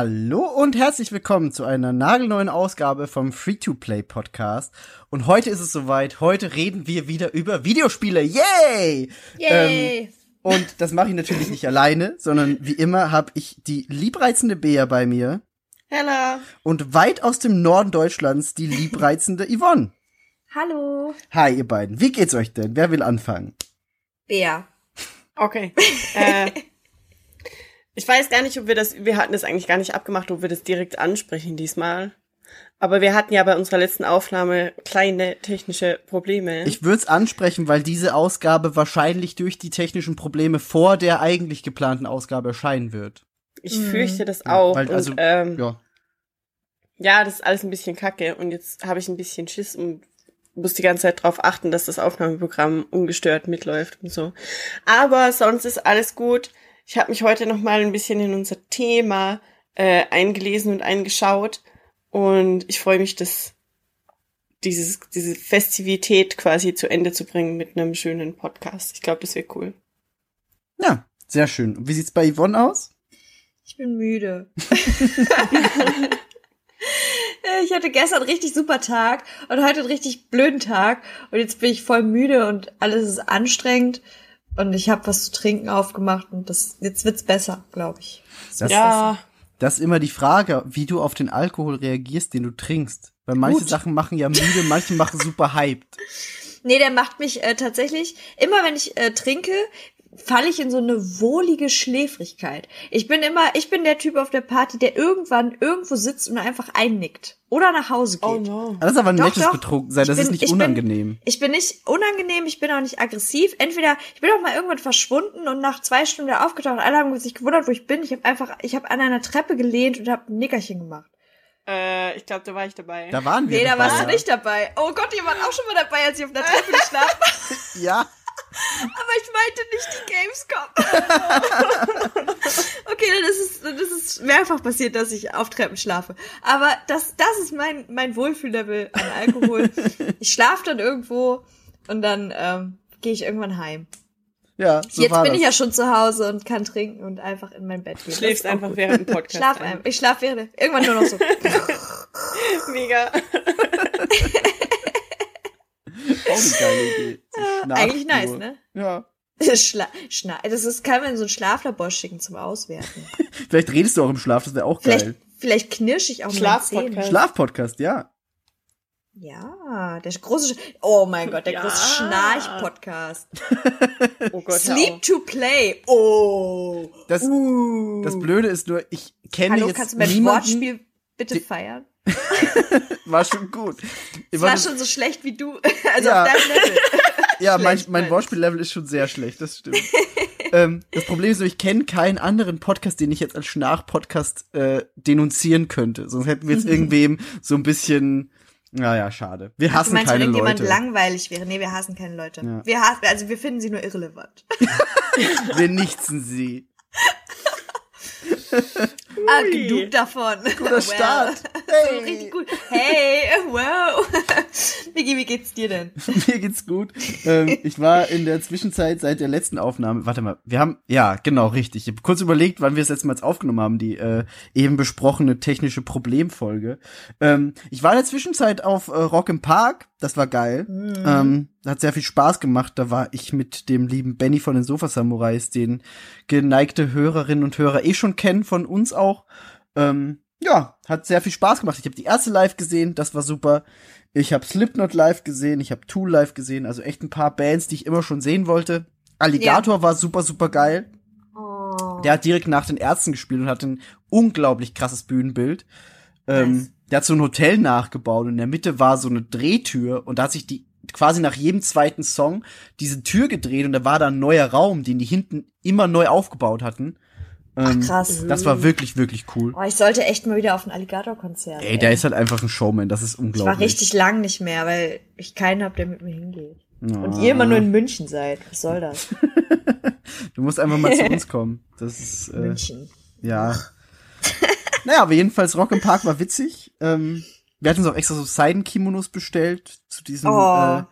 Hallo und herzlich willkommen zu einer nagelneuen Ausgabe vom Free-to-Play Podcast. Und heute ist es soweit. Heute reden wir wieder über Videospiele. Yay! Yay! Ähm, und das mache ich natürlich nicht alleine, sondern wie immer habe ich die liebreizende Bea bei mir. Hello. Und weit aus dem Norden Deutschlands die liebreizende Yvonne. Hallo. Hi, ihr beiden. Wie geht's euch denn? Wer will anfangen? Bea. Okay. äh, ich weiß gar nicht, ob wir das, wir hatten das eigentlich gar nicht abgemacht, ob wir das direkt ansprechen diesmal. Aber wir hatten ja bei unserer letzten Aufnahme kleine technische Probleme. Ich würde es ansprechen, weil diese Ausgabe wahrscheinlich durch die technischen Probleme vor der eigentlich geplanten Ausgabe erscheinen wird. Ich fürchte das auch. Ja, weil, also, und, ähm, ja. ja, das ist alles ein bisschen kacke. Und jetzt habe ich ein bisschen Schiss und muss die ganze Zeit darauf achten, dass das Aufnahmeprogramm ungestört mitläuft und so. Aber sonst ist alles gut. Ich habe mich heute noch mal ein bisschen in unser Thema äh, eingelesen und eingeschaut und ich freue mich, dass dieses diese Festivität quasi zu Ende zu bringen mit einem schönen Podcast. Ich glaube, das wäre cool. Ja, sehr schön. Und wie sieht's bei Yvonne aus? Ich bin müde. ich hatte gestern einen richtig super Tag und heute einen richtig blöden Tag und jetzt bin ich voll müde und alles ist anstrengend und ich habe was zu trinken aufgemacht und das jetzt wird's besser, glaube ich. Das, ja, das ist immer die Frage, wie du auf den Alkohol reagierst, den du trinkst. Weil manche Gut. Sachen machen ja müde, manche machen super hyped. Nee, der macht mich äh, tatsächlich, immer wenn ich äh, trinke, falle ich in so eine wohlige Schläfrigkeit. Ich bin immer, ich bin der Typ auf der Party, der irgendwann irgendwo sitzt und einfach einnickt. Oder nach Hause geht. oh no. Das ist aber ein Doch, nettes doch. Betrunkensein, das Ich ist bin- nicht ich bin- unangenehm. Ich bin nicht unangenehm, ich bin auch nicht aggressiv. Entweder ich bin auch mal irgendwann verschwunden und nach zwei Stunden wieder aufgetaucht. Alle haben sich gewundert, wo ich bin. Ich habe einfach, ich habe an einer Treppe gelehnt und habe ein Nickerchen gemacht. Äh, ich glaube, da war ich dabei. Da waren wir. Nee, da dabei, warst ja. du nicht dabei. Oh Gott, ihr wart auch schon mal dabei, als ich auf der Treppe geschlafen habe. Ja. Aber ich meinte nicht die Gamescom. okay, dann ist es, dann ist es mehrfach passiert, dass ich auf Treppen schlafe. Aber das, das ist mein, mein Wohlfühllevel an Alkohol. ich schlafe dann irgendwo und dann ähm, gehe ich irgendwann heim. Ja, so Jetzt war bin das. ich ja schon zu Hause und kann trinken und einfach in mein Bett gehen. Du schläfst Das einfach gut. während dem Podcast. Schlaf ein. ein. Ich schlaf während irgendwann nur noch so. Mega. Auch eine geile Idee. So Ah, Eigentlich nice, ne? Ja. Schla Schna das ist, kann man so einen Schlaflabor schicken zum Auswerten. Vielleicht redest du auch im Schlaf, das wäre auch Vielleicht, geil. vielleicht knirsch ich auch Schlafpodcast. Schlafpodcast, ja. Ja, der große, Sch oh mein Gott, der Ja. große Schnarch-Podcast. Oh Gott, Sleep to play. Oh. Das, Uh. das Blöde ist nur, ich kenne Hallo, jetzt kannst du mein niemanden. Wortspiel bitte feiern? War schon gut. Es war schon so schlecht wie du. Also Ja. auf deinem Level. Ja, mein, schlecht, mein meinst. Wortspiellevel ist schon sehr schlecht, das stimmt. ähm, das Problem ist nur, ich kenne keinen anderen Podcast, den ich jetzt als Schnarch-Podcast äh, denunzieren könnte. Sonst hätten wir jetzt irgendwem so ein bisschen, naja, schade. Wir hassen meinst, wenn keine irgendjemand Leute. langweilig wäre? Nee, wir hassen keine Leute. Ja. Wir hassen, also wir finden sie nur irrelevant. Wir nichten sie. Ah, genug davon. Guter Start. So Hey. richtig gut. Hey, wow. Vicky, wie geht's dir denn? Mir geht's gut. Ähm, ich war in der Zwischenzeit seit der letzten Aufnahme. Warte mal, wir haben ja genau richtig. Ich habe kurz überlegt, wann wir es letztes Mal aufgenommen haben, die äh, eben besprochene technische Problemfolge. Ähm, ich war in der Zwischenzeit auf äh, Rock im Park. Das war geil. Ähm, hat sehr viel Spaß gemacht. Da war ich mit dem lieben Benny von den Sofa Samurais, den geneigte Hörerinnen und Hörer eh schon kennen von uns auch. Ähm, ja, hat sehr viel Spaß gemacht. Ich habe die erste live gesehen, das war super. Ich habe Slipknot live gesehen, ich habe Tool live gesehen, also echt ein paar Bands, die ich immer schon sehen wollte. Alligator war super, super geil. Oh. Der hat direkt nach den Ärzten gespielt und hat ein unglaublich krasses Bühnenbild. Ähm, Nice. Der hat so ein Hotel nachgebaut und in der Mitte war so eine Drehtür und da hat sich die quasi nach jedem zweiten Song diese Tür gedreht und da war da ein neuer Raum, den die hinten immer neu aufgebaut hatten. Ähm, krass. Das war wirklich, wirklich cool. Oh, ich sollte echt mal wieder auf ein Alligator-Konzert. Ey, der ist halt einfach ein Showman, das ist ich war unglaublich. richtig lang nicht mehr, weil ich keinen hab, der mit mir hingeht. Ja. Und ihr immer nur in München seid. Was soll das? Du musst einfach mal zu uns kommen. Das ist, äh, München. ja. naja, aber jedenfalls Rock im Park war witzig. Ähm, wir hatten uns auch extra so Seiden-Kimonos bestellt zu diesem Oh. äh,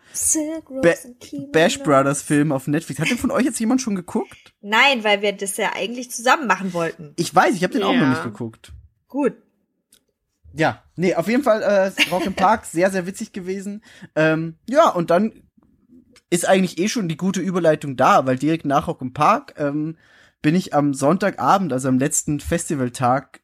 Ba. Bash Brothers Film auf Netflix. Hat den von euch jetzt jemand schon geguckt? Nein, weil wir das ja eigentlich zusammen machen wollten. Ich weiß, ich habe den auch Ja. noch nicht geguckt. Gut. Ja, nee, auf jeden Fall äh, Rock im Park, sehr, sehr witzig gewesen. Ähm, ja, und dann ist eigentlich eh schon die gute Überleitung da, weil direkt nach Rock im Park ähm, bin ich am Sonntagabend, also am letzten Festivaltag,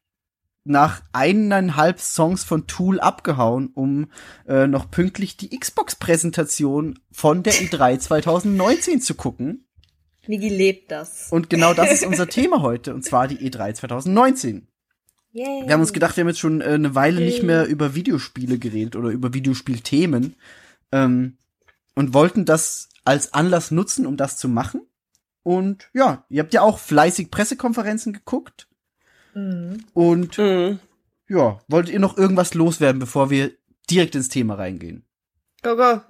nach eineinhalb Songs von Tool abgehauen, um äh, noch pünktlich die Xbox-Präsentation von der E3 2019 zu gucken. Migi lebt das. Und genau das ist unser Thema heute, und zwar die E3 2019. Yay. Wir haben uns gedacht, wir haben jetzt schon äh, eine Weile nicht mehr über Videospiele geredet oder über Videospielthemen ähm, und wollten das als Anlass nutzen, um das zu machen. Und ja, ihr habt ja auch fleißig Pressekonferenzen geguckt. Mhm. Und Mhm. ja, wolltet ihr noch irgendwas loswerden, bevor wir direkt ins Thema reingehen? Go, go.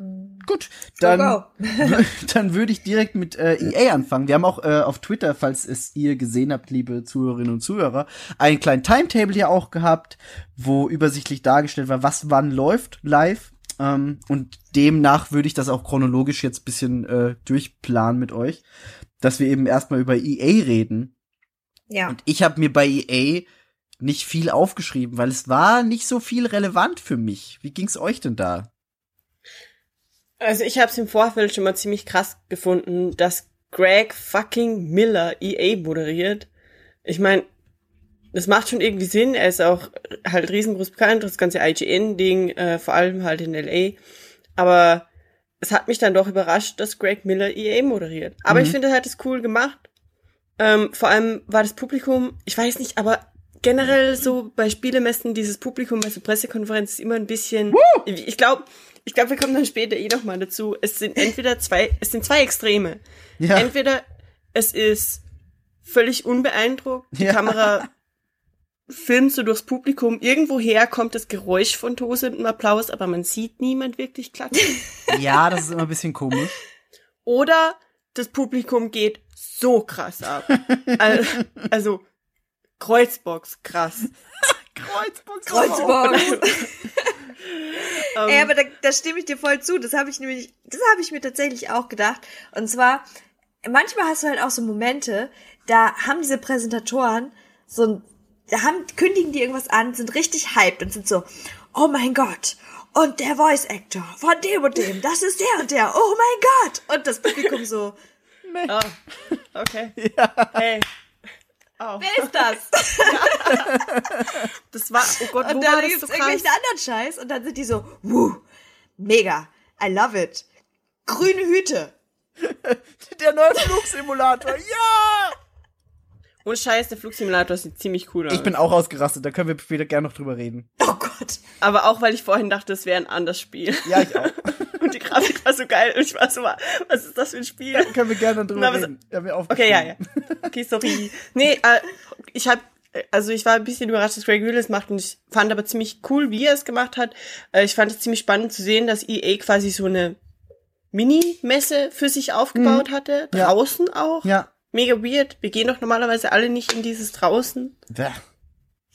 Gut, dann, go. dann würde ich direkt mit äh, EA anfangen. Wir haben auch äh, auf Twitter, falls es ihr gesehen habt, liebe Zuhörerinnen und Zuhörer, einen kleinen Timetable hier auch gehabt, wo übersichtlich dargestellt war, was wann läuft live. Ähm, und demnach würde ich das auch chronologisch jetzt bisschen äh, durchplanen mit euch, dass wir eben erstmal über EA reden. Ja. Und ich habe mir bei EA nicht viel aufgeschrieben, weil es war nicht so viel relevant für mich. Wie ging's euch denn da? Also ich habe es im Vorfeld schon mal ziemlich krass gefunden, dass Greg fucking Miller EA moderiert. Ich meine, das macht schon irgendwie Sinn. Er ist auch halt riesengroß bekannt, das ganze IGN-Ding, äh, vor allem halt in LA. Aber es hat mich dann doch überrascht, dass Greg Miller EA moderiert. Aber Mhm. ich finde, er hat es cool gemacht. Ähm, vor allem war das Publikum, ich weiß nicht, aber generell so bei Spielemessen dieses Publikum bei so Pressekonferenzen ist immer ein bisschen. Ich glaube, ich glaube, wir kommen dann später eh noch mal dazu. Es sind entweder zwei, es sind zwei Extreme. Ja. Entweder es ist völlig unbeeindruckt, die Ja. Kamera filmt so durchs Publikum, irgendwoher kommt das Geräusch von tosendem Applaus, aber man sieht niemand wirklich klatschen. Ja, das ist immer ein bisschen komisch. Oder das Publikum geht so krass ab. Al- also Kreuzbox krass. Kreuzbox. Kreuzbox. Ähm, Ey, aber da, da stimme ich dir voll zu. Das habe ich nämlich, das habe ich mir tatsächlich auch gedacht. Und zwar, manchmal hast du halt auch so Momente, da haben diese Präsentatoren so ein, da haben, kündigen die irgendwas an, sind richtig hyped und sind so, oh mein Gott. Und der Voice Actor von dem und dem, das ist der und der, oh mein Gott. Und das Publikum so, ah, okay. Hey. Oh, wer ist das? das war, oh Gott, wo Und war dann das gibt's so krass? irgendwelchen anderen Scheiß und dann sind die so, wuh, mega, I love it. Grüne Hüte. Der neue Flugsimulator. Ja! Und Scheiß, der Flugsimulator sieht ziemlich cool aus. Ich bin auch ausgerastet, da können wir später gerne noch drüber reden. Oh Gott. Aber auch, weil ich vorhin dachte, es wäre ein anderes Spiel. Ja, ich auch. Und die Grafik war so geil. Und ich war so, was ist das für ein Spiel? können wir gerne drüber Na, reden. Ja, mir Okay, ja, ja. Okay, sorry. Nee, äh, ich hab, also ich war ein bisschen überrascht, dass Greg Willis macht und ich fand aber ziemlich cool, wie er es gemacht hat. Äh, ich fand es ziemlich spannend zu sehen, dass EA quasi so eine Mini-Messe für sich aufgebaut hatte. Ja. Draußen auch. Ja. Mega weird. Wir gehen doch normalerweise alle nicht in dieses draußen. Ja.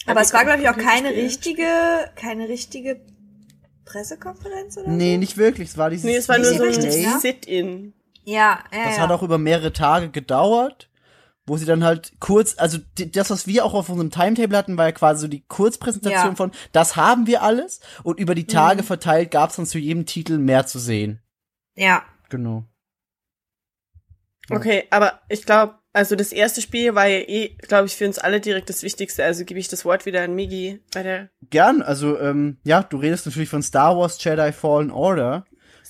Aber es war, glaube ich, auch keine richtige, keine richtige Pressekonferenz oder Nee, nicht wirklich. Es war dieses Nee, es war nur so richtig, ein ne? Sit-in. so? Ja, ja, Das ja. hat auch über mehrere Tage gedauert, wo sie dann halt kurz, also die, das, was wir auch auf unserem Timetable hatten, war ja quasi so die Kurzpräsentation Ja. Mhm. von, das haben wir alles und über die Tage verteilt gab es dann zu jedem Titel mehr zu sehen. ja. Genau. Okay, aber ich glaube, also das erste Spiel war ja eh, glaube ich, für uns alle direkt das Wichtigste. Also gebe ich das Wort wieder an Migi bei der. Gern, also ähm, ja, du redest natürlich von Star Wars Jedi Fallen Order.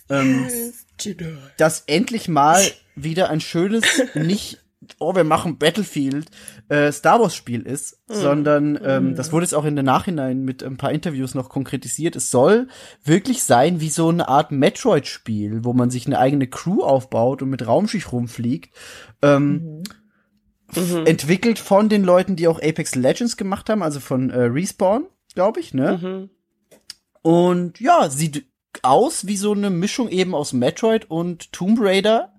Ähm, dass endlich mal wieder ein schönes, nicht, oh, wir machen Battlefield, äh, Star Wars Spiel ist, sondern ähm, das wurde jetzt auch in der Nachhinein mit ein paar Interviews noch konkretisiert. Es soll wirklich sein wie so eine Art Metroid-Spiel, wo man sich eine eigene Crew aufbaut und mit Raumschiff rumfliegt. Ähm, f- Entwickelt von den Leuten, die auch Apex Legends gemacht haben, also von äh, Respawn, glaube ich, ne? Mhm. Und ja, sieht aus wie so eine Mischung eben aus Metroid und Tomb Raider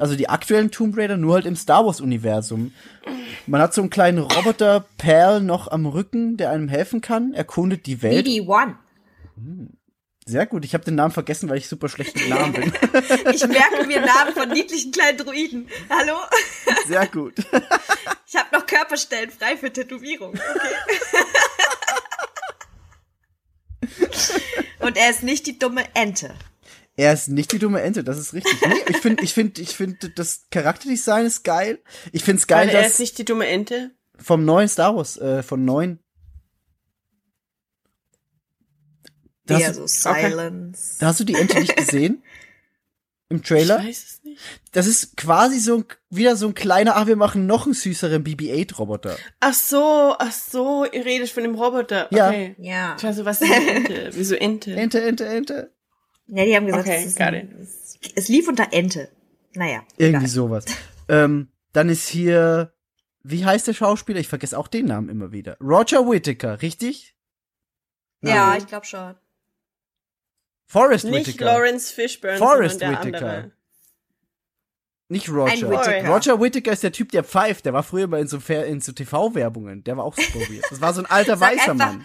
also die aktuellen Tomb Raider, nur halt im Star Wars-Universum. Man hat so einen kleinen Roboter, Perl, noch am Rücken, der einem helfen kann, erkundet die Welt. BD-1. Hm. Sehr gut, ich habe den Namen vergessen, weil ich super schlecht mit Namen bin. ich merke mir Namen von niedlichen kleinen Druiden. Hallo? Sehr gut. ich habe noch Körperstellen frei für Tätowierung. Okay. Und er ist nicht die dumme Ente. Er ist nicht die dumme Ente, das ist richtig. Nee, ich finde, ich finde, ich finde, das Charakterdesign ist geil. Ich finde es geil, Weil er dass ist nicht die dumme Ente. vom neuen Star Wars, äh, von neun. Da hast, so du, Silence. da hast du die Ente nicht gesehen? Im Ich Trailer? weiß es nicht. Das ist quasi so ein, wieder so ein kleiner, ach, wir machen noch einen süßeren BB-8-Roboter. Ach so, ach so, ihr redet von dem Roboter. Ja. Okay. Ja. Ich weiß so, was ist Ente? Wieso Ente? Ente, Ente, Ente. Ja, die haben gesagt, Okay, es, ein, es, es lief unter Ente. Naja. Irgendwie egal. sowas. Ähm, dann ist hier, wie heißt der Schauspieler? Ich vergesse auch den Namen immer wieder. Roger Whittaker, richtig? Ja, Nein. ich glaube schon. Forrest Nicht Whitaker. Lawrence Fishburne, Forrest sondern der Whitaker. andere. Nicht Roger. Whittaker. Roger Whittaker ist der Typ, der pfeift. Der war früher mal in so, so TV-Werbungen. Der war auch super weird. Das war so ein alter weißer einfach- Mann.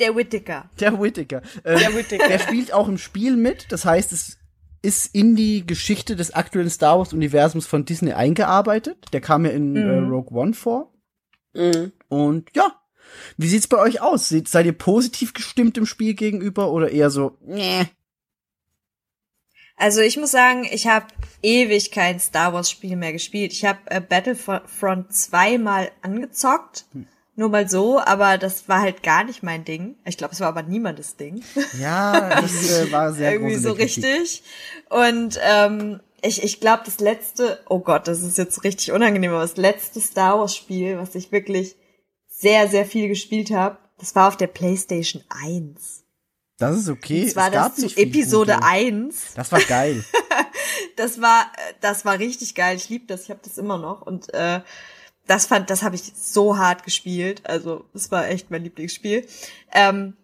Der Whittaker. Der Whittaker. Ähm, Der Whittaker. der spielt auch im Spiel mit. Das heißt, es ist in die Geschichte des aktuellen Star Wars-Universums von Disney eingearbeitet. Der kam ja in äh, Mhm. Rogue One vor. Mhm. Und ja, wie sieht's bei euch aus? Seht, seid ihr positiv gestimmt dem Spiel gegenüber oder eher so, nee? Also ich muss sagen, ich habe ewig kein Star Wars Spiel mehr gespielt. Ich habe äh, Battlefront 2 mal angezockt. Hm. Nur mal so, aber das war halt gar nicht mein Ding. Ich glaube, es war aber niemandes Ding. Ja, das äh, war sehr Irgendwie so richtig. Und ähm, ich, ich glaube, das letzte, oh Gott, das ist jetzt richtig unangenehm, aber das letzte Star Wars Spiel, was ich wirklich sehr, sehr viel gespielt habe, das war auf der PlayStation 1. Das ist okay. Das war das zu Episode gute. 1. Das war geil. Das war, das war richtig geil. Ich liebe das. Ich habe das immer noch und äh, das fand, das habe ich so hart gespielt. Also es war echt mein Lieblingsspiel. Ähm,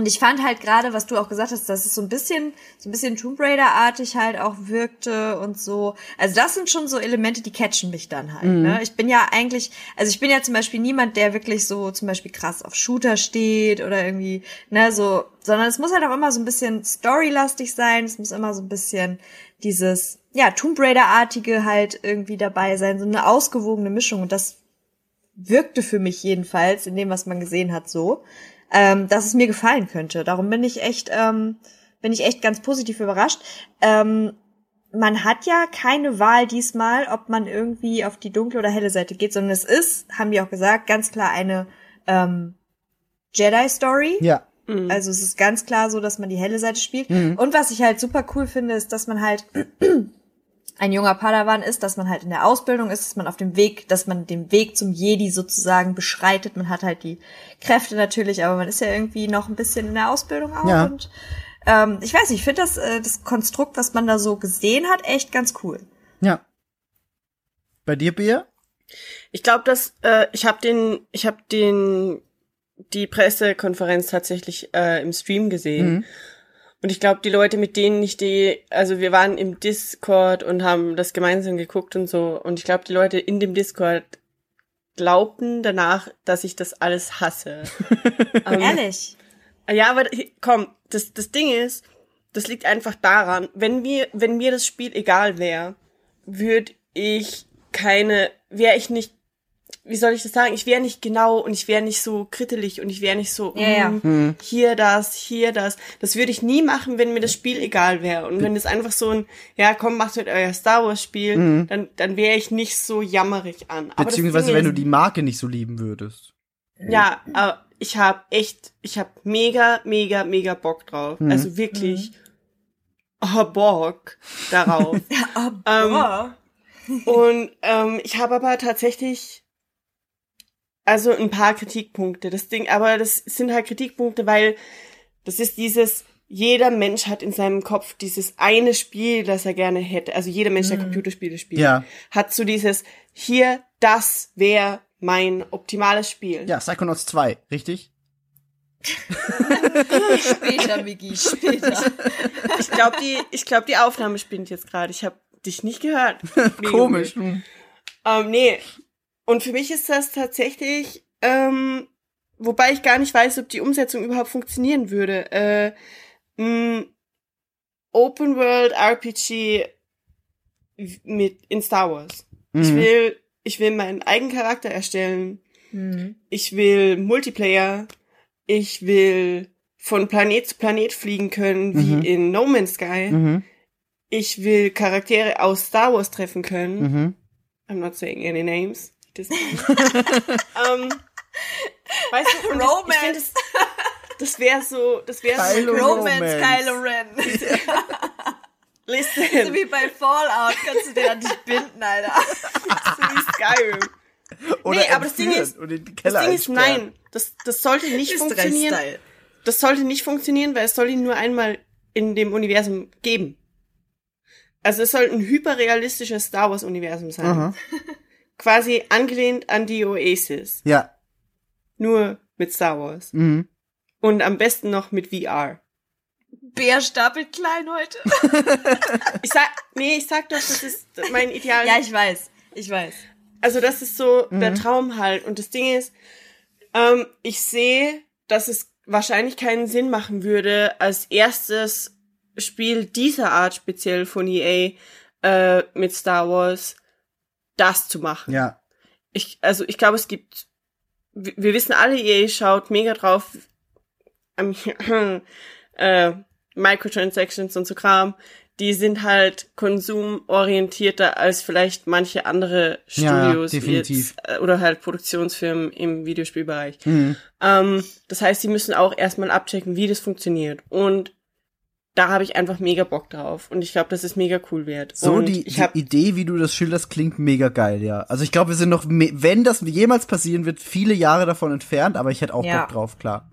und ich fand halt gerade, was du auch gesagt hast, dass es so ein bisschen, so ein bisschen Tomb Raider-artig halt auch wirkte und so. Also das sind schon so Elemente, die catchen mich dann halt. Ne? Ich bin ja eigentlich, also ich bin ja zum Beispiel niemand, der wirklich so zum Beispiel krass auf Shooter steht oder irgendwie, ne, so, sondern es muss halt auch immer so ein bisschen storylastig sein. Es muss immer so ein bisschen dieses, ja, Tomb Raider-artige halt irgendwie dabei sein, so eine ausgewogene Mischung. Und das wirkte für mich jedenfalls in dem, was man gesehen hat, so, ähm, dass es mir gefallen könnte. Darum bin ich echt, ähm, bin ich echt ganz positiv überrascht. Ähm, man hat ja keine Wahl diesmal, ob man irgendwie auf die dunkle oder helle Seite geht, sondern es ist, haben die auch gesagt, ganz klar eine ähm, Jedi-Story. Ja. Mhm. Also es ist ganz klar so, dass man die helle Seite spielt. Mhm. Und was ich halt super cool finde, ist, dass man halt ein junger Padawan ist, dass man halt in der Ausbildung ist, dass man auf dem Weg, dass man den Weg zum Jedi sozusagen beschreitet. Man hat halt die Kräfte natürlich, aber man ist ja irgendwie noch ein bisschen in der Ausbildung auch. Ja. Und ähm, ich weiß nicht, ich finde das, äh, das Konstrukt, was man da so gesehen hat, echt ganz cool. Ja. Bei dir, Bea? Ich glaube, dass äh, ich habe den, ich habe den die Pressekonferenz tatsächlich äh, im Stream gesehen. Mhm. Und ich glaube, die Leute, mit denen ich die, also wir waren im Discord und haben das gemeinsam geguckt und so. Und ich glaube, die Leute in dem Discord glaubten danach, dass ich das alles hasse. Ähm, Ehrlich. Ja, aber komm, das, das Ding ist, das liegt einfach daran, wenn mir, wenn mir das Spiel egal wäre, würde ich keine, wäre ich nicht, wie soll ich das sagen, ich wäre nicht genau und ich wäre nicht so krittelig und ich wäre nicht so, Ja, ja. mm, hier das, hier das. Das würde ich nie machen, wenn mir das Spiel egal wäre. Und wenn es einfach so ein, ja komm, macht halt euer Star Wars Spiel, dann, dann wäre ich nicht so jammerig an. Aber Beziehungsweise, wenn du ist- die Marke nicht so lieben würdest. ja, aber ich habe echt, ich habe mega, mega, mega Bock drauf. Also wirklich oh, Bock darauf. Oh, Ähm. Und ähm, ich habe aber tatsächlich also ein paar Kritikpunkte. Das Ding, aber das sind halt Kritikpunkte, weil das ist dieses jeder Mensch hat in seinem Kopf dieses eine Spiel, das er gerne hätte. Also jeder Mensch, der Computerspiele spielt, Ja. hat so dieses hier, das wäre mein optimales Spiel. Ja, Psychonauts 2, richtig? Später, Migi, später. Ich glaube, die, ich glaube, die Aufnahme spinnt jetzt gerade. Ich habe dich nicht gehört. Komisch. Hm. Ähm, nee. Und für mich ist das tatsächlich, ähm, wobei ich gar nicht weiß, ob die Umsetzung überhaupt funktionieren würde. Äh, mh, Open World RPG mit in Star Wars. Ich Mhm. will, ich will meinen eigenen Charakter erstellen. Hm. Ich will Multiplayer. Ich will von Planet zu Planet fliegen können, wie Mhm. in No Man's Sky. Mhm. Ich will Charaktere aus Star Wars treffen können. Mhm. I'm not saying any names. Das, ähm, weißt du, und Romance. Ich, ich find, das, das wäre so, das wäre so, Kylo Romance. Kylo Ren. so listen, wie bei Fallout kannst du den an dich binden, Alter. so wie Skyrim. Oder Nee, aber das Ding ist- Das Ding ist, einsperren. nein, das, das sollte nicht funktionieren. Style. Das sollte nicht funktionieren, weil es soll ihn nur einmal in dem Universum geben. Also es soll ein hyperrealistisches Star Wars Universum sein. Aha. Quasi angelehnt an die Oasis. Ja. Nur mit Star Wars. Mhm. Und am besten noch mit VR. Bär stapelt klein heute. Ich sag, nee, ich sag doch, das ist mein Ideal. Ja, ich weiß. Ich weiß. Also das ist so der Traum halt. Und das Ding ist, ähm, ich sehe, dass es wahrscheinlich keinen Sinn machen würde, als erstes Spiel dieser Art speziell von EA äh, mit Star Wars das zu machen. Ja. Ich, also ich glaube, es gibt, wir, wir wissen alle, EA schaut mega drauf, ähm, äh, Microtransactions und so Kram, die sind halt konsumorientierter als vielleicht manche andere Ja, Studios definitiv. Jetzt, äh, oder halt Produktionsfirmen im Videospielbereich. Mhm. Ähm, das heißt, sie müssen auch erstmal abchecken, wie das funktioniert. Und da habe ich einfach mega Bock drauf. Und ich glaube, dass es mega cool wird. So und die, ich die hab, Idee, wie du das schilderst, klingt mega geil, ja. Also ich glaube, wir sind noch, wenn das jemals passieren wird, viele Jahre davon entfernt, aber ich hätte auch Ja. Bock drauf, klar.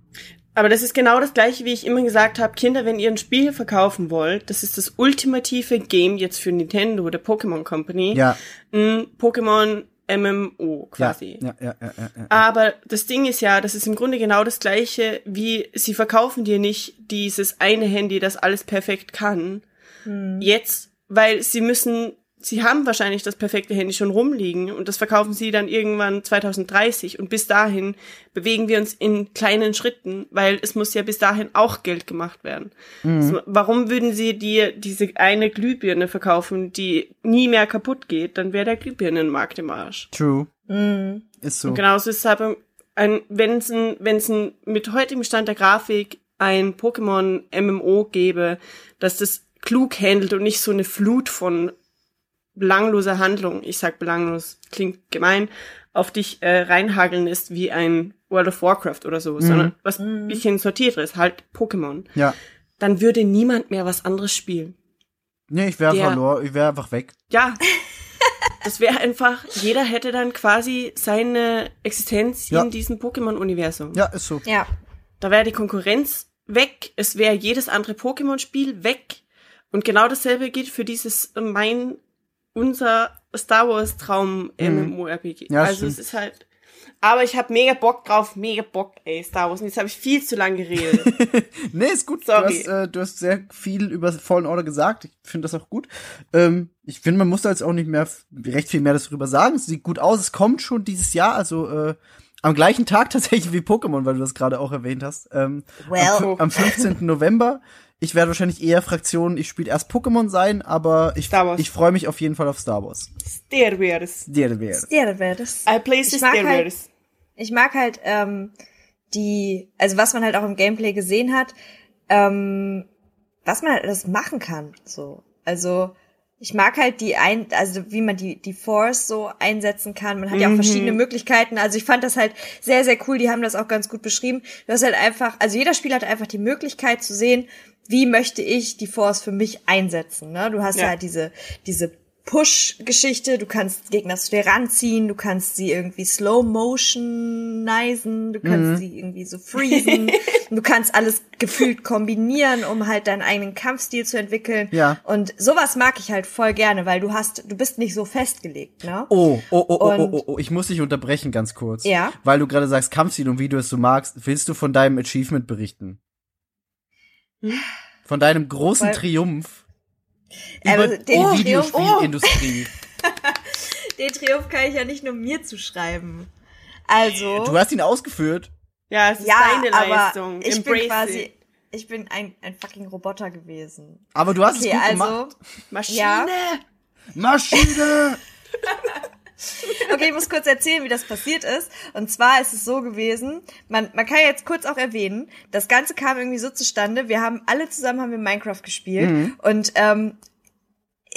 Aber das ist genau das gleiche, wie ich immer gesagt habe, Kinder, wenn ihr ein Spiel verkaufen wollt, das ist das ultimative Game jetzt für Nintendo, der Pokémon Company. Ja, Ein Pokémon MMO quasi. ja, ja, ja, ja, ja. Aber das Ding ist ja, das ist im Grunde genau das gleiche, wie sie verkaufen dir nicht dieses eine Handy, das alles perfekt kann. Jetzt, weil sie müssen, sie haben wahrscheinlich das perfekte Handy schon rumliegen und das verkaufen sie dann irgendwann 2030 und bis dahin bewegen wir uns in kleinen Schritten, weil es muss ja bis dahin auch Geld gemacht werden. Also, warum würden sie dir diese eine Glühbirne verkaufen, die nie mehr kaputt geht? Dann wäre der Glühbirnenmarkt im Arsch. True. Mhm. Ist so. Und genauso ist es halt ein, wenn es ein, wenn es ein, mit heutigem Stand der Grafik ein Pokémon MMO gäbe, dass das klug handelt und nicht so eine Flut von belangloser Handlung, ich sag belanglos, klingt gemein, auf dich äh, reinhageln ist wie ein World of Warcraft oder so, sondern was ein bisschen sortierter ist, halt Pokémon, Ja. dann würde niemand mehr was anderes spielen. Nee, ich wäre verloren, ich wäre einfach weg. Ja. Das wäre einfach, jeder hätte dann quasi seine Existenz Ja. in diesem Pokémon-Universum. Ja, ist so. Ja. Da wäre die Konkurrenz weg, es wäre jedes andere Pokémon-Spiel weg. Und genau dasselbe gilt für dieses mein, unser Star Wars Traum MMORPG. Ja, also stimmt. es ist halt. Aber ich habe mega Bock drauf, mega Bock, ey, Star Wars. Und jetzt habe ich viel zu lange geredet. Nee, ist gut. Sorry. Du hast, äh, du hast sehr viel über Fallen Order gesagt. Ich finde das auch gut. Ähm, ich finde, man muss da jetzt auch nicht mehr recht viel mehr darüber sagen. Es sieht gut aus. Es kommt schon dieses Jahr, also äh, am gleichen Tag tatsächlich wie Pokémon, weil du das gerade auch erwähnt hast. Ähm, Well. am, am 15. November. Ich werde wahrscheinlich eher Fraktion, ich spiele erst Pokémon sein, aber ich, Star Wars. ich freue mich auf jeden Fall auf Star Wars. Star Wars. Ja, das wäre das. I play Ich Star mag halt- Wars. Ich mag halt ähm, die, also was man halt auch im Gameplay gesehen hat, ähm, was man halt alles machen kann. So, also ich mag halt die ein, also wie man die die Force so einsetzen kann. Man hat ja auch Mhm. verschiedene Möglichkeiten. Also ich fand das halt sehr sehr cool. Die haben das auch ganz gut beschrieben. Du hast halt einfach, also jeder Spieler hat einfach die Möglichkeit zu sehen, wie möchte ich die Force für mich einsetzen. Ne? Du hast Ja. halt diese diese Push-Geschichte, du kannst Gegner zu dir ranziehen, du kannst sie irgendwie slow motionisen, du kannst Mhm. sie irgendwie so freezen, du kannst alles gefühlt kombinieren, um halt deinen eigenen Kampfstil zu entwickeln. Ja. Und sowas mag ich halt voll gerne, weil du hast, du bist nicht so festgelegt, ne? Oh, oh, oh, oh, oh, Und- oh, oh, ich muss dich unterbrechen ganz kurz. Ja. Weil du gerade sagst Kampfstil und wie du es so magst, willst du von deinem Achievement berichten? Von deinem großen Weil- Triumph über den die Triumph- Videospielindustrie. Den Triumph kann ich ja nicht nur mir zuschreiben. Also. Du hast ihn ausgeführt. Ja, es ist ja, deine aber Leistung. ich Embrace bin quasi, it. ich bin ein, ein fucking Roboter gewesen. Aber du hast Okay, es gut also, gemacht. Maschine. Ja. Maschine! Okay, ich muss kurz erzählen, wie das passiert ist. Und zwar ist es so gewesen, man, man kann jetzt kurz auch erwähnen, das Ganze kam irgendwie so zustande, wir haben alle zusammen haben wir Minecraft gespielt und ähm,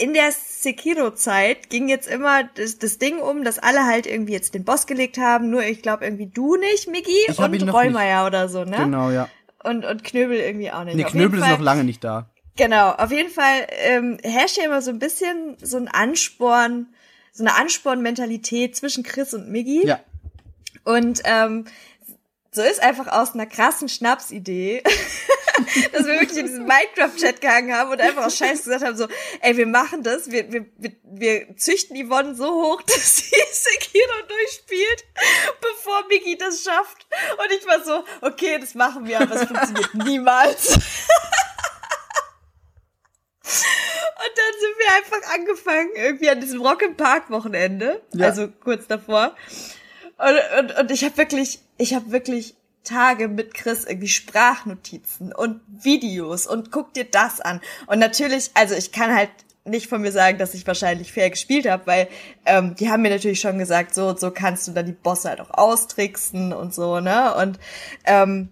in der Sekiro-Zeit ging jetzt immer das, das Ding um, dass alle halt irgendwie jetzt den Boss gelegt haben, nur ich glaube irgendwie du nicht, Miggi, Ich und Rollmeier oder so, ne? Genau, ja. Und, und Knöbel irgendwie auch nicht. Nee, Auf Knöbel ist noch lange nicht da. Genau, auf jeden Fall ähm, herrscht ja immer so ein bisschen so ein Ansporn, so eine Ansporn-Mentalität zwischen Chris und Miggi. Ja. Und ähm, so ist einfach aus einer krassen Schnapsidee, dass wir wirklich in diesen Minecraft-Chat gehangen haben und einfach aus Scheiß gesagt haben, so, ey, wir machen das, wir, wir, wir, wir züchten Yvonne so hoch, dass sie Sekiro durchspielt, bevor Miggi das schafft. Und ich war so, okay, das machen wir, aber es funktioniert niemals. Und dann sind wir einfach angefangen, irgendwie an diesem Rock im Park Wochenende, Ja. also kurz davor. Und, und, und ich habe wirklich, ich habe wirklich Tage mit Chris irgendwie Sprachnotizen und Videos und guck dir das an. Und natürlich, also ich kann halt nicht von mir sagen, dass ich wahrscheinlich fair gespielt habe, weil ähm, die haben mir natürlich schon gesagt, so und so kannst du dann die Bosse halt auch austricksen und so, ne? Und ähm,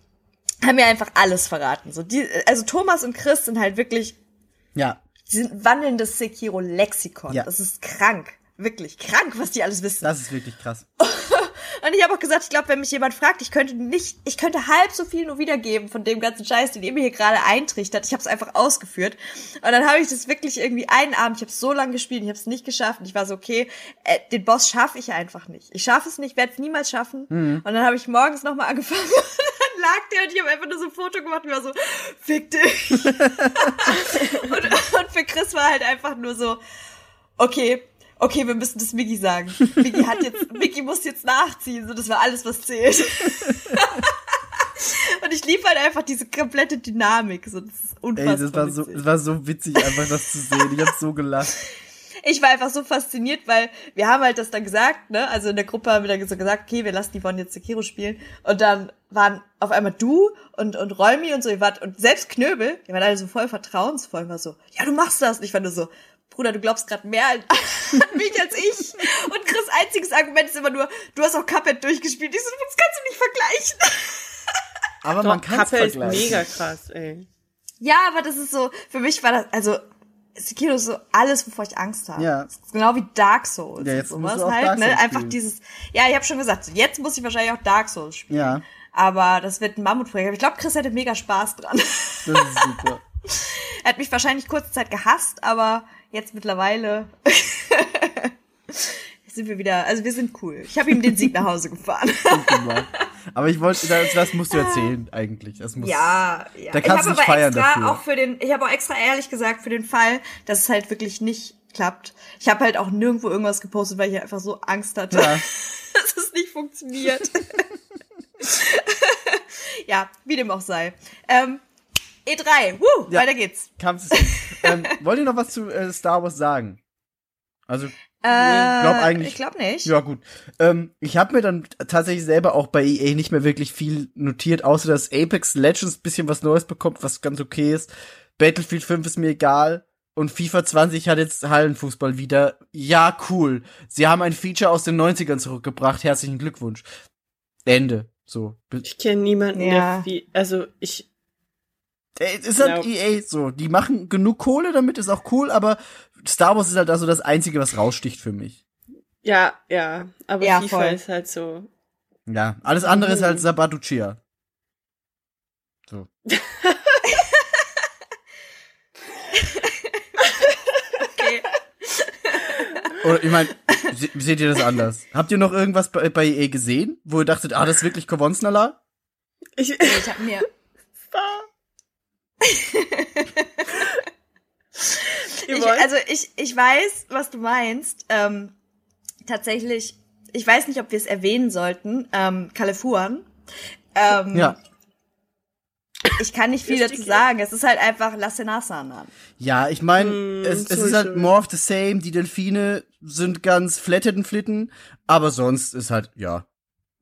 haben mir einfach alles verraten. So die, also Thomas und Chris sind halt wirklich Ja. die sind wandelndes Sekiro-Lexikon. Ja. Das ist krank. Wirklich krank, was die alles wissen. Das ist wirklich krass. Und ich habe auch gesagt, ich glaube, wenn mich jemand fragt, ich könnte nicht, ich könnte halb so viel nur wiedergeben von dem ganzen Scheiß, den ihr mir hier gerade eintrichtert. Ich habe es einfach ausgeführt. Und dann habe ich das wirklich irgendwie einen Abend, ich habe so lange gespielt, ich habe es nicht geschafft. Und ich war so, okay, äh, den Boss schaffe ich einfach nicht. Ich schaffe es nicht, werde es niemals schaffen. Und dann habe ich morgens nochmal angefangen. Lag der und ich habe einfach nur so ein Foto gemacht und war so, fick dich. und, und für Chris war halt einfach nur so, okay, okay, wir müssen das Miggi sagen. Miggi hat jetzt, Miggi muss jetzt nachziehen, so das war alles, was zählt. Und ich lieb halt einfach diese komplette Dynamik, so das ist Ey, unfassbar. das war so, es war so witzig, einfach das zu sehen. Ich hab so gelacht. Ich war einfach so fasziniert, weil wir haben halt das dann gesagt, ne? Also in der Gruppe haben wir dann so gesagt, okay, wir lassen die Yvonne jetzt Sekiro spielen. Und dann waren auf einmal du und, und Rolmi und so, ihr wart, und selbst Knöbel, die waren alle so voll vertrauensvoll, und war so, ja, du machst das. Und ich war nur so, Bruder, du glaubst gerade mehr an mich als ich. Und Chris' einziges Argument ist immer nur, du hast auch Cuphead durchgespielt. Ich so, das kannst du nicht vergleichen. Aber man Doch, kann es Kappe ist vergleichen. mega krass, ey. Ja, aber das ist so, für mich war das, also, Sekiro ist so alles, wovor ich Angst habe. Ja. Genau wie Dark Souls. Ja, jetzt und sowas halt, Dark ne? Souls Einfach spielen. dieses, ja, ich habe schon gesagt, jetzt muss ich wahrscheinlich auch Dark Souls spielen. Ja, Aber das wird ein Mammutprojekt. Aber ich glaube, Chris hätte mega Spaß dran. das ist super. er hat mich wahrscheinlich kurze Zeit gehasst, aber jetzt mittlerweile sind wir wieder, also wir sind cool. Ich habe ihm den Sieg nach Hause gefahren. Aber ich wollte, das, das musst du erzählen, eigentlich. Das muss, Ja, ja. Da kannst du ich aber feiern extra dafür. auch für den, ich habe auch extra ehrlich gesagt für den Fall, dass es halt wirklich nicht klappt. Ich habe halt auch nirgendwo irgendwas gepostet, weil ich einfach so Angst hatte, Ja. dass es nicht funktioniert. ja, wie dem auch sei. Ähm, E3, woo, Ja. weiter geht's. Kampfsystem. ähm, wollt ihr noch was zu äh, Star Wars sagen? Also, Äh, glaub eigentlich- Ich glaube nicht. ja gut. Ähm, ich habe mir dann tatsächlich selber auch bei EA nicht mehr wirklich viel notiert, außer dass Apex Legends bisschen was Neues bekommt, was ganz okay ist. Battlefield 5 ist mir egal. Und FIFA 20 hat jetzt Hallenfußball wieder. Ja, cool. Sie haben ein Feature aus den 90ern zurückgebracht. Herzlichen Glückwunsch. Ende. So. Ich kenne niemanden, Ja. der also ich, Es ist halt Ja. EA so. Die machen genug Kohle damit, ist auch cool, aber Star Wars ist halt also das Einzige, was raussticht für mich. ja, ja, aber Ja, FIFA voll. ist halt so, Ja, alles andere ist halt Mhm. Sabatucia. So. Okay. Oder ich meine, se seht ihr das anders? Habt ihr noch irgendwas bei, bei EA gesehen, wo ihr dachtet, ah, das ist wirklich Kovonsnala? ich, Ich habe mir Ich, also ich, ich weiß, was du meinst. Ähm, tatsächlich, ich weiß nicht, ob wir es erwähnen sollten. Ähm, Kalifuan. Ähm, Ja. Ich kann nicht viel dazu sagen. Es ist halt einfach Lasenasanan. Ja, ich meine, Hm, es, es ist halt more of the same. Die Delfine sind ganz flatteten Flitten, aber sonst ist halt, ja,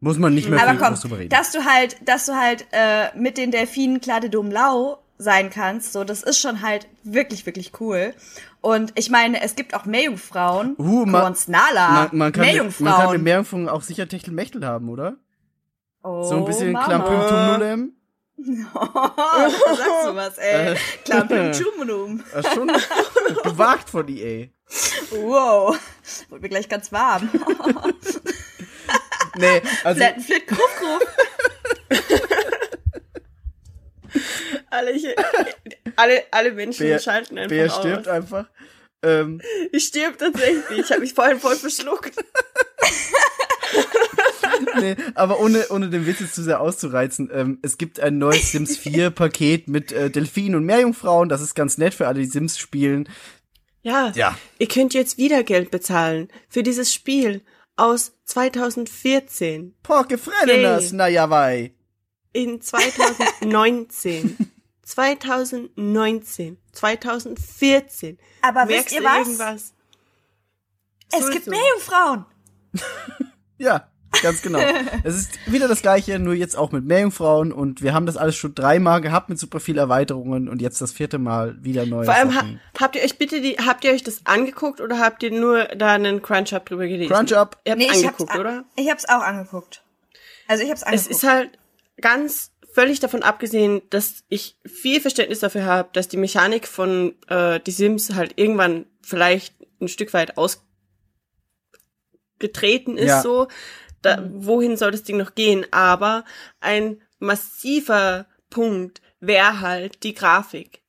muss man nicht mehr Aber viel komm, groß drüber reden. dass du halt, dass du halt äh, mit den Delfinen Klade Dom Lau sein kannst, so das ist schon halt wirklich wirklich cool. Und ich meine, es gibt auch Meerjungfrauen. Uh, man- Konznala. Man, man, kann Meerjungfrauen. man kann mit Meerjungfrauen auch sicher Techtelmechtel haben, oder? oh, So ein bisschen Mama. Klampüm Tumnulem. da sagst du was, ey. Äh. Das ist schon gewagt von EA. Wow. Wurde mir gleich ganz warm. Nee, also Flatten Flit, Kruff. Alle, alle, alle Menschen Bär, schalten einfach Bär aus. stirbt einfach. Ähm, Ich stirb tatsächlich. Ich habe mich vorhin voll verschluckt. nee, aber ohne, ohne den Witz jetzt zu sehr auszureizen, ähm, es gibt ein neues Sims 4 Paket mit äh, Delfinen und Meerjungfrauen. Das ist ganz nett für alle, die Sims spielen. Ja. Ja. Ihr könnt jetzt wieder Geld bezahlen für dieses Spiel aus 2014 Porke Frenenas, na ja, wei. In 2019. 2019, 2014. Aber Merkst wisst ihr was? irgendwas? Es So gibt so. Meerjungfrauen. Ja, ganz genau. es ist wieder das gleiche, nur jetzt auch mit Meerjungfrauen und wir haben das alles schon dreimal gehabt mit super viel Erweiterungen und jetzt das vierte Mal wieder neue Vor allem ha habt ihr euch bitte die, habt ihr euch das angeguckt oder habt ihr nur da einen Crunch-Up drüber gelesen? Crunch Up. Ihr habt Nee, ich hab's, angeguckt, an- oder? ich hab's auch angeguckt. Also ich hab's Es angeguckt. ist halt ganz völlig davon abgesehen, dass ich viel Verständnis dafür habe, dass die Mechanik von äh, die Sims halt irgendwann vielleicht ein Stück weit ausgetreten ist Ja. so. Da, wohin soll das Ding noch gehen? Aber ein massiver Punkt wäre halt die Grafik.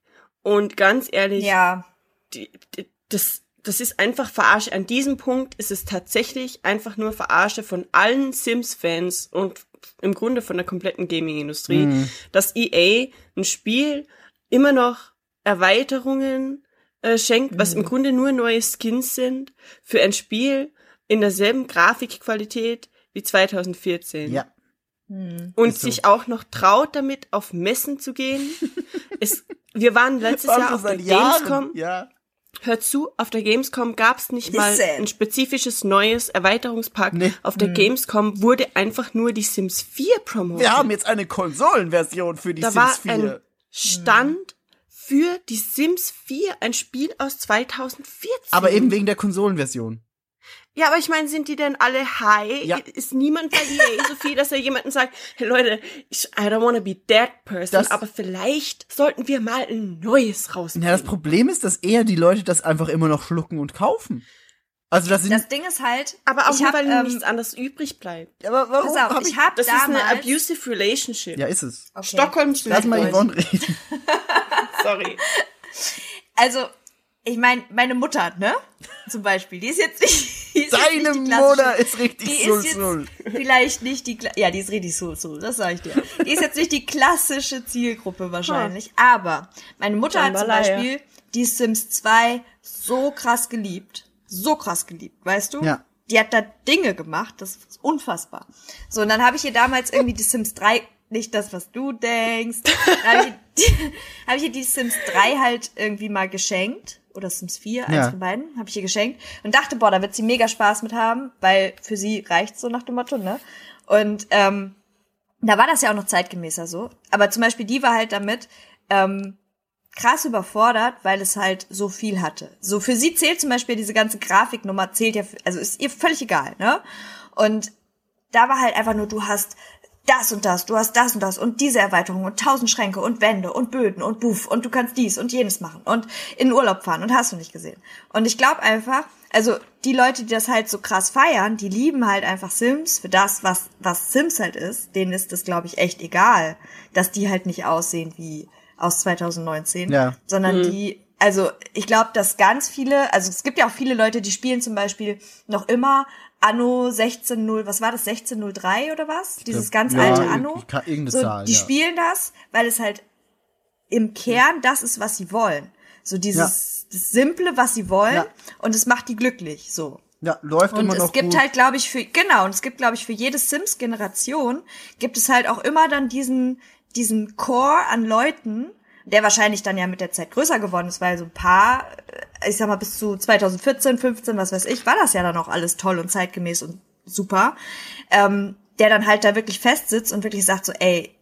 Und ganz ehrlich, ja. die, die, das, das ist einfach Verarsche. An diesem Punkt ist es tatsächlich einfach nur Verarsche von allen Sims-Fans und im Grunde von der kompletten Gaming-Industrie, Mhm. dass EA ein Spiel immer noch Erweiterungen äh, schenkt, was im Grunde nur neue Skins sind, für ein Spiel in derselben Grafikqualität wie 2014 Ja. Hm. und so. sich auch noch traut, damit auf Messen zu gehen. es, wir waren letztes Jahr auf der Gamescom. Ja. Hör zu, auf der Gamescom gab's nicht mal ein spezifisches neues Erweiterungspack. Nee. Auf der Gamescom wurde einfach nur die Sims 4 promotet. Wir haben jetzt eine Konsolenversion für die da Sims war 4. ein Stand für die Sims 4, ein Spiel aus 2014. aber eben wegen der Konsolenversion. Ja, aber ich meine, sind die denn alle high? Ja. Ist niemand bei EA so viel, dass er jemanden sagt, hey Leute, ich, I don't wanna be that person, Das- aber vielleicht sollten wir mal ein neues rausbringen. Ja, das Problem ist, dass eher die Leute das einfach immer noch schlucken und kaufen. Also das sind. Das Ding ist halt, aber auch nur, hab, weil ähm, nichts anderes übrig bleibt. aber warum pass auf, hab ich, ich, hab Das damals, ist eine abusive relationship. Ja, ist es. Okay. Stockholm Lass mal. Yvonne reden. Sorry. Also, ich meine, meine Mutter, ne? Zum Beispiel, die ist jetzt nicht. Die klassische- Mutter ist richtig die sul ist jetzt sul. vielleicht nicht die, ja, die ist richtig so, so, das sag ich dir. Die ist jetzt nicht die klassische Zielgruppe wahrscheinlich, aber meine Mutter hat zum. Beispiel die Sims 2 so krass geliebt, so krass geliebt, weißt du? Ja. Die hat da Dinge gemacht, das ist unfassbar. So, und dann habe ich ihr damals irgendwie die Sims 3, nicht das, was du denkst, da habe ich, hab ich ihr die Sims 3 halt irgendwie mal geschenkt. Oder Sims 4, eins Ja. von beiden, habe ich ihr geschenkt. Und dachte, boah, da wird sie mega Spaß mit haben, weil für sie reicht's so nach dem Motto, ne? Und ähm, da war das ja auch noch zeitgemäßer so. Aber zum Beispiel die war halt damit ähm, krass überfordert, weil es halt so viel hatte. So für sie zählt zum Beispiel diese ganze Grafiknummer, zählt ja, also ist ihr völlig egal, ne? Und da war halt einfach nur, du hast das und das, du hast das und das und diese Erweiterung und tausend Schränke und Wände und Böden und Buff und du kannst dies und jenes machen und in den Urlaub fahren und hast du nicht gesehen. Und ich glaube einfach, also die Leute, die das halt so krass feiern, die lieben halt einfach Sims für das, was, was Sims halt ist. Denen ist das, glaube ich, echt egal, dass die halt nicht aussehen wie aus 2019, Ja. sondern die, also ich glaube, dass ganz viele, also es gibt ja auch viele Leute, die spielen zum Beispiel noch immer Anno 16.0, was war das, 16.03 oder was? Dieses ganz ja, alte Anno. ka- irgendeine so, Zahl, die ja. spielen das, weil es halt im Kern das ist, was sie wollen. So dieses das Simple, was sie wollen Ja. und es macht die glücklich, so. Ja, läuft Und immer noch es gibt gut. halt, glaube ich, für, genau, und es gibt, glaube ich, für jede Sims-Generation gibt es halt auch immer dann diesen, diesen Core an Leuten, der wahrscheinlich dann ja mit der Zeit größer geworden ist, weil so ein paar, äh, ich sag mal, bis zu 2014, 15, was weiß ich, war das ja dann auch alles toll und zeitgemäß und super, ähm, der dann halt da wirklich festsitzt und wirklich sagt so, ey,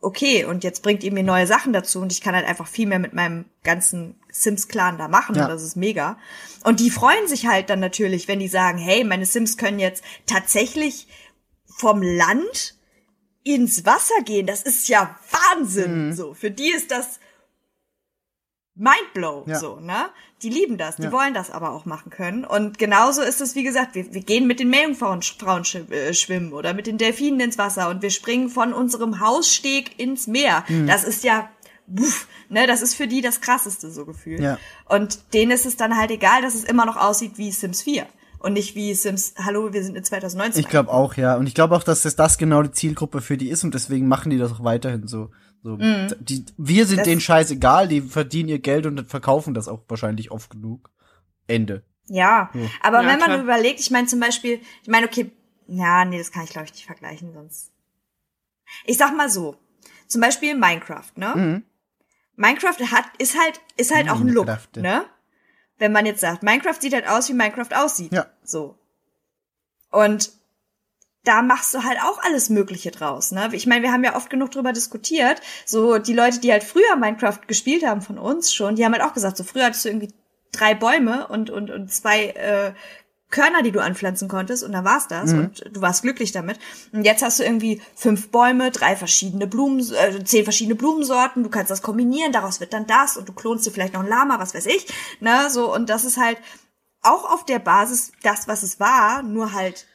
okay, und jetzt bringt ihr mir neue Sachen dazu und ich kann halt einfach viel mehr mit meinem ganzen Sims-Clan da machen Ja. und das ist mega. Und die freuen sich halt dann natürlich, wenn die sagen, hey, meine Sims können jetzt tatsächlich vom Land ins Wasser gehen. Das ist ja Wahnsinn. Mhm. So, für die ist das Mindblow, Ja. so, ne? Die lieben das, die Ja. wollen das aber auch machen können. Und genauso ist es, wie gesagt, wir, wir gehen mit den Meerjungfrauen äh, schwimmen oder mit den Delfinen ins Wasser und wir springen von unserem Haussteg ins Meer. Mhm. Das ist ja, buff, ne, das ist für die das krasseste so Gefühl. Ja. Und denen ist es dann halt egal, dass es immer noch aussieht wie Sims 4 und nicht wie Sims, hallo, wir sind in 2019. Ich glaube auch, ja. Und ich glaube auch, dass das, das genau die Zielgruppe für die ist und deswegen machen die das auch weiterhin so. so. Die, wir sind Mhm. Das- denen scheißegal, die verdienen ihr Geld und verkaufen das auch wahrscheinlich oft genug. Ende. Ja, aber Ja, wenn man klar. überlegt, ich meine zum Beispiel, ich meine, okay, ja, nee, das kann ich glaube ich nicht vergleichen, sonst. Ich sag mal so, zum Beispiel Minecraft, ne? Mhm. Minecraft hat, ist halt, ist halt auch ein Look, ne? Wenn man jetzt sagt, Minecraft sieht halt aus, wie Minecraft aussieht. Ja. So. Und da machst du halt auch alles Mögliche draus, ne? Ich meine, wir haben ja oft genug drüber diskutiert. So, die Leute, die halt früher Minecraft gespielt haben von uns schon, die haben halt auch gesagt, so früher hattest du irgendwie drei Bäume und, und, und zwei äh, Körner, die du anpflanzen konntest und dann war's das und du warst glücklich damit. Und jetzt hast du irgendwie fünf Bäume, drei verschiedene Blumen, äh, zehn verschiedene Blumensorten, du kannst das kombinieren, daraus wird dann das und du klonst dir vielleicht noch ein Lama, was weiß ich, ne, so und das ist halt auch auf der Basis das, was es war, nur halt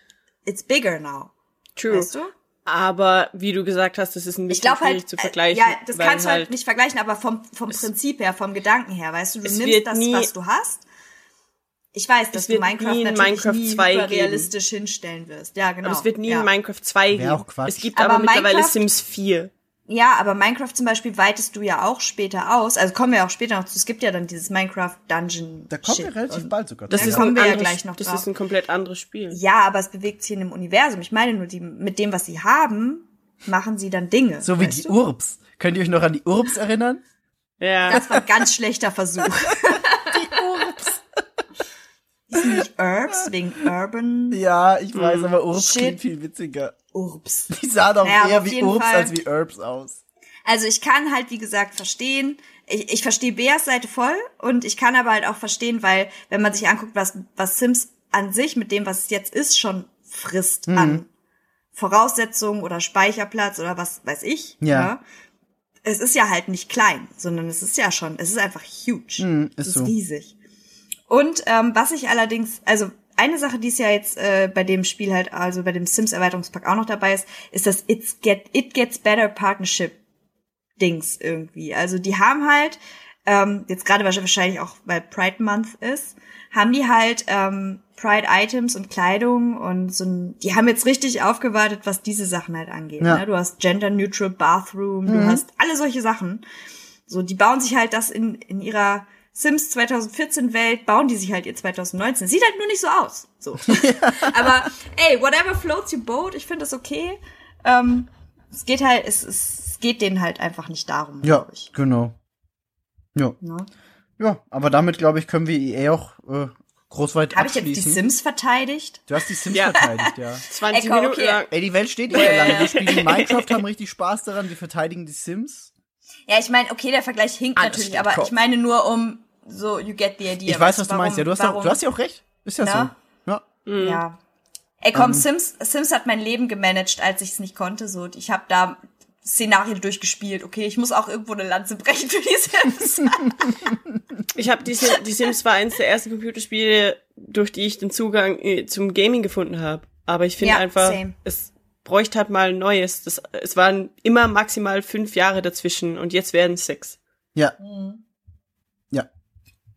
it's bigger now. True. Weißt du? Aber wie du gesagt hast, das ist ein bisschen halt, schwierig zu äh, vergleichen. ja, das kannst du halt nicht vergleichen, aber vom, vom Prinzip her, vom Gedanken her, weißt du, du nimmst das, nie- was du hast. Ich weiß, dass du wird Minecraft nie in natürlich Minecraft nie 2 realistisch hinstellen wirst. Ja, genau. Aber es wird nie ja. in Minecraft 2 Wär geben. auch Quatsch. Es gibt Aber aber, mittlerweile Minecraft- Sims 4. Ja, aber Minecraft zum Beispiel weitest du ja auch später aus. Also kommen wir auch später noch zu. Es gibt ja dann dieses Minecraft Dungeon. Da kommen Shit. wir relativ bald sogar. Das Da ist kommen wir ja anderes, gleich noch Das drauf. ist ein komplett anderes Spiel. Ja, aber es bewegt sich in dem Universum. Ich meine nur, die, mit dem, was sie haben, machen sie dann Dinge. so wie die du? Urbs. Könnt ihr euch noch an die Urbs erinnern? Ja. Das war ein ganz schlechter Versuch. Urbs. nicht Urbs wegen Urban Ja, ich weiß, aber Urbs Shit. klingt viel witziger. Urbs. Die sahen doch Naja, eher wie Urbs Fall. als wie Urbs aus. Also ich kann halt, wie gesagt, verstehen. Ich, ich verstehe Beas Seite voll und ich kann aber halt auch verstehen, weil wenn man sich anguckt, was, was Sims an sich mit dem, was es jetzt ist, schon frisst Mhm. an Voraussetzungen oder Speicherplatz oder was weiß ich. Ja. ne? Es ist ja halt nicht klein, sondern es ist ja schon, es ist einfach huge. Mhm, es ist ist so. riesig. Und ähm, was ich allerdings, also eine Sache, die es ja jetzt äh, bei dem Spiel halt, also bei dem Sims Erweiterungspack auch noch dabei ist, ist das It's Get It Gets Better Partnership Dings irgendwie. Also die haben halt ähm, jetzt gerade wahrscheinlich auch weil Pride Month ist, haben die halt ähm, Pride Items und Kleidung und so ein, die haben jetzt richtig aufgewartet, was diese Sachen halt angeht. Ja. Ne? Du hast Gender Neutral Bathroom, du hast alle solche Sachen. So, die bauen sich halt das in, in ihrer Sims 2014 Welt, bauen die sich halt ihr 2019. Sieht halt nur nicht so aus. So. Aber ey, whatever floats your boat, ich finde das okay. Ähm, es geht halt, es, es, es geht denen halt einfach nicht darum, Ja, ich. genau. Ja. Ne? Ja, aber damit, glaube ich, können wir EA auch äh, groß weit Habe ich jetzt die. Sims verteidigt? du hast die Sims Ja. verteidigt, ja. 20 Echo, Minuten okay. lang. Ey, die Welt steht nicht mehr lange. Wir spielen Minecraft, haben richtig Spaß daran, wir verteidigen die Sims. Ja, ich meine, okay, der Vergleich hinkt Alles natürlich, aber Kopf. ich meine nur um so, you get the idea. Ich weiß, weißt was du warum- meinst. Ja, du hast, warum, auch, du hast ja auch recht. Ist ja Na? so. Ja. Ja. Ey, komm, Ähm. Sims, Sims hat mein Leben gemanagt, als ich es nicht konnte. So, ich habe da Szenarien durchgespielt. Okay, ich muss auch irgendwo eine Lanze brechen für die Sims. Ich habe die, Sim- die Sims war eines der ersten Computerspiele, durch die ich den Zugang äh, zum Gaming gefunden habe. Aber ich finde Ja, einfach, same. es bräuchte halt mal ein neues. Das, es waren immer maximal fünf Jahre dazwischen und jetzt werden es sechs. Ja. Mhm. Ja.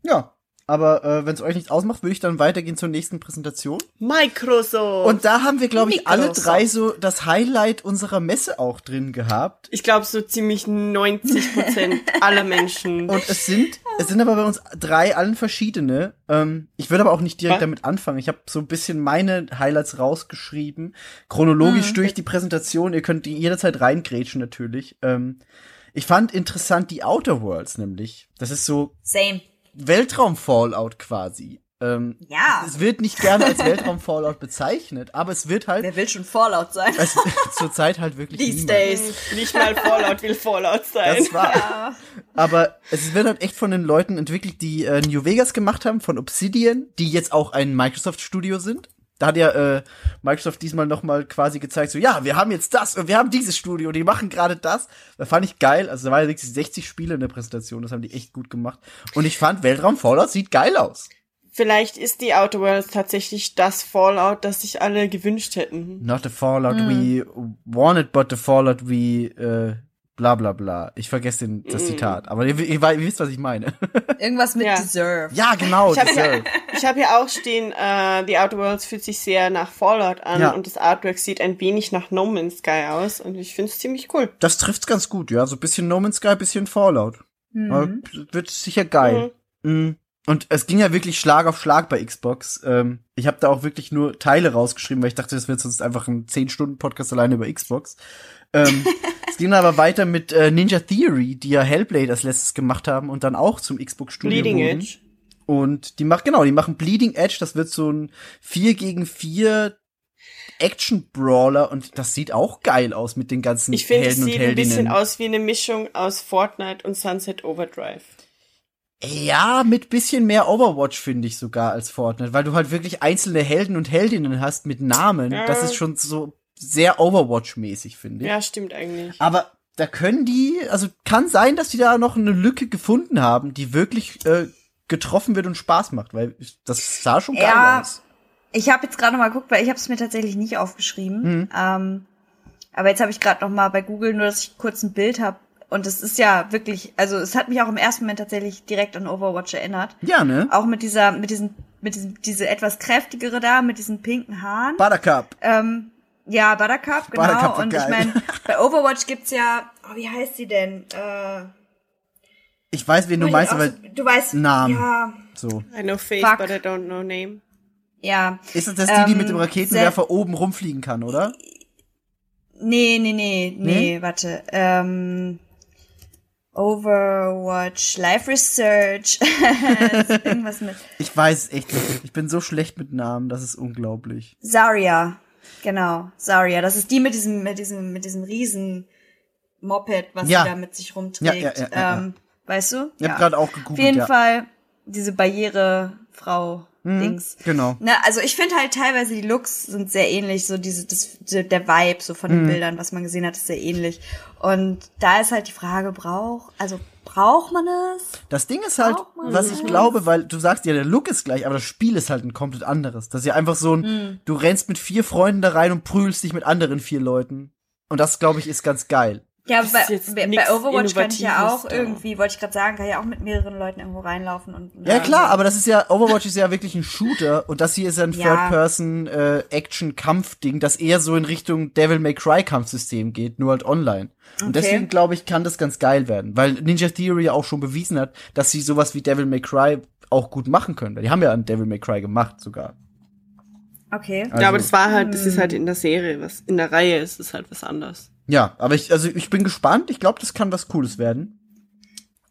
Ja. Aber äh, wenn es euch nichts ausmacht, würde ich dann weitergehen zur nächsten Präsentation. Microsoft! Und da haben wir, glaube ich, alle Microsoft. drei so das Highlight unserer Messe auch drin gehabt. ich glaube so ziemlich 90 Prozent aller Menschen. Und es sind, es sind aber bei uns drei allen verschiedene. Ähm, ich würde aber auch nicht direkt Was? damit anfangen. Ich habe so ein bisschen meine Highlights rausgeschrieben, chronologisch durch die Präsentation. Ihr könnt die jederzeit reingrätschen natürlich. Ähm, ich fand interessant die Outer Worlds nämlich. Das ist so Same. Weltraum-Fallout quasi. Ähm, Ja. Es wird nicht gerne als Weltraum-Fallout bezeichnet, aber es wird halt Wer will schon Fallout sein? es, zurzeit halt wirklich These niemand. days. Nicht mal Fallout will Fallout sein. Das war, Ja. aber es wird halt echt von den Leuten entwickelt, die äh, New Vegas gemacht haben, von Obsidian, die jetzt auch ein Microsoft-Studio sind. Da hat ja äh, Microsoft diesmal noch mal quasi gezeigt, so ja, wir haben jetzt das und wir haben dieses Studio, die machen gerade das. Das fand ich geil. Also da waren ja wirklich 60 Spiele in der Präsentation, das haben die echt gut gemacht. Und ich fand Weltraum Fallout sieht geil aus. Vielleicht ist die Outer Worlds tatsächlich das Fallout, das sich alle gewünscht hätten. Not the Fallout we wanted, but the Fallout we äh, bla bla bla. Ich vergesse den, das Zitat, aber ihr, ihr, ihr wisst, was ich meine. Irgendwas mit Ja. Deserve. ja, genau. Ich habe Deserve. ja, ich hab ja auch stehen, äh, The Outer Worlds fühlt sich sehr nach Fallout an Ja. und das Artwork sieht ein wenig nach No Man's Sky aus und ich finde es ziemlich cool. Das trifft's ganz gut, ja. So ein bisschen No Man's Sky, bisschen Fallout. Aber Wird sicher geil. Mhm. Und es ging ja wirklich Schlag auf Schlag bei Xbox. Ähm, ich habe da auch wirklich nur Teile rausgeschrieben, weil ich dachte, das wird sonst einfach ein 10-Stunden-Podcast alleine über Xbox. Ähm, es ging aber weiter mit äh, Ninja Theory, die ja Hellblade als letztes gemacht haben und dann auch zum Xbox-Studio Bleeding wurden. Edge. Und die machen, genau, die machen Bleeding Edge, das wird so ein 4 gegen 4 Action-Brawler und das sieht auch geil aus mit den ganzen Ich finde, es Helden und sieht ein bisschen aus wie eine Mischung aus Fortnite und Sunset Overdrive. Ja, mit bisschen mehr Overwatch finde ich sogar als Fortnite, weil du halt wirklich einzelne Helden und Heldinnen hast mit Namen. Ja. Das ist schon so sehr Overwatch-mäßig, finde ich. Ja, stimmt eigentlich. Aber da können die, also kann sein, dass die da noch eine Lücke gefunden haben, die wirklich äh, getroffen wird und Spaß macht, weil das sah schon geil Ja. aus. Ich habe jetzt gerade noch mal geguckt, weil ich habe es mir tatsächlich nicht aufgeschrieben. Ähm, aber jetzt habe ich gerade noch mal bei Google nur, dass ich kurz ein Bild habe. Und es ist ja wirklich, also es hat mich auch im ersten Moment tatsächlich direkt an Overwatch erinnert. Ja, ne? Auch mit dieser, mit diesen, mit diesem, diese etwas kräftigere da, mit diesen pinken Haaren. Buttercup. Ähm, ja, Buttercup, genau. Buttercup und ich geil. meine, bei Overwatch gibt's ja, oh, wie heißt sie denn? Äh, Ich weiß, wen du ich meinst, aber so- du weißt, Namen. ja, so. I know face, Fuck. but I don't know name. ja. Ist das, das die, die Ähm, mit dem Raketenwerfer oben rumfliegen kann, oder? Nee, nee, nee, nee, Nee? warte. Ähm, Overwatch, Live Research, irgendwas mit Ich weiß es echt nicht. Ich bin so schlecht mit Namen, das ist unglaublich. Zarya. Genau, Zarya. Das ist die mit diesem, mit diesem, mit diesem riesen Moped, was Ja. sie da mit sich rumträgt. Ja, ja, ja, ja, ähm, Weißt du? Ich hab grad auch gegoogelt, Auf jeden ja. Fall diese Barrierefrau. Dings. Genau. Ne, also ich finde halt teilweise die Looks sind sehr ähnlich, so diese, das, der Vibe so von Mhm. den Bildern, was man gesehen hat, ist sehr ähnlich. Und da ist halt die Frage, braucht, also braucht man es? Das Ding ist halt, was ich das? glaube, weil du sagst ja, der Look ist gleich, aber das Spiel ist halt ein komplett anderes. Das ist ja einfach so ein, Hm. du rennst mit vier Freunden da rein und prügelst dich mit anderen vier Leuten. Und das, glaube ich, ist ganz geil. Ja, bei, bei, Overwatch kann ich ja auch da. irgendwie, wollte ich gerade sagen, kann ich auch mit mehreren Leuten irgendwo reinlaufen und Ja, klar, aber das ist ja, Overwatch ist ja wirklich ein Shooter und das hier ist ja ein Ja. Third-Person-Action-Kampfding, das eher so in Richtung Devil May Cry-Kampfsystem geht, nur halt online. Und Okay. deswegen, glaube ich, kann das ganz geil werden, weil Ninja Theory ja auch schon bewiesen hat, dass sie sowas wie Devil May Cry auch gut machen können. Weil Die haben ja an Devil May Cry gemacht sogar. Okay. Also- ja, aber das war halt, das ist halt in der Serie, was in der Reihe ist es halt was anderes. Ja, aber ich, also ich bin gespannt. Ich glaube, das kann was Cooles werden.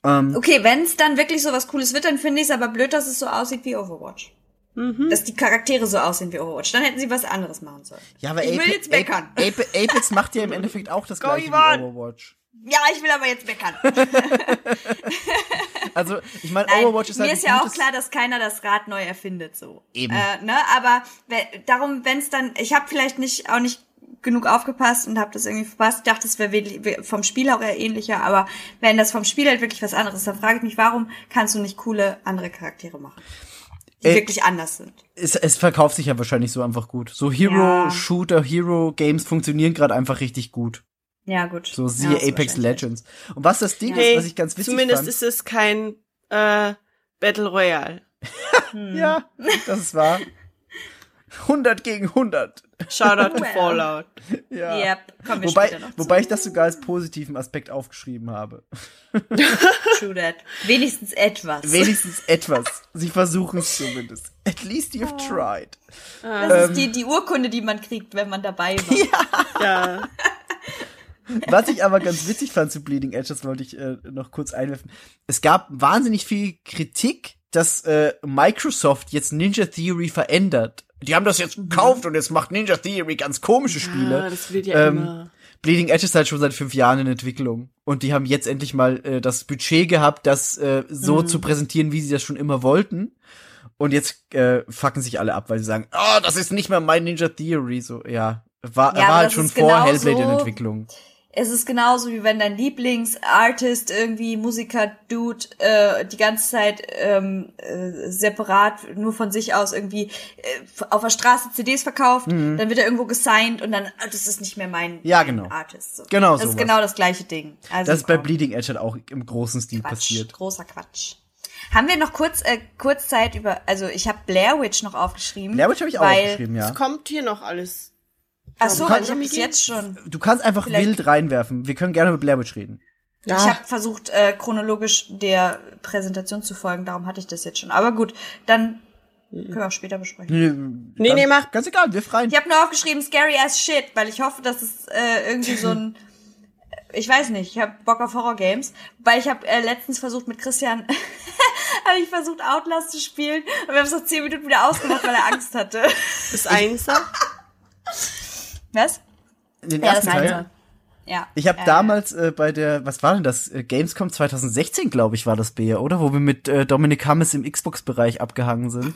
Ähm, Okay, wenn es dann wirklich so was Cooles wird, dann finde ich es aber blöd, dass es so aussieht wie Overwatch. Dass die Charaktere so aussehen wie Overwatch. Dann hätten sie was anderes machen sollen. ja, aber ich will Ape- jetzt meckern. Ape- Ape- Apex macht ja im Endeffekt auch das gleiche Yvonne! wie Overwatch. Ja, ich will aber jetzt meckern. Also, ich meine, Overwatch ist halt mir ist ja auch klar, dass keiner das Rad neu erfindet so. Eben. Äh, ne, aber darum, wenn es dann, ich habe vielleicht nicht auch nicht genug aufgepasst und habe das irgendwie verpasst. Ich dachte, es wäre vom Spiel auch eher ähnlicher, aber wenn das vom Spiel halt wirklich was anderes ist, dann frage ich mich, warum kannst du nicht coole andere Charaktere machen, die Äh, wirklich anders sind? es, es verkauft sich ja wahrscheinlich so einfach gut. So Hero-Shooter, Hero-Games funktionieren gerade einfach richtig gut. Ja, gut. So ja, siehe du Apex. Legends. Und was das Ding Hey, ist, was ich ganz witzig zumindest fand. ist es kein äh, Battle Royale. ja, das ist wahr. 100 gegen 100. Shoutout to. Fallout. Ja. Yep, kommen wir Wobei, später noch zu. wobei ich das sogar als positiven Aspekt aufgeschrieben habe. True that. Wenigstens etwas. Wenigstens etwas. Sie versuchen es zumindest. At least you've tried. das Ähm. ist die, die Urkunde, die man kriegt, wenn man dabei war. Ja. Was ich aber ganz witzig fand zu Bleeding Edge, das wollte ich äh, noch kurz einwerfen. Es gab wahnsinnig viel Kritik dass äh, Microsoft jetzt Ninja Theory verändert. Die haben das jetzt gekauft und jetzt macht Ninja Theory ganz komische Spiele. Ja, das wird ja Ähm, immer. Bleeding Edge ist halt schon seit fünf Jahren in Entwicklung. Und die haben jetzt endlich mal äh, das Budget gehabt, das äh, so zu präsentieren, wie sie das schon immer wollten. Und jetzt äh, fucken sich alle ab, weil sie sagen, oh, das ist nicht mehr mein Ninja Theory. So, ja, war, Ja, war halt schon vor genau Hellblade in so- Entwicklung. Es ist genauso wie wenn dein Lieblingsartist irgendwie Musiker Dude äh, die ganze Zeit ähm, äh, separat nur von sich aus irgendwie äh, auf der Straße CDs verkauft, dann wird er irgendwo gesigned und dann ah, das ist nicht mehr mein, Mhm. Ja, mein genau. Artist. So. Genau Das ist sowas. genau das gleiche Ding. Also Das ist bei komm, Bleeding Edge halt auch im großen Stil Quatsch, passiert. großer Quatsch. Haben wir noch kurz äh, kurz Zeit über also ich habe Blair Witch noch aufgeschrieben. Blair Witch habe ich auch aufgeschrieben, ja. Es kommt hier noch alles. Ach so, kann- weil ich habe bis jetzt schon Du kannst einfach Vielleicht- wild reinwerfen. Wir können gerne über Blair Witch reden. Ja. Ich habe versucht, äh, chronologisch der Präsentation zu folgen, darum hatte ich das jetzt schon. Aber gut, dann können wir auch später besprechen. Nee, Nee, nee, mach. Ganz egal, wir freien. Ich habe nur aufgeschrieben, scary as shit, weil ich hoffe, dass es äh, irgendwie so ein... Ich weiß nicht, ich habe Bock auf Horror-Games, weil ich habe äh, letztens versucht mit Christian, habe ich versucht Outlast zu spielen und wir haben es nach zehn Minuten wieder ausgemacht, weil er Angst hatte. Das Einser. Was? Den Ja, ersten das Teil. Einser. Ja. Ich habe Äh, damals äh, bei der, was war denn das? Äh, Gamescom 2016, glaube ich, war das Bär, oder? Wo wir mit äh, Dominik Hammes im Xbox-Bereich abgehangen sind.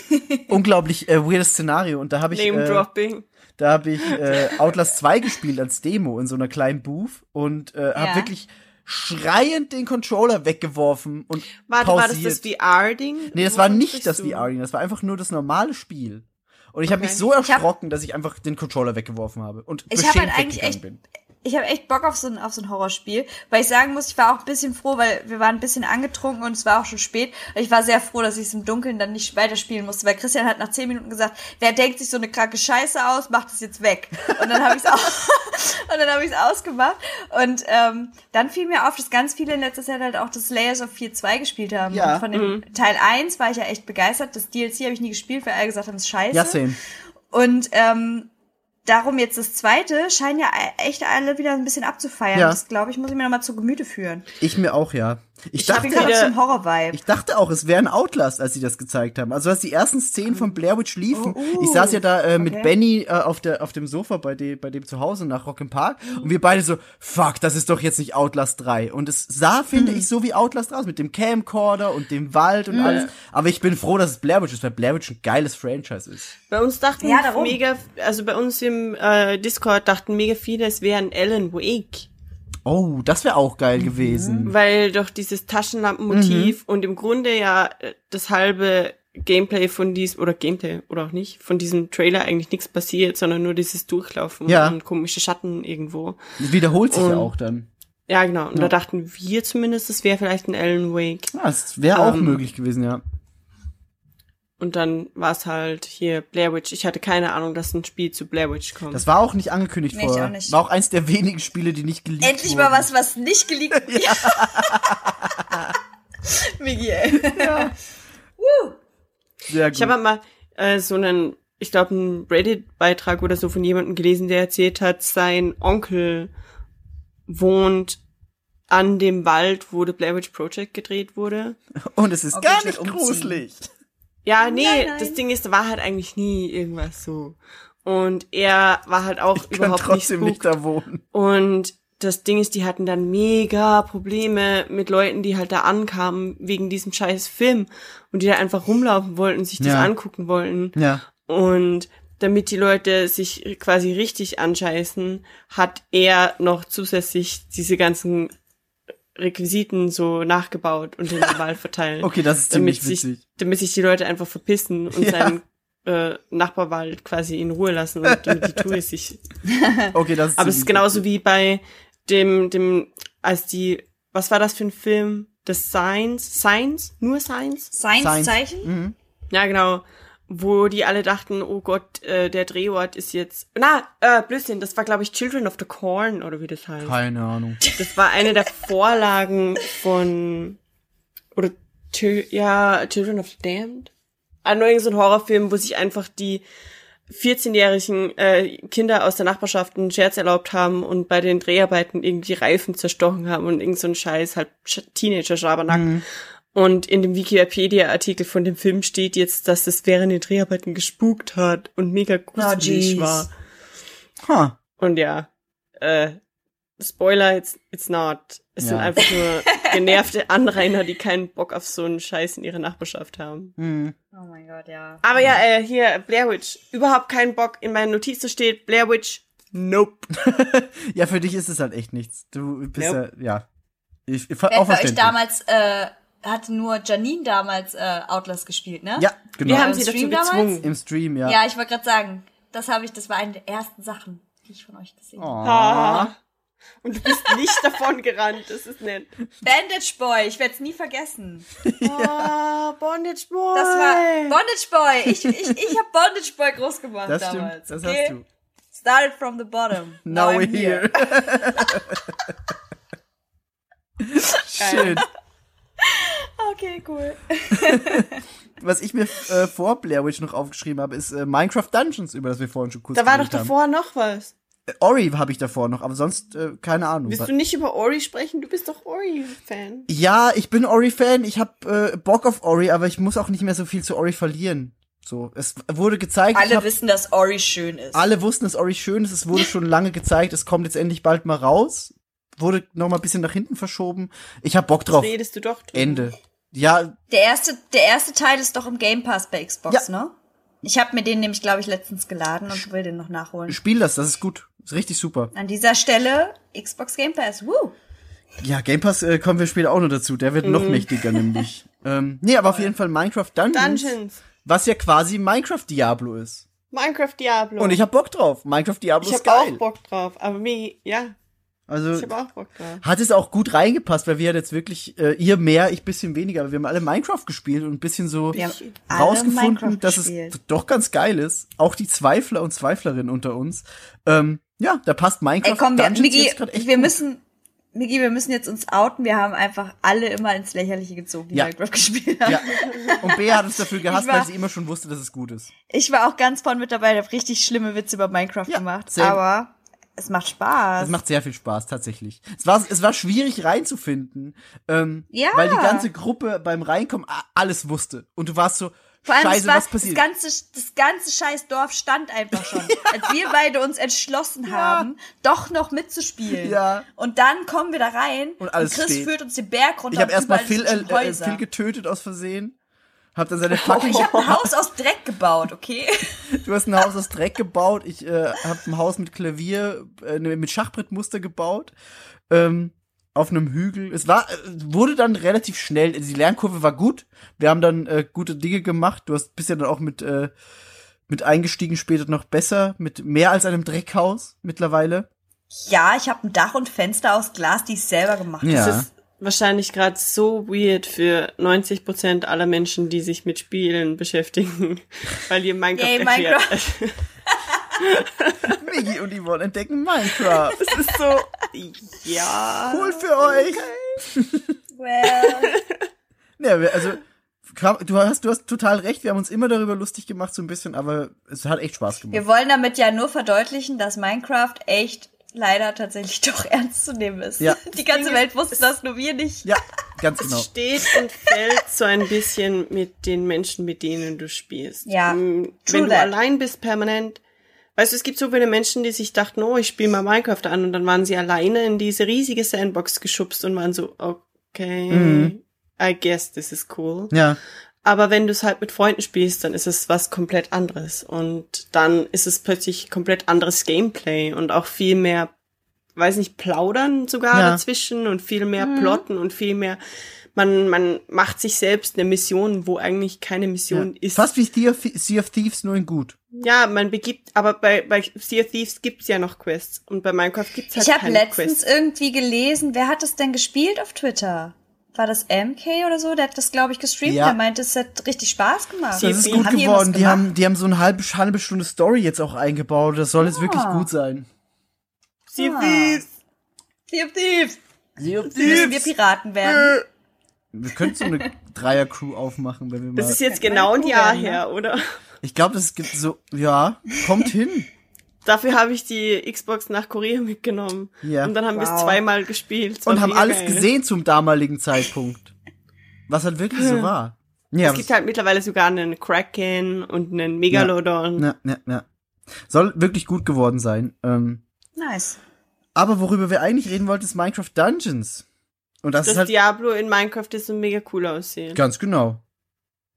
Unglaublich äh, weirdes Szenario. Und da habe ich, Name äh, Dropping. da habe ich äh, Outlast 2 gespielt als Demo in so einer kleinen Booth und äh, habe Ja. wirklich schreiend den Controller weggeworfen und Warte, war das pausiert. das VR-Ding? Nee, das war Wovon nicht das? VR-Ding, das war einfach nur das normale Spiel. Und ich habe Okay. mich so hab- erschrocken, dass ich einfach den Controller weggeworfen habe und Ich hab beschämt halt eigentlich echt- bin. Ich habe echt Bock auf so, ein, auf so ein Horrorspiel, weil ich sagen muss, ich war auch ein bisschen froh, weil wir waren ein bisschen angetrunken und es war auch schon spät. Ich war sehr froh, dass ich es im Dunkeln dann nicht weiterspielen musste, weil Christian hat nach zehn Minuten gesagt, wer denkt sich so eine kranke Scheiße aus, macht es jetzt weg. Und dann habe ich es und dann habe ich es ausgemacht und ähm, dann fiel mir auf, dass ganz viele in letzter Zeit halt auch das Layers of 4 2 gespielt haben. Ja. Und von dem Teil 1 war ich ja echt begeistert. Das DLC habe ich nie gespielt, weil alle gesagt haben, es ist scheiße. Ja, same. Und ähm, darum jetzt das zweite scheinen ja e- echt alle wieder ein bisschen abzufeiern. Ja. Das glaube ich, muss ich mir nochmal zu Gemüte führen. Ich mir auch, ja. Ich, Ich dachte, wieder- ich dachte auch, es wäre ein Outlast, als sie das gezeigt haben. Also als die ersten Szenen von Blair Witch liefen, Oh, uh, ich saß ja da äh, mit okay. Benny äh, auf der auf dem Sofa bei dem bei dem zu Hause nach Rock im Park und wir beide so, fuck, das ist doch jetzt nicht Outlast 3 und es sah finde Hm. ich so wie Outlast aus mit dem Camcorder und dem Wald und alles, aber ich bin froh, dass es Blair Witch ist, weil Blair Witch ein geiles Franchise ist. Bei uns dachten Ja, mega, also bei uns im äh, Discord dachten mega viele, es wäre ein Alan Wake. Oh, das wäre auch Mhm. geil gewesen. Weil doch dieses Taschenlampenmotiv Mhm. und im Grunde ja äh, das halbe Gameplay von diesem, oder Gameplay, oder auch nicht, von diesem Trailer eigentlich nichts passiert, sondern nur dieses Durchlaufen Ja. und komische Schatten irgendwo. Das wiederholt sich ja Und- auch dann. Ja, genau. Und Ja. da dachten wir zumindest, es wäre vielleicht ein Alan Wake. Ja, das wäre auch Ähm, möglich gewesen, ja. Und dann war es halt hier Blair Witch. Ich hatte keine Ahnung, dass ein Spiel zu Blair Witch kommt. Das war auch nicht angekündigt Nee, ich vorher. auch nicht. War auch eins der wenigen Spiele, die nicht geleakt Endlich wurden. mal was, was nicht geleakt wird. Migi, ey. Sehr gut. Ich habe mal äh, so einen, ich glaube, einen Reddit-Beitrag oder so von jemandem gelesen, der erzählt hat, sein Onkel wohnt an dem Wald, wo The Blair Witch Project gedreht wurde. Und es ist Ob gar ich nicht gruselig. Ja, nee, Nein, nein. das Ding ist, da war halt eigentlich nie irgendwas so. Und er war halt auch Ich kann überhaupt trotzdem nicht nicht da wohnen. Und das Ding ist, die hatten dann mega Probleme mit Leuten, die halt da ankamen wegen diesem scheiß Film und die da einfach rumlaufen wollten, sich das Ja. angucken wollten. Ja. Und damit die Leute sich quasi richtig anscheißen, hat er noch zusätzlich diese ganzen Requisiten so nachgebaut und in den Wald verteilt. Okay, das ist damit ziemlich sich, witzig. damit sich die Leute einfach verpissen und Ja. seinen äh, Nachbarwald quasi in Ruhe lassen und damit die Touristen sich Okay, das ist aber es ist genauso witzig. wie bei dem, dem, als die, was war das für ein Film? Das Science, Science? Nur Science? Science-Zeichen? Mhm. Ja, genau. Wo die alle dachten, oh Gott, äh, der Drehort ist jetzt, na, äh, Blödsinn, das war glaube ich Children of the Corn oder wie das heißt. Keine Ahnung. Das war eine der Vorlagen von, oder, ja, Children of the Damned? Ah, nur irgend so ein Horrorfilm, wo sich einfach die 14-jährigen äh, Kinder aus der Nachbarschaft einen Scherz erlaubt haben und bei den Dreharbeiten irgendwie Reifen zerstochen haben und irgend so ein Scheiß, halt Sch- Teenager-Schabernack. Und in dem Wikipedia-Artikel von dem Film steht jetzt, dass es während den Dreharbeiten gespukt hat und mega gruselig jeez. war. Huh. Und ja, äh, Spoiler, it's, it's not. Es sind Ja. einfach nur genervte Anrainer, die keinen Bock auf so einen Scheiß in ihrer Nachbarschaft haben. Hm. Oh mein Gott, ja. Aber ja, äh, hier, Blair Witch. Überhaupt keinen Bock. In meinen Notizen steht Blair Witch. Nope. Ja, für dich ist es halt echt nichts. Du bist Nope. ja, ja. Ich, ich, Wer auch bei euch damals, äh, hatte nur Janine damals äh, Outlast gespielt, ne? Ja, genau. Wir haben im sie dazu Stream damals? gezwungen. Im Stream, ja. Ja, ich wollte gerade sagen, das habe ich, das war eine der ersten Sachen, die ich von euch gesehen habe. Oh. Ha. Und du bist nicht davon gerannt. Das ist nett. Bandage Boy, ich werde es nie vergessen. Oh, Bondage Boy. Das war Bondage Boy. Ich, ich, ich habe Bondage Boy groß gemacht Das stimmt, damals. das okay? hast du. Started from the bottom. Now I'm we're here. Schön. Okay, cool. Was ich mir äh, vor Blair Witch noch aufgeschrieben habe, ist äh, Minecraft Dungeons, über das wir vorhin schon kurz Da war doch haben. davor noch was. Äh, Ori habe ich davor noch, aber sonst äh, keine Ahnung. Willst du nicht über Ori sprechen? Du bist doch Ori-Fan. Ja, ich bin Ori-Fan, ich habe äh, Bock auf Ori, aber ich muss auch nicht mehr so viel zu Ori verlieren. So, es wurde gezeigt, Alle hab, wissen, dass Ori schön ist. alle wussten, dass Ori schön ist, es wurde schon lange gezeigt, es kommt jetzt endlich bald mal raus. Wurde noch mal ein bisschen nach hinten verschoben. Ich hab Bock drauf. Redest du doch drüber. Ende. Ja, Der erste, der erste Teil ist doch im Game Pass bei Xbox, Ja. ne? Ich habe mir den nämlich, glaube ich, letztens geladen und will den noch nachholen. spiel das, das ist gut. Ist richtig super. An dieser Stelle Xbox Game Pass. Woo! Ja, Game Pass äh, kommen wir später auch noch dazu. Der wird noch mächtiger nämlich. Ähm, nee, aber auf jeden Fall Minecraft Dungeons, Dungeons. was ja quasi Minecraft Diablo ist. Minecraft Diablo. Und ich hab Bock drauf. Minecraft Diablo ich ist hab geil. auch Bock drauf. Aber mir, ja, Also ich auch Bock drauf. hat es auch gut reingepasst, weil wir jetzt wirklich äh, ihr mehr, ich bisschen weniger, aber wir haben alle Minecraft gespielt und ein bisschen so rausgefunden, dass gespielt. es doch ganz geil ist. Auch die Zweifler und Zweiflerinnen unter uns. Ähm, ja, da passt Minecraft Ey, komm, wir, Migi, wir gut. müssen, Migi, wir müssen jetzt uns outen. Wir haben einfach alle immer ins Lächerliche gezogen, die Ja. Minecraft gespielt haben. Ja. Und Bea hat uns dafür gehasst, war- weil sie immer schon wusste, dass es gut ist. Ich war auch ganz vorne mit dabei, habe richtig schlimme Witze über Minecraft Ja, gemacht. same. Aber es macht Spaß. Es macht sehr viel Spaß, tatsächlich. Es war, es war schwierig reinzufinden, ähm, Ja. weil die ganze Gruppe beim Reinkommen alles wusste. Und du warst so, Vor allem, scheiße, war, was das passiert? ganze, das ganze scheiß Dorf stand einfach schon. Als wir beide uns entschlossen haben, doch noch mitzuspielen. Ja. Und dann kommen wir da rein Und alles Chris steht. führt uns den Berg runter. Ich habe und erstmal Phil, äh, äh. Phil getötet aus Versehen. Hab dann seine fucking, Ich habe ein Haus aus Dreck gebaut, okay? du hast ein Haus aus Dreck gebaut. Ich äh, habe ein Haus mit Klavier, äh, ne, mit Schachbrettmuster gebaut. Ähm, auf einem Hügel. Es war, äh, wurde dann relativ schnell, die Lernkurve war gut. Wir haben dann äh, gute Dinge gemacht. Du hast bist ja dann auch mit, äh, mit eingestiegen später noch besser, mit mehr als einem Dreckhaus mittlerweile. Ja, ich habe ein Dach und Fenster aus Glas, die ich selber gemacht habe. Ja. Das ist wahrscheinlich gerade so weird für 90 Prozent aller Menschen, die sich mit Spielen beschäftigen, weil ihr Minecraft Yay, erklärt. Migi und Yvonne entdecken Minecraft. Es ist so, ja. Cool für euch. Well, Ja, also du hast du hast total recht. Wir haben uns immer darüber lustig gemacht so ein bisschen, aber es hat echt Spaß gemacht. wir wollen damit ja nur verdeutlichen, dass Minecraft echt leider tatsächlich doch ernst zu nehmen ist. Ja. Die ganze Welt wusste das, nur wir nicht. Ja, ganz genau. Es steht und fällt so ein bisschen mit den Menschen, mit denen du spielst. Ja, Mm, true Wenn du that. allein bist, permanent. Weißt du, es gibt so viele Menschen, die sich dachten, oh, ich spiele mal Minecraft an und dann waren sie alleine in diese riesige Sandbox geschubst und waren so, okay, Mhm. I guess this is cool. Ja, Aber wenn du es halt mit Freunden spielst, dann ist es was komplett anderes. Und dann ist es plötzlich komplett anderes Gameplay und auch viel mehr, weiß nicht, plaudern sogar Ja. dazwischen und viel mehr Mhm. plotten und viel mehr, man, man macht sich selbst eine Mission, wo eigentlich keine ja. Mission ist. Fast wie Sea of, sea of Thieves, nur in gut. Ja, man begibt, aber bei, bei Sea of Thieves gibt's ja noch Quests und bei Minecraft gibt's halt Ich habe keine letztens Quests. irgendwie gelesen, wer hat das denn gespielt auf Twitter? War das MK oder so? Der hat das, glaube ich, gestreamt. Ja. Der meinte, es hat richtig Spaß gemacht. Sie- Das ist Die gut haben geworden. was Die haben, die haben so eine halbe, halbe Stunde Story jetzt auch eingebaut. Das soll jetzt wirklich Ah. gut sein. Sea of Ah. Thieves! Sea of Thieves. Sea of Müssen wir Piraten werden? Wir könnten so eine Dreier-Crew aufmachen, wenn wir mal. Das ist jetzt genau ein Jahr ne? her, oder? ich glaube, das gibt so, ja, kommt hin. Dafür habe ich die Xbox nach Korea mitgenommen. Ja. Und dann haben wir es Wow. zweimal gespielt. Und haben alles geil. gesehen zum damaligen Zeitpunkt. Was halt wirklich so war. Ja, es gibt halt mittlerweile sogar einen Kraken und einen Megalodon. ja, ja, ja. Soll wirklich gut geworden sein. Ähm, Nice. aber worüber wir eigentlich reden wollten, ist Minecraft Dungeons. Und das Dass ist halt Diablo in Minecraft ist so mega cool aussehen. ganz genau.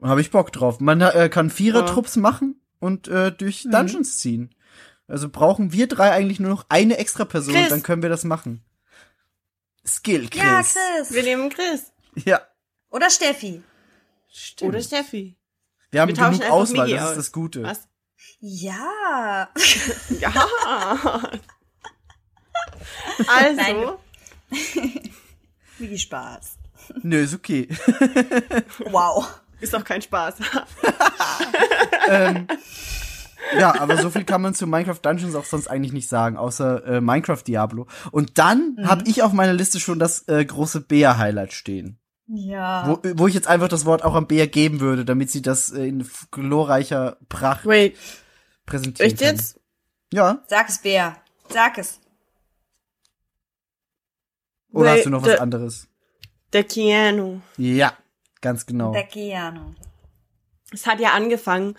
Habe ich Bock drauf. Man äh, kann Vierer-Trupps machen und äh, durch Mhm. Dungeons ziehen. Also brauchen wir drei eigentlich nur noch eine extra Person, Chris. dann können wir das machen. Skill, Chris. Ja, Chris. Wir nehmen Chris. Ja, Oder Steffi. stimmt. Oder Steffi. wir haben wir genug Auswahl, Migi das ist das Gute. Was? Ja. Ja. also, Wie Spaß. Nö, ist okay. Wow. ist doch kein Spaß. ähm, ja, aber so viel kann man zu Minecraft Dungeons auch sonst eigentlich nicht sagen, außer äh, Minecraft Diablo. Und dann Mhm. habe ich auf meiner Liste schon das äh, große Bär-Highlight stehen. Ja. Wo, wo ich jetzt einfach das Wort auch am Bär geben würde, damit sie das äh, in glorreicher Pracht Wait, präsentieren echt jetzt? Ja. Sag es, Bär. Sag es. Oder Wait, hast du noch was anderes? Der Keanu. Ja, ganz genau. Der Keanu. Es hat ja angefangen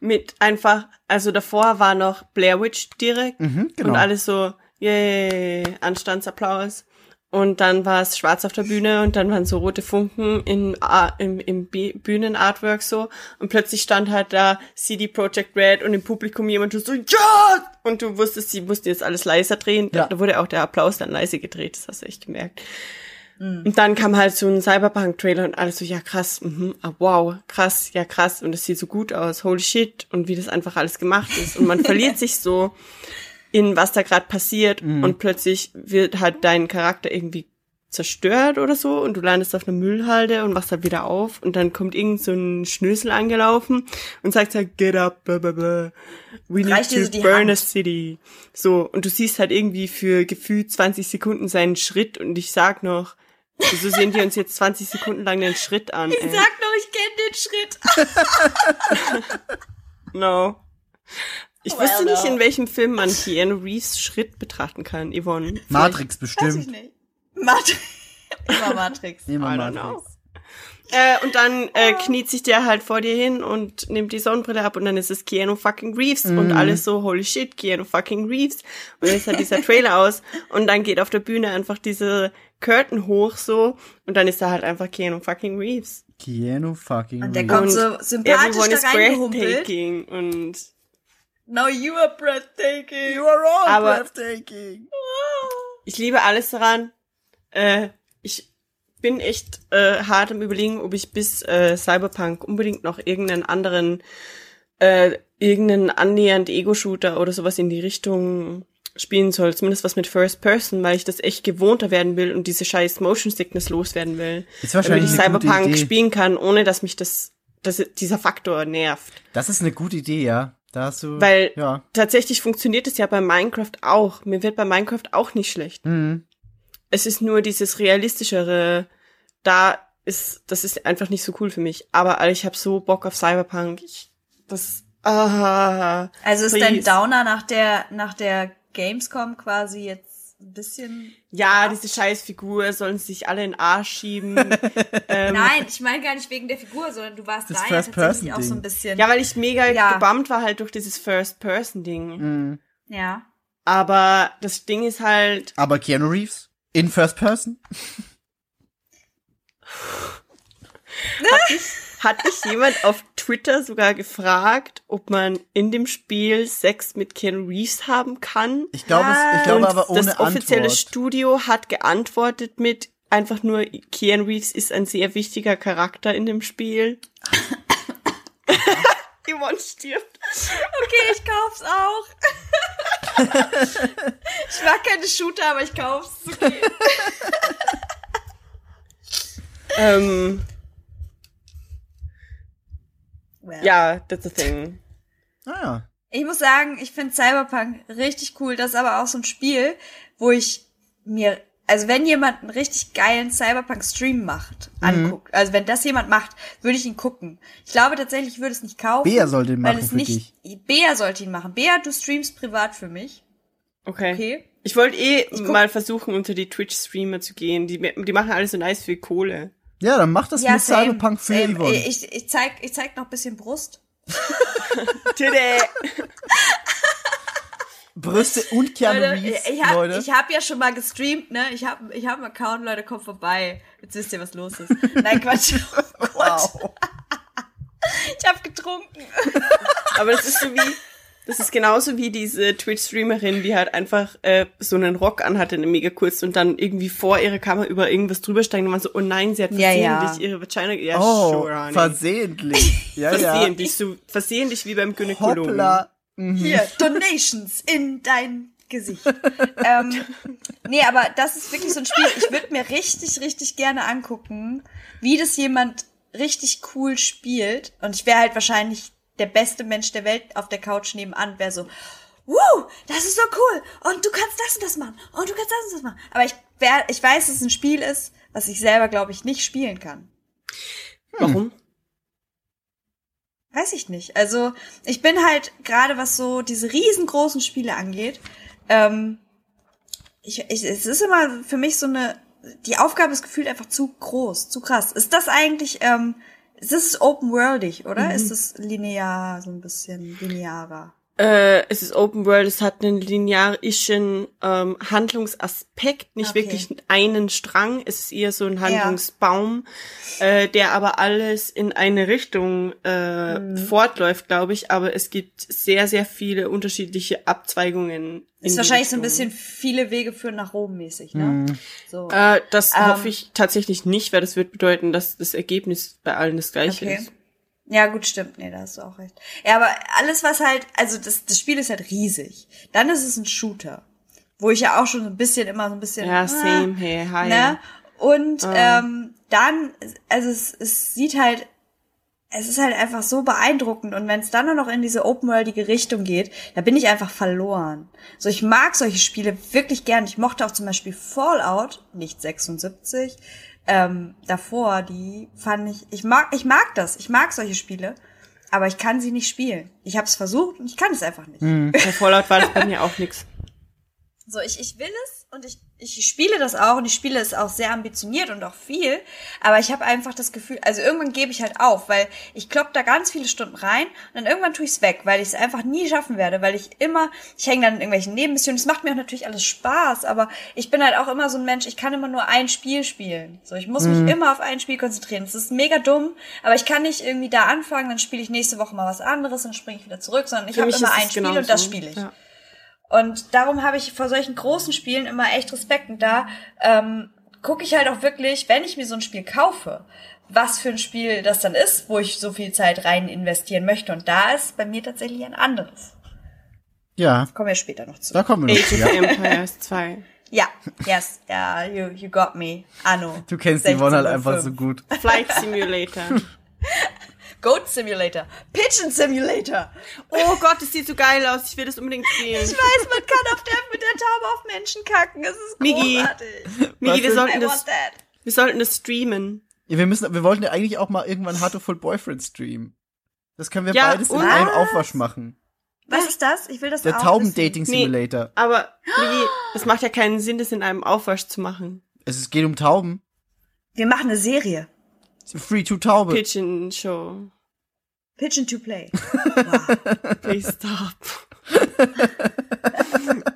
mit einfach, also davor war noch Blair Witch direkt Mhm, genau. und alles so, yay, Anstandsapplaus. Und dann war es schwarz auf der Bühne und dann waren so rote Funken im, im B- Bühnenartwork so. Und plötzlich stand halt da CD Projekt Red und im Publikum jemand so, ja! Und du wusstest, sie musste jetzt alles leiser drehen. Ja. Da wurde auch der Applaus dann leise gedreht, das hast du echt gemerkt. Und dann kam halt so ein Cyberpunk-Trailer und alles so, ja krass, mhm, ah, wow, krass, ja krass. Und es sieht so gut aus, holy shit. Und wie das einfach alles gemacht ist. Und man verliert sich so in was da gerade passiert. Und plötzlich wird halt dein Charakter irgendwie zerstört oder so. Und du landest auf einer Müllhalde und wachst halt wieder auf. Und dann kommt irgend so ein Schnösel angelaufen und sagt halt, get up, blah, blah, blah. We need Reicht dir to burn Hand. a city. So, und du siehst halt irgendwie für gefühlt 20 Sekunden seinen Schritt. Und ich sag noch, wieso sehen wir uns jetzt 20 Sekunden lang den Schritt an? Ich ey? sag noch, ich kenne den Schritt. No. Ich Well, wusste nicht, no. in welchem Film man Keanu Reeves Schritt betrachten kann, Yvonne. Matrix Weiß ich bestimmt. nicht. Matrix. Immer Matrix. Immer I don't Matrix. Äh, und dann äh, kniet sich der halt vor dir hin und nimmt die Sonnenbrille ab und dann ist es Keanu fucking Reeves und alles so, holy shit, Keanu fucking Reeves. Und dann ist halt dieser Trailer aus und dann geht auf der Bühne einfach diese Curtain hoch so und dann ist da halt einfach Keanu fucking Reeves. Keanu fucking Und der Reeves. kommt so sympathisch da reingehumpelt. breathtaking und Now you are breathtaking. You are all Aber- breathtaking. ich liebe alles daran. Äh, ich bin echt äh, hart im Überlegen, ob ich bis äh, Cyberpunk unbedingt noch irgendeinen anderen, äh, irgendeinen annähernd Ego-Shooter oder sowas in die Richtung spielen soll. Zumindest was mit First Person, weil ich das echt gewohnter werden will und diese scheiß Motion Sickness loswerden will. Ist Damit wahrscheinlich ich eine gute Cyberpunk Idee. spielen kann, ohne dass mich das, dass dieser Faktor nervt. Das ist eine gute Idee, ja. Da hast du. Weil Ja. tatsächlich funktioniert es ja bei Minecraft auch. Mir wird bei Minecraft auch nicht schlecht. Mhm. Es ist nur dieses realistischere, da ist, das ist einfach nicht so cool für mich. Aber ich habe so Bock auf Cyberpunk. Ich, das, ah, Also ist dein please. Downer nach der, nach der Gamescom quasi jetzt ein bisschen. Ja, diese scheiß Figur sollen sich alle in den Arsch schieben. ähm, Nein, ich meine gar nicht wegen der Figur, sondern du warst Das da ja tatsächlich auch so ein bisschen. Ja, weil ich mega Ja. gebummt war halt durch dieses First-Person-Ding. Mhm. ja. Aber das Ding ist halt, Aber Keanu Reeves? In First Person? hat mich jemand auf Twitter sogar gefragt, ob man in dem Spiel Sex mit Ken Reeves haben kann. Ich glaube, es, ich glaube aber ohne das offizielle Antwort. Studio hat geantwortet mit einfach nur Keanu Reeves ist ein sehr wichtiger Charakter in dem Spiel. Yvonne stirbt. Okay, ich kauf's auch. ich mag keine Shooter, aber ich kauf's. Okay. Ähm, Well. ja, that's the thing. Ah, ja. Ich muss sagen, ich finde Cyberpunk richtig cool. Das ist aber auch so ein Spiel, wo ich mir, also wenn jemand einen richtig geilen Cyberpunk-Stream macht, Mhm. anguckt, also wenn das jemand macht, würde ich ihn gucken. Ich glaube tatsächlich, ich würde es nicht kaufen. Bea soll den weil machen es für nicht, Bea sollte ihn machen. Bea, du streamst privat für mich. Okay. Okay. Ich wollte eh guck- mal versuchen, unter die Twitch-Streamer zu gehen. Die, die machen alles so nice für Kohle. Ja, dann mach das Ja, mit same, Cyberpunk für same. Yvonne. Ich, ich, zeig, ich zeig noch ein bisschen Brust. Tüde. Brüste und Keanu Leute, Reeves, ich habe Leute. ich hab ja schon mal gestreamt, ne? Ich habe ich hab einen Account, Leute, kommt vorbei. Jetzt wisst ihr, was los ist. Nein, Quatsch. Oh wow. Ich habe getrunken. Aber das ist so wie, das ist genauso wie diese Twitch-Streamerin, die halt einfach äh, so einen Rock anhatte, eine mega kurz und dann irgendwie vor ihrer Kamera über irgendwas drüber steigen und man so, oh nein, sie hat Ja, versehentlich ja. ihre Vagina, ja, Oh, sure, honey. versehentlich. Ja, ja. Versehentlich, so, versehentlich wie beim Gynäkologen. Hoppla. Mhm. Hier, Donations in dein Gesicht. ähm, nee, aber das ist wirklich so ein Spiel. Ich würde mir richtig, richtig gerne angucken, wie das jemand richtig cool spielt. Und ich wäre halt wahrscheinlich der beste Mensch der Welt auf der Couch nebenan, wäre so, Woo, das ist so cool. Und du kannst das und das machen. Und du kannst das und das machen. Aber ich, wär, ich weiß, dass es ein Spiel ist, was ich selber, glaube ich, nicht spielen kann. Warum? Weiß ich nicht. Also ich bin halt gerade was so diese riesengroßen Spiele angeht. Ähm, ich, ich, es ist immer für mich so eine. Die Aufgabe ist gefühlt einfach zu groß, zu krass. Ist das eigentlich? Ähm, ist das open worldig, oder? Ist es linear, so ein bisschen linearer? Äh, es ist Open World, es hat einen linearischen ähm, Handlungsaspekt, nicht Okay. wirklich einen Strang. Es ist eher so ein Handlungsbaum, äh, der aber alles in eine Richtung äh, Mhm. fortläuft, glaube ich. Aber es gibt sehr, sehr viele unterschiedliche Abzweigungen. Ist wahrscheinlich so ein Richtung. bisschen viele Wege führen nach Rom mäßig, ne? Mhm. So. Äh, das Ähm. hoffe ich tatsächlich nicht, weil das wird bedeuten, dass das Ergebnis bei allen das gleiche Okay. ist. Ja, gut, stimmt. Nee, da hast du auch recht. Ja, aber alles, was halt, also das, das Spiel ist halt riesig. Dann ist es ein Shooter. Wo ich ja auch schon so ein bisschen immer so ein bisschen. Ja, ah, same, hey, hi. Ne? Und Ah. ähm, dann, also es, es sieht halt, es ist halt einfach so beeindruckend. Und wenn es dann nur noch in diese open-worldige Richtung geht, da bin ich einfach verloren. So, ich mag solche Spiele wirklich gern. Ich mochte auch zum Beispiel Fallout, nicht 76, ähm, davor, die fand ich, ich mag, ich mag das. Ich mag solche Spiele. Aber ich kann sie nicht spielen. Ich habe es versucht und ich kann es einfach nicht. Bei Fallout war das bei mir auch nix. So, ich, ich will es und ich, ich spiele das auch und ich spiele es auch sehr ambitioniert und auch viel, aber ich habe einfach das Gefühl, also irgendwann gebe ich halt auf, weil ich klopp da ganz viele Stunden rein und dann irgendwann tue ich es weg, weil ich es einfach nie schaffen werde, weil ich immer, ich hänge dann in irgendwelchen Nebenmissionen, es macht mir auch natürlich alles Spaß, aber ich bin halt auch immer so ein Mensch, ich kann immer nur ein Spiel spielen. So, ich muss mich immer auf ein Spiel konzentrieren. Das ist mega dumm, aber ich kann nicht irgendwie da anfangen, dann spiele ich nächste Woche mal was anderes, dann springe ich wieder zurück, sondern ich habe immer ein es Spiel genauso. und das spiele ich. Ja. Und darum habe ich vor solchen großen Spielen immer echt Respekt. Und da ähm, gucke ich halt auch wirklich, wenn ich mir so ein Spiel kaufe, was für ein Spiel das dann ist, wo ich so viel Zeit rein investieren möchte. Und da ist bei mir tatsächlich ein anderes. Ja, Kommen wir später noch zu. da kommen wir noch. Age of Ja. Empires 2. Ja, yes, ja, you, you got me. Anno. Du kennst die Yvonne halt einfach so 16.05. gut. Flight Simulator. Goat Simulator. Pigeon Simulator. Oh Gott, das sieht so geil aus. Ich will das unbedingt spielen. Ich weiß, man kann auf der, mit der Taube auf Menschen kacken. Es ist Migi. großartig. Migi, wir Was sollten das, wir sollten das streamen. Ja, wir müssen, wir wollten ja eigentlich auch mal irgendwann Full Boyfriend streamen. Das können wir Ja, beides in einem Was? Aufwasch machen. Was ist das? Ich will das Der auch Taubendating Nee. Simulator. Aber, Migi, es macht ja keinen Sinn, das in einem Aufwasch zu machen. Es geht um Tauben. Wir machen eine Serie. Free to Taube. Pigeon Show. Pigeon to Play. Please stop.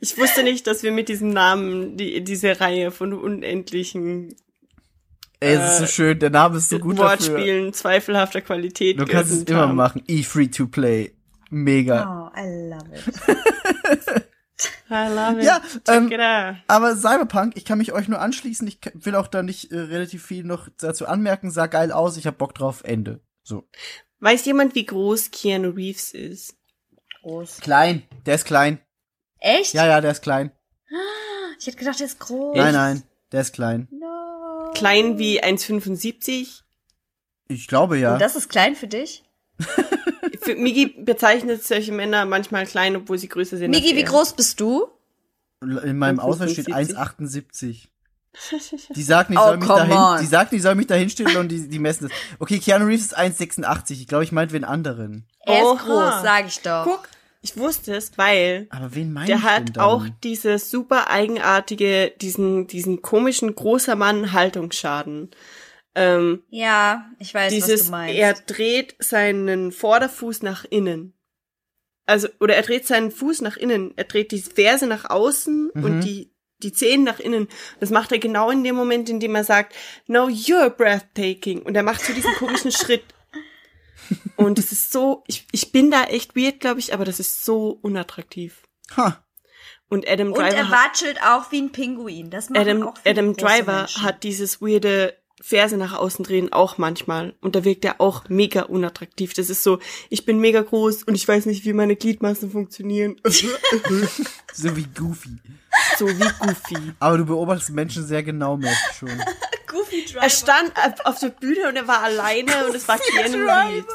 Ich wusste nicht, dass wir mit diesem Namen die, diese Reihe von unendlichen Ey, es ist so Äh, schön. Der Name ist so gut dafür. Wortspielen zweifelhafter Qualität Du kannst es immer haben. machen. E Free to Play. Mega. Oh, I love it. I love it. Ja, ähm, it. Aber Cyberpunk, ich kann mich euch nur anschließen. Ich will auch da nicht äh, relativ viel noch dazu anmerken. Sah geil aus. Ich hab Bock drauf. Ende. So. Weiß jemand, wie groß Keanu Reeves ist? Groß. Klein. Der ist klein. Echt? Ja, ja, der ist klein. Ich hätte gedacht, der ist groß. Nein, nein. Der ist klein. No. Klein wie 1,75? Ich glaube ja. Und das ist klein für dich? Für Migi bezeichnet solche Männer manchmal klein, obwohl sie größer sind. Migi, wie groß bist du? In meinem Ausweis steht 1,75. 1,78. Die sagt, ich Oh, soll mich come dahin, on. die sagt, ich soll mich dahin stellen und die, die messen das. Okay, Keanu Reeves ist 1,86. Ich glaube, ich meinte wen anderen. Er Oha. ist groß, sag ich doch. Guck, Ich wusste es, weil Aber wen meinst der du hat denn dann? auch diese super eigenartige, diesen, diesen komischen großer Mann Haltungsschaden. Ähm, Ja, ich weiß, was dieses, du meinst. er dreht seinen Vorderfuß nach innen. Also, oder er dreht seinen Fuß nach innen. Er dreht die Ferse nach außen Mhm. und die, die Zehen nach innen. Das macht er genau in dem Moment, in dem er sagt, no, you're breathtaking. Und er macht so diesen komischen Schritt. Und es ist so, ich, ich bin da echt weird, glaube ich, aber das ist so unattraktiv. Ha. Und Adam Und Driver er hat, watschelt auch wie ein Pinguin. Das machen Adam, auch Adam Driver Menschen. hat dieses weirde Ferse nach außen drehen auch manchmal. Und da wirkt er auch mega unattraktiv. Das ist so, ich bin mega groß und ich weiß nicht, wie meine Gliedmaßen funktionieren. So wie Goofy. so wie Goofy. Aber du beobachtest Menschen sehr genau, merk ich schon. Goofy Driver. Er stand auf- auf der Bühne und er war alleine und es war Keanu Reeves.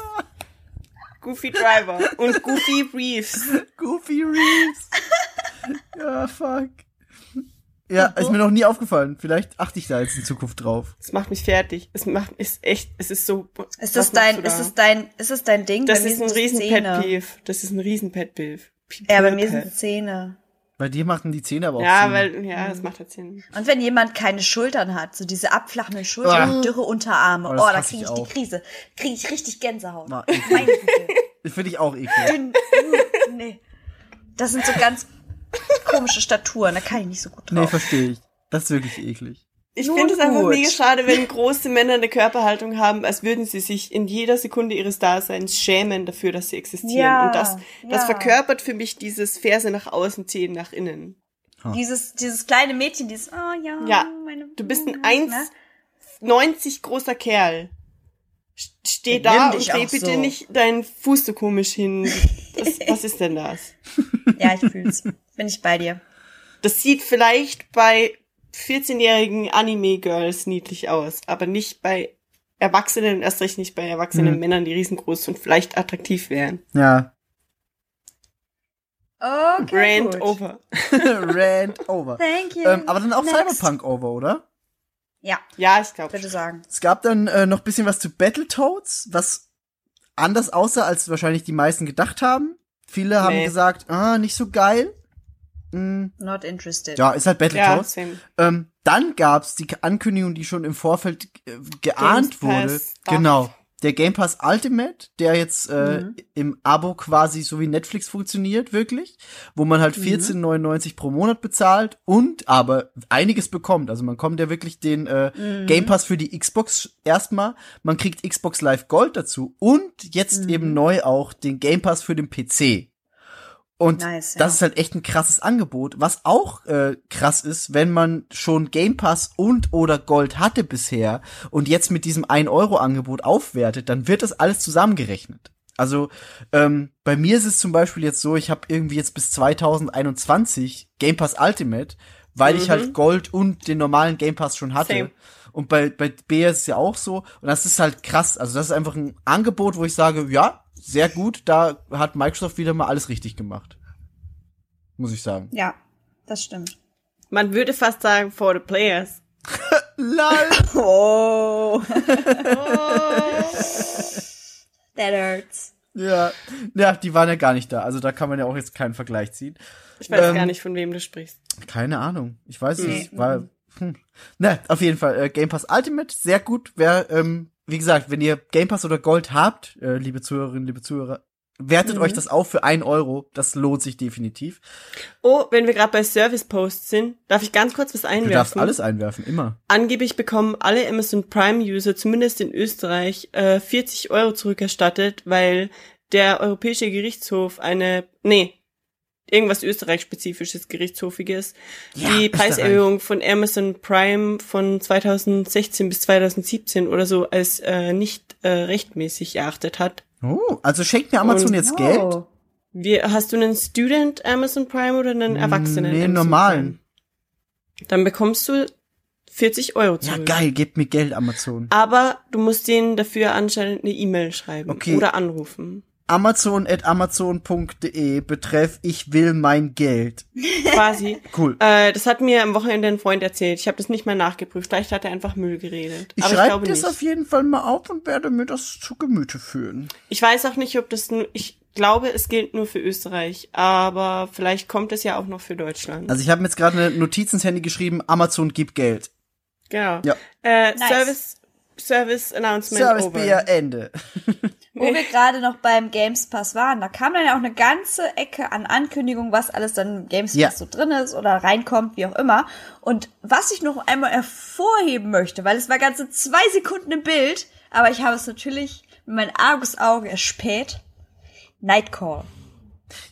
Goofy Driver und Goofy Reeves. Goofy Reeves. ja, fuck. Ja, ist mir noch nie aufgefallen. Vielleicht achte ich da jetzt in Zukunft drauf. Das macht mich fertig. Es macht, ist echt, es ist so. Ist das dein, da? ist das dein, ist das dein Ding? Das ist ein riesen Zähne. Pet Peeve. Das ist ein riesen Pet Peeve. Ja, bei mir sind Zähne. Bei dir machen die Zähne aber auch Ja, Sinn. weil, ja, das macht halt Sinn. Und wenn jemand keine Schultern hat, so diese abflachenden Schultern Ah. und dürre Unterarme, Oh, oh, da kriege ich ich die auch. Krise. Kriege ich richtig Gänsehaut. Na, eklig. Meine Güte. Finde ich auch eklig. Nee. Das sind so ganz komische Staturen, da kann ich nicht so gut Nee, drauf. verstehe ich. Das ist wirklich eklig. Ich finde es einfach mega schade, wenn große Männer eine Körperhaltung haben, als würden sie sich in jeder Sekunde ihres Daseins schämen dafür, dass sie existieren. Ja, Und das, das ja. verkörpert für mich dieses Ferse nach außen, Zehen nach innen. Dieses, dieses kleine Mädchen, dieses, oh ja, Ja, meine, Du bist ein ne? 1,90 großer Kerl. St- Steh da und dreh bitte so. nicht deinen Fuß so komisch hin. Das, was ist denn das? Ja, ich fühl's. Bin ich bei dir. Das sieht vielleicht bei 14-jährigen Anime-Girls niedlich aus, aber nicht bei Erwachsenen, erst recht nicht bei erwachsenen Mhm. Männern, die riesengroß und vielleicht attraktiv wären. Ja. Okay, Rant gut. over. Rant over. Thank you. Ähm, aber dann auch Next. Cyberpunk over, oder? Ja, Ja, ich glaube. bitte sagen. Es gab dann äh, noch bisschen was zu Battletoads, was anders aussah, als wahrscheinlich die meisten gedacht haben. Viele haben Nee. gesagt, ah, nicht so geil. Hm, Not interested. ja, ist halt Ja, Battletoads. same. ähm, dann gab's die Ankündigung, die schon im Vorfeld äh, geahnt Games wurde. Pass. Genau. Der Game Pass Ultimate, der jetzt äh, Mhm. im Abo quasi so wie Netflix funktioniert, wirklich, wo man halt 14,99 pro Monat bezahlt und aber einiges bekommt. Also man kommt ja wirklich den äh, Mhm. Game Pass für die Xbox erstmal, man kriegt Xbox Live Gold dazu und jetzt Mhm. eben neu auch den Game Pass für den PC. Und Nice, ja. das ist halt echt ein krasses Angebot, was auch äh, krass ist, wenn man schon Game Pass und oder Gold hatte bisher und jetzt mit diesem 1-Euro-Angebot aufwertet, dann wird das alles zusammengerechnet. Also ähm, bei mir ist es zum Beispiel jetzt so, ich habe irgendwie jetzt bis 2021 Game Pass Ultimate, weil ich Mhm. halt Gold und den normalen Game Pass schon hatte. Same. Und bei, bei B ist es ja auch so. Und das ist halt krass. Also das ist einfach ein Angebot, wo ich sage, ja, sehr gut, da hat Microsoft wieder mal alles richtig gemacht. Muss ich sagen. Ja, das stimmt. Man würde fast sagen, for the players. Lol. Oh. That hurts. Ja. Ja, die waren ja gar nicht da. Also da kann man ja auch jetzt keinen Vergleich ziehen. Ich weiß Ähm, gar nicht, von wem du sprichst. Keine Ahnung. Ich weiß Nee. nicht. War, hm. Na, auf jeden Fall. Äh, Game Pass Ultimate, sehr gut. Wer, ähm, wie gesagt, wenn ihr Game Pass oder Gold habt, äh, liebe Zuhörerinnen, liebe Zuhörer, wertet Mhm. euch das auf für ein Euro. Das lohnt sich definitiv. Oh, wenn wir gerade bei Service Posts sind, darf ich ganz kurz was Du einwerfen? darfst alles einwerfen, immer. Angeblich bekommen alle Amazon Prime-User, zumindest in Österreich, äh, 40 Euro zurückerstattet, weil der Europäische Gerichtshof eine, nee, irgendwas Österreich-spezifisches Gerichtshofiges, Ja, die. Preiserhöhung von Amazon Prime von 2016 bis 2017 oder so als äh, nicht äh, rechtmäßig erachtet hat. Oh, also schenkt mir Amazon Und- jetzt Geld? Oh. Wie, hast du einen Student Amazon Prime oder einen Erwachsenen? Nee, Amazon normalen. Prime? Dann bekommst du 40 Euro Ja, zurück. geil, gebt mir Geld, Amazon. Aber du musst denen dafür anscheinend eine E-Mail schreiben Okay. oder anrufen. Amazon at amazon.de betreff ich will mein Geld. Quasi. Cool. äh, das hat mir am Wochenende ein Freund erzählt. Ich habe das nicht mal nachgeprüft. Vielleicht hat er einfach Müll geredet. Ich Aber ich schreibe glaube das nicht. auf jeden Fall mal auf und werde mir das zu Gemüte führen. Ich weiß auch nicht, ob das nur, ich glaube, es gilt nur für Österreich, aber vielleicht kommt es ja auch noch für Deutschland. Also ich habe mir jetzt gerade eine Notiz ins Handy geschrieben, Amazon gibt Geld. genau. Ja. Äh, Nice. Service, Service Announcement Service over. Bier, Ende. Wo wir gerade noch beim Games Pass waren, da kam dann ja auch eine ganze Ecke an Ankündigungen, was alles dann im Games Pass Ja. so drin ist oder reinkommt, wie auch immer. Und was ich noch einmal hervorheben möchte, weil es war ganze zwei Sekunden im Bild, aber ich habe es natürlich mit meinem Argusauge erspäht. Nightcall.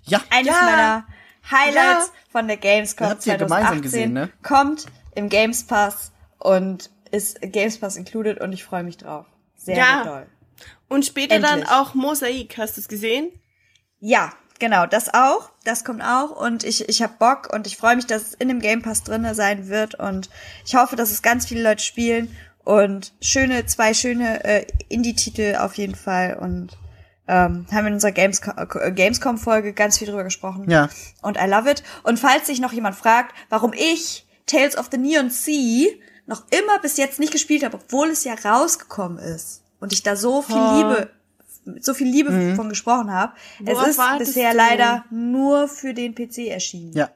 Ja, Eines Ja. meiner Highlights Ja. von der Gamescom Ihr habt's ja 2018 gemeinsam gesehen, ne? kommt im Games Pass und ist Games Pass included und ich freue mich drauf. Sehr Ja. doll. Und später dann Endlich. auch Mosaik, hast du es gesehen? Ja, genau, das auch. Das kommt auch und ich, ich hab Bock und ich freue mich, dass es in dem Game Pass drinne sein wird und ich hoffe, dass es ganz viele Leute spielen und schöne, zwei schöne äh, Indie-Titel auf jeden Fall und ähm, haben in unserer Gamescom, äh, Gamescom-Folge ganz viel drüber gesprochen. Ja. Und I love it. Und falls sich noch jemand fragt, warum ich Tales of the Neon Sea noch immer bis jetzt nicht gespielt habe, obwohl es ja rausgekommen ist und ich da so viel Oh. Liebe so viel Liebe von gesprochen habe. Es ist bisher du? leider nur für den PC erschienen. ja.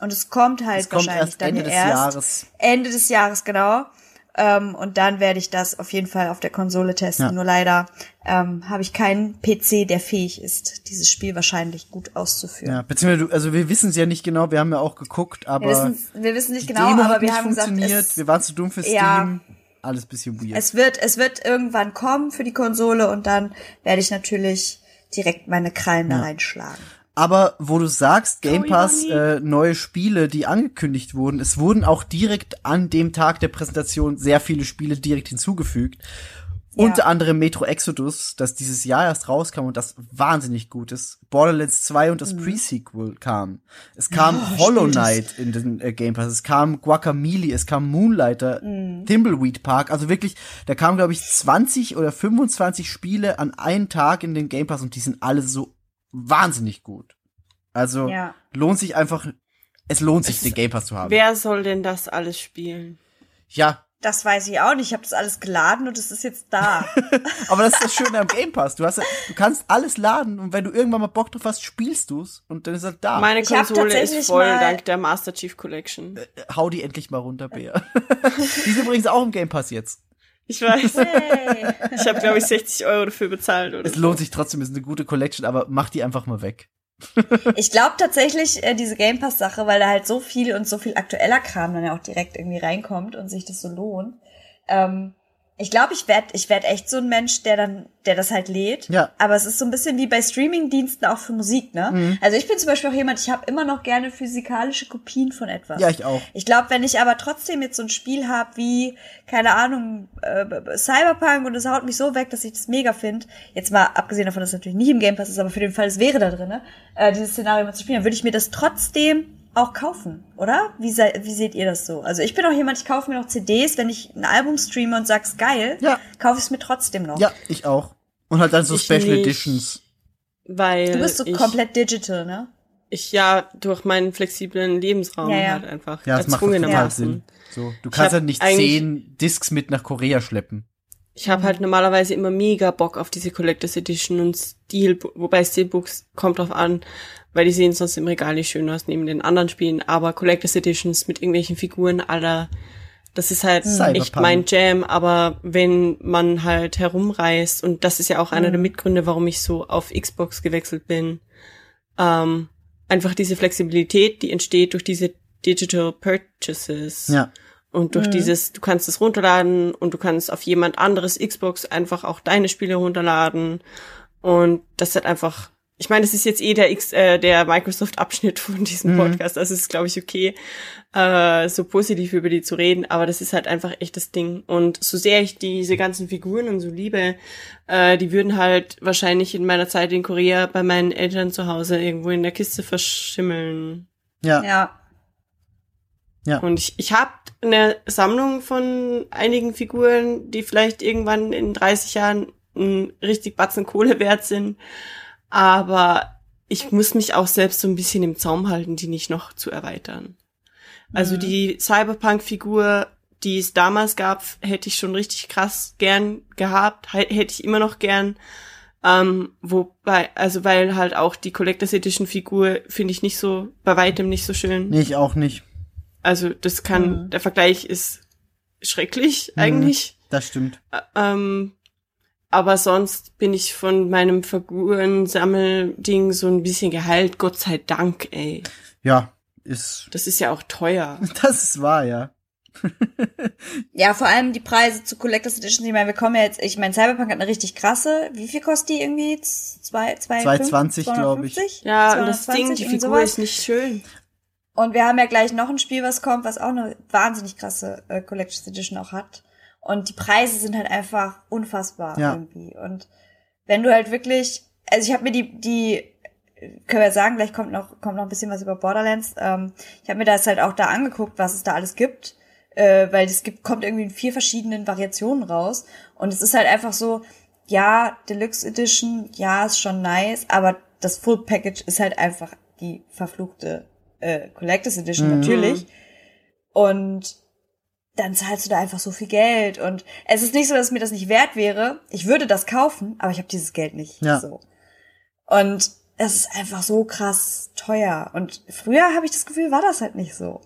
Und es kommt halt Es kommt wahrscheinlich erst dann Ende ja des erst Jahres. Ende des Jahres, genau. Ähm, und dann werde ich das auf jeden Fall auf der Konsole testen. Ja. Nur leider ähm, habe ich keinen PC, der fähig ist, dieses Spiel wahrscheinlich gut auszuführen. Ja, beziehungsweise, du- also wir wissen es ja nicht genau, wir haben ja auch geguckt, aber Wir, wissen, wir wissen nicht genau, Demo aber wir haben gesagt, funktioniert, es, wir waren zu dumm für Steam. Ja. Alles bisschen weird. es wird, es wird irgendwann kommen für die Konsole und dann werde ich natürlich direkt meine Krallen da reinschlagen. Aber wo du sagst, Game Pass, äh, neue Spiele, die angekündigt wurden, es wurden auch direkt an dem Tag der Präsentation sehr viele Spiele direkt hinzugefügt. Ja. Unter anderem Metro Exodus, das dieses Jahr erst rauskam und das wahnsinnig gut ist. Borderlands 2 und das Pre-Sequel kam. Es kam Hollow spiel das. Knight in den äh, Game Pass, es kam Guacamole, es kam Moonlighter, Thimbleweed Park, also wirklich, da kamen glaube ich 20 oder 25 Spiele an einen Tag in den Game Pass und die sind alle so wahnsinnig gut. Also Ja. lohnt sich einfach, es lohnt sich, Es- den Game Pass zu haben. Wer soll denn das alles spielen? Ja, Das weiß ich auch nicht. Ich habe das alles geladen und es ist jetzt da. aber das ist das Schöne am Game Pass. Du hast, du kannst alles laden und wenn du irgendwann mal Bock drauf hast, spielst du's und dann ist er da. Meine Konsole ist voll dank der Master Chief Collection. Hau die endlich mal runter, Bär. die ist übrigens auch im Game Pass jetzt. Ich weiß. Hey. Ich habe, glaube ich, 60 Euro dafür bezahlt oder Es so. lohnt sich trotzdem, ist eine gute Collection, aber mach die einfach mal weg. Ich glaube tatsächlich äh, diese Game Pass Sache, weil da halt so viel und so viel aktueller Kram dann ja auch direkt irgendwie reinkommt und sich das so lohnt. Ähm, ich glaube, ich werd, ich werd echt so ein Mensch, der dann, der das halt lädt. Ja. Aber es ist so ein bisschen wie bei Streaming-Diensten auch für Musik, ne? Mhm. Also ich bin zum Beispiel auch jemand, ich habe immer noch gerne physikalische Kopien von etwas. Ja, ich auch. Ich glaube, wenn ich aber trotzdem jetzt so ein Spiel habe wie, keine Ahnung, äh, Cyberpunk und es haut mich so weg, dass ich das mega finde, jetzt mal abgesehen davon, dass es natürlich nicht im Game Pass ist, aber für den Fall, es wäre da drin, äh, dieses Szenario mal zu spielen, dann würde ich mir das trotzdem auch kaufen, oder? Wie, se wie seht ihr das so? Also ich bin auch jemand, ich kaufe mir noch CDs, wenn ich ein Album streame und sag's geil, Ja. kaufe ich es mir trotzdem noch. Ja, ich auch. Und halt dann so Ich Special nicht. Editions. Weil Du bist so ich, komplett digital, ne? ich ja durch meinen flexiblen Lebensraum Ja, ja. halt einfach Ja, das macht total. Sinn. So, du kannst halt nicht zehn Discs mit nach Korea schleppen. Ich habe halt normalerweise immer mega Bock auf diese Collectors Edition und Steel, wobei Steelbooks kommt drauf an, weil die sehen sonst im Regal nicht schön aus neben den anderen Spielen, aber Collectors Editions mit irgendwelchen Figuren aller, das ist halt Cyberpunk. echt mein Jam, aber wenn man halt herumreist und das ist ja auch einer der Mitgründe, warum ich so auf Xbox gewechselt bin, ähm, einfach diese Flexibilität, die entsteht durch diese Digital Purchases. Ja. Und durch dieses, du kannst es runterladen und du kannst auf jemand anderes Xbox einfach auch deine Spiele runterladen. Und das hat einfach, ich meine, es ist jetzt eh der X, äh, der Microsoft-Abschnitt von diesem Mhm. Podcast. Also es ist, glaube ich, okay, äh, so positiv über die zu reden, aber das ist halt einfach echt das Ding. Und so sehr ich diese ganzen Figuren und so liebe, äh, die würden halt wahrscheinlich in meiner Zeit in Korea bei meinen Eltern zu Hause irgendwo in der Kiste verschimmeln. Ja. Ja. Und ich, ich habe eine Sammlung von einigen Figuren, die vielleicht irgendwann in 30 Jahren ein richtig Batzen Kohle wert sind. Aber ich muss mich auch selbst so ein bisschen im Zaum halten, die nicht noch zu erweitern. Also Mhm. die Cyberpunk-Figur, die es damals gab, hätte ich schon richtig krass gern gehabt, hätte ich immer noch gern. Ähm, wobei, also weil halt auch die Collectors Edition Figur finde ich nicht so, bei weitem nicht so schön. Nee, ich auch nicht. Also das kann, Mhm. der Vergleich ist schrecklich Mhm. eigentlich. Das stimmt. Ähm, aber sonst bin ich von meinem Figurensammelding so ein bisschen geheilt, Gott sei Dank, ey. Ja, ist, Das ist ja auch teuer. das ist wahr, ja. Ja, vor allem die Preise zu Collectors Edition. Ich meine, wir kommen ja jetzt, ich meine, Cyberpunk hat eine richtig krasse. Wie viel kostet die irgendwie? Zwei, zwei, 220, glaub ich. 250? Ja, und das 220, Ding, die Figur sowas. ist nicht schön. Und wir haben ja gleich noch ein Spiel, was kommt, was auch eine wahnsinnig krasse äh, Collectors Edition auch hat. Und die Preise sind halt einfach unfassbar Ja. irgendwie. Und wenn du halt wirklich, also ich habe mir die, die, können wir sagen, gleich kommt noch, kommt noch ein bisschen was über Borderlands. Ähm, ich habe mir das halt auch da angeguckt, was es da alles gibt. Äh, weil es gibt, kommt irgendwie in vier verschiedenen Variationen raus. Und es ist halt einfach so, ja, Deluxe Edition, ja, ist schon nice, aber das Full Package ist halt einfach die verfluchte äh, Collectors Edition Mhm. natürlich. Und dann zahlst du da einfach so viel Geld. Und es ist nicht so, dass mir das nicht wert wäre. Ich würde das kaufen, aber ich habe dieses Geld nicht. Ja. So. Und es ist einfach so krass teuer. Und früher habe ich das Gefühl, war das halt nicht so.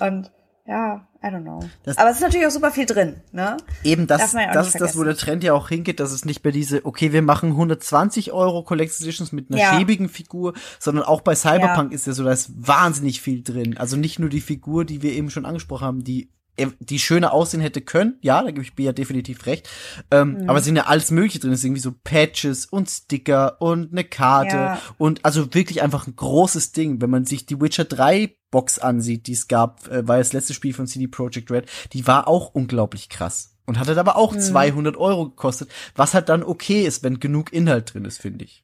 Und ja, I don't know. Das- aber es ist natürlich auch super viel drin, ne? Eben das, ja das ist das, wo der Trend ja auch hingeht, dass es nicht mehr diese, okay, wir machen 120 Euro Collector's Editions mit einer Ja. schäbigen Figur, sondern auch bei Cyberpunk ist ja so, da ist wahnsinnig viel drin. Also nicht nur die Figur, die wir eben schon angesprochen haben, die die schöner aussehen hätte können, ja, da gebe ich Bea definitiv recht. Ähm, Mhm. Aber es sind ja alles mögliche drin. Es ist irgendwie so Patches und Sticker und eine Karte Ja. und also wirklich einfach ein großes Ding. Wenn man sich die Witcher 3 Box ansieht, die es gab, äh, war das letzte Spiel von CD Projekt Red, die war auch unglaublich krass. Und hat halt aber Mhm. auch 200 Euro gekostet, was halt dann okay ist, wenn genug Inhalt drin ist, finde ich.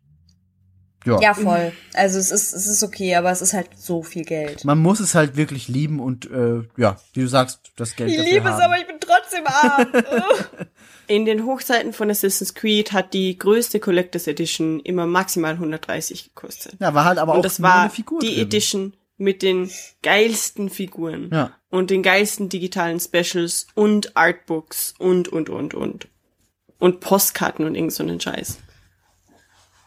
Ja. Ja, voll. Also es ist, es ist okay, aber es ist halt so viel Geld. Man muss es halt wirklich lieben und äh, ja, wie du sagst, das Geld dafür haben. ich bin trotzdem arm. In den Hochzeiten von Assassin's Creed hat die größte Collectors Edition immer maximal 130 gekostet. Ja, war halt aber Und auch das nur war eine Figur die drin. Edition mit den geilsten Figuren Ja. und den geilsten digitalen Specials und Artbooks und, und, und, und. Und Postkarten und irgend so einen Scheiß.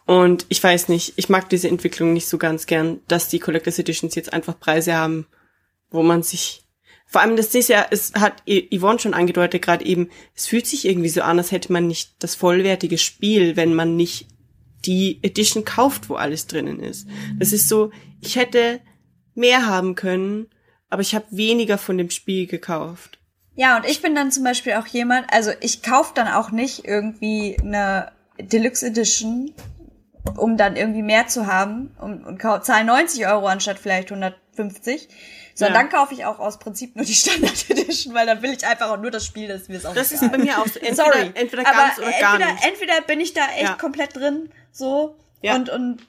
Und ich weiß nicht, ich mag diese Entwicklung nicht so ganz gern, dass die Collectors Editions jetzt einfach Preise haben, wo man sich vor allem das ist ja, es hat Yvonne schon angedeutet gerade eben, es fühlt sich irgendwie so an, als hätte man nicht das vollwertige Spiel, wenn man nicht die Edition kauft, wo alles drinnen ist. Das ist so, ich hätte mehr haben können, aber ich habe weniger von dem Spiel gekauft. Ja, und ich bin dann zum Beispiel auch jemand, also ich kaufe dann auch nicht irgendwie eine Deluxe Edition, um dann irgendwie mehr zu haben und, und zahle 90 Euro anstatt vielleicht 150. Sondern Ja. dann kaufe ich auch aus Prinzip nur die Standard Edition, weil dann will ich einfach auch nur das Spiel, das ist mir auch Das ist bei mir auch so. Entweder, Sorry, entweder ganz oder gar entweder, nicht. entweder bin ich da echt Ja. komplett drin, so Ja. und und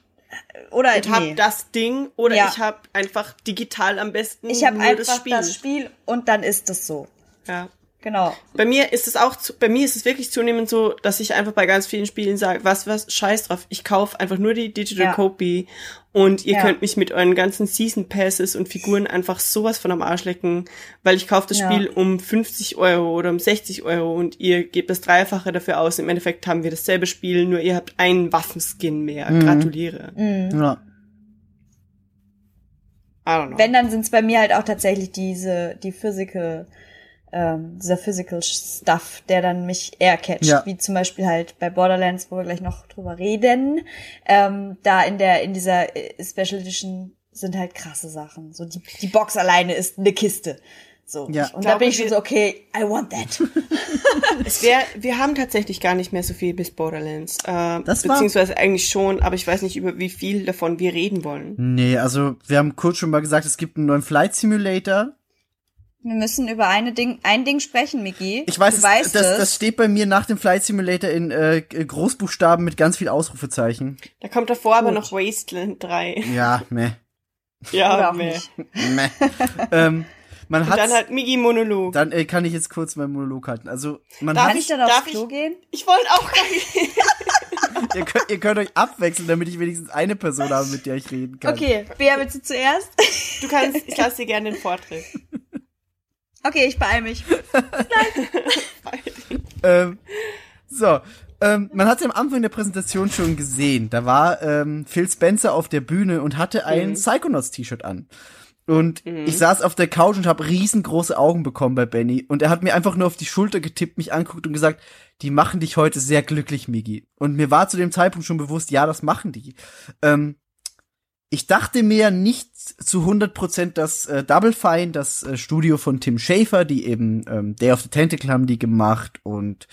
oder Ich hab nee. das Ding oder Ja. ich habe einfach digital am besten ich habe nur einfach das Spiel. das Spiel und dann ist es so. Ja. Genau. Bei mir ist es auch, zu, bei mir ist es wirklich zunehmend so, dass ich einfach bei ganz vielen Spielen sage, was, was, scheiß drauf, ich kaufe einfach nur die Digital Ja. Copy und ihr Ja. könnt mich mit euren ganzen Season Passes und Figuren einfach sowas von am Arsch lecken, weil ich kaufe das Ja. Spiel um 50 Euro oder um 60 Euro und ihr gebt das Dreifache dafür aus. Im Endeffekt haben wir dasselbe Spiel, nur ihr habt einen Waffenskin mehr. Mhm. Gratuliere. Ja. I don't know. Wenn, dann sind es bei mir halt auch tatsächlich diese, die Physical, ähm, dieser Physical Stuff, der dann mich eher catcht. Ja. Wie zum Beispiel halt bei Borderlands, wo wir gleich noch drüber reden. Ähm, da in der, in dieser äh, Special Edition sind halt krasse Sachen. So die, die Box alleine ist eine Kiste. So. Ja. Und da bin ich schon so, okay, I want that. Es wär, wir haben tatsächlich gar nicht mehr so viel bis Borderlands. Äh, Das war- beziehungsweise eigentlich schon, aber ich weiß nicht, über wie viel davon wir reden wollen. Nee, also wir haben kurz schon mal gesagt, es gibt einen neuen Flight Simulator. Wir müssen über eine Ding, ein Ding sprechen, Miki. Ich weiß, du es, weißt das, es. das steht bei mir nach dem Flight Simulator in äh, Großbuchstaben mit ganz viel Ausrufezeichen. Da kommt davor aber Gut. noch Wasteland 3. Ja, meh. Ja, auch meh. meh. ähm, man Und hat dann halt Migi Monolog. dann äh, kann ich jetzt kurz meinen Monolog halten. Also man Darf hat, ich dann aufs Klo ich- gehen? Ich wollte auch gar nicht. ihr, könnt, ihr könnt euch abwechseln, damit ich wenigstens eine Person habe, mit der ich reden kann. Okay, Bea, willst du zuerst? Du kannst, ich lasse dir gerne den Vortritt. Okay, ich beeil mich. Ähm, so, ähm, man hat es am Anfang der Präsentation schon gesehen. Da war ähm, Phil Spencer auf der Bühne und hatte ein Mhm. Psychonauts-T-Shirt an. Und ich saß auf der Couch und habe riesengroße Augen bekommen bei Benny. Und er hat mir einfach nur auf die Schulter getippt, mich anguckt und gesagt, die machen dich heute sehr glücklich, Migi. Und mir war zu dem Zeitpunkt schon bewusst, ja, das machen die. Ähm, ich dachte mir nicht zu 100% dass äh, Double Fine, das äh, Studio von Tim Schafer, die eben ähm, Day of the Tentacle haben die gemacht und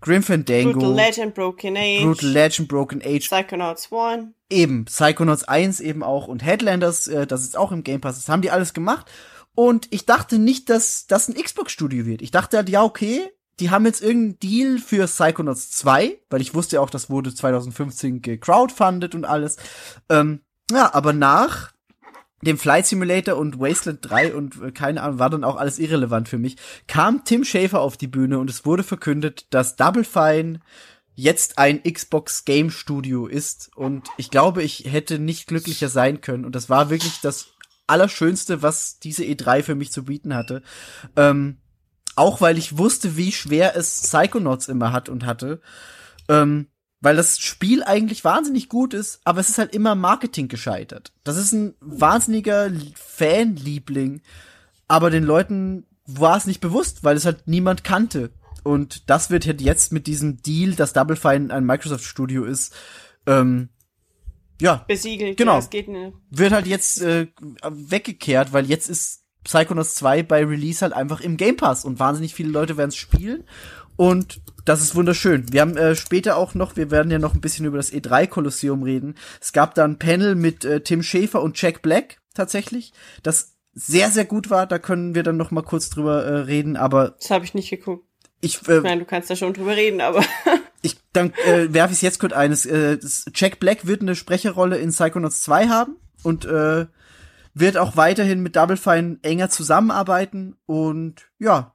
Grim Fandango, Brutal Legend, Broken Age, Brutal Legend, Broken Age, Psychonauts 1. eben Psychonauts 1 eben auch und Headlanders, äh, das ist auch im Game Pass, das haben die alles gemacht. Und ich dachte nicht, dass das ein Xbox-Studio wird. Ich dachte halt, ja, okay, die haben jetzt irgendeinen Deal für Psychonauts 2, weil ich wusste ja auch, das wurde 2015 gecrowdfundet und alles. Ähm, ja, aber nach dem Flight Simulator und Wasteland 3 und äh, keine Ahnung, war dann auch alles irrelevant für mich, kam Tim Schafer auf die Bühne und es wurde verkündet, dass Double Fine jetzt ein Xbox Game Studio ist und ich glaube, ich hätte nicht glücklicher sein können und das war wirklich das Allerschönste, was diese E3 für mich zu bieten hatte. Ähm, auch weil ich wusste, wie schwer es Psychonauts immer hat und hatte. Ähm, weil das Spiel eigentlich wahnsinnig gut ist, aber es ist halt immer Marketing gescheitert. Das ist ein wahnsinniger Fanliebling, aber den Leuten war es nicht bewusst, weil es halt niemand kannte. Und das wird halt jetzt mit diesem Deal, dass Double Fine ein Microsoft Studio ist, ähm, ja, Besiegelt. Genau. Ja, es geht nicht. wird halt jetzt äh, weggekehrt, weil jetzt ist Psychonauts 2 bei Release halt einfach im Game Pass und wahnsinnig viele Leute werden es spielen und das ist wunderschön. Wir haben äh, später auch noch, wir werden ja noch ein bisschen über das E3 Kolosseum reden. Es gab da ein Panel mit äh, Tim Schafer und Jack Black tatsächlich, das sehr sehr gut war. Da können wir dann noch mal kurz drüber äh, reden, aber Das habe ich nicht geguckt. ich äh, Ich meine, du kannst da schon drüber reden, aber ich dann äh, werfe ich jetzt kurz eines. Äh, das- Jack Black wird eine Sprecherrolle in Psychonauts 2 haben und äh, wird auch weiterhin mit Double Fine enger zusammenarbeiten und ja,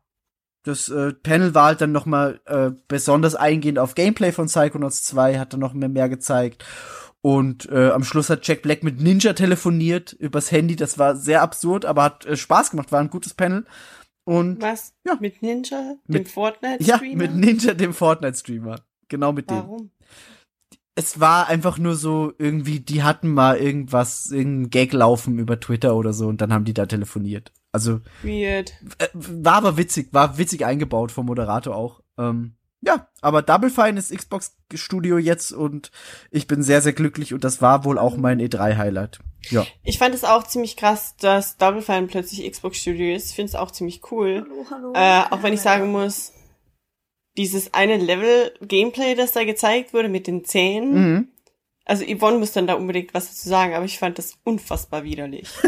das äh, Panel war halt dann noch mal äh, besonders eingehend auf Gameplay von Psychonauts 2, hat dann noch mehr, mehr gezeigt und äh, am Schluss hat Jack Black mit Ninja telefoniert übers Handy, das war sehr absurd, aber hat äh, Spaß gemacht, war ein gutes Panel und was? Ja. Mit Ninja? Mit- dem Fortnite-Streamer? ja, mit Ninja dem Fortnite Streamer, genau mit dem. Warum? es war einfach nur so irgendwie, die hatten mal irgendwas, irgendein Gag laufen über Twitter oder so und dann haben die da telefoniert. Also Weird. äh, war aber witzig, war witzig eingebaut vom Moderator auch. Ähm, ja, aber Double Fine ist Xbox Studio jetzt und ich bin sehr, sehr glücklich und das war wohl auch mein E3-Highlight. Ja. Ich fand es auch ziemlich krass, dass Double Fine plötzlich Xbox Studio ist. Ich finde es auch ziemlich cool. Hallo, hallo. Äh, auch wenn ich sagen muss, dieses eine Level Gameplay, das da gezeigt wurde mit den Zähnen. Mhm. Also Yvonne muss dann da unbedingt was dazu sagen, aber ich fand das unfassbar widerlich.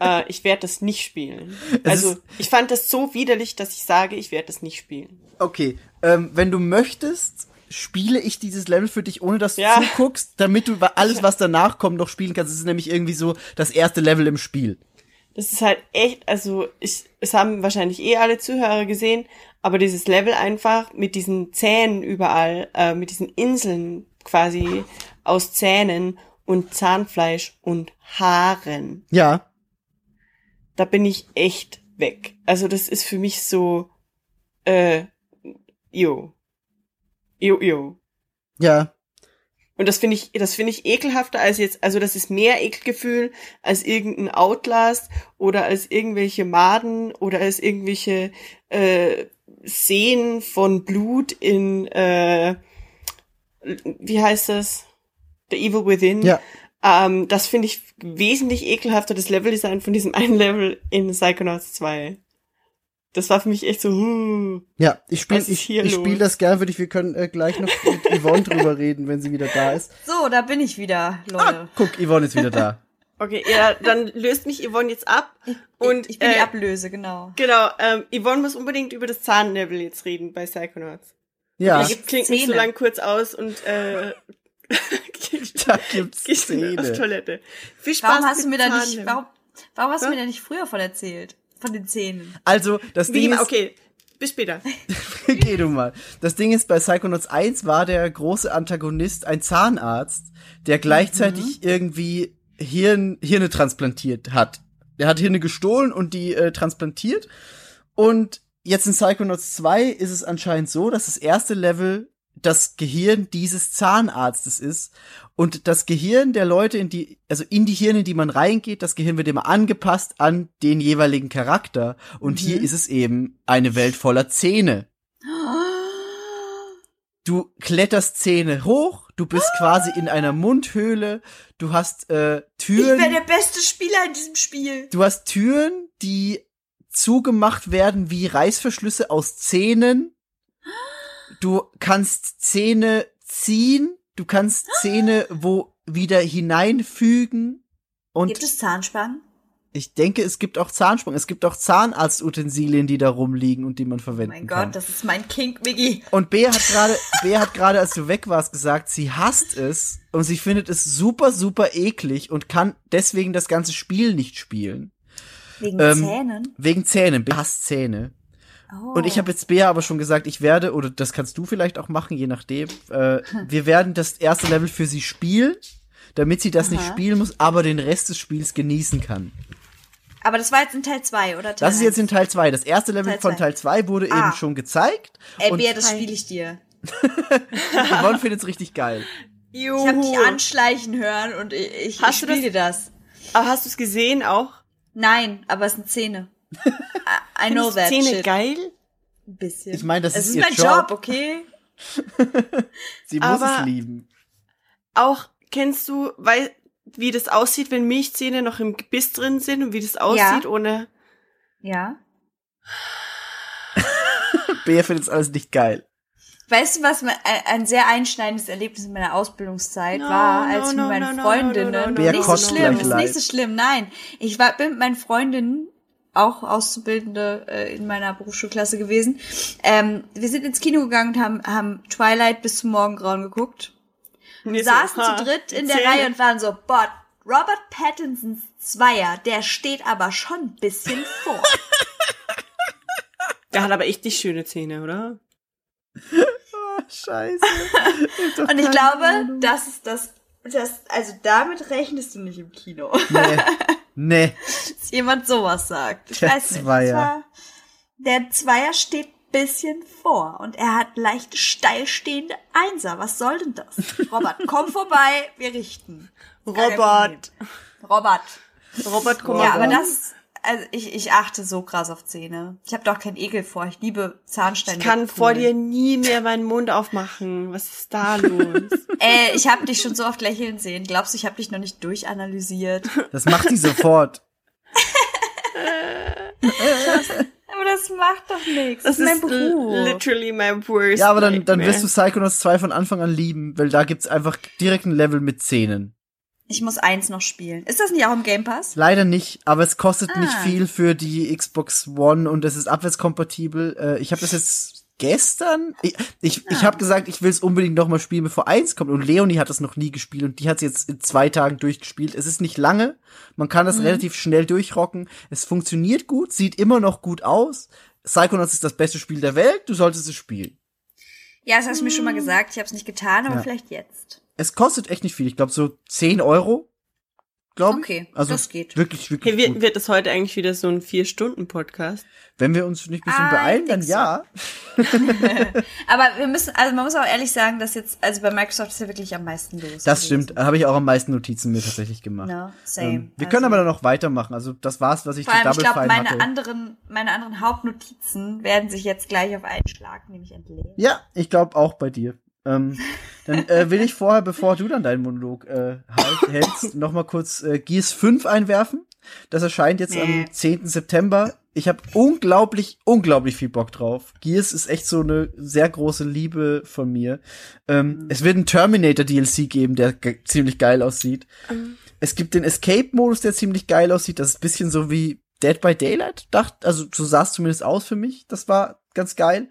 äh, ich werde das nicht spielen. Es Also ich fand das so widerlich, dass ich sage, ich werde das nicht spielen. Okay, ähm, wenn du möchtest, spiele ich dieses Level für dich, ohne dass du Ja. zuguckst, damit du alles, was danach kommt, noch spielen kannst. Es ist nämlich irgendwie so das erste Level im Spiel. Das ist halt echt, also ich, es haben wahrscheinlich eh alle Zuhörer gesehen, aber dieses Level einfach mit diesen Zähnen überall, äh, mit diesen Inseln quasi aus Zähnen und Zahnfleisch und Haaren, Ja, da bin ich echt weg. Also das ist für mich so, äh, jo. Jo, jo. ja. Und das finde ich, das finde ich ekelhafter als jetzt, also das ist mehr Ekelgefühl als irgendein Outlast oder als irgendwelche Maden oder als irgendwelche äh, Szenen von Blut in, äh, wie heißt das? The Evil Within. Ja. Ähm, das finde ich wesentlich ekelhafter, das Leveldesign von diesem einen Level in Psychonauts 2. Das war für mich echt so, huh. Ja, ich spiele ich, hier ich spiel das gern, würde ich, wir können äh, gleich noch mit Yvonne drüber reden, wenn sie wieder da ist. So, da bin ich wieder, Leute. Guck, Yvonne ist wieder da. Okay, ja, dann löst mich Yvonne jetzt ab. Und ich, ich bin die äh, Ablöse, genau. Genau, ähm, Yvonne muss unbedingt über das Zahnlevel jetzt reden bei Psychonauts. Ja, Ich klingt mich so lang kurz aus und äh, da gibt's schnell auf Szene. Toilette. Viel Spaß Warum hast mit du mir da nicht, warum, warum hast du Was? mir da nicht früher von erzählt? Von den Zähnen. Also, das Wie Ding immer, ist, okay, bis später. geh du mal. Das Ding ist, bei Psychonauts 1 war der große Antagonist ein Zahnarzt, der gleichzeitig irgendwie Hirn, Hirne transplantiert hat. Der hat Hirne gestohlen und die äh, transplantiert. Und jetzt in Psychonauts 2 ist es anscheinend so, dass das erste Level das Gehirn dieses Zahnarztes ist und das Gehirn der Leute, in die, also in die Hirne, in die man reingeht, das Gehirn wird immer angepasst an den jeweiligen Charakter. Und Mhm. hier ist es eben eine Welt voller Zähne. Du kletterst Zähne hoch, du bist quasi in einer Mundhöhle, du hast äh, Ich Türen. wäre der beste Spieler in diesem Spiel. Du hast Türen, die zugemacht werden wie Reißverschlüsse aus Zähnen. Du kannst Zähne ziehen, du kannst Zähne wo wieder hineinfügen. Und Gibt es Zahnspangen? ich denke, es gibt auch Zahnsprung. Es gibt auch Zahnarztutensilien, die da rumliegen und die man Oh verwenden mein kann. Gott, das ist mein Kink, Miggy. Und Bea hat gerade, Bea hat gerade, als du weg warst, gesagt, sie hasst es und sie findet es super, super eklig und kann deswegen das ganze Spiel nicht spielen. Wegen Ähm, Zähnen. Wegen Zähnen. Bea hasst Zähne. Oh. Und ich habe jetzt Bea aber schon gesagt, ich werde, oder das kannst du vielleicht auch machen, je nachdem, äh, wir werden das erste Level für sie spielen, damit sie das nicht Aha. spielen muss, aber den Rest des Spiels genießen kann. Aber das war jetzt in Teil 2, oder Teil Das ist jetzt in? Teil 2. Das erste Level Teil von. Teil 2 wurde Ah. eben schon gezeigt. Ey, und Bea, das spiele ich dir. Yvonne findet es richtig geil. Ich habe dich anschleichen hören und ich, ich, Hast ich spiele dir das. Aber hast du es gesehen auch? Nein, aber es sind Zähne. I, I know that Szene shit. geil? Ein bisschen. Ich meine, das es ist ist ihr mein Job. Job, okay? Sie muss Aber- es lieben. Auch kennst du, weil, wie das aussieht, wenn Milchzähne noch im Gebiss drin sind und wie das aussieht ohne. Ja. Bea findet es alles nicht geil. Weißt du, was mein, ein, sehr einschneidendes Erlebnis in meiner Ausbildungszeit No, war, als no, mit meinen no, no, Freundinnen, no, no, no, nicht so schlimm, ist nicht so schlimm, nein. Ich war bin mit meinen Freundinnen, auch Auszubildende äh, in meiner Berufsschulklasse gewesen. Ähm, wir sind ins Kino gegangen und haben, haben Twilight bis zum Morgengrauen geguckt. Wir saßen ha, zu dritt in der Zähne. Reihe und waren so, boah, Robert Pattinsons Zweier, der steht aber schon ein bisschen vor. Der hat aber echt die schöne Zähne, oder? Oh, scheiße. Ich Und ich glaube, Ahnung. das ist das, das, also damit rechnest du nicht im Kino. Nee. Nee. dass jemand sowas sagt. Ich Der weiß nicht. Zweier. der Zweier steht bisschen vor und er hat leicht steil stehende Einser. Was soll denn das? Robert, komm vorbei, wir richten. Robert. Robert. Robert, komm Ja, mal aber das also ich, ich achte so krass auf Zähne. Ich habe doch keinen Ekel vor. Ich liebe Zahnsteine. Ich kann vor dir nie mehr meinen Mund aufmachen. Was ist da los? Äh, ich habe dich schon so oft lächeln sehen. Glaubst du, ich habe dich noch nicht durchanalysiert? Das macht die sofort. Aber das macht doch nichts. Das Das, ist mein Beruf. li- literally my worst. Ja, aber dann, dann wirst du. Psychonauts 2 von Anfang an lieben, weil da gibt's einfach direkt ein Level mit Zähnen. Ich muss eins noch spielen. Ist das nicht auch im Game Pass? Leider nicht, aber es kostet nicht Ah. viel für die Xbox One und es ist abwärtskompatibel. Äh, ich habe das jetzt gestern. Ich, ich, ich Ah. habe gesagt, ich will es unbedingt noch mal spielen, bevor eins kommt. Und Leonie hat das noch nie gespielt und die hat es jetzt in zwei Tagen durchgespielt. Es ist nicht lange, man kann das Mhm. relativ schnell durchrocken. Es funktioniert gut, sieht immer noch gut aus. Psychonauts ist das beste Spiel der Welt, du solltest es spielen. Ja, das hast du mir schon mal gesagt. Ich habe es nicht getan, aber Ja. vielleicht jetzt. Es kostet echt nicht viel, ich glaube so 10 Euro. Glaube ich. Okay, also das geht. Wirklich, wirklich Hey, gut. wird, wird das heute eigentlich wieder so ein Vier-Stunden-Podcast? Wenn wir uns nicht ein bisschen Ah, beeilen, ich dann so. ja. Aber wir müssen, also man muss auch ehrlich sagen, dass jetzt, also bei Microsoft ist ja wirklich am meisten los. Das stimmt, habe ich auch am meisten Notizen mir tatsächlich gemacht. No, same. Ähm, wir Also- können aber dann noch weitermachen. Also das war's, was ich Vor zu allem, ich Double glaube, Fine meine hatte. anderen, meine anderen Hauptnotizen werden sich jetzt gleich auf einen Schlag nämlich entleeren. Ja, ich glaube auch bei dir. Ähm, dann äh, will ich vorher, bevor du dann deinen Monolog äh, halt, hältst, noch mal kurz äh, Gears 5 einwerfen. Das erscheint jetzt Nee. am 10. September. Ich habe unglaublich, unglaublich viel Bock drauf. Gears ist echt so eine sehr große Liebe von mir. Ähm, Es wird einen Terminator DLC geben, der ge ziemlich geil aussieht. Es gibt den Escape-Modus, der ziemlich geil aussieht. Das ist ein bisschen so wie Dead by Daylight. Dacht, also so sah es zumindest aus für mich. Das war ganz geil.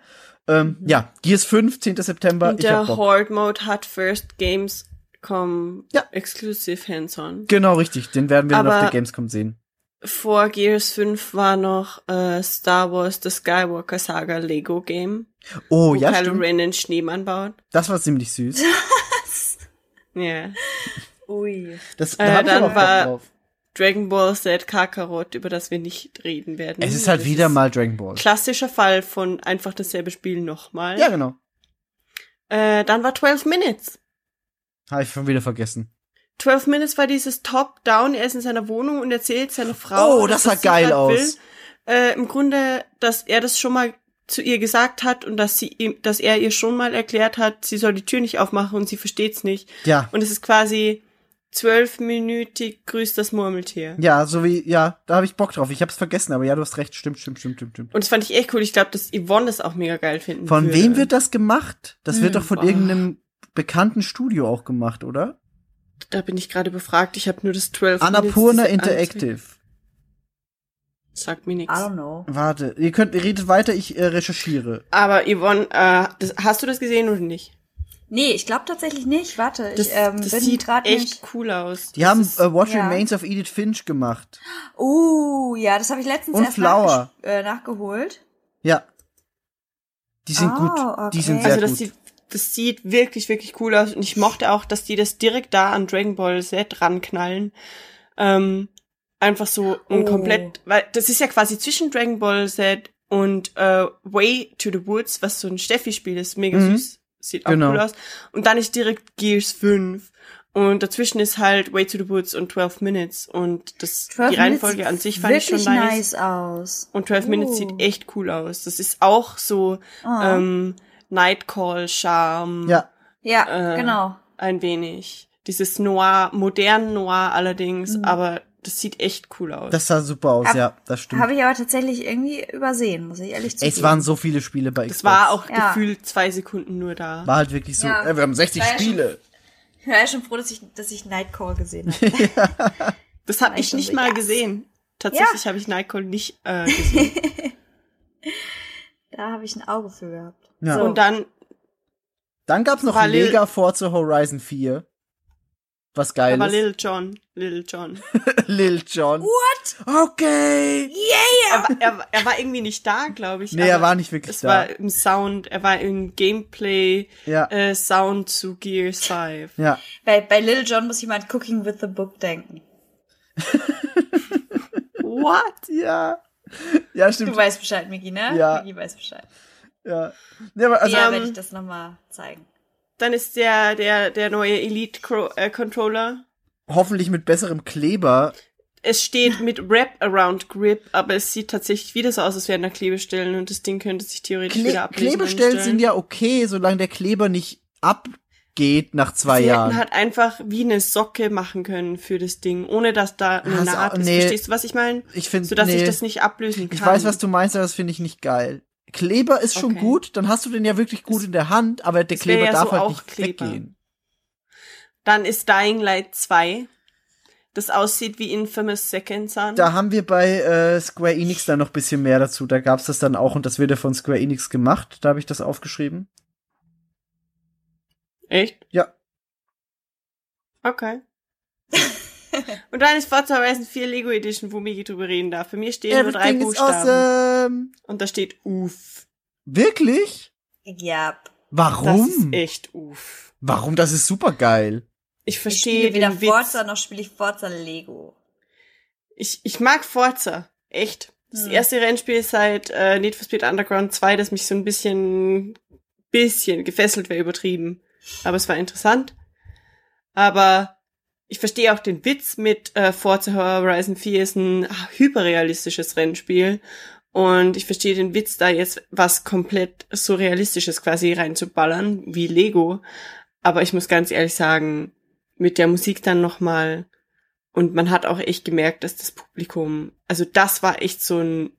Ähm, Ja, Gears 5, 10. September. Und der. Horde Mode hat First Gamescom Ja. Exclusive Hands-on. Genau, richtig. Den werden wir dann auf Aber- der Gamescom sehen. Vor Gears 5 war noch äh, Star Wars The Skywalker Saga Lego Game, Oh, wo ja, Kylo stimmt. Ren einen Schneemann baut. Das war ziemlich süß. Ja. Ui. Das, da Äh, dann aber war- drauf. Dragon Ball Z Kakarot, über das wir nicht reden werden. Es ist halt Das wieder mal Dragon Ball. Klassischer Fall von einfach dasselbe Spiel nochmal. Ja, genau. Äh, dann war 12 Minutes. Habe ich schon wieder vergessen. 12 Minutes war dieses Top-Down, er ist in seiner Wohnung und erzählt seiner Frau. Oh, das sah geil aus. Will. Äh, Im Grunde, dass er das schon mal zu ihr gesagt hat und dass sie ihm, dass er ihr schon mal erklärt hat, sie soll die Tür nicht aufmachen und sie versteht's nicht. Ja. Und es ist quasi zwölfminütig grüßt das Murmeltier. Ja, so wie, ja, da habe ich Bock drauf. Ich hab's vergessen, aber ja, du hast recht. Stimmt, stimmt, stimmt, stimmt, stimmt. Und das fand ich echt cool. Ich glaube, dass Yvonne das auch mega geil finden Von würde. wem wird das gemacht? Das wird Hm, doch von boah. irgendeinem bekannten Studio auch gemacht, oder? Da bin ich gerade befragt. Ich habe nur das 12 Annapurna Interactive. Sagt mir I nichts. don't know. Warte, ihr könnt, ihr redet weiter, ich äh, recherchiere. Aber Yvonne, äh, das, hast du das gesehen oder nicht? Nee, ich glaube tatsächlich nicht. Warte, Das, ich ähm, das bin sieht grad echt nicht. cool aus. Die Das haben ist- äh, What ja. Remains of Edith Finch gemacht. Uh, ja, das habe ich letztens Und erst Flower. nachgesch- äh, nachgeholt. Ja. Die sind Oh, gut. Die okay. sind sehr also das gut. sieht, das sieht wirklich, wirklich cool aus. Und ich mochte auch, dass die das direkt da an Dragon Ball Z ranknallen. Ähm, einfach so ein Oh. komplett, weil das ist ja quasi zwischen Dragon Ball Z und äh, Way to the Woods, was so ein Steffi-Spiel ist, mega Mhm. süß, sieht auch Genau. cool aus. Und dann ist direkt Gears 5. Und dazwischen ist halt Way to the Woods und 12 Minutes. Und das, 12 die Reihenfolge Minutes an sich fand ich schon nice. nice aus. Und 12 Minutes Uh. sieht echt cool aus. Das ist auch so Oh. ähm, Nightcall-Charme. Ja. ja, äh, genau. Ein wenig. Dieses Noir, modern Noir allerdings, aber das sieht echt cool aus. Das sah super aus, Hab- ja, das stimmt. Habe ich aber tatsächlich irgendwie übersehen, muss ich ehrlich zugeben. Es waren so viele Spiele bei das Xbox. war auch Ja. gefühlt zwei Sekunden nur da. War halt wirklich so, Ja. äh, wir haben 60 War ja schon- Spiele. Ich war ja schon froh, dass ich, dass ich Nightcall gesehen habe. Das habe ich ich nicht so, mal yes. gesehen. Tatsächlich habe ich Nightcall nicht äh, gesehen. da habe ich ein Auge für gehabt. Ja. So. Und dann, Dann gab's noch War Lil- Lega Forza Horizon 4. Was geil aber ist. Little John, Little John. Lil John. What? Okay. Yeah! er, war- er, war- er war irgendwie nicht da, glaube ich. Nee, er war nicht wirklich Es da. war im Sound, er war im Gameplay, Ja. äh, Sound zu Gears 5. Ja. Bei, bei Little John muss an Cooking with the Book denken. What? Ja. Ja, Du stimmt. weißt Bescheid, Miki, ne? Ja. Miki weiß Bescheid. Ja. Nee, aber also, ja, ähm, werde ich das nochmal zeigen. Dann ist der, der, der neue Elite Controller. hoffentlich mit besserem Kleber. Es steht mit Wrap Around Grip, aber es sieht tatsächlich wieder so aus, als wären da Klebestellen und das Ding könnte sich theoretisch wieder Kle ablesen. Klebestellen sind ja okay, solange der Kleber nicht abgeht nach zwei Sie Jahren. hätten halt einfach wie eine Socke machen können für das Ding, ohne dass da eine Hast Naht ist. nee. Verstehst du, was ich meine? ich finde, Sodass nee, ich das nicht ablösen kann. ich weiß, was du meinst, aber das finde ich nicht geil. Kleber ist schon Okay. gut, dann hast du den ja wirklich gut in der Hand, aber der es Kleber ja darf so halt auch nicht Kleber. weggehen. Dann ist Dying Light 2, das aussieht wie Infamous Second Son. Da haben wir bei äh, Square Enix dann noch bisschen mehr dazu. Da gab's das dann auch und das wird ja von Square Enix gemacht. Da habe ich das aufgeschrieben. Echt? Ja. Okay. Und dann ist Forza Horizon 4 Lego Edition, wo Migi drüber reden darf. Für mir stehen nur drei Everything is Buchstaben. awesome. Und da steht Uff. Wirklich? Ja. Das Warum? ist echt Uff. Warum? Das ist super geil. Ich Ich verstehe spiele weder den Witz. Forza noch spiele ich Forza Lego. Ich, ich mag Forza. Echt. Das Hm. erste Rennspiel seit äh, Need for Speed Underground 2, das mich so ein bisschen, bisschen gefesselt wäre übertrieben. Aber es war interessant. Aber ich verstehe auch den Witz mit äh, Forza Horizon 4 ist ein hyperrealistisches Rennspiel. Und ich verstehe den Witz, da jetzt was komplett surrealistisches quasi reinzuballern, wie Lego. Aber ich muss ganz ehrlich sagen, mit der Musik dann nochmal und man hat auch echt gemerkt, dass das Publikum, also das war echt so ein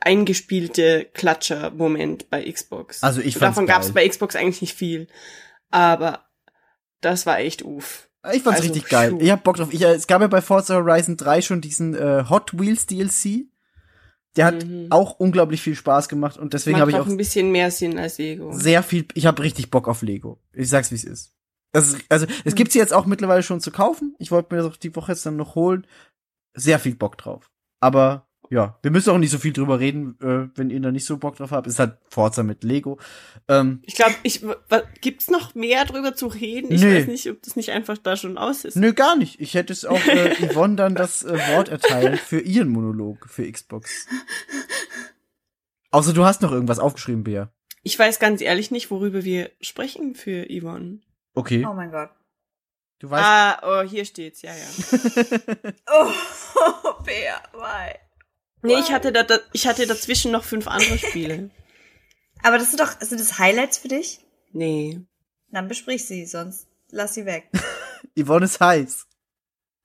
eingespielte Klatscher-Moment bei Xbox. Also ich Und fand's Davon gab es bei Xbox eigentlich nicht viel. Aber das war echt uff. Ich fand's Also, richtig geil. phew. Ich hab Bock drauf. Ich, äh, es gab ja bei Forza Horizon 3 schon diesen äh, Hot Wheels DLC. Der hat Mhm. auch unglaublich viel Spaß gemacht und deswegen habe ich auch ein bisschen mehr Sinn als Lego. sehr viel, ich habe richtig Bock auf Lego. Ich sag's wie es ist. Ist also es gibt's jetzt auch mittlerweile schon zu kaufen. Ich wollte mir das auch die Woche jetzt dann noch holen. Sehr viel Bock drauf. Aber ja, wir müssen auch nicht so viel drüber reden, äh, wenn ihr da nicht so Bock drauf habt. Ist halt Forza mit Lego. Ähm, Ich glaube, ich, gibt's noch mehr drüber zu reden? Ich Nee. weiß nicht, ob das nicht einfach da schon aus ist. nö, gar nicht. Ich hätte es auch äh, Yvonne dann das äh, Wort erteilt für ihren Monolog für Xbox. Außer du hast noch irgendwas aufgeschrieben, Bea. Ich weiß ganz ehrlich nicht, worüber wir sprechen für Yvonne. Okay. Oh mein Gott. Du weißt. Ah, oh, hier steht's, ja, ja. Oh, Bea, why? Nee, ich hatte, da, da, ich hatte dazwischen noch fünf andere Spiele. Aber das sind doch, sind das Highlights für dich? Nee. Dann besprich sie, sonst lass sie weg. Yvonne ist heiß.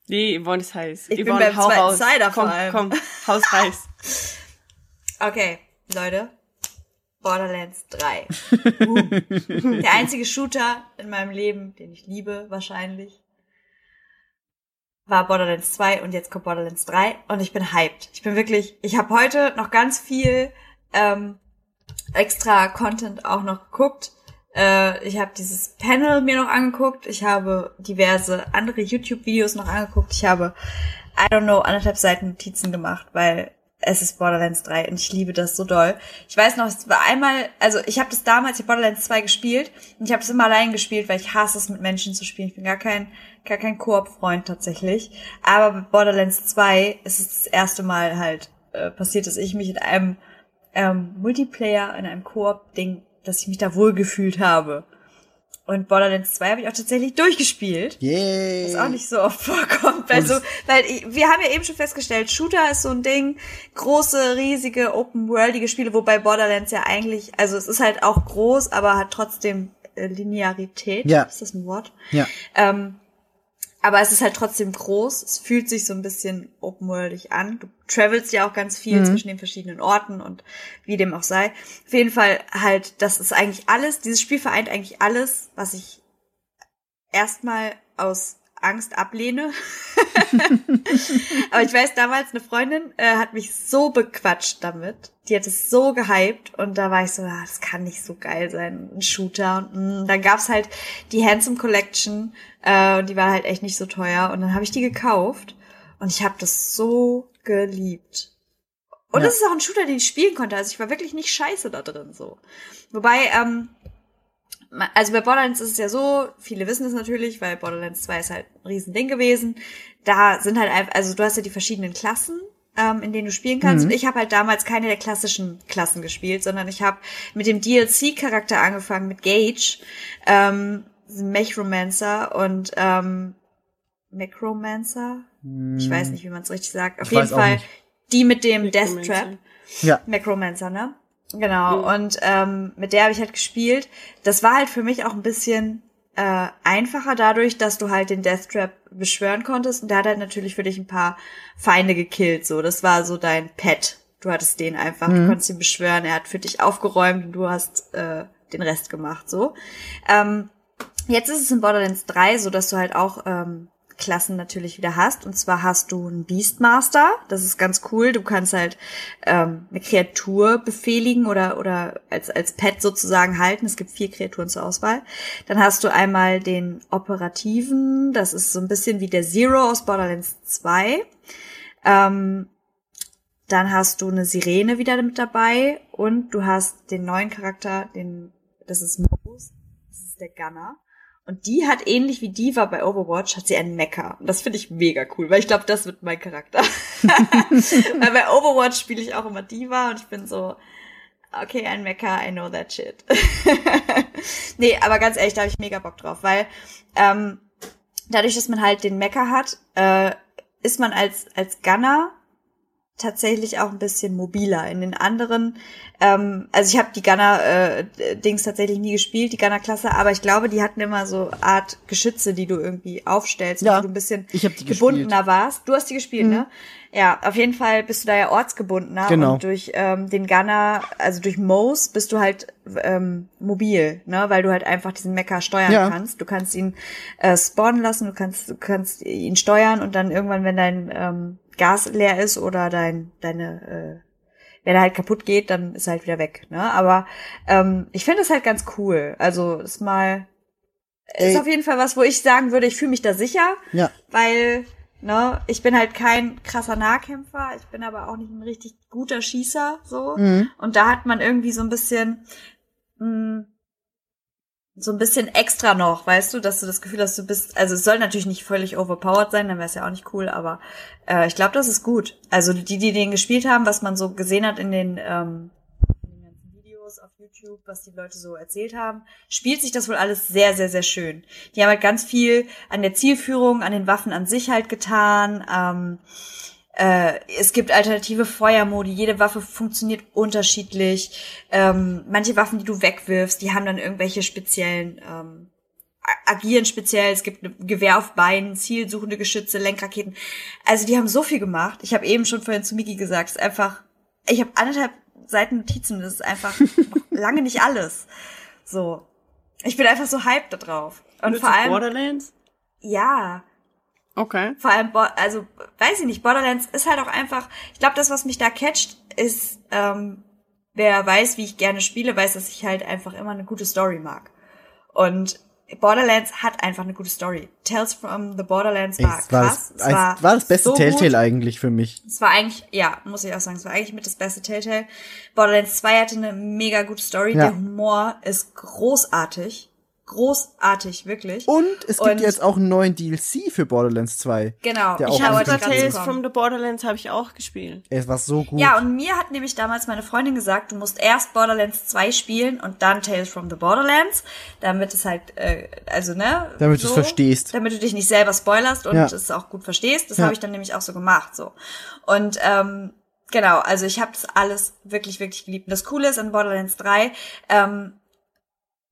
Nee, Yvonne ist heiß. Ich bin Yvonne, beim hau zweiten raus. Cider vor komm, allem. komm, haus heiß. Okay, Leute. Borderlands 3. Uh. Der einzige Shooter in meinem Leben, den ich liebe, wahrscheinlich, war Borderlands 2 und jetzt kommt Borderlands 3 und ich bin hyped. Ich bin wirklich, ich habe heute noch ganz viel ähm, extra Content auch noch geguckt. Äh, ich habe dieses Panel mir noch angeguckt. Ich habe diverse andere YouTube-Videos noch angeguckt. Ich habe, I don't know, anderthalb Seiten Notizen gemacht, weil es ist Borderlands 3 und ich liebe das so doll. Ich weiß noch, es war einmal, also ich habe das damals, ich habe Borderlands 2 gespielt und ich habe es immer allein gespielt, weil ich hasse es mit Menschen zu spielen. Ich bin gar kein gar kein Koop-Freund tatsächlich. Aber bei Borderlands 2 ist es das erste Mal halt äh, passiert, dass ich mich in einem ähm, Multiplayer, in einem Koop-Ding, dass ich mich da wohl gefühlt habe. Und Borderlands 2 habe ich auch tatsächlich durchgespielt. Yay. Was auch nicht so oft vorkommt. Also, weil ich, wir haben ja eben schon festgestellt, Shooter ist so ein Ding, große, riesige, open-worldige Spiele, wobei Borderlands ja eigentlich, also es ist halt auch groß, aber hat trotzdem äh, Linearität. Ja. Ist das ein Wort? Ja. Ähm, aber es ist halt trotzdem groß. Es fühlt sich so ein bisschen open-worldig an. Du travelst ja auch ganz viel zwischen den verschiedenen Orten und wie dem auch sei. Auf jeden Fall halt, das ist eigentlich alles, dieses Spiel vereint eigentlich alles, was ich erstmal aus Angst ablehne. Aber ich weiß, damals eine Freundin äh, hat mich so bequatscht damit. Die hat es so gehypt und da war ich so, ah, das kann nicht so geil sein, ein Shooter. Und mh, dann gab's halt die Handsome Collection äh, und die war halt echt nicht so teuer und dann habe ich die gekauft und ich habe das so geliebt. Und Ja. das ist auch ein Shooter, den ich spielen konnte. Also ich war wirklich nicht scheiße da drin so. Wobei, ähm, also bei Borderlands ist es ja so, viele wissen es natürlich, weil Borderlands 2 ist halt ein Riesending gewesen. Da sind halt einfach, also du hast ja die verschiedenen Klassen, ähm, in denen du spielen kannst. Mhm. Und ich habe halt damals keine der klassischen Klassen gespielt, sondern ich habe mit dem DLC-Charakter angefangen, mit Gage, ähm, Mechromancer und ähm, Necromancer. Ich weiß nicht, wie man es richtig sagt. Auf Hm. Ich jeden Fall die mit dem. Death Trap. Ja. Necromancer, ne? Genau. Mhm. Und ähm, mit der habe ich halt gespielt. Das war halt für mich auch ein bisschen äh, einfacher dadurch, dass du halt den Death Trap beschwören konntest. Und der hat halt natürlich für dich ein paar Feinde gekillt. So, das war so dein Pet. Du hattest den einfach, du konntest ihn beschwören. Er hat für dich aufgeräumt und du hast äh, den Rest gemacht. So. Ähm, Jetzt ist es in Borderlands 3 so, dass du halt auch ähm, Klassen natürlich wieder hast. Und zwar hast du einen Beastmaster. Das ist ganz cool. Du kannst halt ähm, eine Kreatur befehligen oder, oder als, als Pet sozusagen halten. Es gibt vier Kreaturen zur Auswahl. Dann hast du einmal den Operativen. Das ist so ein bisschen wie der Zero aus Borderlands 2. Ähm, dann hast du eine Sirene wieder mit dabei. Und du hast den neuen Charakter, den, das ist Mose. Das ist der Gunner. Und die hat ähnlich wie Diva bei Overwatch, hat sie einen Mecha. Und das finde ich mega cool, weil ich glaube, das wird mein Charakter. weil bei Overwatch spiele ich auch immer Diva und ich bin so, okay, ein Mecha, I know that shit. nee, aber ganz ehrlich, da habe ich mega Bock drauf, weil ähm, dadurch, dass man halt den Mecha hat, äh, ist man als, als Gunner tatsächlich auch ein bisschen mobiler. In den anderen, ähm, also ich habe die Gunner-Dings tatsächlich nie gespielt, die Gunner-Klasse, aber ich glaube, die hatten immer so Art Geschütze, die du irgendwie aufstellst, Ja, wo du ein bisschen ich hab die gebundener warst. Du hast die gespielt, ne? Ja, auf jeden Fall bist du da ja ortsgebundener Genau. und durch ähm, den Gunner, also durch Mose bist du halt ähm, mobil, ne, weil du halt einfach diesen Mecha steuern Ja. kannst. Du kannst ihn äh, spawnen lassen, du kannst, du kannst ihn steuern und dann irgendwann, wenn dein ähm, Gas leer ist oder dein deine äh, wenn er halt kaputt geht, dann ist er halt wieder weg, ne? Aber ähm, ich finde das halt ganz cool. Also ist mal Ey. ist auf jeden Fall was, wo ich sagen würde, ich fühle mich da sicher, Ja. weil Ne? Ich bin halt kein krasser Nahkämpfer, ich bin aber auch nicht ein richtig guter Schießer, so. Mhm. Und da hat man irgendwie so ein bisschen, mh, so ein bisschen extra noch, weißt du, dass du das Gefühl hast, du bist, also es soll natürlich nicht völlig overpowered sein, dann wäre es ja auch nicht cool, aber äh, ich glaube, das ist gut. Also die, die den gespielt haben, was man so gesehen hat in den, ähm, in den ganzen Videos auf YouTube, was die Leute so erzählt haben, spielt sich das wohl alles sehr, sehr, sehr schön. Die haben halt ganz viel an der Zielführung, an den Waffen an sich halt getan. Ähm, äh, es gibt alternative Feuermodi, jede Waffe funktioniert unterschiedlich. Ähm, manche Waffen, die du wegwirfst, die haben dann irgendwelche speziellen, ähm, agieren speziell. Es gibt ein Gewehr auf Beinen, zielsuchende Geschütze, Lenkraketen. Also die haben so viel gemacht. Ich habe eben schon vorhin zu Miki gesagt, es ist einfach, ich habe anderthalb Seiten Notizen, das ist einfach lange nicht alles. So. Ich bin einfach so hyped da drauf. Und Nur vor allem, Borderlands? ja, Okay. vor allem, Bo- also weiß ich nicht, Borderlands ist halt auch einfach, ich glaube, das, was mich da catcht, ist, ähm, wer weiß, wie ich gerne spiele, weiß, dass ich halt einfach immer eine gute Story mag. Und Borderlands hat einfach eine gute Story. Tales from the Borderlands war Es war, krass. das, eins- war das beste so Telltale gut. eigentlich für mich. Es war eigentlich, ja, muss ich auch sagen, es war eigentlich mit das beste Telltale. Borderlands 2 hatte eine mega gute Story. Ja. Der Humor ist großartig. Großartig, wirklich. Und es gibt Und- jetzt auch einen neuen DLC für Borderlands 2. Genau. Der Ich habe gerade Tales from the Borderlands habe ich auch gespielt. Es war so gut. Ja, und mir hat nämlich damals meine Freundin gesagt, du musst erst Borderlands 2 spielen und dann Tales from the Borderlands, damit es halt, äh, also ne? Damit du es verstehst. Damit du dich nicht selber spoilerst und Ja. es auch gut verstehst. Das Ja. habe ich dann nämlich auch so gemacht, so. Und ähm, genau, also ich habe das alles wirklich, wirklich geliebt. Und das Coole ist an Borderlands 3, ähm,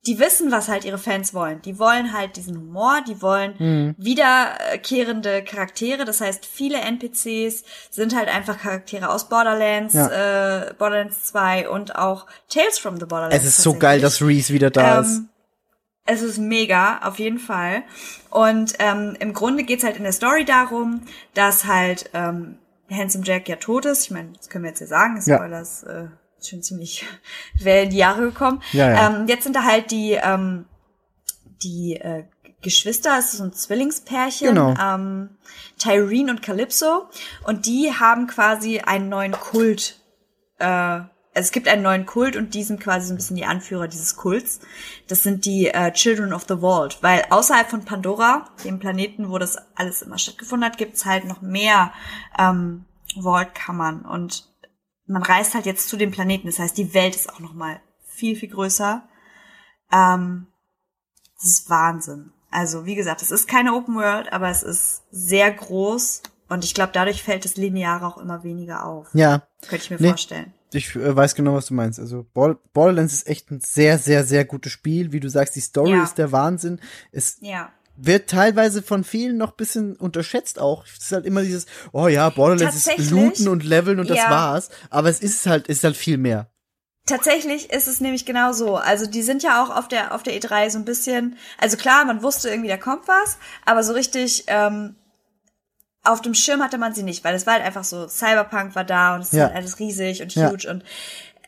die wissen, was halt ihre Fans wollen. Die wollen halt diesen Humor, die wollen Mhm. wiederkehrende Charaktere. Das heißt, viele NPCs sind halt einfach Charaktere aus Borderlands, äh, Borderlands 2 und auch Tales from the Borderlands. es ist so geil, dass Reese wieder da ist. Ähm, es ist mega, auf jeden Fall. Und ähm, im Grunde geht's halt in der Story darum, dass halt ähm, Handsome Jack ja tot ist. Ich meine, das können wir jetzt ja sagen. Ja. Spoilers äh, ist schon ziemlich wäre in die Jahre gekommen. Ja, ja. Ähm, jetzt sind da halt die ähm, die äh, Geschwister, es ist so ein Zwillingspärchen, Genau. ähm, Tyrene und Calypso. Und die haben quasi einen neuen Kult äh, also es gibt einen neuen Kult und die sind quasi so ein bisschen die Anführer dieses Kults. Das sind die äh, Children of the Vault, weil außerhalb von Pandora, dem Planeten, wo das alles immer stattgefunden hat, gibt's halt noch mehr ähm, Vault-Kammern und man reist halt jetzt zu dem Planeten. Das heißt, die Welt ist auch noch mal viel viel größer. Ähm, das ist Wahnsinn. Also wie gesagt, es ist keine Open World, aber es ist sehr groß und ich glaube, dadurch fällt das Lineare auch immer weniger auf. Ja, Könnte ich mir Nee. vorstellen. ich äh, weiß genau, was du meinst. Also Ball Borderlands ist echt ein sehr, sehr, sehr gutes Spiel. Wie du sagst, die Story Ja. ist der Wahnsinn. Es Ja. Wird teilweise von vielen noch bisschen unterschätzt auch. Es ist halt immer dieses, oh ja, Borderlands ist looten und leveln und das Ja. war's. Aber es ist halt, ist halt viel mehr. Tatsächlich ist es nämlich genau so. Also die sind ja auch auf der auf der E3 so ein bisschen. Also klar, man wusste irgendwie, da kommt was, aber so richtig ähm, auf dem Schirm hatte man sie nicht, weil es war halt einfach so. Cyberpunk war da und es Ja. ist halt alles riesig und Ja. huge und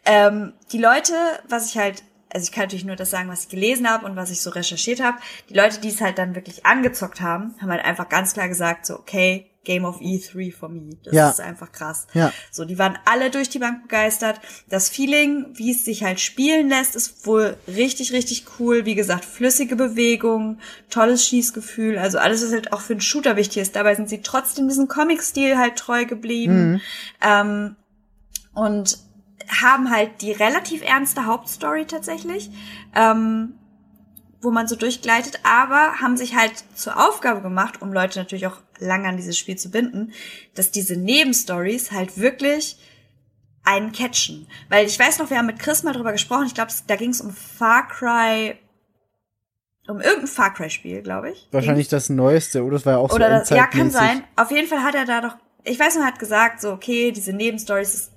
ähm, die Leute, was ich halt, also ich kann natürlich nur das sagen, was ich gelesen habe und was ich so recherchiert habe. Die Leute, die es halt dann wirklich angezockt haben, haben halt einfach ganz klar gesagt, so okay, Game of E3 for me. Das Ja. ist einfach krass. Ja. So, die waren alle durch die Bank begeistert. Das Feeling, wie es sich halt spielen lässt, ist wohl richtig, richtig cool. Wie gesagt, flüssige Bewegung, tolles Schießgefühl, also alles, was halt auch für einen Shooter wichtig ist. Dabei sind sie trotzdem diesem Comic-Stil halt treu geblieben. Ähm, und haben halt die relativ ernste Hauptstory tatsächlich. Ähm, wo man so durchgleitet, aber haben sich halt zur Aufgabe gemacht, um Leute natürlich auch lange an dieses Spiel zu binden, dass diese Nebenstories halt wirklich einen catchen. Weil ich weiß noch, wir haben mit Chris mal drüber gesprochen, ich glaube, da ging es um Far Cry, um irgendein Far Cry-Spiel, glaube ich. Wahrscheinlich das Neueste, oder? Das war ja auch Oder so das, ja, kann sein. Auf jeden Fall hat er da doch, ich weiß noch, er hat gesagt, so, okay, diese Nebenstories,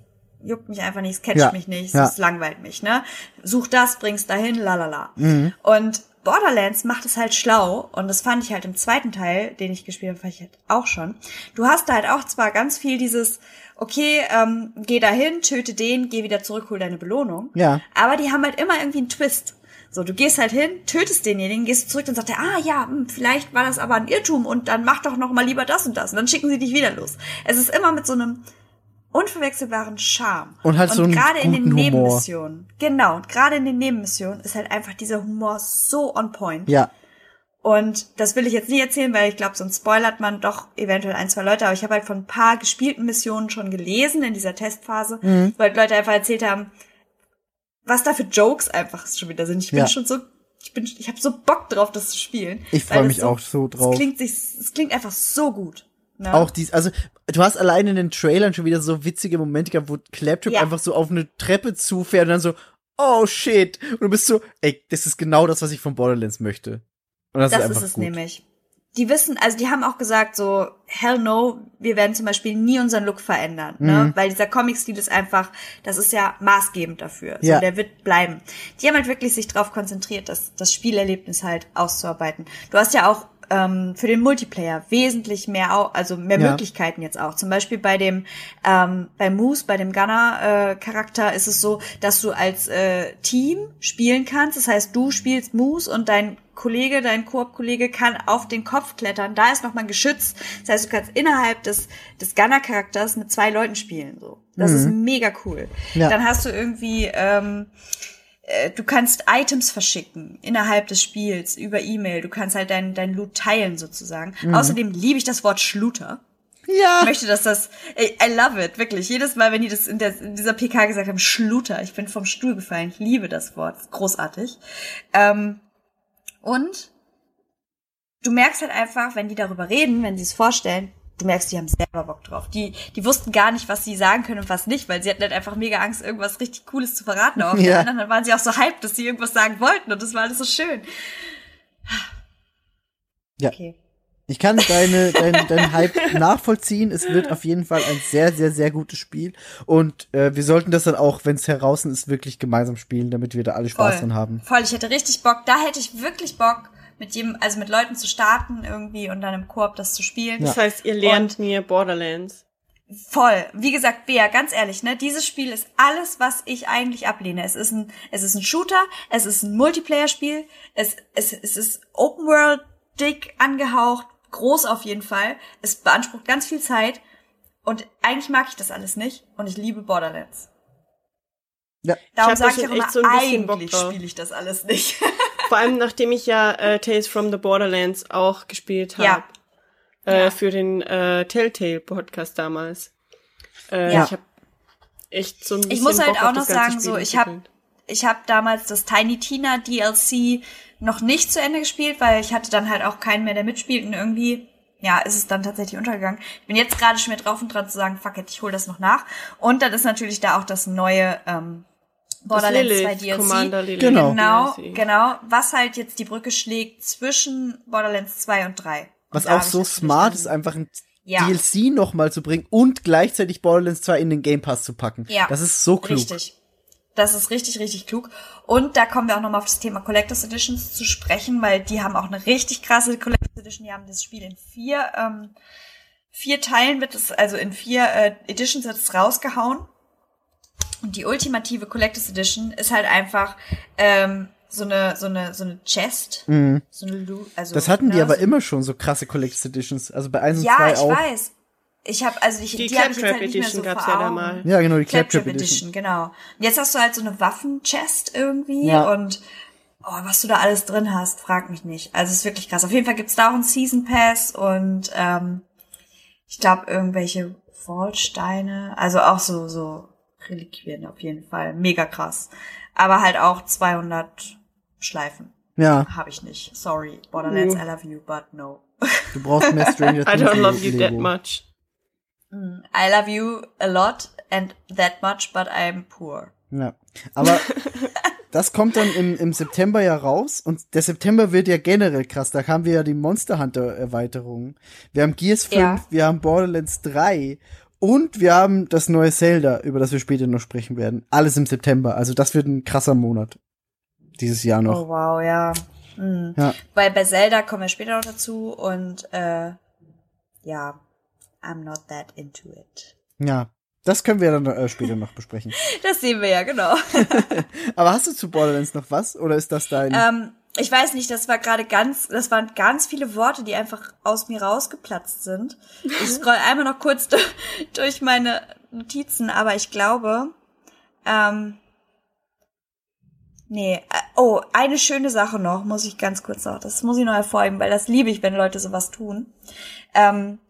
juckt mich einfach nicht, es catcht Ja, mich nicht, ja. es langweilt mich, ne? Such das, bring's dahin, lalala. Mhm. Und Borderlands macht es halt schlau und das fand ich halt im zweiten Teil, den ich gespielt habe, ich halt auch schon. Du hast da halt auch zwar ganz viel dieses, okay, ähm, geh dahin, töte den, geh wieder zurück, hol deine Belohnung. Ja. Aber die haben halt immer irgendwie einen Twist. So, du gehst halt hin, tötest denjenigen, gehst zurück und sagt er, ah ja, hm, vielleicht war das aber ein Irrtum und dann mach doch noch mal lieber das und das. Und dann schicken sie dich wieder los. Es ist immer mit so einem unverwechselbaren Charme. Und halt so einen gerade in den Humor. Nebenmissionen. Genau, und gerade in den Nebenmissionen ist halt einfach dieser Humor so on point. Ja. Und das will ich jetzt nicht erzählen, weil ich glaube, sonst spoilert man doch eventuell ein, zwei Leute. Aber ich habe halt von ein paar gespielten Missionen schon gelesen in dieser Testphase, Mhm. weil Leute einfach erzählt haben, was da für Jokes einfach schon wieder sind. Ich bin Ja. schon so, ich bin, ich habe so Bock drauf, das zu spielen. Ich freue es mich so, auch so Es drauf. klingt sich, es klingt einfach so gut. Ne? Auch dies, also du hast allein in den Trailern schon wieder so witzige Momente gehabt, wo Claptrap Ja. einfach so auf eine Treppe zufährt und dann so, oh shit. Und du bist so, ey, das ist genau das, was ich von Borderlands möchte. Und das, Das ist ist, es gut. nämlich. Die wissen, also die haben auch gesagt so, hell no, wir werden zum Beispiel nie unseren Look verändern, Mhm. ne? Weil dieser Comic-Stil ist einfach, das ist ja maßgebend dafür. So, Ja. Der wird bleiben. Die haben halt wirklich sich darauf konzentriert, das, das Spielerlebnis halt auszuarbeiten. Du hast ja auch ähm, für den Multiplayer wesentlich mehr, also mehr Ja. Möglichkeiten jetzt auch. Zum Beispiel bei dem, ähm, bei Moose, bei dem Gunner-Charakter ist es so, dass du als äh, Team spielen kannst. Das heißt, du spielst Moose und dein Kollege, dein Koop-Kollege kann auf den Kopf klettern. Da ist nochmal ein Geschütz. Das heißt, du kannst innerhalb des, des Gunner-Charakters mit zwei Leuten spielen. So. Das ist mega cool. Ja. Dann hast du irgendwie, ähm, äh, du kannst Items verschicken innerhalb des Spiels über E-Mail. Du kannst halt dein, dein Loot teilen sozusagen. Außerdem liebe ich das Wort Schluter. Ja. Ich möchte, dass das, I, I love it, wirklich. Jedes Mal, wenn die das in, der, in dieser PK gesagt haben, Schluter, ich bin vom Stuhl gefallen. Ich liebe das Wort. Großartig. Ähm, und du merkst halt einfach, wenn die darüber reden, wenn sie es vorstellen, du merkst, die haben selber Bock drauf. Die, die wussten gar nicht, was sie sagen können und was nicht, weil sie hatten halt einfach mega Angst, irgendwas richtig Cooles zu verraten. Auf Ja. anderen, dann waren sie auch so hyped, dass sie irgendwas sagen wollten und das war alles so schön. Ja. Okay. Ich kann deine, dein, dein Hype nachvollziehen. Es wird auf jeden Fall ein sehr, sehr, sehr gutes Spiel. Und äh, wir sollten das dann auch, wenn es heraus ist, wirklich gemeinsam spielen, damit wir da alle Spaß dran haben. Voll, ich hätte richtig Bock. Da hätte ich wirklich Bock, mit jedem, also mit Leuten zu starten irgendwie und dann im Koop das zu spielen. Das heißt, ihr lernt mir Borderlands. Voll. Wie gesagt, Bea, ganz ehrlich, ne, dieses Spiel ist alles, was ich eigentlich ablehne. Es ist ein, es ist ein Shooter, es ist ein Multiplayer-Spiel, es, es, es ist Open World dick angehaucht, groß auf jeden Fall. Es beansprucht ganz viel Zeit und eigentlich mag ich das alles nicht und ich liebe Borderlands. Ja. Darum sage ich schon auch immer, so ein bisschen Bock eigentlich spiele ich das alles nicht. Vor allem, nachdem ich ja äh, Tales from the Borderlands auch gespielt habe. Ja. Äh, Ja. Für den äh, Telltale-Podcast damals. Äh, Ja. Ich habe echt so ein bisschen Ich muss halt Bock auch noch sagen, so Spiel ich habe ich habe damals das Tiny Tina DLC noch nicht zu Ende gespielt, weil ich hatte dann halt auch keinen mehr, der mitspielt und irgendwie ja, ist es dann tatsächlich untergegangen. Ich bin jetzt gerade schon mehr drauf und dran zu sagen, fuck it, ich hole das noch nach. Und dann ist natürlich da auch das neue ähm, Borderlands das 2 Lilith, DLC. Commander Lilith Genau. Genau, DLC. genau, was halt jetzt die Brücke schlägt zwischen Borderlands 2 und 3. Was Und auch so smart ist, einfach ein Ja. DLC nochmal zu bringen und gleichzeitig Borderlands 2 in den Game Pass zu packen. Ja. Das ist so klug. Richtig. Das ist richtig, richtig klug. Und da kommen wir auch nochmal auf das Thema Collectors Editions zu sprechen, weil die haben auch eine richtig krasse Collectors Edition. Die haben das Spiel in vier, ähm, vier Teilen wird es, also in vier äh, Editions wird es rausgehauen. Und die ultimative Collectors Edition ist halt einfach ähm, so eine, so eine, so eine Chest. Mhm. So eine Lu also, Das hatten die ne, aber so, immer schon, so krasse Collectors Editions. Also bei 1 und Ja, 2 ich auch. weiß. Ich habe also ich, Die, die, ich Claptrap halt Edition so gab's ja da mal. Ja, genau, die Claptrap Claptrap Edition. Edition. genau. Und jetzt hast du halt so eine Waffenchest irgendwie Ja. und oh, was du da alles drin hast, frag mich nicht. Also es ist wirklich krass. Auf jeden Fall gibt's da auch einen Season Pass und ähm, ich glaube irgendwelche Fallsteine, also auch so so Reliquien auf jeden Fall, mega krass. Aber halt auch 200 Schleifen Ja, habe ich nicht. Sorry, Borderlands, Uh. I love you, but no. du brauchst mehr Stranger I Things. don't love you that much. I love you a lot and that much, but I'm poor. Ja. Aber das kommt dann im, im September ja raus und der September wird ja generell krass. Da haben wir ja die Monster Hunter Erweiterung. Wir haben Gears 5, Ja. wir haben Borderlands 3 und wir haben das neue Zelda, über das wir später noch sprechen werden. Alles im September. Also das wird ein krasser Monat. Dieses Jahr noch. Oh wow, ja. Mhm. Ja. Weil bei Zelda kommen wir später noch dazu und äh, ja, I'm not that into it. Ja. Das können wir dann äh, später noch besprechen. Das sehen wir ja, genau. Aber hast du zu Borderlands noch was? Oder ist das dein... ähm, ich weiß nicht, das war gerade ganz, das waren ganz viele Worte, die einfach aus mir rausgeplatzt sind. Ich scroll einmal noch kurz durch, meine Notizen, aber ich glaube, ähm, nee, äh, oh, eine schöne Sache noch, muss ich ganz kurz noch, das muss ich noch hervorheben, weil das liebe ich, wenn Leute sowas tun. Ähm,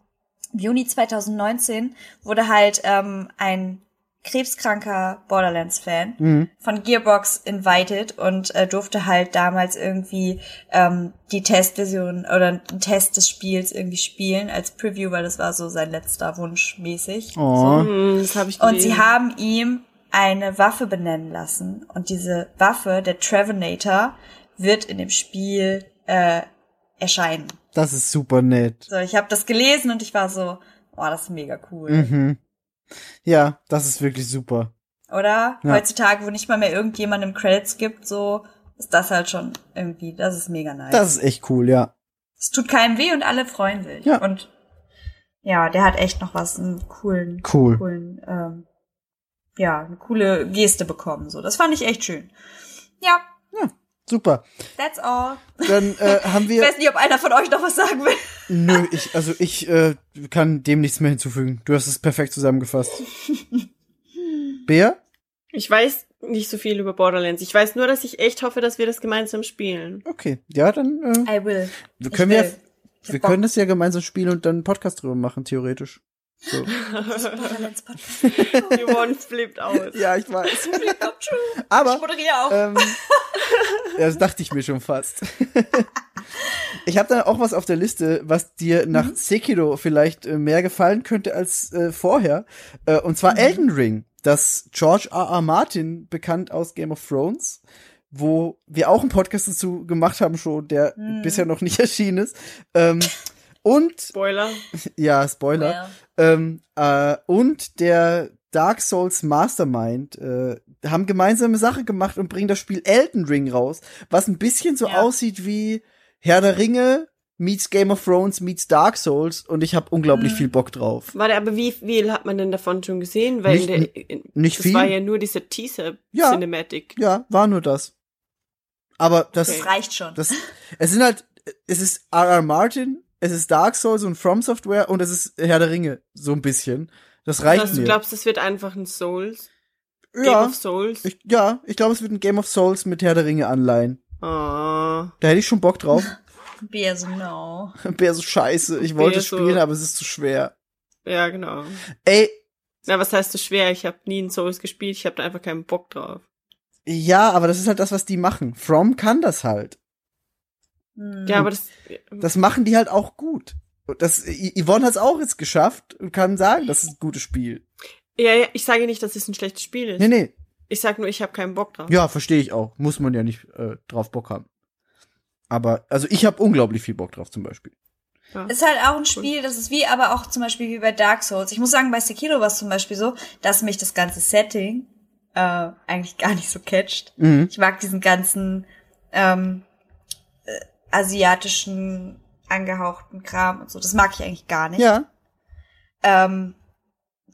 im Juni 2019 wurde halt ähm, ein krebskranker Borderlands-Fan Mhm. von Gearbox invited und äh, durfte halt damals irgendwie ähm, die Testversion oder einen Test des Spiels irgendwie spielen als Preview, weil das war so sein letzter Wunsch mäßig. Oh. Hm, das habe ich Und sie haben ihm eine Waffe benennen lassen. Und diese Waffe, der Trevenator, wird in dem Spiel äh, erscheinen. Das ist super nett. So, ich habe das gelesen und ich war so, oh, das ist mega cool. Mhm. Ja, das ist wirklich super. Oder? Ja. Heutzutage, wo nicht mal mehr irgendjemandem Credits gibt, so ist das halt schon irgendwie, das ist mega nice. Das ist echt cool, ja. Es tut keinem weh und alle freuen sich. Ja. Und ja, der hat echt noch was, einen coolen, Cool. coolen, ähm, ja, eine coole Geste bekommen. So, das fand ich echt schön. Ja, Super. that's all. Dann äh, haben Ich wir. weiß nicht, ob einer von euch noch was sagen will. Nö, ich, also ich äh, kann dem nichts mehr hinzufügen. Du hast es perfekt zusammengefasst. Bea? Ich weiß nicht so viel über Borderlands. Ich weiß nur, dass ich echt hoffe, dass wir das gemeinsam spielen. Okay. Ja, dann äh, I will. wir Ich können ja, will. Ich hab wir können das ja gemeinsam spielen und dann einen Podcast drüber machen, theoretisch. So. Yvonne flippt aus. ja, ich weiß. True. Ich Aber moderiere auch. ähm, das dachte ich mir schon fast. ich habe da auch was auf der Liste, was dir nach Mhm. Sekiro vielleicht äh, mehr gefallen könnte als äh, vorher. Äh, und zwar Mhm. Elden Ring, das George R. R. Martin, bekannt aus Game of Thrones, wo wir auch einen Podcast dazu gemacht haben schon, der Mhm. bisher noch nicht erschienen ist. Ähm, und, Spoiler. ja, Spoiler. Ja. Ähm, äh, und der Dark Souls Mastermind äh, haben gemeinsame Sache gemacht und bringen das Spiel Elden Ring raus, was ein bisschen so Ja. aussieht wie Herr der Ringe meets Game of Thrones meets Dark Souls und ich habe unglaublich Mhm. viel Bock drauf. Warte, aber wie viel hat man denn davon schon gesehen? Weil Nicht- in der, in, nicht das viel. war ja nur dieser Teaser Ja. Cinematic. Ja, war nur das. Aber das, Das reicht schon. das, es sind halt, es ist R.R. Martin, es ist Dark Souls und From Software und es ist Herr der Ringe, so ein bisschen. Das reicht Also, du mir. glaubst, das wird einfach ein Souls? Game ja, of Souls? ich, ja, ich glaube, es wird ein Game of Souls mit Herr der Ringe anleihen. Ah. Da hätte ich schon Bock drauf. Bär so, no. Bär so scheiße. Ich wollte Bär so- spielen, aber es ist zu schwer. Ja, genau. Ey, Na, was heißt so schwer? Ich habe nie in Souls gespielt, ich habe da einfach keinen Bock drauf. ja, aber das ist halt das, was die machen. From kann das halt. Ja, aber das. Das machen die halt auch gut. Und Das, Yvonne hat es auch jetzt geschafft und kann sagen, das ist ein gutes Spiel. Ja, ja, ich sage nicht, dass es ein schlechtes Spiel ist. Nee, nee. Ich sag nur, ich habe keinen Bock drauf. Ja, verstehe ich auch. Muss man ja nicht äh, drauf Bock haben. Aber, also ich habe unglaublich viel Bock drauf zum Beispiel. Ist halt auch ein Spiel, das ist wie aber auch zum Beispiel wie bei Dark Souls. Ich muss sagen, bei Sekiro war es zum Beispiel so, dass mich das ganze Setting äh, eigentlich gar nicht so catcht. Mhm. Ich mag diesen ganzen ähm, äh, asiatischen angehauchten Kram und so. Das mag ich eigentlich gar nicht. Ja. Ähm,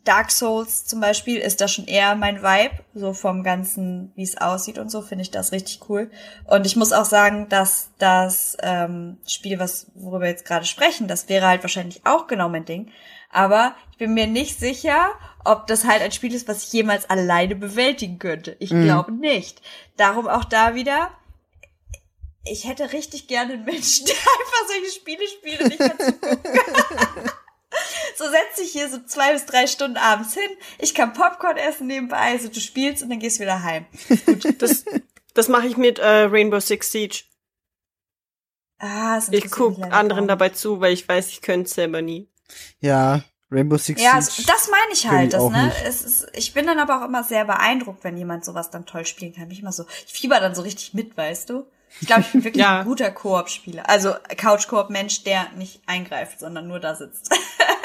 Dark Souls zum Beispiel ist da schon eher mein Vibe, so vom ganzen, wie es aussieht und so, finde ich das richtig cool. Und ich muss auch sagen, dass das ähm, Spiel, was worüber wir jetzt gerade sprechen, das wäre halt wahrscheinlich auch genau mein Ding. Aber ich bin mir nicht sicher, ob das halt ein Spiel ist, was ich jemals alleine bewältigen könnte. Ich Mhm. glaube nicht. Darum auch da wieder. Ich hätte richtig gerne einen Menschen, der einfach solche Spiele spielt und ich kann zugucken. So setz dich hier so zwei bis drei Stunden abends hin. Ich kann Popcorn essen nebenbei, so du spielst und dann gehst wieder heim. Das, das mache ich mit äh, Rainbow Six Siege. Ah, das Ich interessiert guck mich leider anderen nicht. dabei zu, weil ich weiß, ich könnte es selber nie. Ja. Rainbow Six Ja, Siege. so- das meine ich halt. ich Das, auch ne? nicht. es ist, ich bin dann aber auch immer sehr beeindruckt, wenn jemand sowas dann toll spielen kann. Bin Ich immer so, ich fieber dann so richtig mit, weißt du? Ich glaube, ich bin wirklich Ja. ein guter Koop-Spieler. Also Couch-Koop-Mensch, der nicht eingreift, sondern nur da sitzt.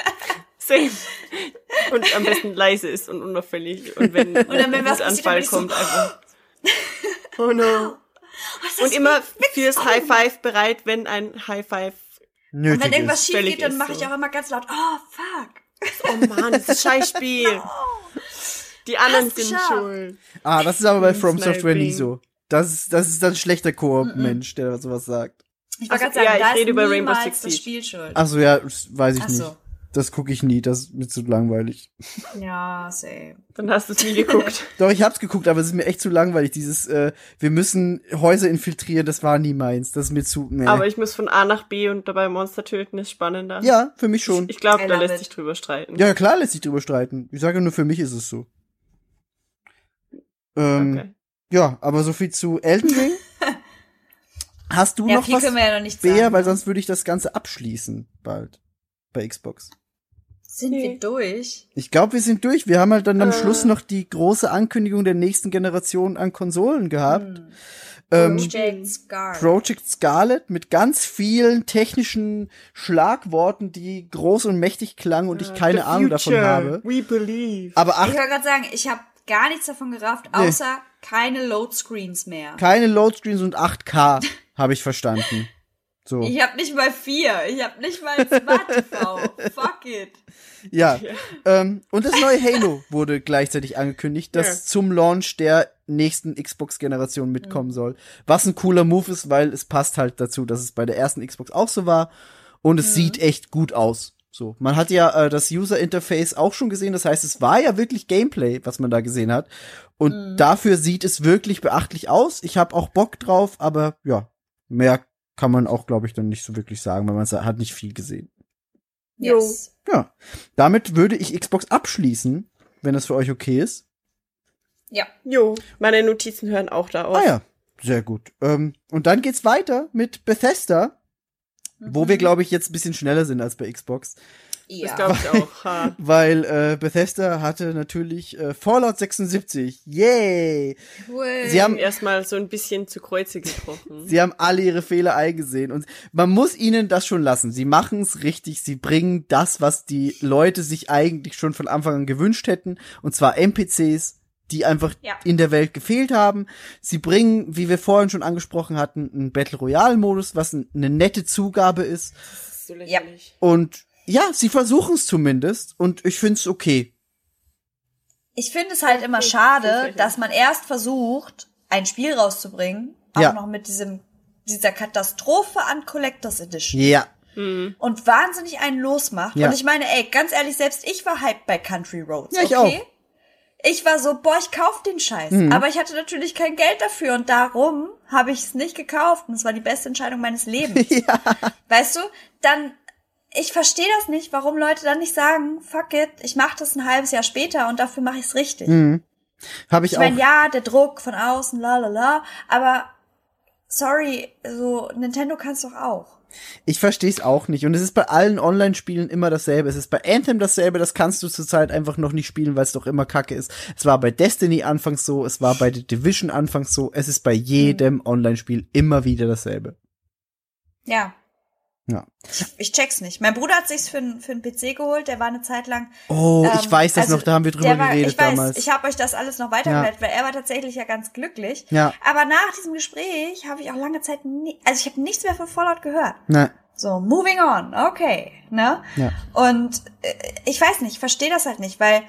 Same. Und am besten leise ist und unauffällig. Und wenn dann, wenn ein was passiert, dann Anfall bin ich so, kommt, einfach. Oh no. Und immer fürs High Five bereit, wenn ein High Five. Nötig Und wenn irgendwas ist. schief geht, dann ist mache ich auch immer ganz laut, oh fuck. Oh Mann, dieses Scheißspiel. Oh. Die anderen sind schuld. Ah, das ist aber bei Ins From Software nie so. Das ist, das ist dann ein schlechter Koop-Mensch, der sowas sagt. Ich wollte gerade sagen, ja, ich da rede über Rainbow niemals Six das Siege. Spiel schuld. Ach so, ja, das weiß ich Ach nicht. so. Das gucke ich nie, das ist mir zu langweilig. Ja, same. Dann hast du es nie geguckt. Doch, ich hab's geguckt, aber es ist mir echt zu langweilig. Dieses, äh, wir müssen Häuser infiltrieren, das war nie meins. Das ist mir zu, nee. Aber ich muss von A nach B und dabei Monster töten, ist spannender. ja, für mich schon. Ich glaube, I da lässt it. sich drüber streiten. Ja, klar lässt sich drüber streiten. Ich sage nur, für mich ist es so. Ähm, Okay. Ja, aber so viel zu Elden Ring. Hast du Ja, noch viel was, können wir ja noch nicht Bea? sagen. Weil sonst würde ich das Ganze abschließen bald bei Xbox. Sind Nee. wir durch? Ich glaube, wir sind durch. Wir haben halt dann am Äh. Schluss noch die große Ankündigung der nächsten Generation an Konsolen gehabt. Hm. Ähm, Project Scar. Project Scarlet mit ganz vielen technischen Schlagworten, die groß und mächtig klangen und ich keine The Ahnung davon habe. We believe. Aber ich ach, wollte gerade sagen, ich habe gar nichts davon gerafft, Nee. außer keine Loadscreens mehr. keine Loadscreens und 8K habe ich verstanden. So. Ich habe nicht mal vier. Ich habe nicht mal ein Smart TV. Fuck it. Ja. Ähm, und das neue Halo wurde gleichzeitig angekündigt, das Ja. zum Launch der nächsten Xbox-Generation mitkommen soll. Was ein cooler Move ist, weil es passt halt dazu, dass es bei der ersten Xbox auch so war. Und es sieht echt gut aus. So, man hat ja äh, das User Interface auch schon gesehen, das heißt, es war ja wirklich Gameplay, was man da gesehen hat. Und dafür sieht es wirklich beachtlich aus. Ich habe auch Bock drauf, aber ja, mehr kann man auch, glaube ich, dann nicht so wirklich sagen, weil man hat nicht viel gesehen. Jo. Yes. Ja, damit würde ich Xbox abschließen, wenn das für euch okay ist. Ja. Jo, meine Notizen hören auch da auf. Ah ja, sehr gut. Ähm, und dann geht's weiter mit Bethesda, wo wir, glaube ich, jetzt ein bisschen schneller sind als bei Xbox. Das Ja. glaube ich auch. Ha. Weil äh, Bethesda hatte natürlich äh, Fallout 76. Yay! Cool. Sie haben Erstmal so ein bisschen zu Kreuze gebrochen. Sie haben alle ihre Fehler eingesehen und man muss ihnen das schon lassen. Sie machen es richtig, sie bringen das, was die Leute sich eigentlich schon von Anfang an gewünscht hätten, und zwar NPCs, die einfach Ja. in der Welt gefehlt haben. Sie bringen, wie wir vorhin schon angesprochen hatten, einen Battle Royale Modus, was ein, eine nette Zugabe ist. Ist so lächerlich. Und ja, sie versuchen es zumindest und ich find's okay. Ich finde es halt immer Okay, schade, dass man erst versucht, ein Spiel rauszubringen, auch Ja. noch mit diesem dieser Katastrophe an Collectors Edition Ja, Hm. und wahnsinnig einen losmacht. Ja. Und ich meine, ey, ganz ehrlich, selbst ich war hyped bei Country Roads. Ja, ich okay? auch. Ich war so, boah, ich kauf den Scheiß. Mhm. Aber ich hatte natürlich kein Geld dafür und darum habe ich es nicht gekauft. Und es war die beste Entscheidung meines Lebens. ja. Weißt du, dann, ich verstehe das nicht, warum Leute dann nicht sagen, fuck it, ich mache das ein halbes Jahr später und dafür mache ich es richtig. Mhm. Habe ich, Ich meine, ja, der Druck von außen, la la la, aber sorry, so Nintendo kann's doch auch. Ich verstehe es auch nicht. Und es ist bei allen Online-Spielen immer dasselbe. Es ist bei Anthem dasselbe, das kannst du zurzeit einfach noch nicht spielen, weil es doch immer kacke ist. Es war bei Destiny anfangs so, es war bei The Division anfangs so, es ist bei jedem Online-Spiel immer wieder dasselbe. Ja. Ja. Ich, ich check's nicht. Mein Bruder hat sich's für für einen PC geholt, der war eine Zeit lang. Oh, ich ähm, weiß das also noch, da haben wir drüber war, geredet ich weiß, damals. Ich habe euch das alles noch weitergeleitet, weil er war tatsächlich ja ganz glücklich. Ja. Aber nach diesem Gespräch habe ich auch lange Zeit nie, also ich habe nichts mehr von Fallout gehört. Na, So, moving on, okay, ne? Ja. Und äh, ich weiß nicht, ich verstehe das halt nicht, weil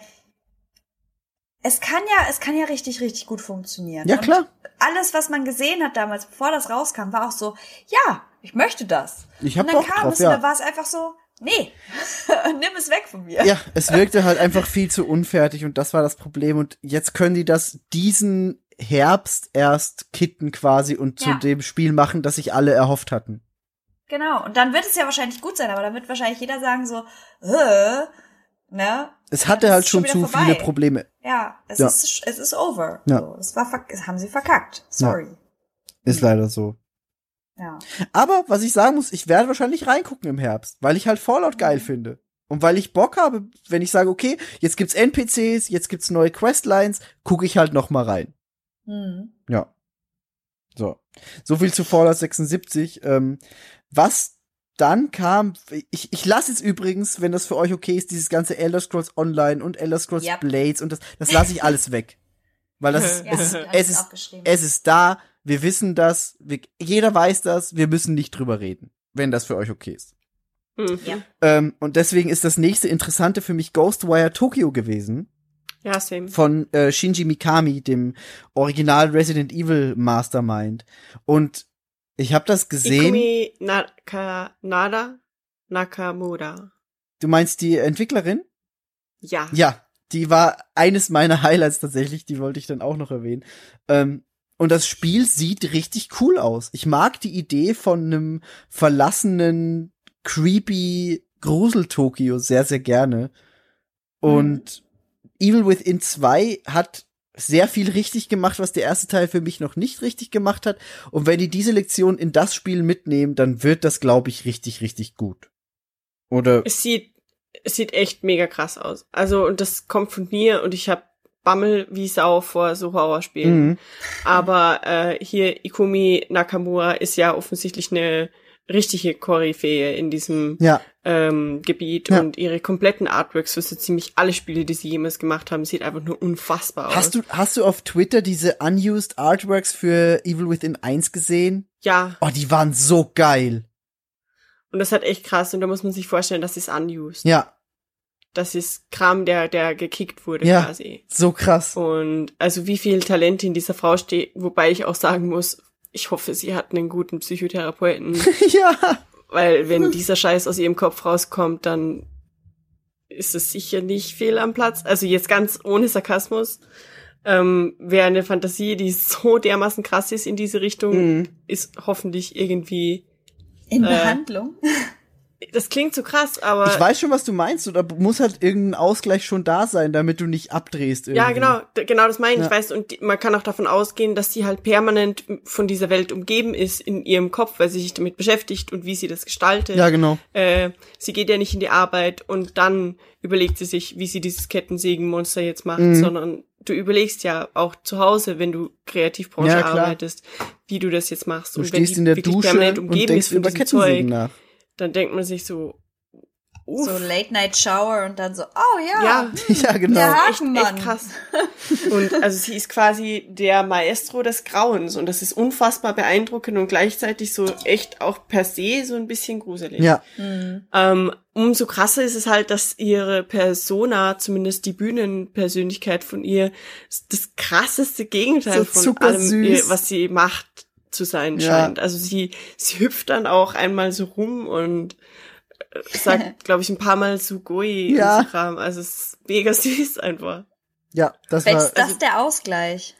es kann ja, es kann ja richtig, richtig gut funktionieren. Ja, Und klar. alles, was man gesehen hat damals, bevor das rauskam, war auch so, ja, ich möchte das. Ich hab Und dann Bock kam drauf, es und ja. dann war es einfach so, nee, nimm es weg von mir. ja, es wirkte halt einfach viel zu unfertig und das war das Problem. Und jetzt können die das diesen Herbst erst kitten quasi und zu Ja. dem Spiel machen, das sich alle erhofft hatten. Genau. Und dann wird es ja wahrscheinlich gut sein, aber dann wird wahrscheinlich jeder sagen so, äh, ne? Es hatte halt schon wieder zu vorbei. viele Probleme. Ja, es Ja. ist, es ist over. Ja. So, es war, das haben sie verkackt. Sorry. Ist leider so. Ja. Aber was ich sagen muss, ich werde wahrscheinlich reingucken im Herbst, weil ich halt Fallout geil finde. Und weil ich Bock habe, wenn ich sage, okay, jetzt gibt's NPCs, jetzt gibt's neue Questlines, gucke ich halt noch mal rein. Hm. Ja. So. So viel zu Fallout 76. Ähm, was dann kam, ich, ich lasse jetzt übrigens, wenn das für euch okay ist, dieses ganze Elder Scrolls Online und Elder Scrolls Yep. Blades und das, das lasse ich alles weg. Weil das Ja, es, ist, es ist, es ist da, wir wissen das, wir, jeder weiß das, wir müssen nicht drüber reden, wenn das für euch okay ist. Mhm. Ja. Ähm, und deswegen ist das nächste Interessante für mich Ghostwire Tokyo gewesen. Ja, same. von äh, Shinji Mikami, dem Original Resident Evil Mastermind. Und ich habe das gesehen. Ikumi Naka, Nada Nakamura. Du meinst die Entwicklerin? Ja. Ja, die war eines meiner Highlights tatsächlich, die wollte ich dann auch noch erwähnen. Ähm, und das Spiel sieht richtig cool aus. Ich mag die Idee von einem verlassenen, creepy Grusel-Tokio sehr, sehr gerne. Und Evil Within 2 hat sehr viel richtig gemacht, was der erste Teil für mich noch nicht richtig gemacht hat. Und wenn die diese Lektion in das Spiel mitnehmen, dann wird das, glaube ich, richtig, richtig gut. Oder? Es sieht, es sieht echt mega krass aus. Also, und das kommt von mir und ich habe Bammel wie Sau vor so Horrorspielen. Mhm. Aber äh, hier Ikumi Nakamura ist ja offensichtlich eine richtige Koryphäe in diesem Ja, ähm, Gebiet Ja. und ihre kompletten Artworks für so ziemlich alle Spiele, die sie jemals gemacht haben, sieht einfach nur unfassbar aus. Hast du, hast du auf Twitter diese unused Artworks für Evil Within 1 gesehen? Ja, Oh, die waren so geil. und das hat echt krass und da muss man sich vorstellen, das ist unused. Ja, Das ist Kram, der, der gekickt wurde Ja. quasi. so krass. Und also wie viel Talent in dieser Frau steht, wobei ich auch sagen muss, ich hoffe, sie hat einen guten Psychotherapeuten, ja. weil wenn dieser Scheiß aus ihrem Kopf rauskommt, dann ist es sicher nicht fehl am Platz. Also jetzt ganz ohne Sarkasmus. Ähm, wer eine Fantasie, die so dermaßen krass ist in diese Richtung, Mhm. ist hoffentlich irgendwie. In Äh, Behandlung? Das klingt so krass, aber Ich weiß schon, was du meinst. Oder muss halt irgendein Ausgleich schon da sein, damit du nicht abdrehst. Irgendwie. Ja, genau, genau das meine ich, Ja. weißt du, und die, man kann auch davon ausgehen, dass sie halt permanent von dieser Welt umgeben ist in ihrem Kopf, weil sie sich damit beschäftigt und wie sie das gestaltet. Ja, genau. Äh, sie geht ja nicht in die Arbeit und dann überlegt sie sich, wie sie dieses Kettensägenmonster jetzt macht, Mhm. sondern du überlegst ja auch zu Hause, wenn du Kreativbranche Ja, arbeitest, wie du das jetzt machst. Du und wenn stehst die in der Dusche permanent und umgeben denkst ist von über Kettensägen Zeug, nach. Dann denkt man sich so, uff, So Late Night Shower und dann so, oh ja. ja, ja, genau. Ja. echt, echt Hakenmann. krass. Und also sie ist quasi der Maestro des Grauens und das ist unfassbar beeindruckend und gleichzeitig so echt auch per se so ein bisschen gruselig. Ja, Hm. Ähm, umso krasser ist es halt, dass ihre Persona, zumindest die Bühnenpersönlichkeit von ihr, das krasseste Gegenteil So von allem, was sie macht, zu sein Ja. scheint. Also sie, sie hüpft dann auch einmal so rum und äh, sagt, glaube ich, ein paar Mal Sugoi Ja. und so Kram. Also es ist mega süß einfach. ja, das Vielleicht war. ist das also- der Ausgleich.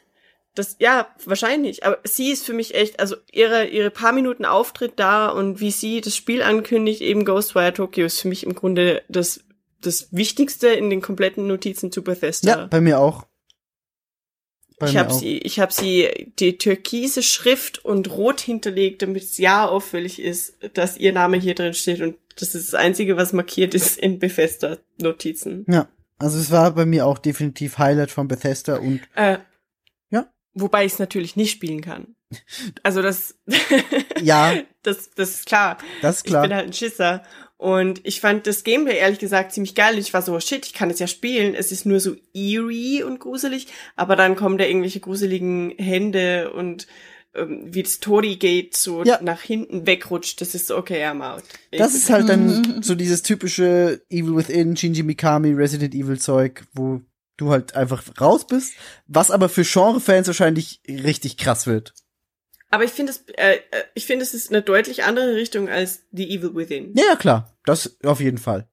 Das, ja, wahrscheinlich. Aber sie ist für mich echt, also ihre, ihre paar Minuten Auftritt da und wie sie das Spiel ankündigt, eben Ghostwire Tokyo, ist für mich im Grunde das, das Wichtigste in den kompletten Notizen zu Bethesda. Ja, bei mir auch. Ich habe sie, ich habe sie die türkise Schrift und rot hinterlegt, damit es ja auffällig ist, dass ihr Name hier drin steht und das ist das einzige, was markiert ist in Bethesda Notizen. Ja, also es war bei mir auch definitiv Highlight von Bethesda und Äh, Ja. Wobei ich es natürlich nicht spielen kann. Also das, ja, das, das ist klar. das ist Ich bin klar. halt ein Schisser. Und ich fand das Gameplay ehrlich gesagt ziemlich geil. Ich war so, shit, ich kann es ja spielen. Es ist nur so eerie und gruselig. Aber dann kommen da irgendwelche gruseligen Hände und ähm, wie das Tori-Gate so Ja. nach hinten wegrutscht. Das ist so, okay, I'm out. Das ist halt dann so dieses typische Evil Within, Shinji Mikami, Resident Evil Zeug, wo du halt einfach raus bist, was aber für Genre-Fans wahrscheinlich richtig krass wird. Aber ich finde es, äh, äh, ich finde es ist eine deutlich andere Richtung als The Evil Within. Ja, ja, klar. Das auf jeden Fall.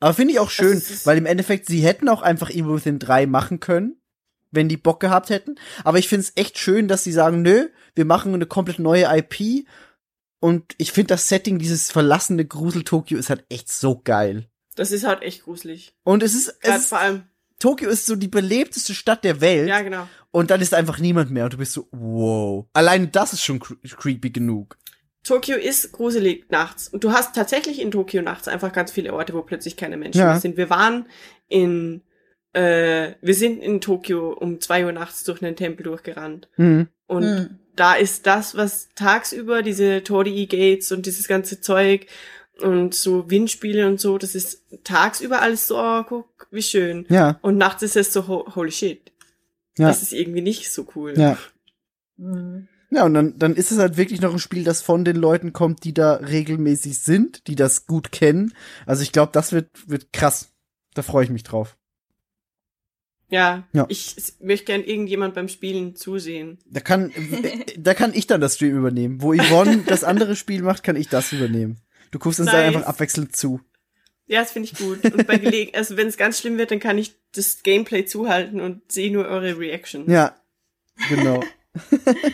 Aber finde ich auch schön, es weil im Endeffekt, sie hätten auch einfach Evil Within 3 machen können, wenn die Bock gehabt hätten. Aber ich finde es echt schön, dass sie sagen, nö, wir machen eine komplett neue IP. Und ich finde das Setting, dieses verlassene Grusel-Tokio ist halt echt so geil. Das ist halt echt gruselig. Und es ist, es Gerade ist vor allem, Tokio ist so die belebteste Stadt der Welt. ja genau. Und dann ist einfach niemand mehr. Und du bist so, wow. Allein das ist schon cre creepy genug. Tokio ist gruselig nachts. Und du hast tatsächlich in Tokio nachts einfach ganz viele Orte, wo plötzlich keine Menschen Ja. mehr sind. Wir waren in, äh, wir sind in Tokio um zwei Uhr nachts durch einen Tempel durchgerannt. Hm. Und Hm. da ist das, was tagsüber, diese Tori-Gates und dieses ganze Zeug und so Windspiele und so, das ist tagsüber alles so, oh, guck, wie schön. Ja, Und nachts ist es so, ho holy shit. Ja. Das ist irgendwie nicht so cool. Ja. Hm. Ja, und dann, dann ist es halt wirklich noch ein Spiel, das von den Leuten kommt, die da regelmäßig sind, die das gut kennen. Also ich glaube, das wird, wird krass. Da freue ich mich drauf. Ja, Ja. ich möchte gern irgendjemand beim Spielen zusehen. Da kann, da kann ich dann das Stream übernehmen. Wo Yvonne das andere Spiel macht, kann ich das übernehmen. Du guckst uns dann Nice. einfach abwechselnd zu. Ja, das finde ich gut. Und bei Gelegen, also wenn es ganz schlimm wird, dann kann ich das Gameplay zuhalten und sehe nur eure Reaction. Ja, genau.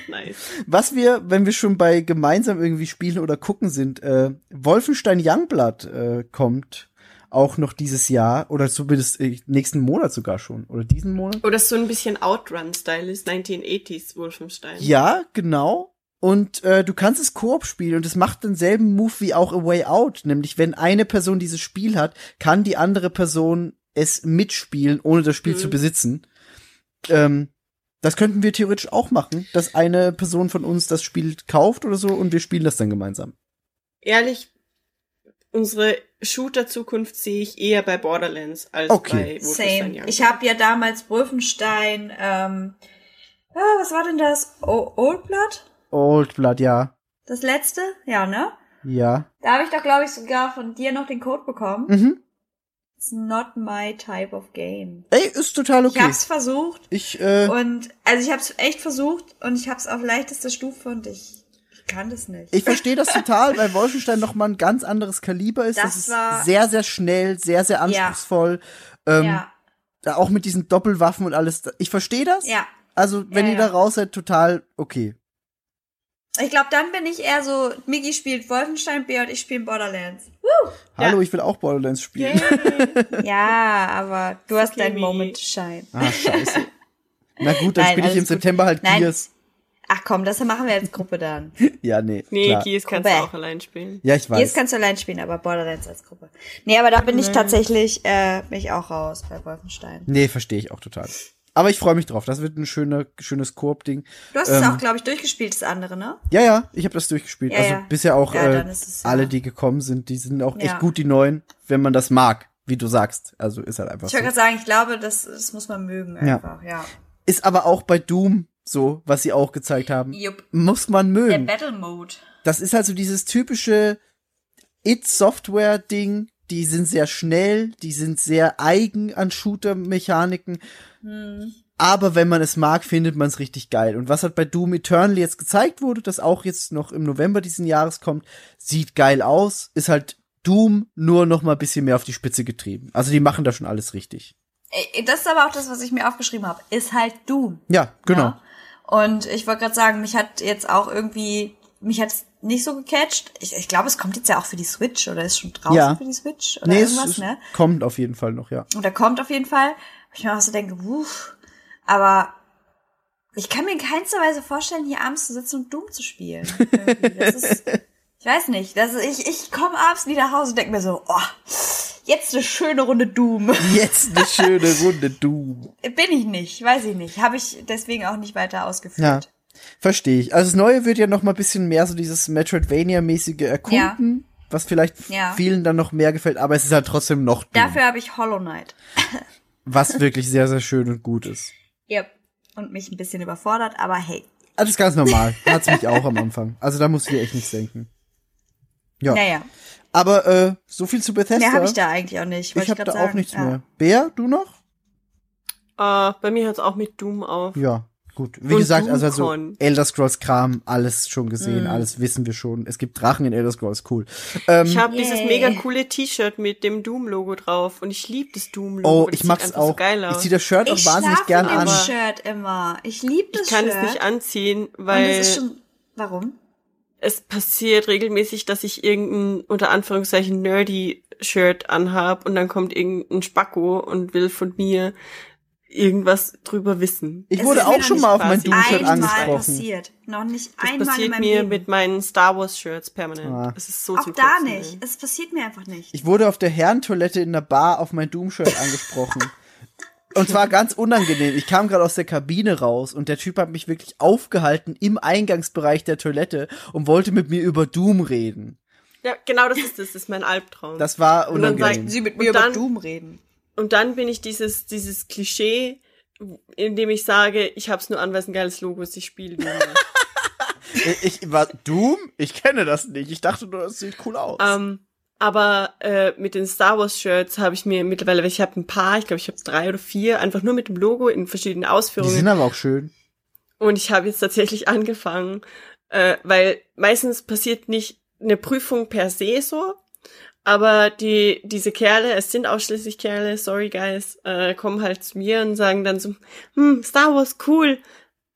Nice. Was wir, wenn wir schon bei gemeinsam irgendwie spielen oder gucken sind, äh, Wolfenstein Youngblood äh, kommt auch noch dieses Jahr oder zumindest äh, nächsten Monat sogar schon oder diesen Monat. Oder so ein bisschen Outrun-Style ist 1980s Wolfenstein. Ja, genau. Und äh, du kannst es Koop spielen und es macht denselben Move wie auch A Way Out, nämlich wenn eine Person dieses Spiel hat, kann die andere Person es mitspielen, ohne das Spiel Mhm. zu besitzen. Ähm, das könnten wir theoretisch auch machen, dass eine Person von uns das Spiel kauft oder so und wir spielen das dann gemeinsam. Ehrlich, unsere Shooter-Zukunft sehe ich eher bei Borderlands als Okay. bei Wolfenstein Same. Young. Ich habe ja damals Wolfenstein, ähm, ah, was war denn das? O Old Blood? Old Blood, ja. Das letzte? Ja, ne? Ja. Da habe ich doch, glaube ich, sogar von dir noch den Code bekommen. Mhm. It's not my type of game. Ey, ist total Ich okay. hab's versucht Ich, äh, und, also ich hab's echt versucht und ich hab's auf leichtester Stufe und ich, ich kann das nicht. ich verstehe das total, weil Wolfenstein noch mal ein ganz anderes Kaliber ist. Das, Das ist war- sehr, sehr schnell, sehr, sehr anspruchsvoll. Ähm, ja, auch mit diesen Doppelwaffen und alles. Ich verstehe das. ja. Also, wenn Ja, ihr ja. da raus seid, total okay. Ich glaube, dann bin ich eher so, Migi spielt Wolfenstein, Bea und ich spielen Borderlands. Hallo, ich will auch Borderlands spielen. Yay. Ja, aber du hast deinen. Moment to shine. Ah, scheiße. Na gut, dann spiele ich im gut. September halt Nein. Gears. Ach komm, das machen wir als Gruppe dann. Ja, nee. Nee, klar. Gears kannst du Bäh. auch allein spielen. Ja, ich weiß. Jetzt kannst du allein spielen, aber Borderlands als Gruppe. Nee, aber da bin ich tatsächlich, äh, bin ich auch raus bei Wolfenstein. nee, verstehe ich auch total. Aber ich freue mich drauf. Das wird ein schöner, schönes Koop-Ding. Du hast Ähm, es auch, glaube ich, durchgespielt, das andere, ne? Ja, ja, ich habe das durchgespielt. Ja, also ja. bisher auch Ja, äh, es, alle, die gekommen sind, die sind auch echt gut, die neuen, wenn man das mag, wie du sagst. Also ist halt einfach Ich so. wollte gerade sagen, ich glaube, das, das muss man mögen einfach, ja. Ist aber auch bei Doom so, was sie auch gezeigt haben. Jupp. Muss man Der mögen. Battle Mode. Das ist halt so dieses typische It-Software-Ding. Die sind sehr schnell, die sind sehr eigen an Shooter-Mechaniken. Hm. Aber wenn man es mag, findet man es richtig geil. Und was halt bei Doom Eternal jetzt gezeigt wurde, das auch jetzt noch im November diesen Jahres kommt, sieht geil aus, ist halt Doom nur noch mal ein bisschen mehr auf die Spitze getrieben. Also die machen da schon alles richtig. Das ist aber auch das, was ich mir aufgeschrieben habe. Ist halt Doom. Ja, genau. Ja? Und ich wollte gerade sagen, mich hat jetzt auch irgendwie, mich hat nicht so gecatcht. Ich, ich glaube, es kommt jetzt ja auch für die Switch oder ist schon draußen Ja. für die Switch oder Nee, irgendwas, es ne? kommt auf jeden Fall noch, ja. Oder kommt auf jeden Fall. Ich mir auch so denke, uff, aber ich kann mir in keinster Weise vorstellen, hier abends zu sitzen und Doom zu spielen. Ist, ich weiß nicht, das ist, ich, ich komme abends nie nach Hause und denke mir so, oh, jetzt eine schöne Runde Doom. Jetzt eine schöne Runde Doom. Bin ich nicht, weiß ich nicht. Habe ich deswegen auch nicht weiter Ja. Verstehe ich. Also das Neue wird ja noch mal ein bisschen mehr so dieses Metroidvania-mäßige Erkunden, was vielleicht Ja. vielen dann noch mehr gefällt, aber es ist halt trotzdem noch Doom, Dafür habe ich Hollow Knight. was wirklich sehr, sehr schön und gut ist. Yep. Und mich ein bisschen überfordert, aber hey. Das ist ganz normal. Hat's mich auch am Anfang. Also da musst du dir echt nichts denken. Ja. Naja, Aber äh, so viel zu Bethesda. mehr habe ich da eigentlich auch nicht. ich habe da auch sagen. nichts Ja. mehr. Bär, du noch? Äh, bei mir hört's auch mit Doom auf. Ja, gut. Wie Und gesagt, also so Doomcon. Elder Scrolls Kram, alles schon gesehen, Mhm. alles wissen wir schon. Es gibt Drachen in Elder Scrolls, cool. Ähm, Ich habe dieses mega coole T-Shirt mit dem Doom-Logo drauf und ich liebe das Doom-Logo. oh, Das ich mag's So auch. geil ich zieh das Shirt auch Ich wahnsinnig gern an. Shirt immer. Ich liebe das ich kann Shirt. es nicht anziehen, Und weil schon, warum? es passiert regelmäßig, dass ich irgendein unter Anführungszeichen nerdy Shirt anhab und dann kommt irgendein Spacko und will von mir irgendwas drüber wissen. Ich Es wurde auch schon mal auf mein Doom-Shirt Einmal angesprochen. passiert. Noch nicht Das einmal in passiert meinem mir Leben. mit meinen Star Wars Shirts permanent. Ah. Es ist so auch da Kotzen, nicht. ey. Es passiert mir einfach nicht. Ich wurde auf der Herrentoilette in der Bar auf mein Doom-Shirt angesprochen. Und zwar ganz unangenehm. Ich kam gerade aus der Kabine raus und der Typ hat mich wirklich aufgehalten im Eingangsbereich der Toilette und wollte mit mir über Doom reden. Ja, genau das ist das. Das ist mein Albtraum. Das war Und dann unangenehm. sagt Sie mit mir über Doom reden. Und dann bin ich dieses, dieses Klischee, in dem ich sage, ich hab's nur an, weil es ein geiles Logo ist, ich spiele Doom. Ich, ich war Doom? Ich kenne das nicht. Ich dachte nur, das sieht cool aus. ähm, Aber äh, mit den Star Wars Shirts habe ich mir mittlerweile, ich habe ein paar, ich glaube, ich habe drei oder vier, einfach nur mit dem Logo in verschiedenen Die Ausführungen. sind aber auch schön. Und ich habe jetzt tatsächlich angefangen, äh, weil meistens passiert nicht eine Prüfung per se so, aber die diese Kerle, es sind ausschließlich Kerle, sorry guys, äh, kommen halt zu mir und sagen dann so, hm, Star Wars cool.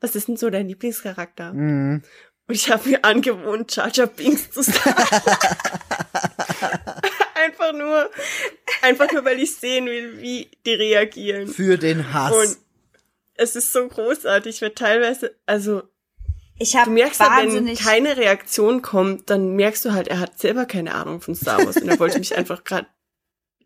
Was ist denn so dein Lieblingscharakter? Mhm. Und ich habe mir angewohnt, Jar Jar Binks zu sagen. einfach nur, einfach nur, weil ich sehen will, wie die reagieren. Für den Hass. Und es ist so großartig, weil teilweise, also Ich habe du merkst halt, wenn keine Reaktion kommt, dann merkst du halt, er hat selber keine Ahnung von Star Wars und er wollte mich einfach gerade,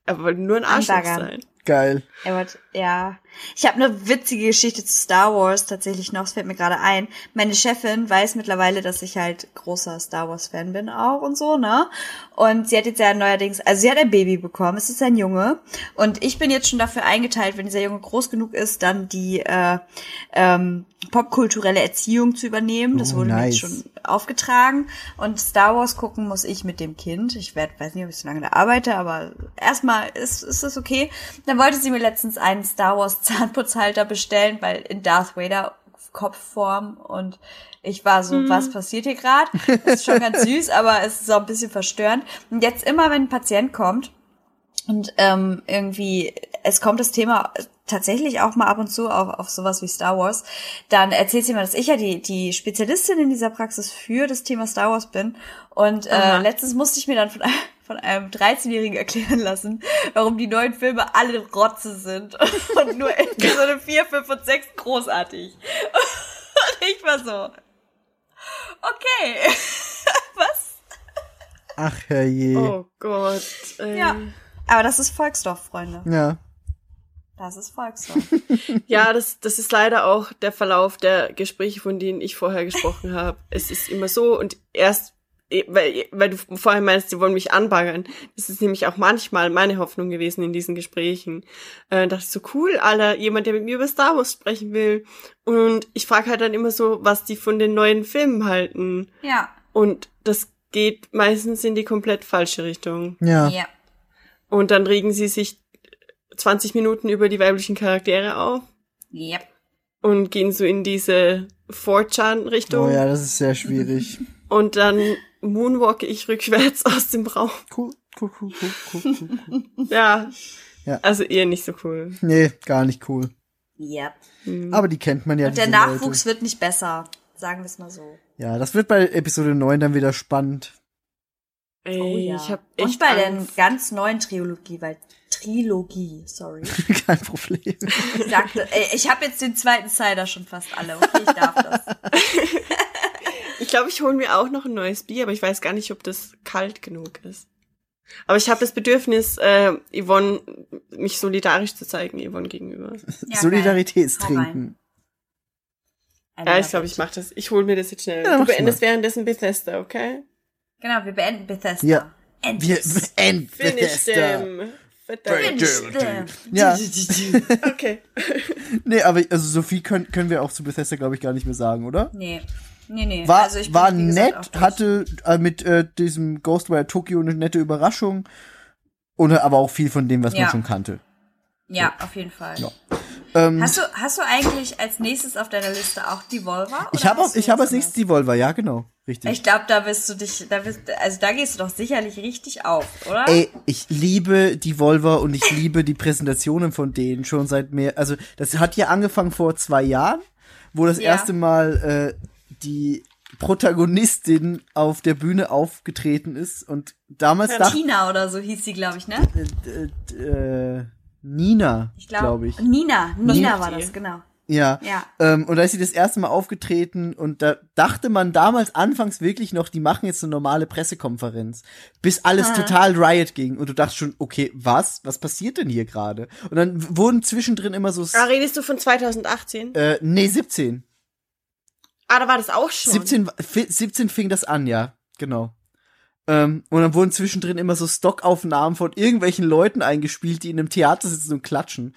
er wollte nur ein Arschloch sein. Geil. Er wollte, ja. Ich habe eine witzige Geschichte zu Star Wars tatsächlich noch, es fällt mir gerade ein. Meine Chefin weiß mittlerweile, dass ich halt großer Star Wars Fan bin auch und so, ne? Und sie hat jetzt ja neuerdings, also sie hat ein Baby bekommen, es ist ein Junge und ich bin jetzt schon dafür eingeteilt, wenn dieser Junge groß genug ist, dann die äh, ähm, popkulturelle Erziehung zu übernehmen. Das Oh, wurde mir nice. jetzt schon aufgetragen und Star Wars gucken muss ich mit dem Kind. Ich werd, weiß nicht, ob ich so lange da arbeite, aber erstmal ist, ist das okay. Dann wollte sie mir letztens einen Star Wars Zahnputzhalter bestellen, weil in Darth Vader Kopfform und ich war so, was passiert hier gerade? Das ist schon ganz süß, aber es ist auch ein bisschen verstörend. Und jetzt immer, wenn ein Patient kommt, und ähm, irgendwie, es kommt das Thema tatsächlich auch mal ab und zu auf, auf sowas wie Star Wars, dann erzählt sie mir, dass ich ja die, die Spezialistin in dieser Praxis für das Thema Star Wars bin. Und äh, Aha. letztens musste ich mir dann von, einem- von einem 13-Jährigen erklären lassen, warum die neuen Filme alle Rotze sind. Und nur Episode 4, 5 und 6 großartig. Und ich war so, okay, was? Ach, herrje. Oh Gott. Ähm, Ja. Aber das ist Volksdorf, Freunde. Ja. Das ist Volksdorf. Ja, das, das ist leider auch der Verlauf der Gespräche, von denen ich vorher gesprochen habe. Es ist immer so und erst, weil, weil du vorher meinst, sie wollen mich anbaggern. Das ist nämlich auch manchmal meine Hoffnung gewesen in diesen Gesprächen. Äh, dachte ich so, cool, Alter, jemand, der mit mir über Star Wars sprechen will. Und ich frage halt dann immer so, was die von den neuen Filmen halten. Ja. Und das geht meistens in die komplett falsche Richtung. Ja. Ja. Und dann regen sie sich 20 Minuten über die weiblichen Charaktere auf Yep. und gehen so in diese 4chan-Richtung. Oh ja, das ist sehr schwierig. Und dann moonwalke ich rückwärts aus dem Raum. Cool, cool, cool, cool, cool, cool, cool. Ja. Ja. Also eher nicht so cool. Nee, gar nicht cool. Yep. Aber die kennt man ja. Und der Nachwuchs Leute. wird nicht besser. Sagen wir es mal so. Ja, das wird bei Episode 9 dann wieder spannend. Ey, Oh ja. ich hab Und echt bei der Angst. ganz neuen Trilogie, weil Trilogie, sorry. Kein Problem. Ich sagte, ey, ich habe jetzt den zweiten Cider schon fast alle. Okay, ich darf das. Ich glaube, ich hole mir auch noch ein neues Bier, aber ich weiß gar nicht, ob das kalt genug ist. Aber ich habe das Bedürfnis, äh, Yvonne, mich solidarisch zu zeigen, Yvonne gegenüber. Ja, Solidaritätstrinken. Ja, ich glaube, ich mache das. Ich hole mir das jetzt schnell. Ja, du beendest währenddessen Bethesda, okay? Genau, wir beenden Bethesda. Ja. End Wir Finish Bethesda. Ja. Okay. Nee, aber also so viel können, können wir auch zu Bethesda, glaube ich, gar nicht mehr sagen, oder? Nee. Nee, nee. War, also war nett, hatte äh, mit äh, diesem Ghostwire Tokyo eine nette Überraschung. Und aber auch viel von dem, was Ja. man schon kannte. Ja, auf jeden Fall. Ja. Ähm, Hast du, hast du eigentlich als nächstes auf deiner Liste auch die Volva? ich habe ich hab als nächstes die Volva, ja, genau. Richtig. Ich glaube, da wirst du dich, da wirst, also da gehst du doch sicherlich richtig auf, oder? Ey, ich liebe die Volver und ich liebe die Präsentationen von denen schon seit mehr, also das hat ja angefangen vor zwei Jahren, wo das Ja. erste Mal äh, die Protagonistin auf der Bühne aufgetreten ist und damals dachte Tina oder so hieß sie, glaube ich, ne? äh, äh, Nina, Ich glaube, glaube ich. Nina, Nina Nina. war das, genau. Ja. Ja. Ähm, und da ist sie das erste Mal aufgetreten und da dachte man damals anfangs wirklich noch, die machen jetzt eine normale Pressekonferenz, bis alles total Riot ging und du dachtest schon, okay, was? Was passiert denn hier gerade? Und dann wurden zwischendrin immer so, s- Ah, redest du von 2018? äh, nee, 17. Ah, da war das auch schon. 17, wa- fi- 17 fing das an, ja, genau. Ähm, und dann wurden zwischendrin immer so Stockaufnahmen von irgendwelchen Leuten eingespielt, die in einem Theater sitzen und klatschen.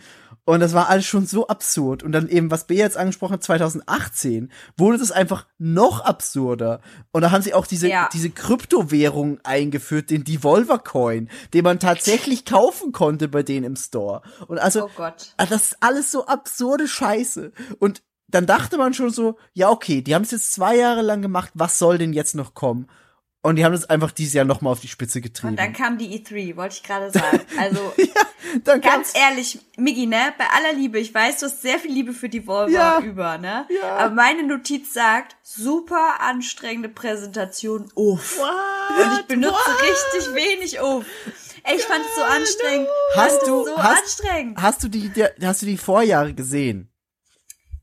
Und das war alles schon so absurd. Und dann eben, was B jetzt angesprochen hat, 2018, wurde das einfach noch absurder. Und da haben sie auch diese, Ja. diese Kryptowährung eingeführt, den Devolver Coin, den man tatsächlich kaufen konnte bei denen im Store. Und also, Oh Gott. Das ist alles so absurde Scheiße. Und dann dachte man schon so, ja, okay, die haben es jetzt zwei Jahre lang gemacht, was soll denn jetzt noch kommen? Und die haben es einfach dieses Jahr noch mal auf die Spitze getrieben. Und dann kam die E3, wollte ich gerade sagen. Also Dann ganz ehrlich, Miggi, ne, bei aller Liebe, ich weiß, du hast sehr viel Liebe für die Volvo Ja. über, ne? Ja. Aber meine Notiz sagt, super anstrengende Präsentation, uff. Und ich benutze richtig wenig uff. Ey, ich fand es so anstrengend. Hast du- so hast- anstrengend. hast du die, der, hast du die Vorjahre gesehen?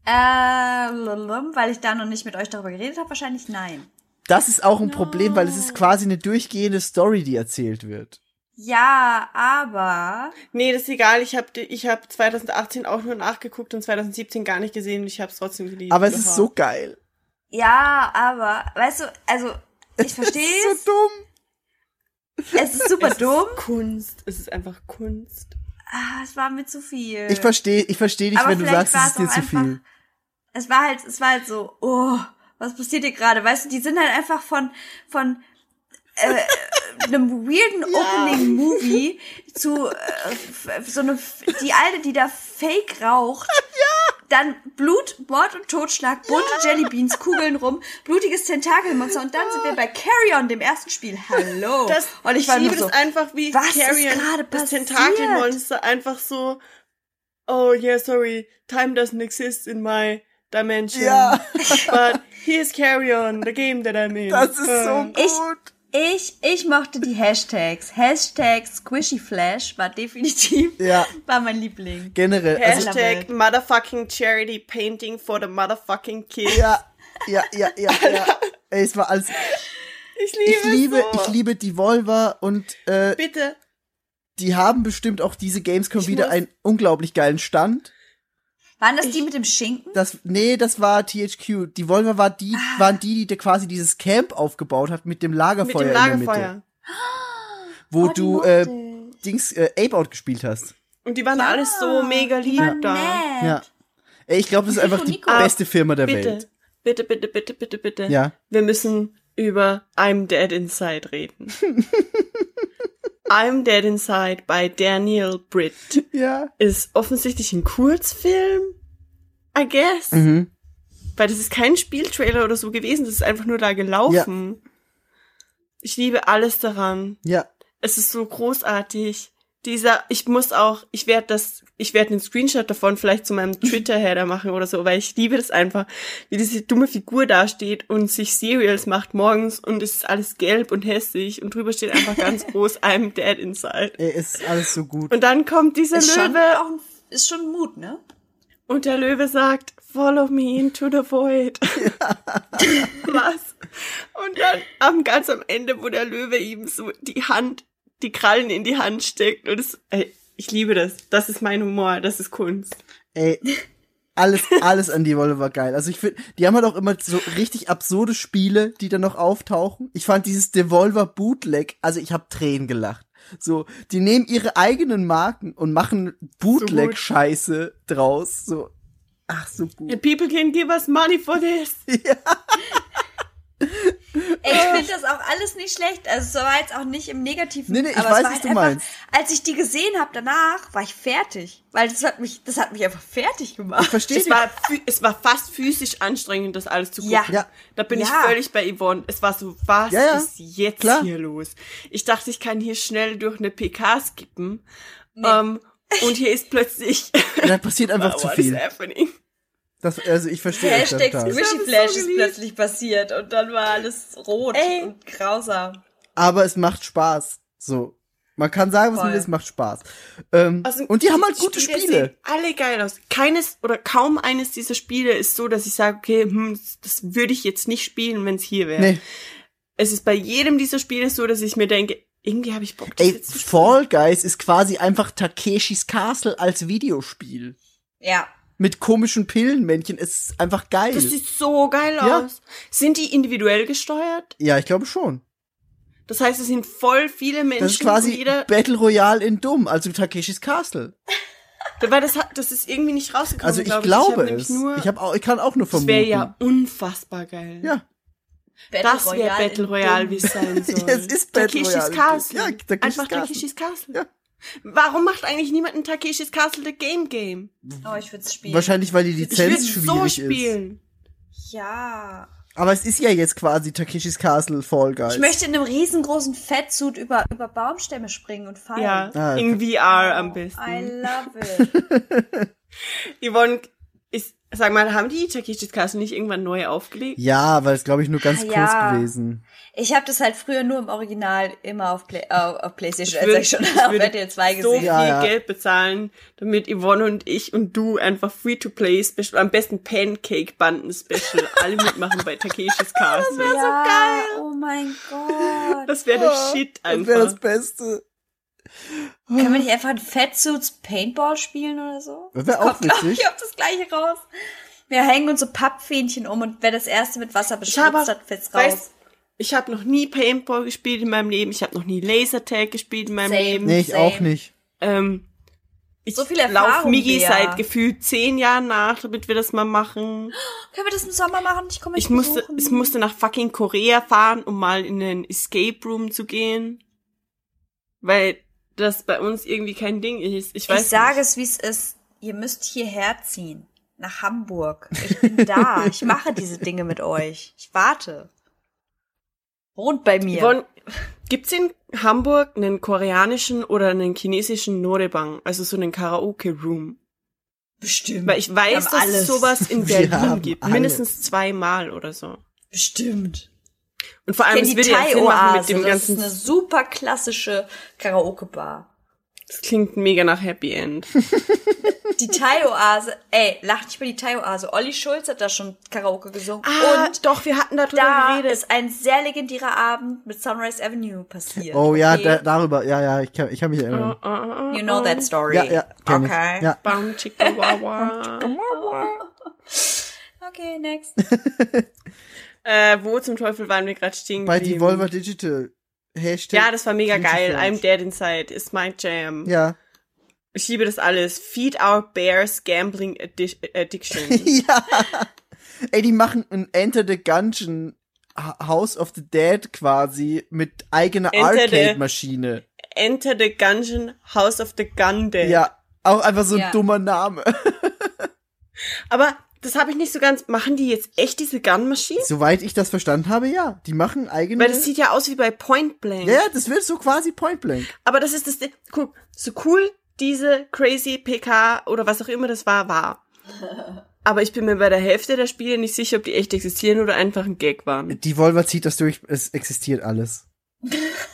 Äh, weil ich da noch nicht mit euch darüber geredet habe, wahrscheinlich nein. Das ist auch ein Problem, weil es ist quasi eine durchgehende Story, die erzählt wird. Ja, aber Nee, das ist egal. Ich habe ich hab 2018 auch nur nachgeguckt und 2017 gar nicht gesehen und ich habe es trotzdem geliebt. Aber es ist so geil. ja, aber weißt du, also ich verstehe Es ist so dumm. Es ist super Es dumm. Ist Kunst. Es ist einfach Kunst. Ah, es war mir zu viel. Ich verstehe, ich verstehe dich, Aber wenn du sagst, es ist dir zu einfach- viel. Es war halt, es war halt so, oh, was passiert hier gerade? Weißt du, die sind halt einfach von, von äh, einem weirden Opening Movie zu äh, so eine, die alte, die da fake raucht. Dann Blut, Mord und Totschlag, bunte Jellybeans, Kugeln rum, blutiges Tentakelmonster und dann sind wir bei Carry On, dem ersten Spiel. Hallo. Das, und ich, ich war liebe so, das einfach, wie was ist Carrion, gerade das? Tentakelmonster einfach so, oh yeah, sorry, time doesn't exist in my dimension. Ja. But here's Carrion, the game that I'm in. Das ist so Äh, Ich- gut. Ich, ich mochte die Hashtags. Hashtag Squishy Flash war definitiv, Ja. war mein Liebling. Generell. Also, Hashtag motherfucking charity painting for the motherfucking kids. ja, ja, ja, ja, ja. Ey, es war alles. Ich liebe, Ich liebe, so. ich liebe Devolver und äh, Bitte. die haben bestimmt auch diese Gamescom Ich wieder einen unglaublich geilen Stand. Waren das die mit dem Schinken? Das, nee, das war THQ. Devolver war die, Ah. waren die, die quasi dieses Camp aufgebaut hat mit dem Mit Lagerfeuer, dem in der Lagerfeuer. Mitte. Wo Oh, die du äh, ich. Dings äh, Ape Out gespielt hast. Und die waren alles so mega Die lieb waren da. nett. Ja. Ey, ich glaube, das ist einfach die Nico. beste Firma der Bitte, Welt. bitte, bitte, bitte, bitte, bitte. Ja. Wir müssen über I'm Dead Inside reden. I'm Dead Inside bei Daniel Britt Ja. ist offensichtlich ein Kurzfilm, I guess. Mhm. Weil das ist kein Spieltrailer oder so gewesen, das ist einfach nur da gelaufen. Ich liebe alles daran. Ja. Es ist so großartig. Dieser, ich muss auch, ich werde das, ich werde einen Screenshot davon vielleicht zu meinem Twitter-Header machen oder so, weil ich liebe das einfach, wie diese dumme Figur dasteht und sich Cereals macht morgens und es ist alles gelb und hässlich und drüber steht einfach ganz groß, I'm dead inside. Ey, ist alles so gut. Und dann kommt dieser Ist schon, Löwe auch, ein- ist schon Mut, ne? und der Löwe sagt, follow me into the void. Was? Und dann am ganz am Ende, wo der Löwe ihm so die Hand, die Krallen in die Hand steckt und es, ey, ich liebe das. Das ist mein Humor, das ist Kunst. Ey, alles, alles an Devolver war geil. Also ich finde, die haben halt auch immer so richtig absurde Spiele, die dann noch auftauchen. Ich fand dieses Devolver Bootleg, also ich habe Tränen gelacht. So, die nehmen ihre eigenen Marken und machen Bootleg-Scheiße draus. So, ach, so gut. People can give us money for this. Ey, ich finde das auch alles nicht schlecht. Also es war jetzt auch nicht im Negativen. Nee, nee, ich aber weiß, es war was halt du einfach, meinst. Als ich die gesehen habe danach, war ich fertig. Weil das hat mich, das hat mich einfach fertig gemacht. Verstehst Es du? war, es war fast physisch anstrengend, das alles zu gucken. Ja. Ja. Da bin ich Ja. völlig bei Yvonne. Es war so, was Ja, ja. ist jetzt Klar. hier los? Ich dachte, ich kann hier schnell durch eine PK skippen. Ähm, und hier ist plötzlich Da passiert einfach zu What viel. Das, also ich verstehe Hashtag. Squishy Flash so ist geliebt. plötzlich passiert und dann war alles rot Ey. und grausam. Aber es macht Spaß. So. Man kann sagen, was man will, es macht Spaß. Ähm, Also, und die haben halt gute Spiele Spiele. sehen alle geil aus. Keines oder kaum eines dieser Spiele ist so, dass ich sage, okay, hm, das würde ich jetzt nicht spielen, wenn es hier wäre. Nee. Es ist bei jedem dieser Spiele so, dass ich mir denke, irgendwie habe ich Bock, das Ey, jetzt zu spielen. Fall Guys ist quasi einfach Takeshis Castle als Videospiel. Ja. Mit komischen Pillenmännchen. Es ist einfach geil. Das sieht so geil Ja. aus. Sind die individuell gesteuert? ja, ich glaube schon. Das heißt, es sind voll viele Menschen. Das ist quasi Battle Royale in dumm, also Takeshis Castle. weil das hat, das ist irgendwie nicht rausgekommen. Also ich glaub glaube hab nämlich es. Nur, ich, hab auch, ich kann auch nur das vermuten. wäre ja unfassbar geil. Ja. Das wäre Battle Royale, wie es sein soll. Ja, es ist Battle Takeshis Royale. Castle. Ja, Takeshis Einfach Castle. Takeshis Castle. Ja. Warum macht eigentlich niemand ein Takeshis Castle The Game Game? Oh, ich würde es spielen. Wahrscheinlich, weil die Ich Lizenz so schwierig ist. spielen. Ja. Aber es ist ja jetzt quasi Takeshis Castle Fall Guys. Ich möchte in einem riesengroßen Fettsuit über, über Baumstämme springen und fallen. Ja, Ah, in VR am I besten. love it. Yvonne, sag mal, haben die Takeshis Castle nicht irgendwann neu aufgelegt? ja, weil es glaube ich nur ganz Ah, kurz ja. gewesen. Ich habe das halt früher nur im Original immer auf, Play, auf, auf Playstation, Ich würd- äh, schon, ich auf würde RTL 2 so gesehen. viel Ja, ja. Geld bezahlen, damit Yvonne und ich und du einfach Free-to-Play Special, am besten Pancake-Banden Special, alle mitmachen bei Takeshis Castle. ja, Oh mein Gott. Das wäre der Shit Das wäre das einfach. Beste. Können wir nicht einfach in Fettsuits Paintball spielen oder so? Das wäre auch Kommt, witzig. ich, auf das gleiche raus. Wir hängen uns so Pappfähnchen um und wer das erste mit Wasser habe, hat, fällt's raus. weißt, ich habe noch nie Paintball gespielt in meinem Leben, ich habe noch nie Lasertag gespielt in meinem Same. Leben. Nee, ich Same. auch nicht. Ähm, ich So viel lauf Erfahrung, Migi Bea. seit gefühlt zehn Jahren nach, damit wir das mal machen. Können wir das im Sommer machen? Ich komme Ich musste, ich musste nach fucking Korea fahren, um mal in den Escape Room zu gehen. Weil das bei uns irgendwie kein Ding ist. Ich weiß Ich sage nicht. es, wie es ist. Ihr müsst hierher ziehen. Nach Hamburg. Ich bin da. ich mache diese Dinge mit euch. Ich warte. Wohnt bei mir. Yvonne, gibt's in Hamburg einen koreanischen oder einen chinesischen Norebang, also so einen Karaoke-Room? Bestimmt. Weil ich weiß, dass es sowas in Berlin gibt. alles. Mindestens zweimal oder so. Bestimmt. Und vor allem, es die würde ja Sinn machen mit Thai-Oase. dem Das ganzen, ist eine super klassische Karaoke-Bar. das klingt mega nach Happy End. Die Thai-Oase, ey, lach nicht über die Thai-Oase. Olli Schulz hat da schon Karaoke gesungen. Ah, und doch, wir hatten darüber da geredet. ist ein sehr legendärer Abend mit Sunrise Avenue passiert. Oh ja, okay? da, darüber, ja, ja, ich kann, ich kann mich erinnern. Ah, You know that story. Ja, ja, kenn Okay. ich. Ja. Bam, chicka, wawa. Okay, next. äh, wo zum Teufel waren wir gerade stehen Bei geblieben? Devolver Digital. Hashtag. Ja, das war mega geil. I'm dead inside is my jam. Ja. Ich liebe das alles. Feed our bears gambling addi addiction. ja. Ey, die machen ein Enter the Gungeon House of the Dead quasi mit eigener Arcade-Maschine. Enter the Gungeon House of the Gun Dead. Ja, auch einfach so ein Ja. dummer Name. Aber das habe ich nicht so ganz. Machen die jetzt echt diese Gun-Maschine? Soweit ich das verstanden habe, ja. Die machen eigene. Weil das sieht ja aus wie bei Point Blank. ja, das wird so quasi Point Blank. Aber das ist das. Ding. Guck, so cool diese crazy PK oder was auch immer das war, war. Aber ich bin mir bei der Hälfte der Spiele nicht sicher, ob die echt existieren oder einfach ein Gag waren. Devolver zieht das durch, es existiert alles.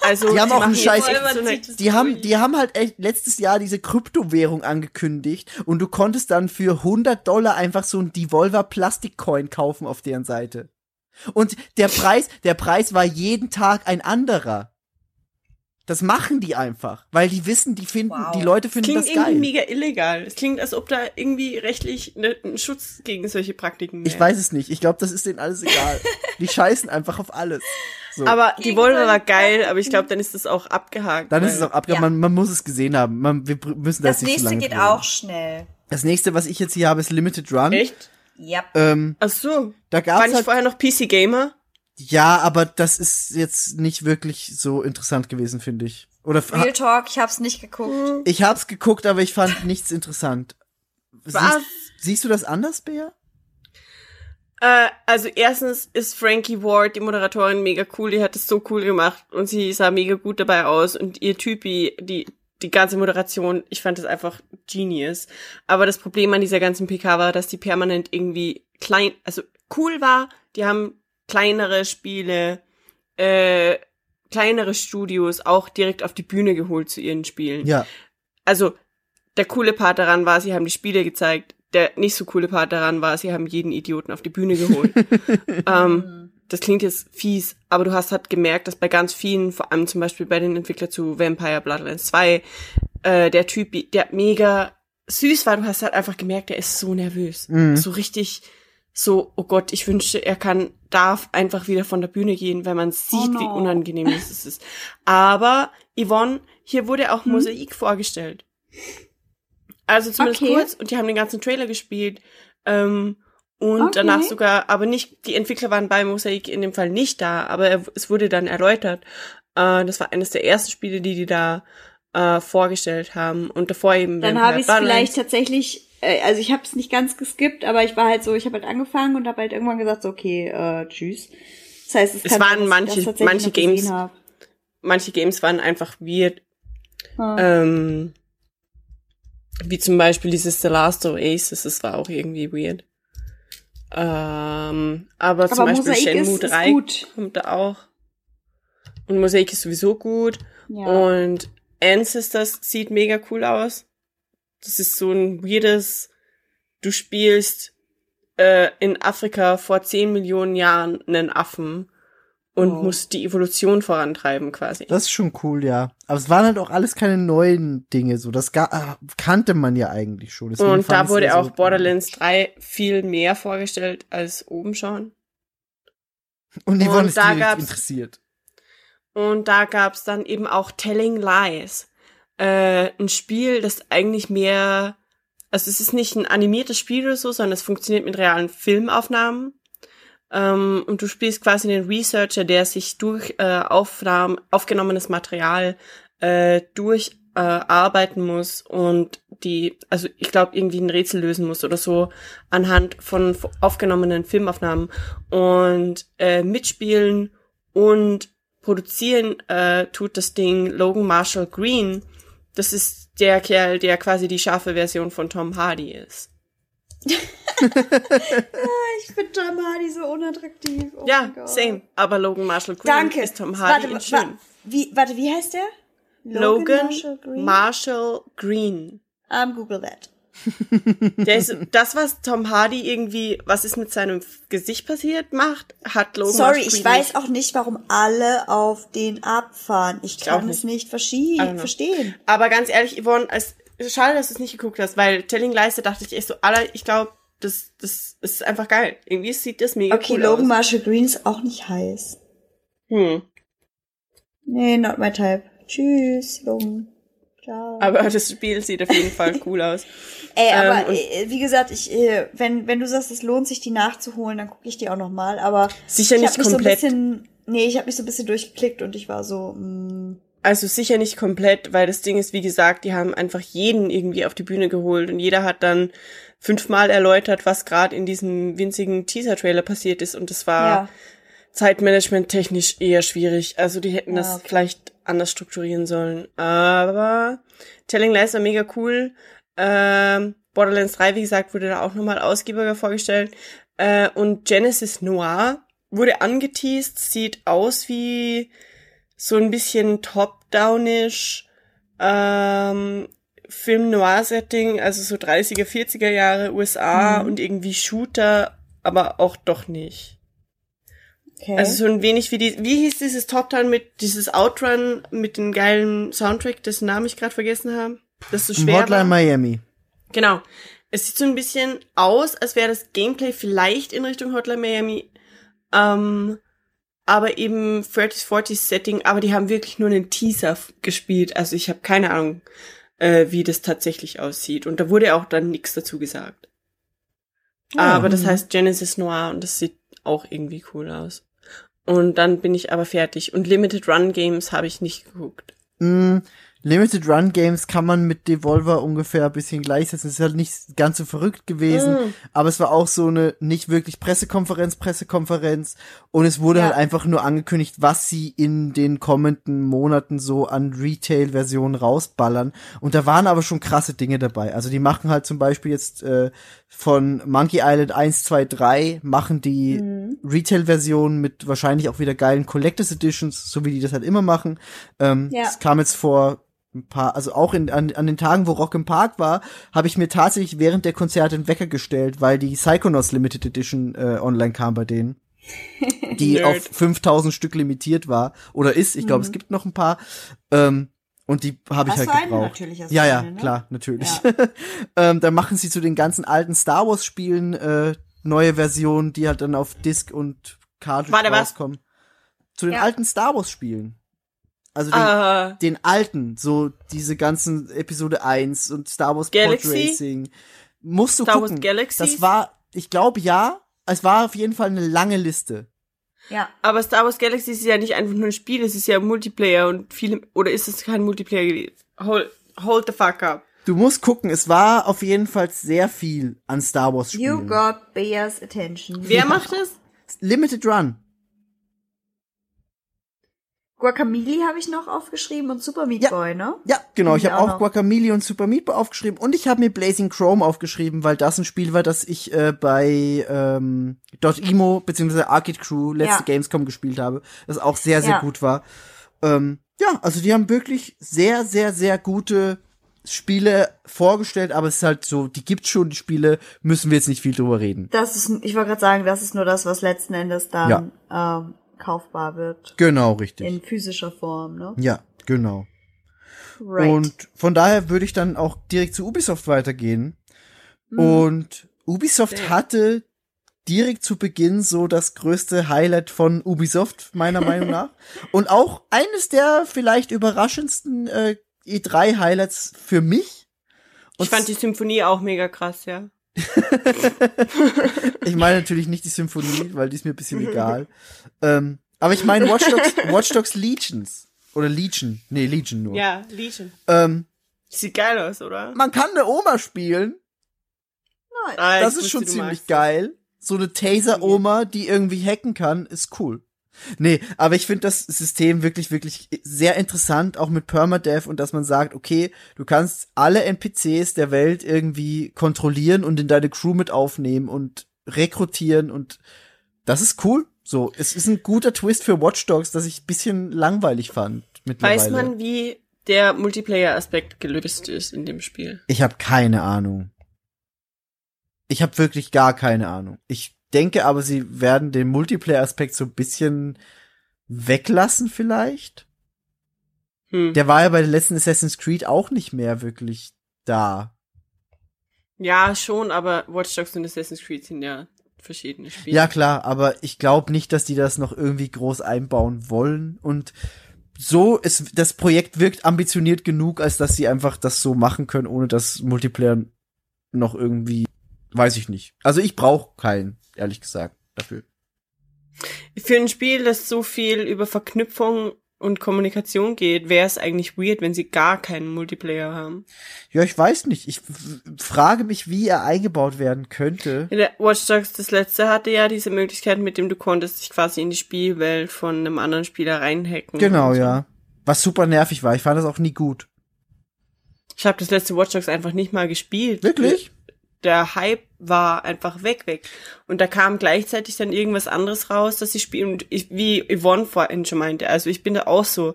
Also Die haben auch machen einen jetzt Scheiß- so Die haben, die haben halt echt letztes Jahr diese Kryptowährung angekündigt und du konntest dann für 100 Dollar einfach so ein Devolver Plastikcoin kaufen auf deren Seite. Und der Preis, der Preis war jeden Tag ein anderer. Das machen die einfach, weil die wissen, die finden, Wow. die Leute finden klingt das irgendwie geil. mega illegal. Es klingt, als ob da irgendwie rechtlich ne, ein Schutz gegen solche Praktiken Ich wäre. weiß es nicht. Ich glaube, das ist denen alles egal. die scheißen einfach auf alles. So. Aber die Volvo war solche geil, aber ich glaube, dann ist das auch abgehakt. dann ist es auch abge Ja. man, man muss es gesehen haben. Man, wir müssen das, Das nicht nächste geht drüber auch schnell. Das nächste, was ich jetzt hier habe, ist Limited Run. Echt? Ja. Ähm, Ach so. da War gab's nicht halt vorher noch PC Gamer? Ja, aber das ist jetzt nicht wirklich so interessant gewesen, finde ich. Oder Real Talk, ich hab's nicht geguckt. ich hab's geguckt, aber ich fand nichts interessant. Was? Siehst, siehst du das anders, Bea? Äh, also erstens ist Frankie Ward, die Moderatorin, mega cool. Die hat es so cool gemacht und sie sah mega gut dabei aus. Und ihr Typi, die die ganze Moderation, ich fand das einfach genius. Aber das Problem an dieser ganzen PK war, dass die permanent irgendwie klein, also cool war. Die haben kleinere Spiele, äh, kleinere Studios auch direkt auf die Bühne geholt zu ihren Spielen. Ja. Also, der coole Part daran war, sie haben die Spiele gezeigt. Der nicht so coole Part daran war, sie haben jeden Idioten auf die Bühne geholt. ähm, das klingt jetzt fies, aber du hast halt gemerkt, dass bei ganz vielen, vor allem zum Beispiel bei den Entwicklern zu Vampire Bloodlines 2, äh, der Typ, der mega süß war, du hast halt einfach gemerkt, der ist so nervös. Mhm. So richtig, so, oh Gott, ich wünschte, er kann, darf einfach wieder von der Bühne gehen, weil man sieht, Oh wie no. unangenehm es ist. Aber, Yvonne, hier wurde auch Hm? Mosaik vorgestellt. Also zumindest Okay. kurz, und die haben den ganzen Trailer gespielt. Ähm, und Okay. danach sogar, aber nicht, die Entwickler waren bei Mosaik in dem Fall nicht da, aber er, es wurde dann erläutert. Äh, das war eines der ersten Spiele, die die da äh, vorgestellt haben. Und davor eben Dann habe ich es vielleicht tatsächlich, äh, also ich habe es nicht ganz geskippt, aber ich war halt so, ich habe halt angefangen und habe halt irgendwann gesagt, so, okay, äh, tschüss. Das heißt, es, Es waren sein, manche- manche Games-. Manche Games waren einfach weird. Hm. Ähm, wie zum Beispiel dieses The Last of Aces, das war auch irgendwie weird. Ähm, aber, zum Aber Beispiel Mosaik Shenmue ist- ist 3 gut. kommt da auch. Und Mosaik ist sowieso gut. ja. Und Ancestors sieht mega cool aus. Das ist so ein weirdes, du spielst äh, in Afrika vor 10 Millionen Jahren einen Affen und Oh. musst die Evolution vorantreiben quasi. Das ist schon cool, ja. Aber es waren halt auch alles keine neuen Dinge, so. Das ga- ah, kannte man ja eigentlich schon. Deswegen Und da wurde ja so- auch Borderlands 3 viel mehr vorgestellt als oben schon. Und da direkt gab's- interessiert. Und da gab's dann eben auch Telling Lies. Äh, ein Spiel, das eigentlich mehr, also es ist nicht ein animiertes Spiel oder so, sondern es funktioniert mit realen Filmaufnahmen. Ähm, und du spielst quasi einen Researcher, der sich durch äh, Aufnahmen, aufgenommenes Material äh, durch äh, muss und die, also ich glaube, irgendwie ein Rätsel lösen muss oder so anhand von aufgenommenen Filmaufnahmen und äh, mitspielen und produzieren äh, tut das Ding Logan Marshall Green. Das ist der Kerl, der quasi die scharfe Version von Tom Hardy ist. ich finde Tom Hardy so unattraktiv. Oh ja, same. Aber Logan Marshall Green Danke. ist Tom Hardy warte, in wa- schön. Wie, warte, wie heißt der? Logan Marshall Green? Marshall Green. um, Google that. Der ist, das, was Tom Hardy irgendwie, was ist mit seinem Gesicht passiert, macht, hat Logan Sorry, Marshall ich weiß auch nicht, warum alle auf den abfahren. Ich auch kann nicht. es nicht verstehen. Aber ganz ehrlich, Yvonne, es, schade, dass du es nicht geguckt hast, weil Telling Leiste dachte ich echt so, Alter, ich glaube, das, das ist einfach geil. Irgendwie sieht das mega Okay, cool Logan aus. Marshall Green ist auch nicht heiß. Hm. Nee, not my type. Tschüss, Logan. Ciao. Aber das Spiel sieht auf jeden Fall cool aus. Ey, aber ähm, und- äh, wie gesagt, ich, äh, wenn, wenn du sagst, es lohnt sich, die nachzuholen, dann gucke ich die auch noch mal. Aber Sicher ich nicht komplett. so ein bisschen, nee, ich habe mich so ein bisschen durchgeklickt und ich war so, mm, Also sicher nicht komplett, weil das Ding ist, wie gesagt, die haben einfach jeden irgendwie auf die Bühne geholt und jeder hat dann fünfmal erläutert, was gerade in diesem winzigen Teaser-Trailer passiert ist und das war ja. Zeitmanagement technisch eher schwierig. Also die hätten Ja, das okay. vielleicht anders strukturieren sollen. Aber Telling Lies war mega cool. Ähm, Borderlands 3, wie gesagt, wurde da auch nochmal ausgiebiger vorgestellt. Äh, und Genesis Noir wurde angeteased, sieht aus wie so ein bisschen top-downish ähm, Film-Noir-Setting, also so 30er, 40er Jahre USA Mhm. und irgendwie Shooter, aber auch doch nicht. Okay. Also so ein wenig wie die, wie hieß dieses Top-Down mit, dieses Outrun mit dem geilen Soundtrack, dessen Namen ich gerade vergessen habe, das so schwer Hotline war. Miami. Genau. Es sieht so ein bisschen aus, als wäre das Gameplay vielleicht in Richtung Hotline Miami, ähm, aber eben 30s, 40s Setting, aber die haben wirklich nur einen Teaser gespielt, also ich habe keine Ahnung, äh, wie das tatsächlich aussieht und da wurde auch dann nichts dazu gesagt. Ja. Aber das heißt Genesis Noir und das sieht auch irgendwie cool aus. Und dann bin ich aber fertig. Und Limited Run Games habe ich nicht geguckt. Mm, Limited Run Games kann man mit Devolver ungefähr ein bisschen gleichsetzen. Es ist halt nicht ganz so verrückt gewesen, Mm. aber es war auch so eine nicht wirklich Pressekonferenz, Pressekonferenz und es wurde Ja. halt einfach nur angekündigt, was sie in den kommenden Monaten so an Retail-Versionen rausballern. Und da waren aber schon krasse Dinge dabei. Also die machen halt zum Beispiel jetzt äh, von Monkey Island 1, 2, 3 machen die Mhm. Retail-Version mit wahrscheinlich auch wieder geilen Collectors Editions, so wie die das halt immer machen. Ähm, Ja. Es kam jetzt vor ein paar, also auch in, an, an den Tagen, wo Rock im Park war, habe ich mir tatsächlich während der Konzerte einen Wecker gestellt, weil die Psychonauts Limited Edition äh, online kam bei denen. Die auf 5000 Stück limitiert war oder ist. Ich glaube, es gibt noch ein paar. Ähm, und die habe ich halt gebraucht. Ja, ja, eine, ne? klar, natürlich. ähm, dann machen sie zu den ganzen alten Star Wars Spielen äh, neue Versionen, die halt dann auf Disc und Cartridge Warte, was? rauskommen. Zu den Ja. alten Star Wars Spielen. Also den, Ah, den alten, so diese ganzen Episode 1 und Star Wars Galaxy? Pod Racing. Musst du Star Wars gucken. Galaxies? Das war, ich glaube ja, es war auf jeden Fall eine lange Liste. Ja. aber Star Wars Galaxy ist ja nicht einfach nur ein Spiel, es ist ja Multiplayer und viele, oder ist es kein Multiplayer? Hold, hold the fuck up. Du musst gucken, es war auf jeden Fall sehr viel an Star Wars You Spielen. got Bears attention. Wer macht das? Limited Run. Guacamole habe ich noch aufgeschrieben und Super Meat Ja. Boy, ne? Ja, genau. Ich habe auch auch. Guacamole und Super Meat Boy aufgeschrieben und ich habe mir Blazing Chrome aufgeschrieben, weil das ein Spiel war, das ich äh, bei ähm, .emo bzw. Arcade Crew letzte Ja. Gamescom gespielt habe, das auch sehr sehr Ja. gut war. Ähm, ja, also die haben wirklich sehr sehr sehr gute Spiele vorgestellt, aber es ist halt so, die gibt's schon, die Spiele, müssen wir jetzt nicht viel drüber reden. Das ist, ich wollte gerade sagen, das ist nur das, was letzten Endes dann ähm, kaufbar wird. Genau, richtig. In physischer Form, ne? ja, genau. Right. Und von daher würde ich dann auch direkt zu Ubisoft weitergehen. Mhm. Und Ubisoft Ja. hatte direkt zu Beginn so das größte Highlight von Ubisoft, meiner Meinung nach. Und auch eines der vielleicht überraschendsten äh, E3-Highlights für mich. Und Ich fand die Symphonie auch mega krass, ja. Ich meine natürlich nicht die Symphonie, weil die ist mir ein bisschen egal. Ähm, aber ich meine Watch Dogs, Watch Dogs Legions. Oder Legion. Nee, Legion nur. Ja, Legion. Ähm, Sieht geil aus, oder? man kann eine Oma spielen. Nice. Ah, Das ist schon ziemlich geil. So eine Taser-Oma, die irgendwie hacken kann, ist cool. Nee, aber ich finde das System wirklich, wirklich sehr interessant, auch mit Permadeath und dass man sagt, okay, du kannst alle NPCs der Welt irgendwie kontrollieren und in deine Crew mit aufnehmen und rekrutieren und das ist cool. So, es ist ein guter Twist für Watch Dogs, das ich ein bisschen langweilig fand. Weiß man, wie der Multiplayer-Aspekt gelöst ist in dem Spiel? Ich habe keine Ahnung. Ich habe wirklich gar keine Ahnung. Ich denke aber, sie werden den Multiplayer-Aspekt so ein bisschen weglassen vielleicht. Hm. Der war ja bei den letzten Assassin's Creed auch nicht mehr wirklich da. Ja, schon, aber Watch Dogs und Assassin's Creed sind ja verschiedene Spiele. Ja klar, aber ich glaube nicht, dass die das noch irgendwie groß einbauen wollen und so ist das Projekt wirkt ambitioniert genug, als dass sie einfach das so machen können, ohne dass Multiplayer noch irgendwie weiß ich nicht. Also ich brauche keinen, ehrlich gesagt, dafür. Für ein Spiel, das so viel über Verknüpfung und Kommunikation geht, wäre es eigentlich weird, wenn sie gar keinen Multiplayer haben. Ja, ich weiß nicht. Ich frage mich, wie er eingebaut werden könnte. In der Watch Dogs, das letzte, hatte ja diese Möglichkeit, mit dem du konntest dich quasi in die Spielwelt von einem anderen Spieler reinhacken. Genau, so. ja. Was super nervig war. Ich fand das auch nie gut. Ich habe das letzte Watch Dogs einfach nicht mal gespielt. Wirklich? Der Hype war einfach weg, weg. Und da kam gleichzeitig dann irgendwas anderes raus, dass ich spiele. Und ich, wie Yvonne vorhin schon meinte, also ich bin da auch so,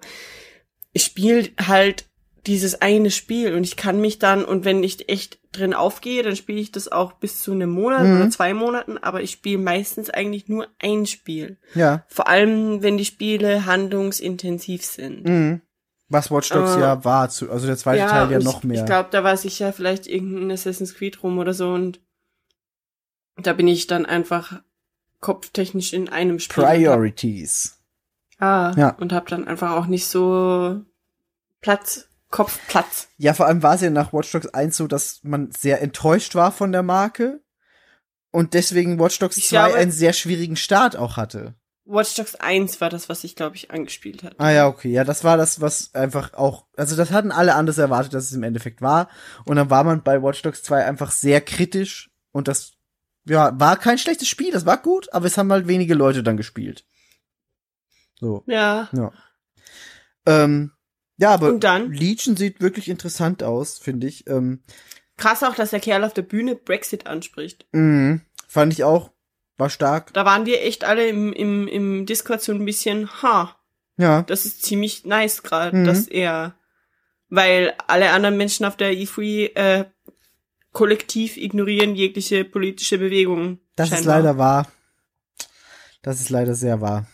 ich spiele halt dieses eine Spiel und ich kann mich dann, und wenn ich echt drin aufgehe, dann spiele ich das auch bis zu einem Monat Mhm. oder zwei Monaten, aber ich spiele meistens eigentlich nur ein Spiel. Ja. Vor allem, wenn die Spiele handlungsintensiv sind. Mhm. Was Watch Dogs Äh, ja war. Zu, also der zweite Teil ja noch ich, mehr. Ich glaube, da war sicher vielleicht irgendein Assassin's Creed rum oder so und da bin ich dann einfach kopftechnisch in einem Spiel. Priorities. Ah, Ja. und hab dann einfach auch nicht so Platz, Kopfplatz. Ja, vor allem war es ja nach Watch Dogs 1 so, dass man sehr enttäuscht war von der Marke. Und deswegen Watch Dogs Ich 2 glaube- einen sehr schwierigen Start auch hatte. Watch Dogs 1 war das, was ich, glaube ich, angespielt hatte. Ah ja, okay. Ja, das war das, was einfach auch, also das hatten alle anders erwartet, dass es im Endeffekt war. Und dann war man bei Watch Dogs 2 einfach sehr kritisch und das, ja, war kein schlechtes Spiel, das war gut, aber es haben halt wenige Leute dann gespielt. So, Ja. ja. Ähm, ja, aber Und dann? Legion sieht wirklich interessant aus, finde ich. Ähm, Krass auch, dass der Kerl auf der Bühne Brexit anspricht. mh, fand ich auch, war stark. Da waren wir echt alle im, im, im Discord so ein bisschen, ha, Ja, das ist ziemlich nice gerade, Mhm. dass er, weil alle anderen Menschen auf der E3 äh, kollektiv ignorieren jegliche politische Bewegung. das ist scheinbar. leider wahr. Das ist leider sehr wahr.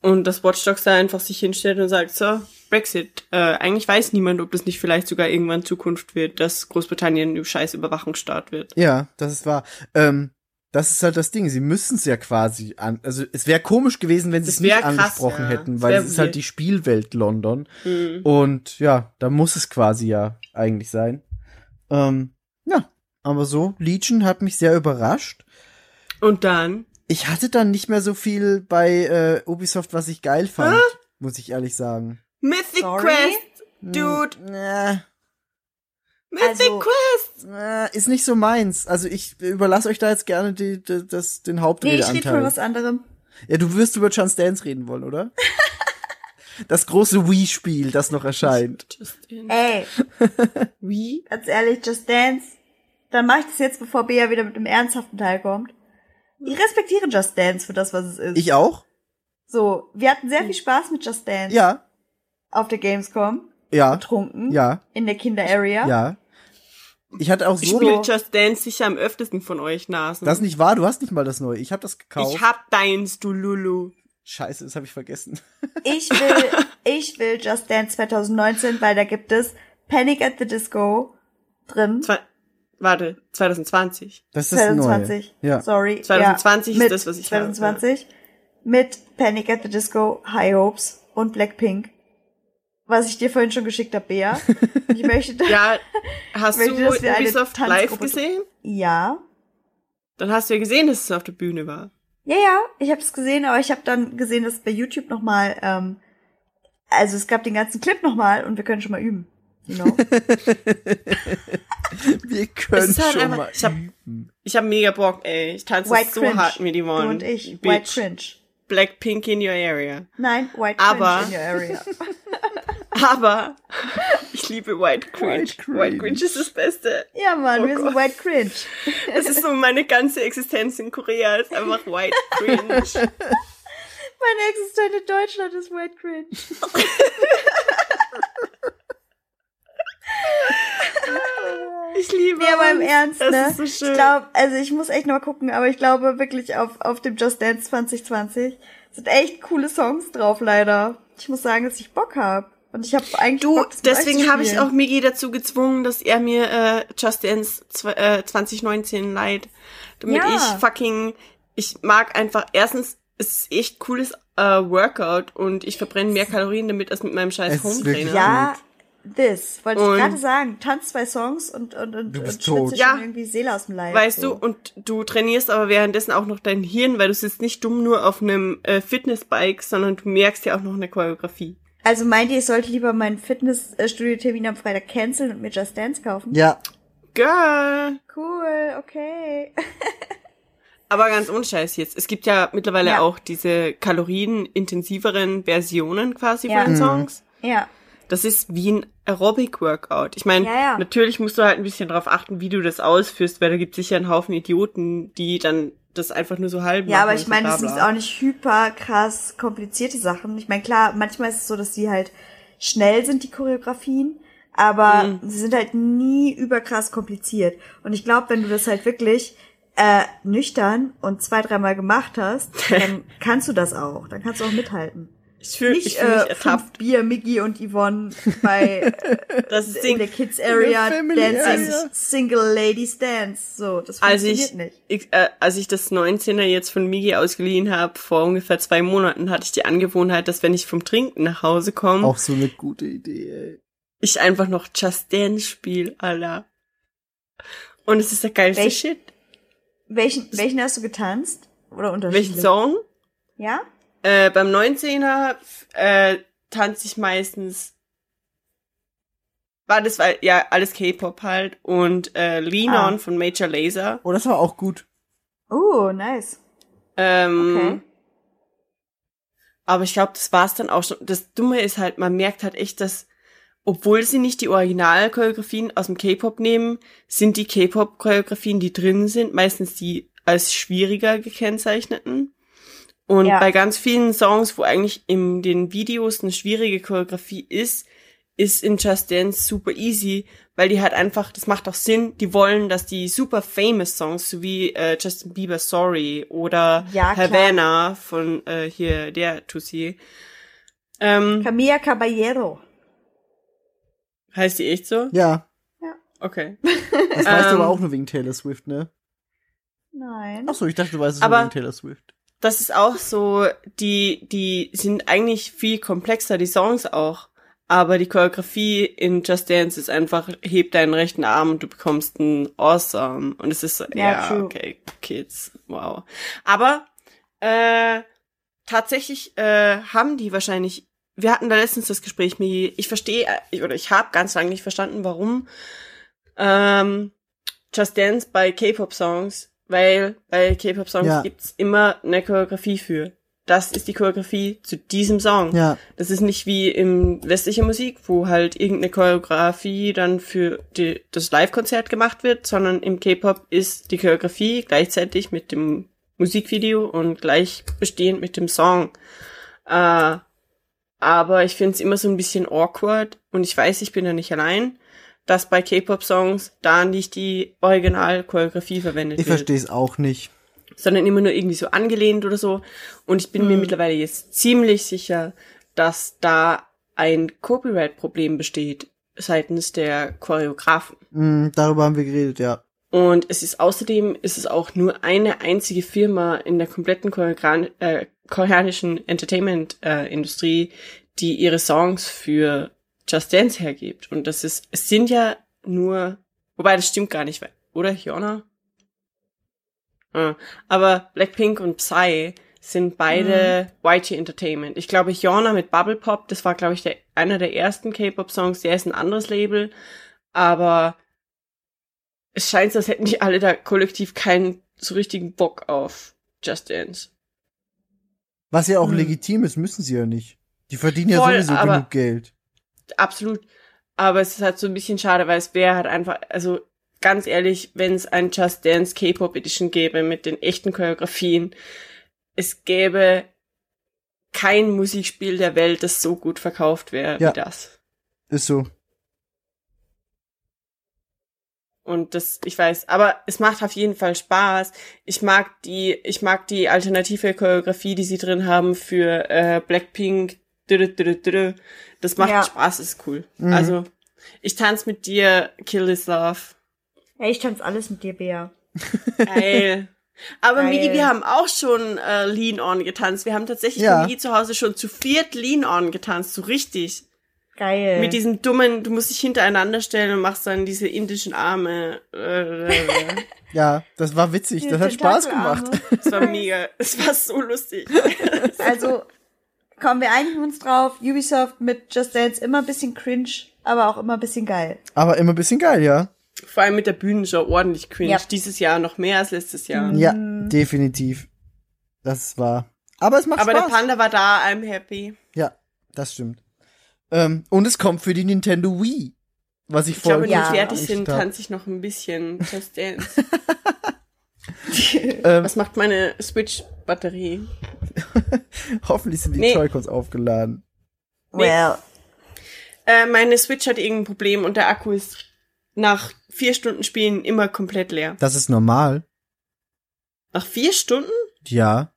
Und das Watch Dogs da einfach sich hinstellt und sagt, so, Brexit, äh, eigentlich weiß niemand, ob das nicht vielleicht sogar irgendwann Zukunft wird, dass Großbritannien ein scheiß Überwachungsstaat wird. Ja, das ist wahr. Ähm, Das ist halt das Ding. Sie müssen es ja quasi an. Also es wäre komisch gewesen, wenn sie es nicht krass, angesprochen ja. hätten, weil es ist halt die Spielwelt London. Mhm. Und ja, da muss es quasi ja eigentlich sein. Ähm, ja, aber so, Legion hat mich sehr überrascht. Und dann? Ich hatte dann nicht mehr so viel bei äh, Ubisoft, was ich geil fand, muss ich ehrlich sagen. Mythic Sorry? Quest, Dude. Äh, Mythic Also- Quest. äh, ist nicht so meins. Also ich überlasse euch da jetzt gerne die, die, das, den Nee, ich Hauptredeanteil. rede von was anderem. Ja, du wirst über Just Dance reden wollen, oder? das große Wii-Spiel, das noch erscheint. Ey, Wie? ganz ehrlich, Just Dance. Dann mach ich das jetzt, bevor Bea wieder mit dem ernsthaften Teil kommt. Ich respektiere Just Dance für das, was es ist. Ich auch? so, wir hatten sehr viel Spaß mit Just Dance Ja, auf der Gamescom. ja, Getrunken. ja, In der Kinder-Area. ja. Ich hatte auch Ich so, spiele Just Dance sicher am öftesten von euch Nasen. das ist nicht wahr, du hast nicht mal das neue. Ich habe das gekauft. ich hab deins, du Lulu. Scheiße, das habe ich vergessen. Ich will, ich will Just Dance 2019, weil da gibt es Panic at the Disco drin. Zwei, warte, 2020. Das ist das 2020. neue. Ja. Sorry. 2020 ja, ist das, was ich habe, 2020. Mit Panic at the Disco, High Hopes und Blackpink. Was ich dir vorhin schon geschickt habe, Bea. Ich möchte da, Ja, hast du Möchte, dass wir eine Ubisoft live gesehen? ja. Dann hast du ja gesehen, dass es auf der Bühne war. Ja, ja, ich habe es gesehen, aber ich habe dann gesehen, dass bei YouTube nochmal, ähm, also es gab den ganzen Clip nochmal und wir können schon mal üben. You know? Wir können halt schon einfach- mal. ich hab- Ich hab mega Bock, ey. Ich tanze White so Cringe. hart mit Du Yvonne. und ich. Bitch. White Cringe. Blackpink in your area. Nein, White Aber- Cringe in your area. Aber ich liebe White Cringe. White Cringe. White Cringe ist das Beste. Ja, Mann, Oh wir sind Gott. White Cringe. Es ist so meine ganze Existenz in Korea ist einfach White Cringe. Meine Existenz in Deutschland ist White Cringe. Ich liebe Nee, aber im. Ernst, das ne? ist so schön. Ich glaube, also ich muss echt noch mal gucken, aber ich glaube wirklich auf, auf dem Just Dance 2020 sind echt coole Songs drauf, leider. Ich muss sagen, dass ich Bock hab. Und ich habe eigentlich Du, Bock, deswegen habe ich auch Migi dazu gezwungen, dass er mir äh, Just Dance zw- äh, 2019 leiht. Damit Ja. ich fucking, ich mag einfach, erstens, es ist echt cooles äh, Workout und ich verbrenne mehr Kalorien damit als mit meinem scheiß ist Home wirklich- Trainer. Ja, this. Wollte ich Und- gerade sagen. Tanz zwei Songs und, und, und, Du bist und tot. Ja. schon irgendwie Seele aus dem Leib. Weißt so. du, und du trainierst aber währenddessen auch noch dein Hirn, weil du sitzt nicht dumm nur auf einem äh, Fitnessbike, sondern du merkst ja auch noch eine Choreografie. Also meint ihr, ich sollte lieber meinen Fitnessstudio-Termin am Freitag canceln und mir Just Dance kaufen? Ja, Girl! Cool, okay. Aber ganz ohne Scheiß jetzt. Es gibt ja mittlerweile Ja. auch diese kalorienintensiveren Versionen quasi Ja. von den Mhm. Songs. ja. Das ist wie ein Aerobic-Workout. Ich meine, Ja, ja. natürlich musst du halt ein bisschen drauf achten, wie du das ausführst, weil da gibt sicher einen Haufen Idioten, die dann das einfach nur so halb Ja, aber ich meine, das sind auch nicht hyper krass komplizierte Sachen. Ich meine, klar, manchmal ist es so, dass die halt schnell sind, die Choreografien, aber Mhm. sie sind halt nie überkrass kompliziert. Und ich glaube, wenn du das halt wirklich äh, nüchtern und zwei, dreimal gemacht hast, dann kannst du das auch. Dann kannst du auch mithalten. Ich fühle Nicht ich fühl mich äh, ertappt. Bier, Mickey und Yvonne bei Das ist in der Kids Area Dancing. Single Ladies Dance. So, das Als funktioniert ich, nicht. ich äh, als ich das 19er jetzt von Migi ausgeliehen habe, vor ungefähr zwei Monaten, hatte ich die Angewohnheit, dass wenn ich vom Trinken nach Hause komme, auch so eine gute Idee, ey. ich einfach noch Just Dance spiele, Alter. Und es ist der geilste Welch- Shit. Welchen, welchen hast du getanzt? Oder unterschiedlich? Welchen Song? Ja? Äh, beim 19er äh, tanze ich meistens. War das war ja alles K-Pop halt und äh, Lean Ah. On von Major Laser. Oh, das war auch gut. Oh, nice. Ähm, Okay. Aber ich glaube, das war's dann auch schon. Das Dumme ist halt, man merkt halt echt, dass, obwohl sie nicht die Original-Choreografien aus dem K-Pop nehmen, sind die K-Pop-Choreografien, die drin sind, meistens die als schwieriger gekennzeichneten. Und Ja. bei ganz vielen Songs, wo eigentlich in den Videos eine schwierige Choreografie ist, ist in Just Dance super easy, weil die halt einfach, das macht auch Sinn, die wollen, dass die super famous Songs, so wie äh, Justin Bieber Sorry oder Ja, klar. Havana von äh, hier der Tussi. Ähm, Camilla Caballero. heißt die echt so? Ja, Okay. das weißt du Ähm. aber auch nur wegen Taylor Swift, ne? Nein. Ach so, ich dachte, du weißt es Aber- nur wegen Taylor Swift. Das ist auch so, die, die sind eigentlich viel komplexer, die Songs auch. Aber die Choreografie in Just Dance ist einfach, heb deinen rechten Arm und du bekommst einen Awesome. Und es ist so, Ja, ja, okay, Kids, wow. Aber, äh, tatsächlich, äh, haben die wahrscheinlich, wir hatten da letztens das Gespräch, Migi, ich verstehe, äh, oder ich habe ganz lange nicht verstanden, warum, ähm, Just Dance bei K-Pop-Songs, weil bei K-Pop-Songs Ja. gibt's immer eine Choreografie für. Das ist die Choreografie zu diesem Song. Ja, Das ist nicht wie im westlicher Musik, wo halt irgendeine Choreografie dann für die, das Live-Konzert gemacht wird, sondern im K-Pop ist die Choreografie gleichzeitig mit dem Musikvideo und gleich bestehend mit dem Song. Äh, aber ich finde es immer so ein bisschen awkward und ich weiß, ich bin da nicht allein, dass bei K-Pop-Songs da nicht die Original-Choreografie verwendet ich wird verstehe es auch nicht. sondern immer nur irgendwie so angelehnt oder so. Und ich bin mir mittlerweile jetzt ziemlich sicher, dass da ein Copyright-Problem besteht seitens der Choreografen. Mm, darüber haben wir geredet, ja. Und es ist außerdem ist es auch nur eine einzige Firma in der kompletten korean äh, koreanischen Entertainment-Industrie, die ihre Songs für Just Dance hergibt. Und das ist, es sind ja nur, wobei das stimmt gar nicht, weil- oder Hyuna? Ah, aber Blackpink und Psy sind beide YG Entertainment. Ich glaube, Hyuna mit Bubble Pop, das war, glaube ich, der, einer der ersten K-Pop-Songs, der ist ein anderes Label, aber es scheint so, als hätten die alle da kollektiv keinen so richtigen Bock auf Just Dance. Was ja auch Hm. legitim ist, müssen sie ja nicht. Die verdienen ja Voll, sowieso aber- genug Geld. Absolut. Aber es ist halt so ein bisschen schade, weil es wäre halt einfach, also ganz ehrlich, wenn es ein Just Dance K-Pop Edition gäbe mit den echten Choreografien, es gäbe kein Musikspiel der Welt, das so gut verkauft wäre Ja. wie das. Ist so. Und das, ich weiß, aber es macht auf jeden Fall Spaß. Ich mag die, ich mag die alternative Choreografie, die sie drin haben für äh, Blackpink. Das macht Ja. Spaß, ist cool. Mhm. Also, ich tanze mit dir, Kill This Love. Hey, ich tanze alles mit dir, Bea. Geil. Aber Geil. Migi, wir haben auch schon äh, Lean On getanzt. Wir haben tatsächlich Ja. Migi zu Hause schon zu viert Lean On getanzt, so richtig. Geil. Mit diesem dummen, du musst dich hintereinander stellen und machst dann diese indischen Arme. Äh, Ja, das war witzig. Das hat Spaß gemacht. Das war mega. Es war so lustig. Also, komm, wir einigen uns drauf. Ubisoft mit Just Dance immer ein bisschen cringe, aber auch immer ein bisschen geil. Aber immer ein bisschen geil, ja. Vor allem mit der Bühnenshow ordentlich cringe. Ja. Dieses Jahr noch mehr als letztes Jahr. Ja, definitiv. Das war. Aber es macht Aber Spaß. der Panda war da, I'm happy. Ja, das stimmt. Ähm, und es kommt für die Nintendo Wii. Was ich Ich glaube, voll wenn Ja. wir fertig sind, tanze ich noch ein bisschen Just Dance. Ähm, Was macht meine Switch-Batterie? hoffentlich sind die Nee. Joy-Cons aufgeladen. Nee. Well. Äh, meine Switch hat irgendein Problem und der Akku ist nach vier Stunden Spielen immer komplett leer. Das ist normal. Nach vier Stunden? Ja.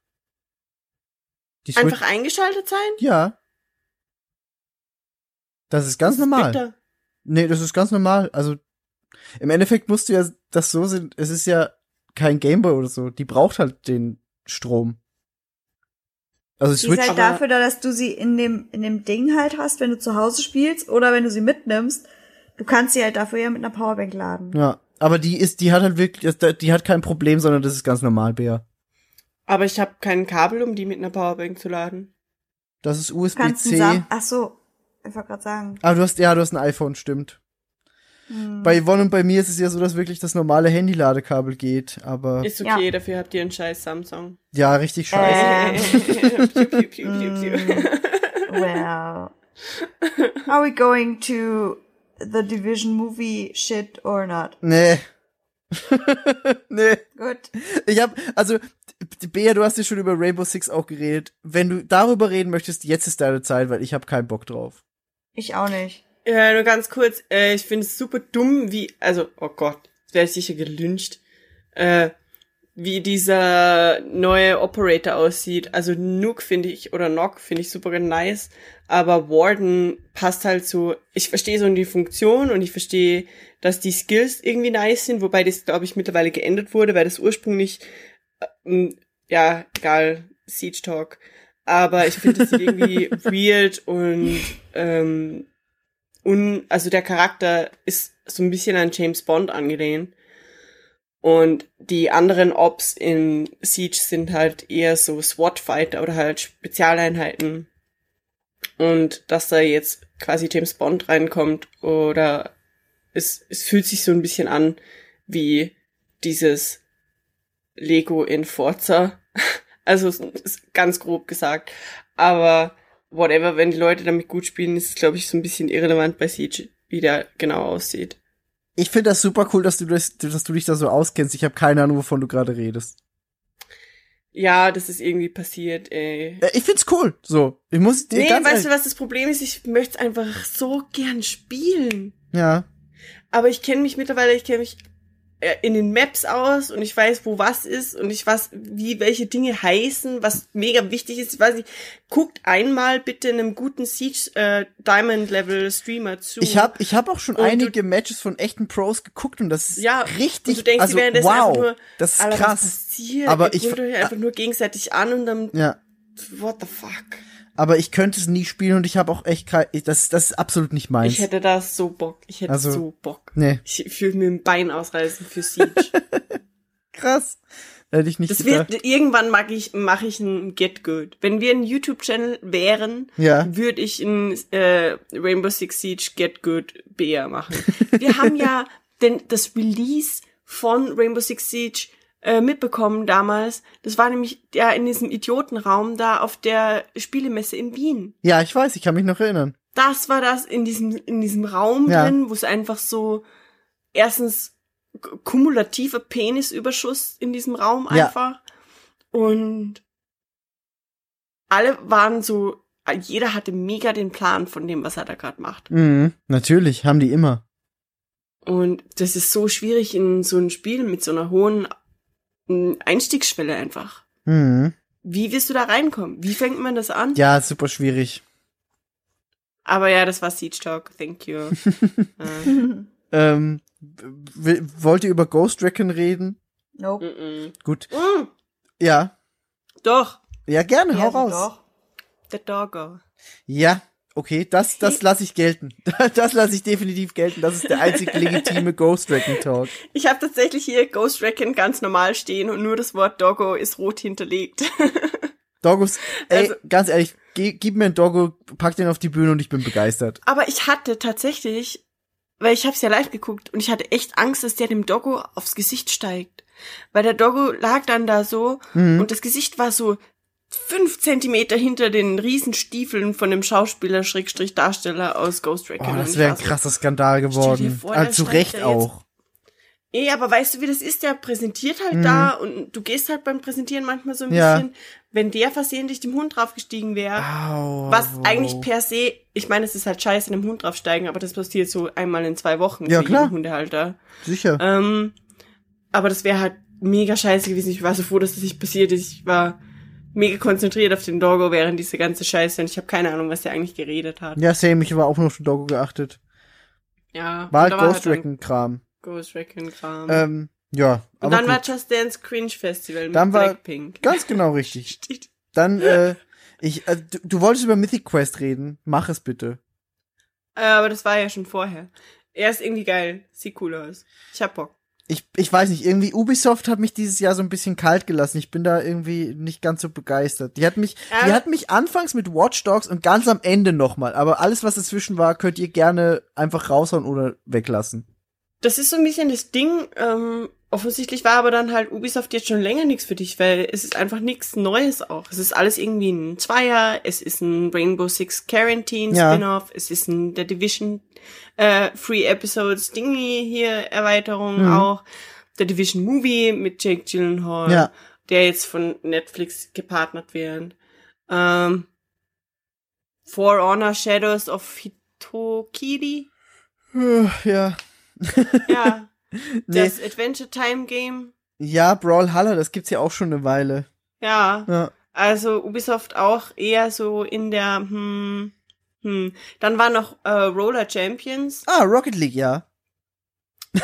Die Switch, Einfach eingeschaltet sein? ja. Das ist ganz Das ist normal. bitter. Nee, das ist ganz normal. Also im Endeffekt musst du ja das so sind. Es ist ja kein Gameboy oder so. Die braucht halt den Strom. Also Die ist Switch. halt aber- dafür da, dass du sie in dem, in dem Ding halt hast, wenn du zu Hause spielst oder wenn du sie mitnimmst. Du kannst sie halt dafür ja mit einer Powerbank laden. Ja, aber die ist, die hat halt wirklich, die hat kein Problem, sondern das ist ganz normal, Bär. Aber ich habe kein Kabel, um die mit einer Powerbank zu laden. Das ist USB-C. Ach so, ich wollte gerade sagen. Ah, du hast, ja, du hast ein iPhone, stimmt. Bei Yvonne und bei mir ist es ja so, dass wirklich das normale Handy-Ladekabel geht, aber Ist okay, Ja. dafür habt ihr einen scheiß Samsung. ja, richtig scheiße. Äh. piu. Well. Are we going to the Division movie shit or not? Nee. nee. Gut. Ich hab, also, Bea, du hast ja schon über Rainbow Six auch geredet. Wenn du darüber reden möchtest, jetzt ist deine Zeit, weil ich habe keinen Bock drauf. Ich auch nicht. Ja, nur ganz kurz, äh, ich finde es super dumm, wie, also, oh Gott, jetzt werde ich sicher gelyncht. Äh, wie dieser neue Operator aussieht. Also Nook finde ich, oder Nock finde ich super nice, aber Warden passt halt so, ich verstehe so die Funktion und ich verstehe, dass die Skills irgendwie nice sind, wobei das, glaube ich, mittlerweile geändert wurde, weil das ursprünglich, äh, ja, egal, Siege Talk, aber ich finde das irgendwie weird und, ähm, un, also der Charakter ist so ein bisschen an James Bond angelehnt. Und die anderen Ops in Siege sind halt eher so SWAT-Fighter oder halt Spezialeinheiten. Und dass da jetzt quasi James Bond reinkommt oder es, es fühlt sich so ein bisschen an wie dieses Lego in Forza. Also ganz grob gesagt. Aber whatever, wenn die Leute damit gut spielen, ist es, glaube ich, so ein bisschen irrelevant bei Siege, wie der genau aussieht. Ich finde das super cool, dass du, das, dass du dich da so auskennst. Ich habe keine Ahnung, wovon du gerade redest. Ja, das ist irgendwie passiert, ey. Ich find's cool. So, ich muss dir Nee, weißt ehrlich... du, was das Problem ist? Ich möchte einfach so gern spielen. Ja. Aber ich kenne mich mittlerweile, ich kenne mich in den Maps aus und ich weiß, wo was ist und ich weiß, wie welche Dinge heißen, was mega wichtig ist. Ich weiß nicht, guckt einmal bitte einem guten Siege äh, Diamond Level Streamer zu. Ich habe ich hab auch schon einige du, Matches von echten Pros geguckt und das ist ja, richtig und du denkst, also, wow, nur, das ist krass. Aber ich euch einfach nur gegenseitig an und dann ja. what the fuck aber ich könnte es nie spielen und ich habe auch echt kein, das, das ist absolut nicht meins. Ich hätte da so Bock. Ich hätte also, so Bock. Nee. Ich würde mir ein Bein ausreißen für Siege. Krass. Hätte ich nicht das gedacht. wird, irgendwann mag ich, mache ich ein Get Good. Wenn wir ein YouTube-Channel wären, ja. würde ich ein äh, Rainbow Six Siege Get Good BR machen. Wir haben ja denn das Release von Rainbow Six Siege äh, mitbekommen damals. Das war nämlich ja in diesem Idiotenraum da auf der Spielemesse in Wien. Ja, ich weiß, ich kann mich noch erinnern. Das war das in diesem in diesem Raum ja. drin, wo es einfach so erstens kumulativer Penisüberschuss in diesem Raum einfach ja. und alle waren so jeder hatte mega den Plan von dem, was er da gerade macht. Mhm, natürlich, haben die immer. Und das ist so schwierig in so ein Spiel mit so einer hohen Einstiegsschwelle einfach. Mhm. Wie wirst du da reinkommen? Wie fängt man das an? Ja, super schwierig. Aber ja, das war Siege Talk. Thank you. ähm, wollt ihr über Ghost Recon reden? Nope. Mm -mm. Gut. Mm. Ja. Doch. Ja, gerne, ja, hau raus. Doch. The Doggo. Ja, Okay, das, das lasse ich gelten. Das lasse ich definitiv gelten. Das ist der einzig legitime Ghost Recon Talk. Ich habe tatsächlich hier Ghost Recon ganz normal stehen und nur das Wort Doggo ist rot hinterlegt. Doggos, ey, also, ganz ehrlich, gib mir ein Doggo, pack den auf die Bühne und ich bin begeistert. Aber ich hatte tatsächlich, weil ich hab's ja live geguckt und ich hatte echt Angst, dass der dem Doggo aufs Gesicht steigt. Weil der Doggo lag dann da so mhm. und das Gesicht war so fünf Zentimeter hinter den Riesenstiefeln von dem Schauspieler Schrägstrich Darsteller aus Ghost Recon. Oh, das wäre ein krasser Skandal geworden. Vor, also, zu Recht auch. Eh, aber weißt du, wie das ist? Der präsentiert halt mhm. da und du gehst halt beim Präsentieren manchmal so ein ja. bisschen, wenn der versehentlich dem Hund draufgestiegen wäre, was eigentlich per se, ich meine, es ist halt scheiße, dem Hund draufsteigen, aber das passiert so einmal in zwei Wochen ja, klar. Hundehalter. Sicher. Ähm, aber das wäre halt mega scheiße gewesen. Ich war so froh, dass das nicht passiert ist. Ich war mega konzentriert auf den Doggo während diese ganze Scheiße und ich habe keine Ahnung, was der eigentlich geredet hat. Ja, same, ich war auch nur auf den Doggo geachtet. Ja. War halt Ghost Recon Kram. Ghost Recon Kram. Ähm, ja. Und dann gut. war Just Dance Cringe Festival mit dann war Blackpink. Ganz genau richtig. dann, äh, ich, äh, du, du, wolltest über Mythic Quest reden. Mach es bitte. Äh, aber das war ja schon vorher. Er ist irgendwie geil. Sieht cool aus. Ich hab Bock ich, ich weiß nicht, irgendwie Ubisoft hat mich dieses Jahr so ein bisschen kalt gelassen. Ich bin da irgendwie nicht ganz so begeistert. Die hat mich, ja. die hat mich anfangs mit Watch Dogs und ganz am Ende nochmal. Aber alles, was dazwischen war, könnt ihr gerne einfach raushauen oder weglassen. Das ist so ein bisschen das Ding. Ähm, offensichtlich war aber dann halt Ubisoft jetzt schon länger nichts für dich, weil es ist einfach nichts Neues auch. Es ist alles irgendwie ein Zweier, es ist ein Rainbow Six Quarantine Spin-off, es ist ein The Division äh, Free Episodes Dingy hier Erweiterung mhm. auch. The Division Movie mit Jake Gyllenhaal, ja. der jetzt von Netflix gepartnert wird. Ähm, For Honor Shadows of Hitokiri. Ja. ja. nee. Das Adventure Time Game. Ja, Brawlhalla, das gibt's ja auch schon eine Weile. Ja. Ja. Also Ubisoft auch eher so in der, hm, hm. Dann war noch äh, Roller Champions. Ah, Rocket League, ja.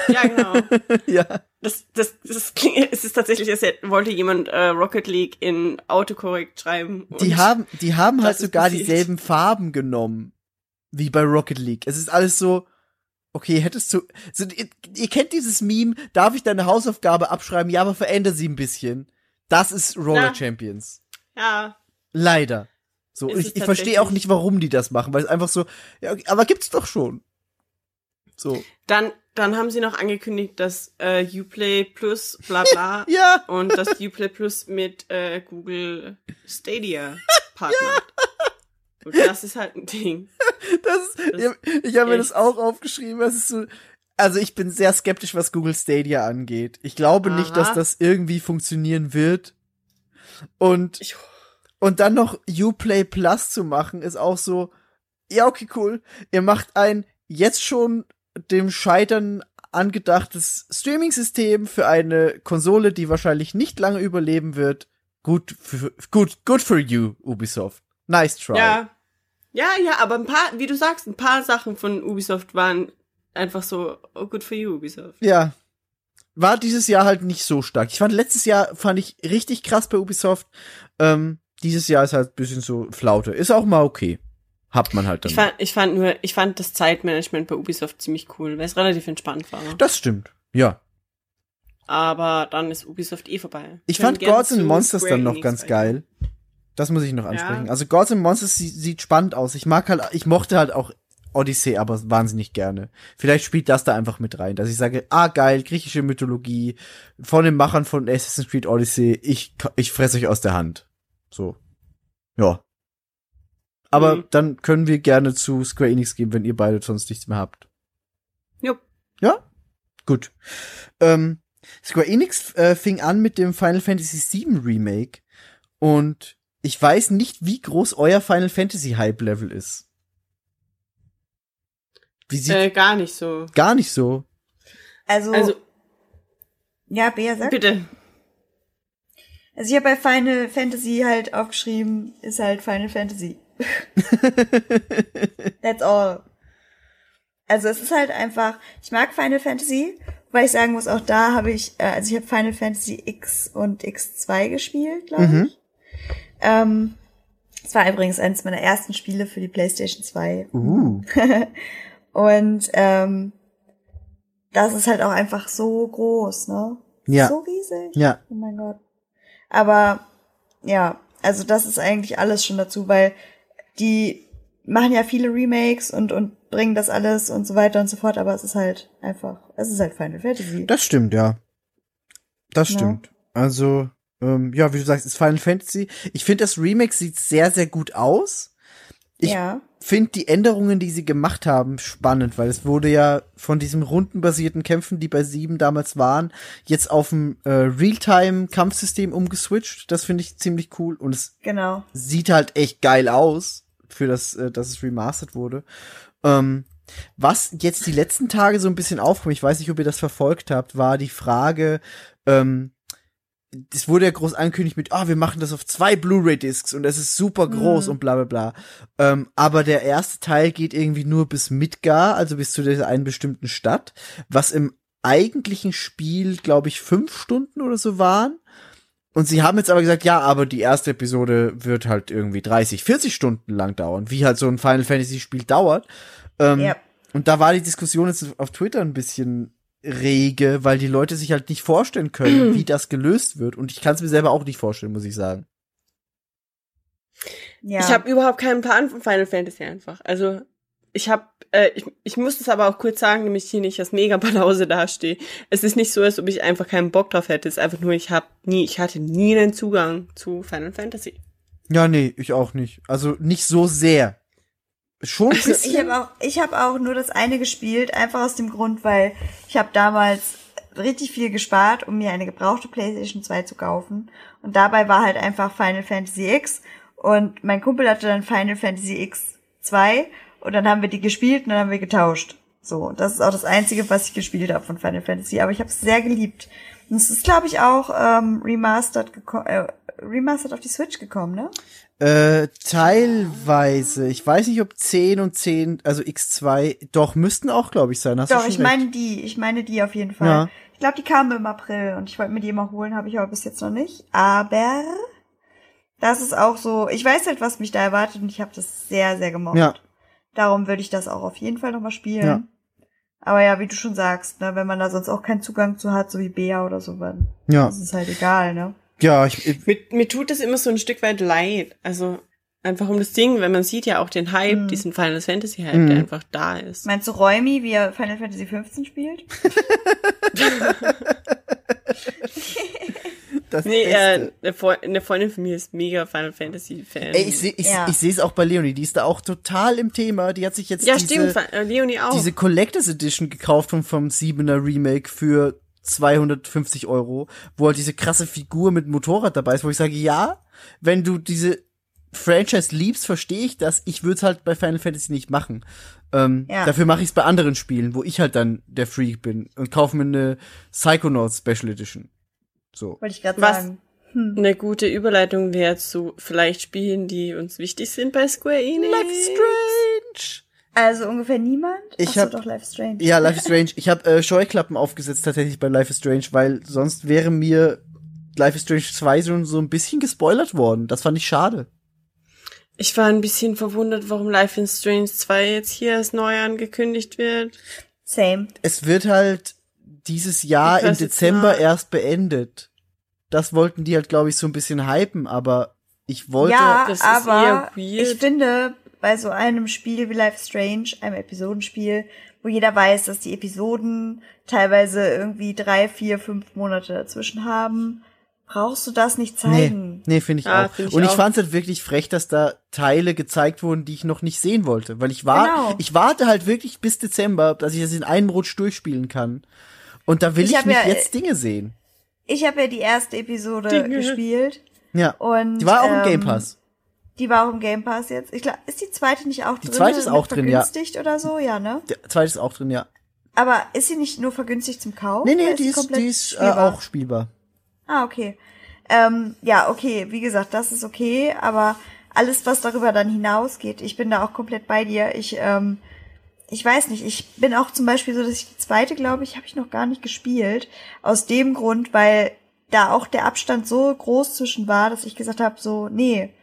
Ja, genau. ja. Das, das, das klingt, es ist tatsächlich, als wollte jemand äh, Rocket League in Autokorrekt schreiben. Die haben, die haben halt sogar passiert. dieselben Farben genommen. Wie bei Rocket League. Es ist alles so, okay, hättest du, so, ihr, ihr kennt dieses Meme, darf ich deine Hausaufgabe abschreiben? Ja, aber verändere sie ein bisschen. Das ist Roller Ja. Champions. Ja, Leider. So, Ist ich, ich verstehe auch nicht, warum die das machen, weil es einfach so, ja, okay, aber gibt's doch schon. So. dann, dann haben sie noch angekündigt, dass äh, Uplay Plus bla bla Ja, und dass Uplay Plus mit äh, Google Stadia partnert. Und das ist halt ein Ding. das Das ich, habe mir das auch aufgeschrieben, das ist so, also ich bin sehr skeptisch, was Google Stadia angeht. Ich glaube nicht, Aha. dass das irgendwie funktionieren wird. Und, Ich, und dann noch Uplay Plus zu machen, ist auch so, ja, okay, cool. Ihr macht ein jetzt schon dem Scheitern angedachtes Streaming-System für eine Konsole, die wahrscheinlich nicht lange überleben wird. Gut, für, gut, good for you, Ubisoft. Nice try. ja. Ja, ja, aber ein paar, wie du sagst, ein paar Sachen von Ubisoft waren einfach so, oh, good for you, Ubisoft. Ja. War dieses Jahr halt nicht so stark. Ich fand letztes Jahr fand ich richtig krass bei Ubisoft. Ähm, dieses Jahr ist halt ein bisschen so Flaute. Ist auch mal okay. Hat man halt dann. Ich fand, ich fand nur, ich fand das Zeitmanagement bei Ubisoft ziemlich cool, weil es relativ entspannt war. das stimmt. Ja. Aber dann ist Ubisoft eh vorbei. Ich Können fand Gods and Monsters dann noch ganz weiter. geil. Das muss ich noch ansprechen. Ja. Also Gods and Monsters sie, sieht spannend aus. Ich mag halt, ich mochte halt auch Odyssey, aber wahnsinnig gerne. Vielleicht spielt das da einfach mit rein, dass ich sage, ah geil, griechische Mythologie von den Machern von Assassin's Creed Odyssey, ich ich fress euch aus der Hand. So. Ja. Aber Mhm. dann können wir gerne zu Square Enix gehen, wenn ihr beide sonst nichts mehr habt. Jupp. Ja? Gut. Ähm, Square Enix äh, fing an mit dem Final Fantasy VII Remake und ich weiß nicht, wie groß euer Final Fantasy Hype Level ist. Wie sieht Äh, gar nicht so. gar nicht so. Also, Also, ja, Bea sagt. bitte. Also ich habe bei Final Fantasy halt aufgeschrieben, ist halt Final Fantasy. That's all. Also es ist halt einfach, ich mag Final Fantasy, weil ich sagen muss, auch da habe ich, äh, also ich habe Final Fantasy X und X2 gespielt, glaube Mhm. ich. Ähm, es war übrigens eines meiner ersten Spiele für die PlayStation 2. Uh. Und ähm, das ist halt auch einfach so groß, ne? Ja. So riesig. Ja. Oh mein Gott. Aber ja, also das ist eigentlich alles schon dazu, weil die machen ja viele Remakes und und bringen das alles und so weiter und so fort, aber es ist halt einfach, es ist halt Final Fantasy. Das stimmt, ja. Das Ja. stimmt. Also, ähm, ja, wie du sagst, ist Final Fantasy. Ich finde, das Remake sieht sehr, sehr gut aus. Ich ja. finde die Änderungen, die sie gemacht haben, spannend, weil es wurde ja von diesem rundenbasierten Kämpfen, die bei sieben damals waren, jetzt auf ein äh, Realtime-Kampfsystem umgeswitcht. Das finde ich ziemlich cool und es Genau. sieht halt echt geil aus, für das, äh, dass es remastered wurde. Ähm, was jetzt die letzten Tage so ein bisschen aufkommt, ich weiß nicht, ob ihr das verfolgt habt, war die Frage, ähm, es wurde ja groß angekündigt mit, ah, wir machen das auf zwei Blu-ray-Discs und es ist super groß Mhm. und bla bla bla. Ähm, aber der erste Teil geht irgendwie nur bis Midgar, also bis zu dieser einen bestimmten Stadt, was im eigentlichen Spiel, glaube ich, fünf Stunden oder so waren. Und sie haben jetzt aber gesagt, ja, aber die erste Episode wird halt irgendwie 30, 40 Stunden lang dauern, wie halt so ein Final Fantasy Spiel dauert. Ähm, Ja. Und da war die Diskussion jetzt auf Twitter ein bisschen rege, weil die Leute sich halt nicht vorstellen können, wie das gelöst wird. Und ich kann es mir selber auch nicht vorstellen, muss ich sagen. Ja. Ich habe überhaupt keinen Plan von Final Fantasy einfach. Also ich habe, äh, ich, ich muss das aber auch kurz sagen, damit ich hier nicht als mega Banause dastehe. Es ist nicht so, als ob ich einfach keinen Bock drauf hätte. Es ist einfach nur, ich habe nie, ich hatte nie einen Zugang zu Final Fantasy. Ja, nee, ich auch nicht. Also nicht so sehr. Schon ein Ich habe auch, ich habe auch nur das eine gespielt, einfach aus dem Grund, weil ich habe damals richtig viel gespart, um mir eine gebrauchte PlayStation 2 zu kaufen. Und dabei war halt einfach Final Fantasy X. Und mein Kumpel hatte dann Final Fantasy X 2 und dann haben wir die gespielt und dann haben wir getauscht. So, und das ist auch das Einzige, was ich gespielt habe von Final Fantasy. Aber ich habe es sehr geliebt. Und es ist, glaube ich, auch ähm, remastered, äh, remastered auf die Switch gekommen, ne? Äh, teilweise. Ich weiß nicht, ob 10 und 10, also X2, doch, müssten auch, glaube ich, sein. Hast du Doch, ich recht. meine die, ich meine die auf jeden Fall. Ja. Ich glaube, die kamen im April und ich wollte mir die immer holen, habe ich aber bis jetzt noch nicht. Aber das ist auch so, ich weiß halt, was mich da erwartet und ich habe das sehr, sehr gemocht. Ja. Darum würde ich das auch auf jeden Fall nochmal spielen. Ja. Aber ja, wie du schon sagst, ne, wenn man da sonst auch keinen Zugang zu hat, so wie Bea oder so, dann Ja. ist es halt egal, ne? Ja, ich, ich Mir, mir tut das immer so ein Stück weit leid. Also einfach um das Ding, wenn man sieht ja auch den Hype, Mhm. diesen Final Fantasy Hype, Mhm. der einfach da ist. Meinst du Räumi, wie er Final Fantasy 15 spielt? das Nee, äh, eine, Fre eine Freundin von mir ist mega Final Fantasy Fan. Ey, ich sehe ich, Ja. ich sehe es auch bei Leonie, die ist da auch total im Thema. Die hat sich jetzt ja, diese, stimmt, äh, Leonie auch. diese Collectors Edition gekauft vom, vom 7er Remake für 250 Euro, wo halt diese krasse Figur mit Motorrad dabei ist, wo ich sage, ja, wenn du diese Franchise liebst, verstehe ich das. Ich würde es halt bei Final Fantasy nicht machen. Ähm, Ja. Dafür mache ich es bei anderen Spielen, wo ich halt dann der Freak bin und kaufe mir eine Psychonauts Special Edition. So. Wollte ich gerade Was? sagen. Hm. Eine gute Überleitung wäre zu vielleicht Spielen, die uns wichtig sind bei Square Enix. Life Strange. Also ungefähr niemand? Ich Ach so, hab- doch Life is Strange. Ja, Life is Strange. Ich habe äh, Scheuklappen aufgesetzt tatsächlich bei Life is Strange, weil sonst wäre mir Life is Strange 2 schon so ein bisschen gespoilert worden. Das fand ich schade. Ich war ein bisschen verwundert, warum Life in Strange 2 jetzt hier als neu angekündigt wird. Same. Es wird halt dieses Jahr im Dezember erst beendet. Das wollten die halt, glaube ich, so ein bisschen hypen, aber ich wollte. ja, das ist aber eher weird. ich finde, bei so einem Spiel wie Life Strange, einem Episodenspiel, wo jeder weiß, dass die Episoden teilweise irgendwie drei, vier, fünf Monate dazwischen haben, brauchst du das nicht Nee, zeigen. nee finde ich Ah, auch. find ich und ich fand es halt wirklich frech, dass da Teile gezeigt wurden, die ich noch nicht sehen wollte. Weil ich war, Genau. ich warte halt wirklich bis Dezember, dass ich das in einem Rutsch durchspielen kann. Und da will Ich ich, ja, jetzt Dinge sehen. Ich habe ja die erste Episode Dinge. gespielt Ja. und Die war auch im ähm, Game Pass. Die war auch im Game Pass jetzt. Ich glaube, ist die zweite nicht auch Die drin? zweite ist auch drin, ja. Vergünstigt oder so, ja, ne? Der zweite ist auch drin, ja. Aber ist sie nicht nur vergünstigt zum Kauf? Nee, nee, oder die ist, komplett die ist äh, auch spielbar. Ah, okay. Ähm, ja, okay, wie gesagt, das ist okay, aber alles, was darüber dann hinausgeht, ich bin da auch komplett bei dir. Ich, ähm, ich weiß nicht, ich bin auch zum Beispiel so, dass ich die zweite, glaube ich, habe ich noch gar nicht gespielt. Aus dem Grund, weil da auch der Abstand so groß zwischen war, dass ich gesagt habe, so, nee,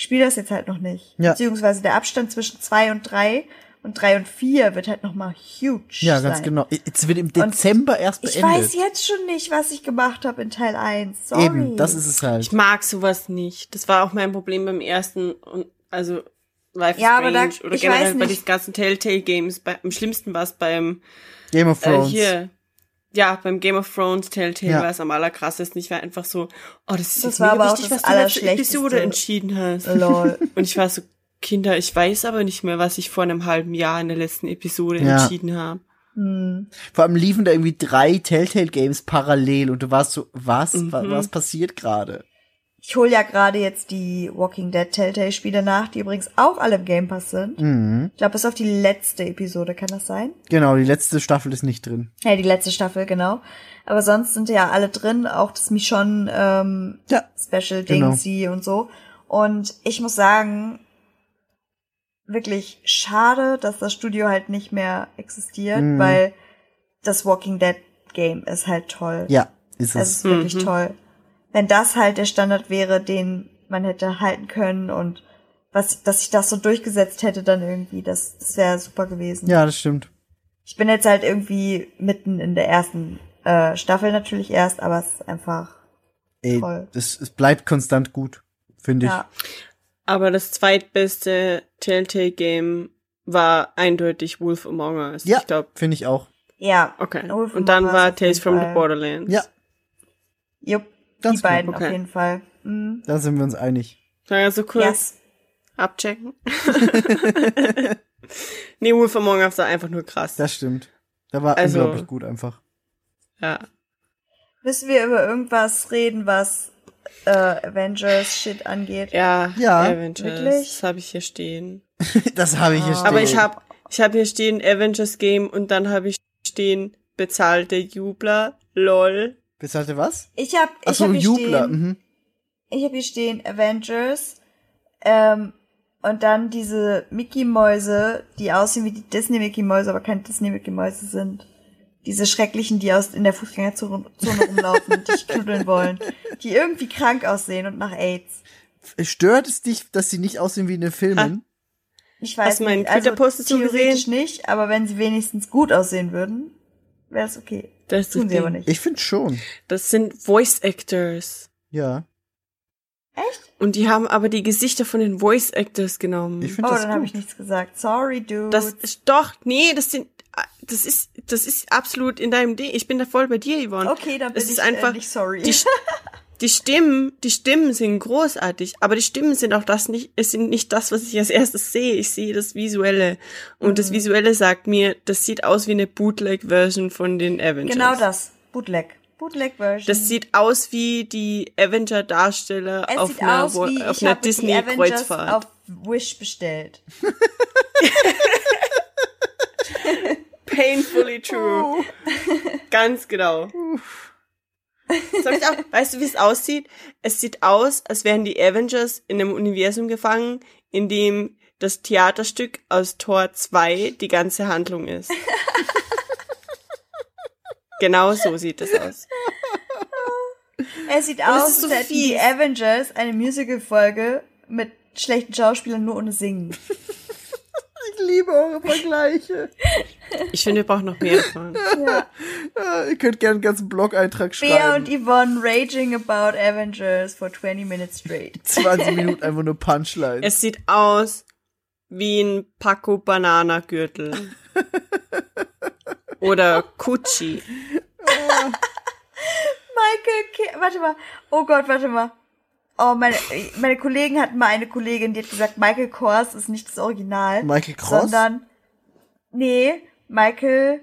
spiele das jetzt halt noch nicht. Ja. Beziehungsweise der Abstand zwischen zwei und drei und drei und vier wird halt noch mal huge Ja, ganz sein. genau. Jetzt wird im Dezember erst Ich beendet. weiß jetzt schon nicht, was ich gemacht habe in Teil 1. Sorry. Eben, das ist es halt. Ich mag sowas nicht. Das war auch mein Problem beim ersten und also Life is Ja, aber Strange da- oder ich generell weiß bei nicht. diesen ganzen Telltale Games. Bei, am schlimmsten war es beim Game of äh, Thrones. hier. Ja, beim Game of Thrones Telltale Ja. war es am allerkrassesten. Ich war einfach so, oh, das ist Das jetzt war mega wichtig, das was du Allerschlechteste. Episode entschieden hast. Lol. Und ich war so, Kinder, ich weiß aber nicht mehr, was ich vor einem halben Jahr in der letzten Episode Ja. entschieden habe. Hm. Vor allem liefen da irgendwie drei Telltale Games parallel und du warst so, was, Wa- Mhm. was passiert gerade? Ich hole ja gerade jetzt die Walking Dead Telltale Spiele nach, die übrigens auch alle im Game Pass sind. Mhm. Ich glaube, bis auf die letzte Episode, kann das sein? Genau, die letzte Staffel ist nicht drin. Ja, die letzte Staffel, genau. Aber sonst sind ja alle drin, auch das Michonne ähm, Ja. Special Genau. Dingsy und so. Und ich muss sagen, wirklich schade, dass das Studio halt nicht mehr existiert, Mhm. weil das Walking Dead Game ist halt toll. Ja, ist Es es. ist wirklich Mhm. toll. Wenn das halt der Standard wäre, den man hätte halten können und was, dass sich das so durchgesetzt hätte dann irgendwie, das, das wäre super gewesen. Ja, das stimmt. Ich bin jetzt halt irgendwie mitten in der ersten äh, Staffel natürlich erst, aber es ist einfach Ey, Toll. das, es bleibt konstant gut, finde ich. ja. Aber das zweitbeste Telltale Game war eindeutig Wolf Among Us. Ja, Ich finde ich auch. Ja. okay. Wolf Und dann war Tales from the. Borderlands. Ja, Jupp, Ganz die beiden okay. auf jeden Fall. Mhm. da sind wir uns einig. Ich so kurz Yes. abchecken? nee, Wolf Among Us war einfach nur krass. Das stimmt. Da war Also- unglaublich gut einfach. ja. Müssen wir über irgendwas reden, was äh, Avengers-Shit angeht? Ja, Ja. Avengers. Wirklich? Das habe ich hier stehen. Das habe ich hier Ah. stehen. Aber ich habe ich hab hier stehen Avengers Game und dann habe ich stehen bezahlte Jubler, lol. Bis hatte was? Ich habe ich Achso, hab hier Jubler. stehen, Mhm. ich habe hier stehen Avengers ähm, und dann diese Mickey Mäuse, die aussehen wie die Disney Mickey Mäuse, aber keine Disney Mickey Mäuse sind. Diese schrecklichen, die aus in der Fußgängerzone Zone rumlaufen und dich knuddeln wollen, die irgendwie krank aussehen und nach AIDS. Stört es dich, dass sie nicht aussehen wie in den Filmen? Ich weiß Hast nicht, also theoretisch gesehen? nicht, aber wenn sie wenigstens gut aussehen würden, wäre es okay. Das ist Tun das sie aber nicht. Ich finde schon. Das sind Voice Actors. Ja. Echt? Und die haben aber die Gesichter von den Voice Actors genommen. Ich finde Oh, das dann habe ich nichts gesagt. Sorry, dude. das ist doch, nee, das sind, das ist, das ist absolut in deinem Ding. Ich bin da voll bei dir, Yvonne. okay, dann bin es ist ich einfach, äh, nicht sorry. Die, die Stimmen, die Stimmen sind großartig, aber die Stimmen sind auch das nicht, es sind nicht das, was ich als erstes sehe. Ich sehe das Visuelle. Und Mhm. das Visuelle sagt mir, das sieht aus wie eine Bootleg-Version von den Avengers. genau das. Bootleg. Bootleg-Version. Das sieht aus wie die Avenger-Darsteller auf einer, aus auf ich einer Disney-Kreuzfahrt. auf Wish bestellt. Painfully true. Ganz genau. Soll ich auch, weißt du, wie es aussieht? Es sieht aus, als wären die Avengers in einem Universum gefangen, in dem das Theaterstück aus Tor 2 die ganze Handlung ist. genau so sieht es aus. Es sieht aus, so als die. Avengers eine Musical-Folge mit schlechten Schauspielern nur ohne Singen. Ich liebe eure Vergleiche. Ich finde, wir brauchen noch mehr davon. Ja, ihr könnt gerne einen ganzen Blog-Eintrag Bea und schreiben. Yvonne raging about Avengers for 20 minutes straight. 20 Minuten einfach nur Punchline. Es sieht aus wie ein Paco Banana Gürtel. Oder Gucci. Michael, Ke warte mal. Oh Gott, warte mal. Oh, meine, meine Kollegen hatten mal eine Kollegin, die hat gesagt, Michael Kors ist nicht das Original. Michael Cross? Sondern, nee, Michael,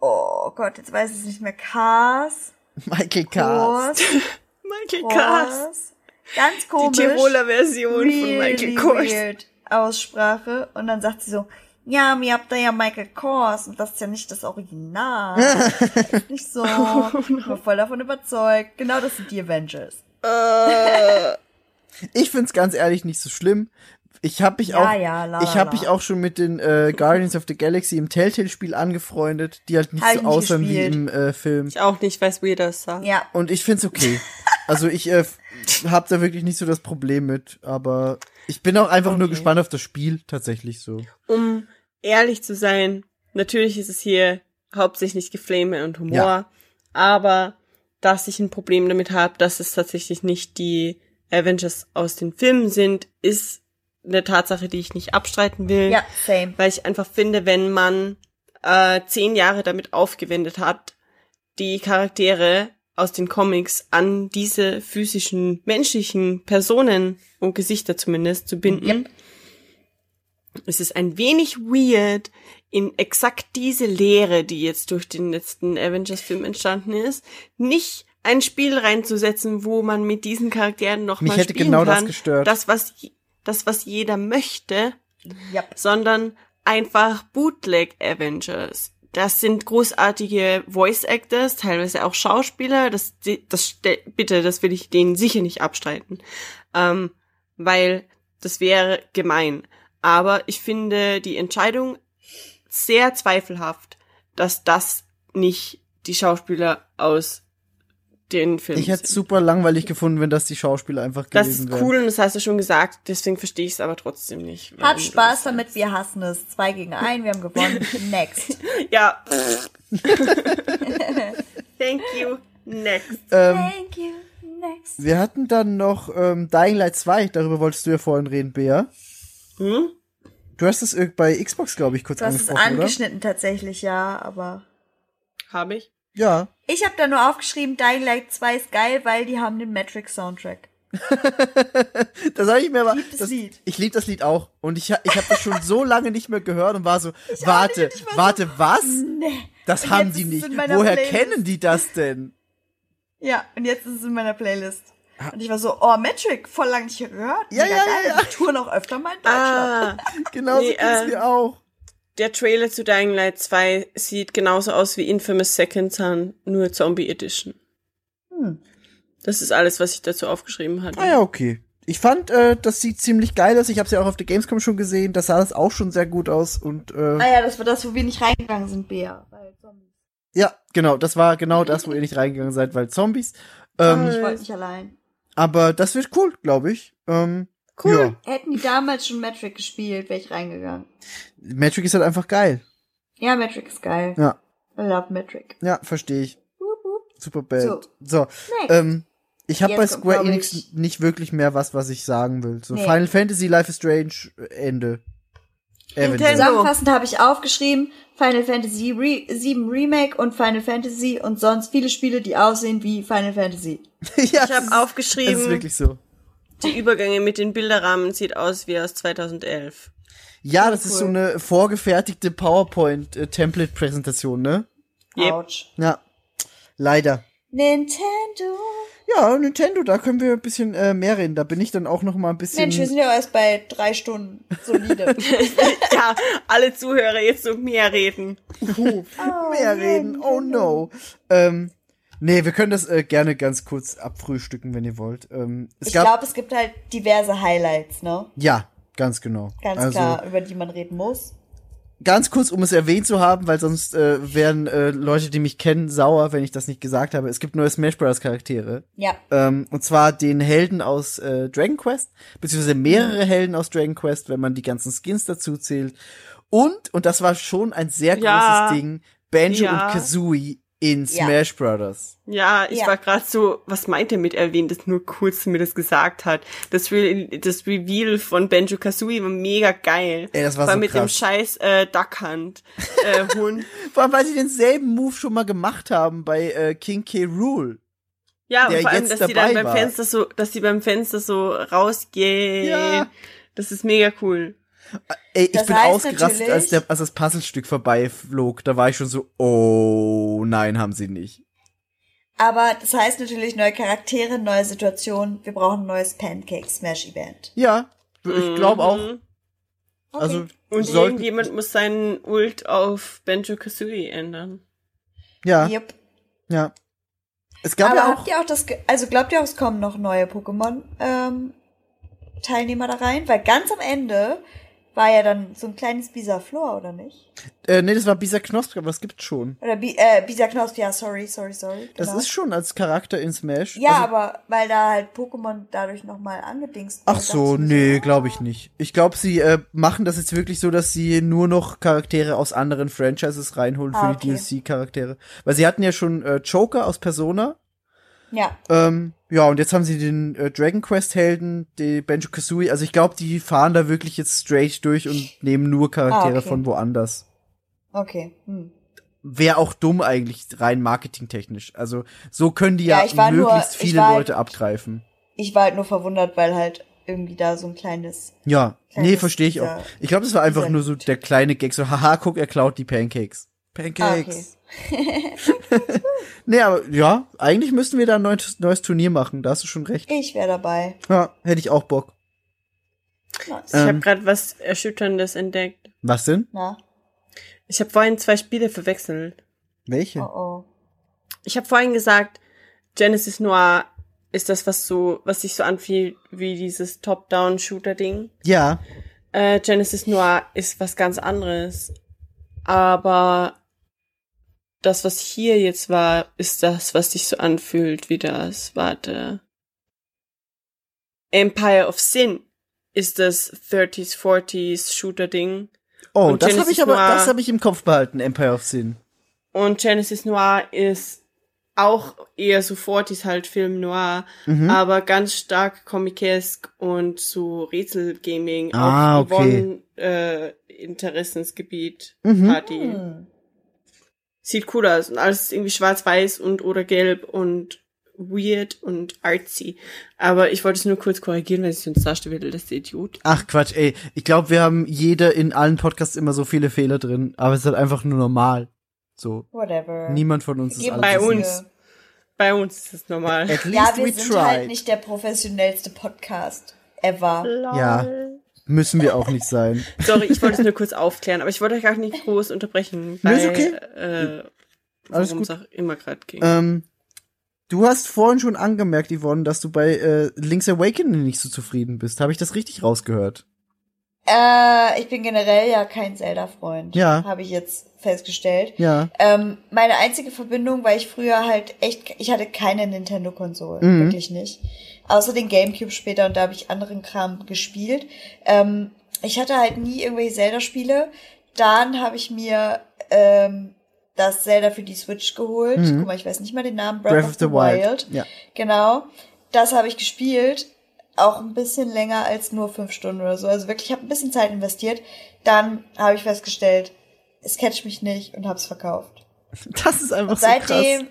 oh Gott, jetzt weiß ich es nicht mehr, Kars, Michael Kars. Kors, Michael Kars. Kors. Ganz Die komisch. Tiroler Version von Michael really Kors. weird Aussprache. Und dann sagt sie so, ja, mir habt ihr ja Michael Kors und das ist ja nicht das Original. Nicht so. Ich war voll davon überzeugt. Genau das sind die Avengers. Ich find's ganz ehrlich nicht so schlimm. Ich habe mich Ja, auch, ja, la, ich habe mich auch schon mit den äh, Guardians of the Galaxy im Telltale-Spiel angefreundet, die halt nicht Hab so aussahen wie im äh, Film. Ich auch nicht weiß, wie das sah. Ja. Und ich find's okay. Also ich äh, habe da wirklich nicht so das Problem mit, aber ich bin auch einfach nur Okay. gespannt auf das Spiel tatsächlich so. Um ehrlich zu sein, natürlich ist es hier hauptsächlich Geflame und Humor, Ja. aber dass ich ein Problem damit habe, dass es tatsächlich nicht die Avengers aus den Filmen sind, ist eine Tatsache, die ich nicht abstreiten will. Ja, same. Weil ich einfach finde, wenn man äh, zehn Jahre damit aufgewendet hat, die Charaktere aus den Comics an diese physischen, menschlichen Personen und Gesichter zumindest zu binden, Yep. Es ist ein wenig weird, in exakt diese Lehre, die jetzt durch den letzten Avengers-Film entstanden ist, nicht ein Spiel reinzusetzen, wo man mit diesen Charakteren noch Mich mal hätte spielen genau das kann. gestört. Das, was, das, was jeder möchte, Yep. sondern einfach Bootleg Avengers. Das sind großartige Voice Actors, teilweise auch Schauspieler. Das, das bitte, das will ich denen sicher nicht abstreiten, ähm, weil das wäre gemein. Aber ich finde die Entscheidung sehr zweifelhaft, dass das nicht die Schauspieler aus den Filmen Ich hätte es super langweilig gefunden, wenn das die Schauspieler einfach Das gewesen ist wären. cool und das hast du schon gesagt, deswegen verstehe ich es aber trotzdem nicht. Hat warum Spaß das- damit, wir hassen es. Zwei gegen ein, wir haben gewonnen. Next. Ja. Thank you. Next. Ähm, Thank you. Next. wir hatten dann noch ähm, Dying Light 2, darüber wolltest du ja vorhin reden, Bea. Hm? Du hast es irg- bei Xbox, glaube ich, kurz Du hast es angesprochen, oder? angeschnitten tatsächlich, ja, aber. Habe ich. Ja. Ich habe da nur aufgeschrieben, Dying Light 2 ist geil, weil die haben den Matrix-Soundtrack. Das sage ich mir aber. lieb das das, Lied. Ich liebe das Lied auch. Und ich, ich habe das schon so lange nicht mehr gehört und war so, warte, warte, was? Nee. Das Und haben die nicht. Woher Playlist. kennen die das denn? Ja, und jetzt ist es in meiner Playlist. Und ich war so, oh, Matrix, voll lang nicht gehört. Ja, Mega ja, geil. ja, ja. Die touren auch öfter mal in Deutschland. Ah, Genau Nee, so äh, mir auch. der Trailer zu Dying Light 2 sieht genauso aus wie Infamous Second Son, nur Zombie Edition. Hm. Das ist alles, was ich dazu aufgeschrieben hatte. Ah ja, okay. Ich fand, äh, das sieht ziemlich geil aus. Ich habe es ja auch auf der Gamescom schon gesehen. Das sah das auch schon sehr gut aus. Und äh, Ah ja, das war das, wo wir nicht reingegangen sind, Bea. Weil Zombies. ja, genau, das war genau das, wo ihr nicht reingegangen seid, weil Zombies. Ähm, Ich wollte nicht allein. Aber das wird cool, glaube ich. Ähm, Cool. Ja. Hätten die damals schon Metric gespielt, wäre ich reingegangen. Metric ist halt einfach geil. Ja, Metric ist geil. Ja, I love Metric. ja, verstehe ich. Wup. Super bad. So, So. Ähm, ich habe bei Square Enix ich- nicht wirklich mehr was, was ich sagen will. So Nee. Final Fantasy, Life is Strange, äh, Ende. Eventuell. Nintendo. Zusammenfassend habe ich aufgeschrieben, Final Fantasy Re 7 Remake und Final Fantasy und sonst viele Spiele, die aussehen wie Final Fantasy. ja, Ich habe ist- Es ist aufgeschrieben, wirklich so. die Übergänge mit den Bilderrahmen sieht aus wie aus 2011. Ja, das ist cool. so eine vorgefertigte PowerPoint-Template-Präsentation, ne? Yep. Ouch. Ja. Leider. Nintendo. Ja, Nintendo, da können wir ein bisschen äh, mehr reden. Da bin ich dann auch noch mal ein bisschen. Mensch, wir sind ja erst bei drei Stunden. Solide. ja, alle Zuhörer jetzt so mehr reden. mehr reden. Oh no. Ähm, nee, wir können das äh, gerne ganz kurz abfrühstücken, wenn ihr wollt. Ähm, es ich glaube, es gibt halt diverse Highlights, ne? ja, ganz genau. Ganz also, klar, über die man reden muss. Ganz kurz, um es erwähnt zu haben, weil sonst äh, wären äh, Leute, die mich kennen, sauer, wenn ich das nicht gesagt habe. Es gibt neue Smash Bros. Charaktere. Ja. Ähm, und zwar den Helden aus äh, Dragon Quest, beziehungsweise mehrere Helden aus Dragon Quest, wenn man die ganzen Skins dazu zählt. Und, und das war schon ein sehr großes Ja. Ding, Banjo Ja. und Kazooie in Ja. Smash Brothers. Ja, ich Ja. war gerade so, was meint er mit erwähnt, das nur kurz mir das gesagt hat. Das, Re das Reveal von Benjo Kazooie war mega geil. Ey, das war Vor allem so mit dem krass. scheiß äh, Duck Hunt äh, Hund. Vor allem, weil sie denselben Move schon mal gemacht haben bei äh, King K. Rool. Ja, und vor allem, dass die dann beim war. Fenster so, dass die beim Fenster so rausgehen. Ja. Das ist mega cool. Ey, ich Das bin ausgerastet, als, der, als das Puzzlestück vorbeiflog. Da war ich schon so, oh, nein, haben sie nicht. Aber das heißt natürlich neue Charaktere, neue Situationen. Wir brauchen ein neues Pancake Smash Event. Ja, ich glaube auch. Mhm. Also, Und irgendjemand muss seinen Ult auf Benjo Kazooie ändern. ja, Yep. ja. Es gab Aber ja auch, habt ihr auch das, also glaubt ihr auch, es kommen noch neue Pokémon ähm, Teilnehmer da rein? Weil ganz am Ende war ja dann so ein kleines Bisaflor, oder nicht? äh, nee, das war Bisa Knosp, aber das gibt's schon. Oder Bi äh, Bisaknosp, ja, sorry, sorry, sorry. Das genau. ist schon als Charakter in Smash. Ja, also, aber weil da halt Pokémon dadurch nochmal angedingst Ach so, nee, ah. glaube ich nicht. Ich glaube, sie äh, machen das jetzt wirklich so, dass sie nur noch Charaktere aus anderen Franchises reinholen für Ah, die okay. DLC-Charaktere. Weil sie hatten ja schon äh, Joker aus Persona. Ja, Ähm, ja, und jetzt haben sie den äh, Dragon Quest-Helden, die Benjo Kazooie. Also ich glaube, die fahren da wirklich jetzt straight durch und nehmen nur Charaktere Ah, okay. von woanders. okay. Hm. Wäre auch dumm eigentlich, rein marketingtechnisch. Also so können die Ja, ja, nur- möglichst ich viele Leute halt- abgreifen. Ich war halt nur verwundert, weil halt irgendwie da so ein kleines. Ja, Kleines nee, verstehe ich auch. Ich glaube, das war einfach nur so der kleine Gag, so, haha, guck, er klaut die Pancakes. Ah, okay. Nee, aber ja, eigentlich müssten wir da ein neues, neues Turnier machen, da hast du schon recht. Ich wäre dabei. Ja, hätte ich auch Bock. Nice. Ich Ähm. habe gerade was Erschütterndes entdeckt. Was denn? Na, Ich habe vorhin zwei Spiele verwechselt. Welche? oh oh. Ich habe vorhin gesagt, Genesis Noir ist das, was so, was sich so anfühlt wie dieses Top-Down-Shooter-Ding. Ja, Äh, Genesis Noir ist was ganz anderes. Aber das, was hier jetzt war, ist das, was sich so anfühlt wie das. Warte. Empire of Sin ist das 30s, 40s Shooter-Ding. Oh, Und das habe ich aber, Noir- das habe ich im Kopf behalten, Empire of Sin. Und Genesis Noir ist auch eher so 40s halt Film Noir, Mhm. aber ganz stark comicesk und so Rätselgaming Ah, auf okay. Yvonne, äh, Interessensgebiet Mhm. Party. Sieht cool aus und alles ist irgendwie schwarz-weiß und oder gelb und weird und artsy. Aber ich wollte es nur kurz korrigieren, weil ich sonst darstelle, das ist der Idiot. Ach Quatsch, ey. Ich glaube, wir haben jeder in allen Podcasts immer so viele Fehler drin, aber es ist halt einfach nur normal. So. Whatever. Niemand von uns ist Bei uns. Bei uns ist es normal. At least Ja, wir we sind tried. halt nicht der professionellste Podcast ever. Ja. Müssen wir auch nicht sein. Sorry, ich wollte es nur kurz aufklären, aber ich wollte euch gar nicht groß unterbrechen. Nee, ist weil, okay. Äh, Alles gut. es auch immer gerade ging. Ähm, du hast vorhin schon angemerkt, Yvonne, dass du bei äh, Link's Awakening nicht so zufrieden bist. Habe ich das richtig rausgehört? Äh, ich bin generell ja kein Zelda-Freund. Ja. Habe ich jetzt festgestellt. Ja. Ähm, meine einzige Verbindung, weil ich früher halt echt, ich hatte keine Nintendo-Konsole, Mhm. wirklich nicht. Außer den Gamecube später und da habe ich anderen Kram gespielt. Ähm, ich hatte halt nie irgendwelche Zelda-Spiele. Dann habe ich mir ähm, das Zelda für die Switch geholt. Mhm. Guck mal, ich weiß nicht mal den Namen. Breath, of, the, Wild. Ja. Genau. Das habe ich gespielt. Auch ein bisschen länger als nur fünf Stunden oder so. Also wirklich, ich habe ein bisschen Zeit investiert. Dann habe ich festgestellt, es catcht mich nicht und habe es verkauft. Das ist einfach Und so krass.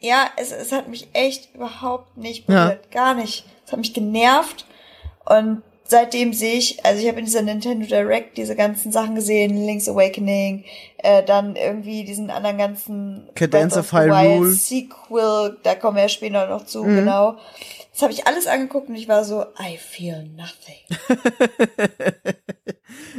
Ja, es, es hat mich echt überhaupt nicht Ja. berührt. Gar nicht. Es hat mich genervt. Und seitdem sehe ich, also ich habe in dieser Nintendo Direct diese ganzen Sachen gesehen, Link's Awakening, äh, dann irgendwie diesen anderen ganzen Cadence of Hyrule. Sequel, da kommen wir ja später noch zu, Mhm. genau. Das habe ich alles angeguckt und ich war so, I feel nothing.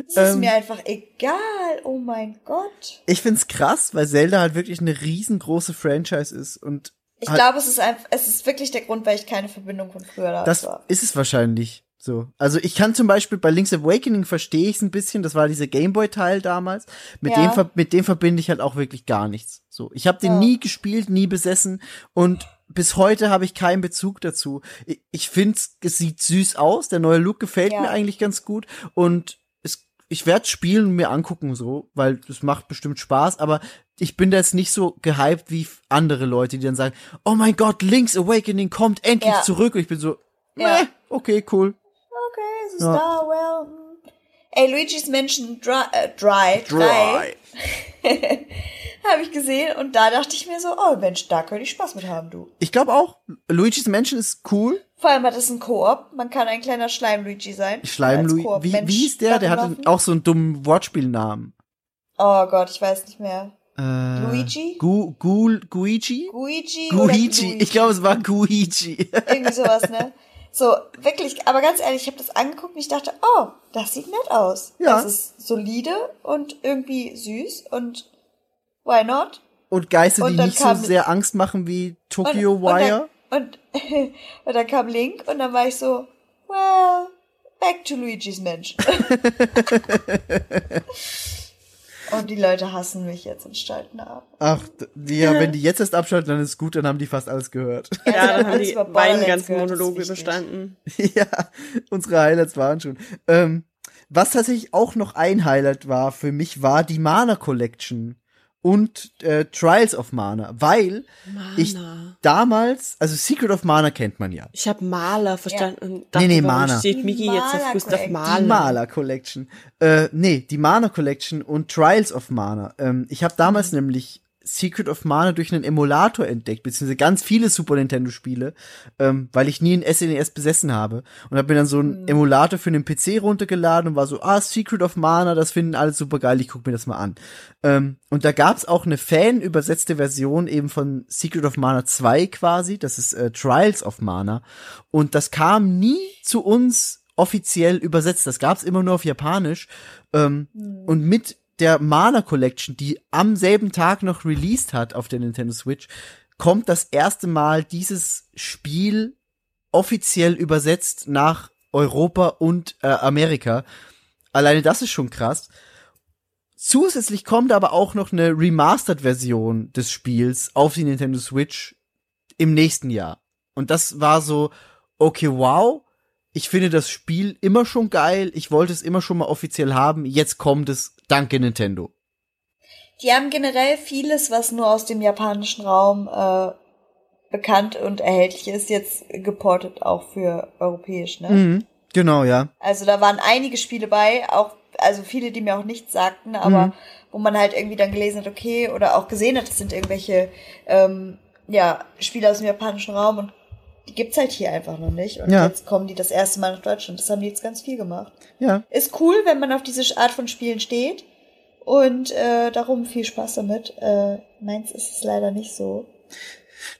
Es ist Ähm. mir einfach egal, oh mein Gott. Ich find's krass, weil Zelda halt wirklich eine riesengroße Franchise ist und Ich halt- glaube, es ist einfach, es ist wirklich der Grund, weil ich keine Verbindung von früher da Das war. ist es wahrscheinlich so. Also ich kann zum Beispiel bei Link's Awakening verstehe ich es ein bisschen. Das war dieser Gameboy-Teil damals. Mit Ja. dem mit dem verbinde ich halt auch wirklich gar nichts. So, ich habe den Ja. nie gespielt, nie besessen und bis heute habe ich keinen Bezug dazu. Ich, ich finde, es sieht süß aus. Der neue Look gefällt Ja. mir eigentlich ganz gut und ich werde spielen und mir angucken so, weil es macht bestimmt Spaß. Aber ich bin da jetzt nicht so gehypt wie andere Leute, die dann sagen, oh mein Gott, Link's Awakening kommt endlich Ja. zurück. Und ich bin so, Ja. Meh, okay, cool. Okay, es ist Ja. da, well. Ey, Luigi's Mansion Dry, äh, Dry, Dry. habe ich gesehen und da dachte ich mir so, oh Mensch, da könnte ich Spaß mit haben, du. Ich glaube auch, Luigi's Mansion ist cool. Vor allem hat es einen Koop, man kann ein kleiner Schleim-Luigi sein. Schleim Als Luigi. Wie, wie hieß der? Der hatte auch so einen dummen Wortspielnamen. Oh Gott, ich weiß nicht mehr. Äh, Luigi? Gu, Gu, Guigi? Guigi? Guigi. Ich glaube, es war Guigi. Irgendwie sowas, ne? So, wirklich, aber ganz ehrlich, ich habe das angeguckt und ich dachte, oh, das sieht nett aus. Ja. Das ist solide und irgendwie süß und why not? Und Geister, Und die dann nicht so sehr Angst machen wie Tokyo und, Wire. Und dann, und, und dann kam Link und dann war ich so, well, back to Luigi's Mansion. und die Leute hassen mich jetzt und schalten ab. Ach, ja, wenn die jetzt erst abschalten, dann ist gut, dann haben die fast alles gehört. ja, dann haben die beiden ganzen Monologe überstanden. ja, unsere Highlights waren schon. Ähm, was tatsächlich auch noch ein Highlight war für mich, war die Mana Collection und äh, Trials of Mana, weil ich Mana. damals, also Secret of Mana kennt man ja. Ich habe Maler verstanden und dachte, Nee, nee, Mana. steht Die Miki jetzt auf Maler Gustav Collection. Mahler? Die Mana Collection. Äh, nee, die Mana Collection und Trials of Mana. Ähm, ich habe damals nämlich Secret of Mana durch einen Emulator entdeckt, beziehungsweise ganz viele Super Nintendo Spiele, ähm, weil ich nie ein SNES besessen habe. Und habe mir dann so einen Emulator für den PC runtergeladen und war so, ah, Secret of Mana, das finden alle super geil, ich guck mir das mal an. Ähm, und da gab's auch eine Fan-übersetzte Version eben von Secret of Mana 2 quasi, das ist äh, Trials of Mana. Und das kam nie zu uns offiziell übersetzt. Das gab's immer nur auf Japanisch. Ähm, Und mit der Mana Collection, die am selben Tag noch released hat auf der Nintendo Switch, kommt das erste Mal dieses Spiel offiziell übersetzt nach Europa und äh, Amerika. Alleine das ist schon krass. Zusätzlich kommt aber auch noch eine Remastered-Version des Spiels auf die Nintendo Switch im nächsten Jahr. Und das war so, okay, wow, ich finde das Spiel immer schon geil, ich wollte es immer schon mal offiziell haben, jetzt kommt es, danke Nintendo. Die haben generell vieles, was nur aus dem japanischen Raum äh, bekannt und erhältlich ist, jetzt geportet auch für europäisch, ne? Mhm, genau, ja. Also da waren einige Spiele bei, auch also viele, die mir auch nichts sagten, aber Mhm. wo man halt irgendwie dann gelesen hat, okay, oder auch gesehen hat, das sind irgendwelche ähm, ja Spiele aus dem japanischen Raum und die gibt's halt hier einfach noch nicht. Und Ja. jetzt kommen die das erste Mal nach Deutschland. Das haben die jetzt ganz viel gemacht. Ja. Ist cool, wenn man auf diese Art von Spielen steht. Und äh, darum viel Spaß damit. Äh, meins ist es leider nicht so.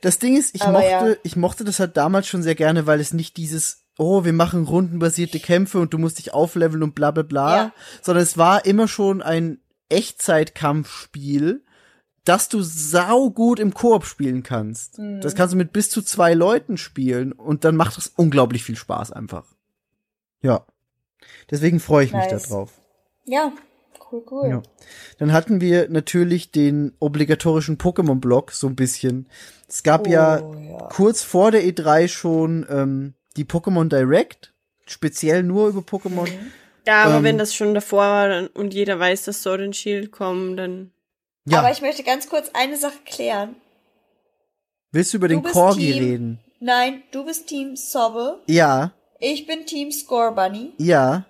Das Ding ist, ich Aber mochte, ja. ich mochte das halt damals schon sehr gerne, weil es nicht dieses oh, wir machen rundenbasierte Kämpfe und du musst dich aufleveln und bla bla bla, Ja. sondern es war immer schon ein Echtzeitkampfspiel, das du sau gut im Koop spielen kannst. Mhm. Das kannst du mit bis zu zwei Leuten spielen und dann macht das unglaublich viel Spaß einfach. Ja. Deswegen freue ich mich Nice. da drauf. Ja, cool, cool. Ja. Dann hatten wir natürlich den obligatorischen Pokémon-Block so ein bisschen. Es gab ja, Oh, ja. kurz vor der E3 schon ähm, die Pokémon Direct, speziell nur über Pokémon. Ja, aber Ähm. wenn das schon davor war und jeder weiß, dass Sword and Shield kommen, dann Ja, Aber ich möchte ganz kurz eine Sache klären. willst du über den bist Corgi Team- reden? Nein, du bist Team Sobble, Ja, ich bin Team Score Bunny. ja.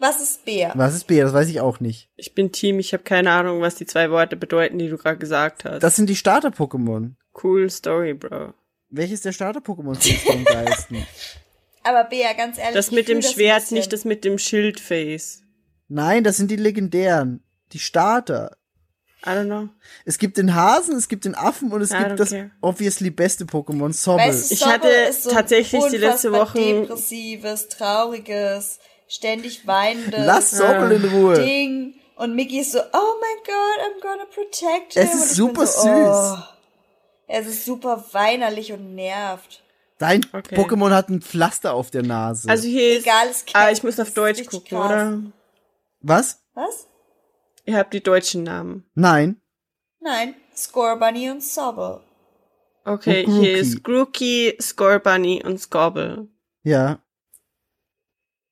Was ist Bär? Was ist B? Das weiß ich auch nicht. ich bin Team, ich habe keine Ahnung, was die zwei Worte bedeuten, die du gerade gesagt hast. Das sind die Starter-Pokémon. cool Story, Bro. Welches der Starter-Pokémon findest du am geilsten? Aber Bär, ganz ehrlich. Das mit dem das Schwert, bisschen. nicht das mit dem Schildface. Nein, das sind die legendären. Die Starter. I don't know. Es gibt den Hasen, es gibt den Affen und es I gibt das care. obviously beste Pokémon, Sobble. Weißt du, Ich hatte ist so tatsächlich die letzte Woche- depressives, trauriges, ständig weinendes Lass Sobble in Ruhe. Ding. Und Mickey ist so, oh my God, I'm gonna protect him. Es ist super so, süß. Oh, es ist super weinerlich und nervt. Dein Okay. Pokémon hat ein Pflaster auf der Nase. Also hier ist. Egal, es Ah, ich muss auf Deutsch gucken, krass. oder? Was? Was? Ihr habt die deutschen Namen. Nein. Nein, Score Bunny und Sobble. Okay, Und hier ist Grookey, Scorbunny und Scobble. Ja.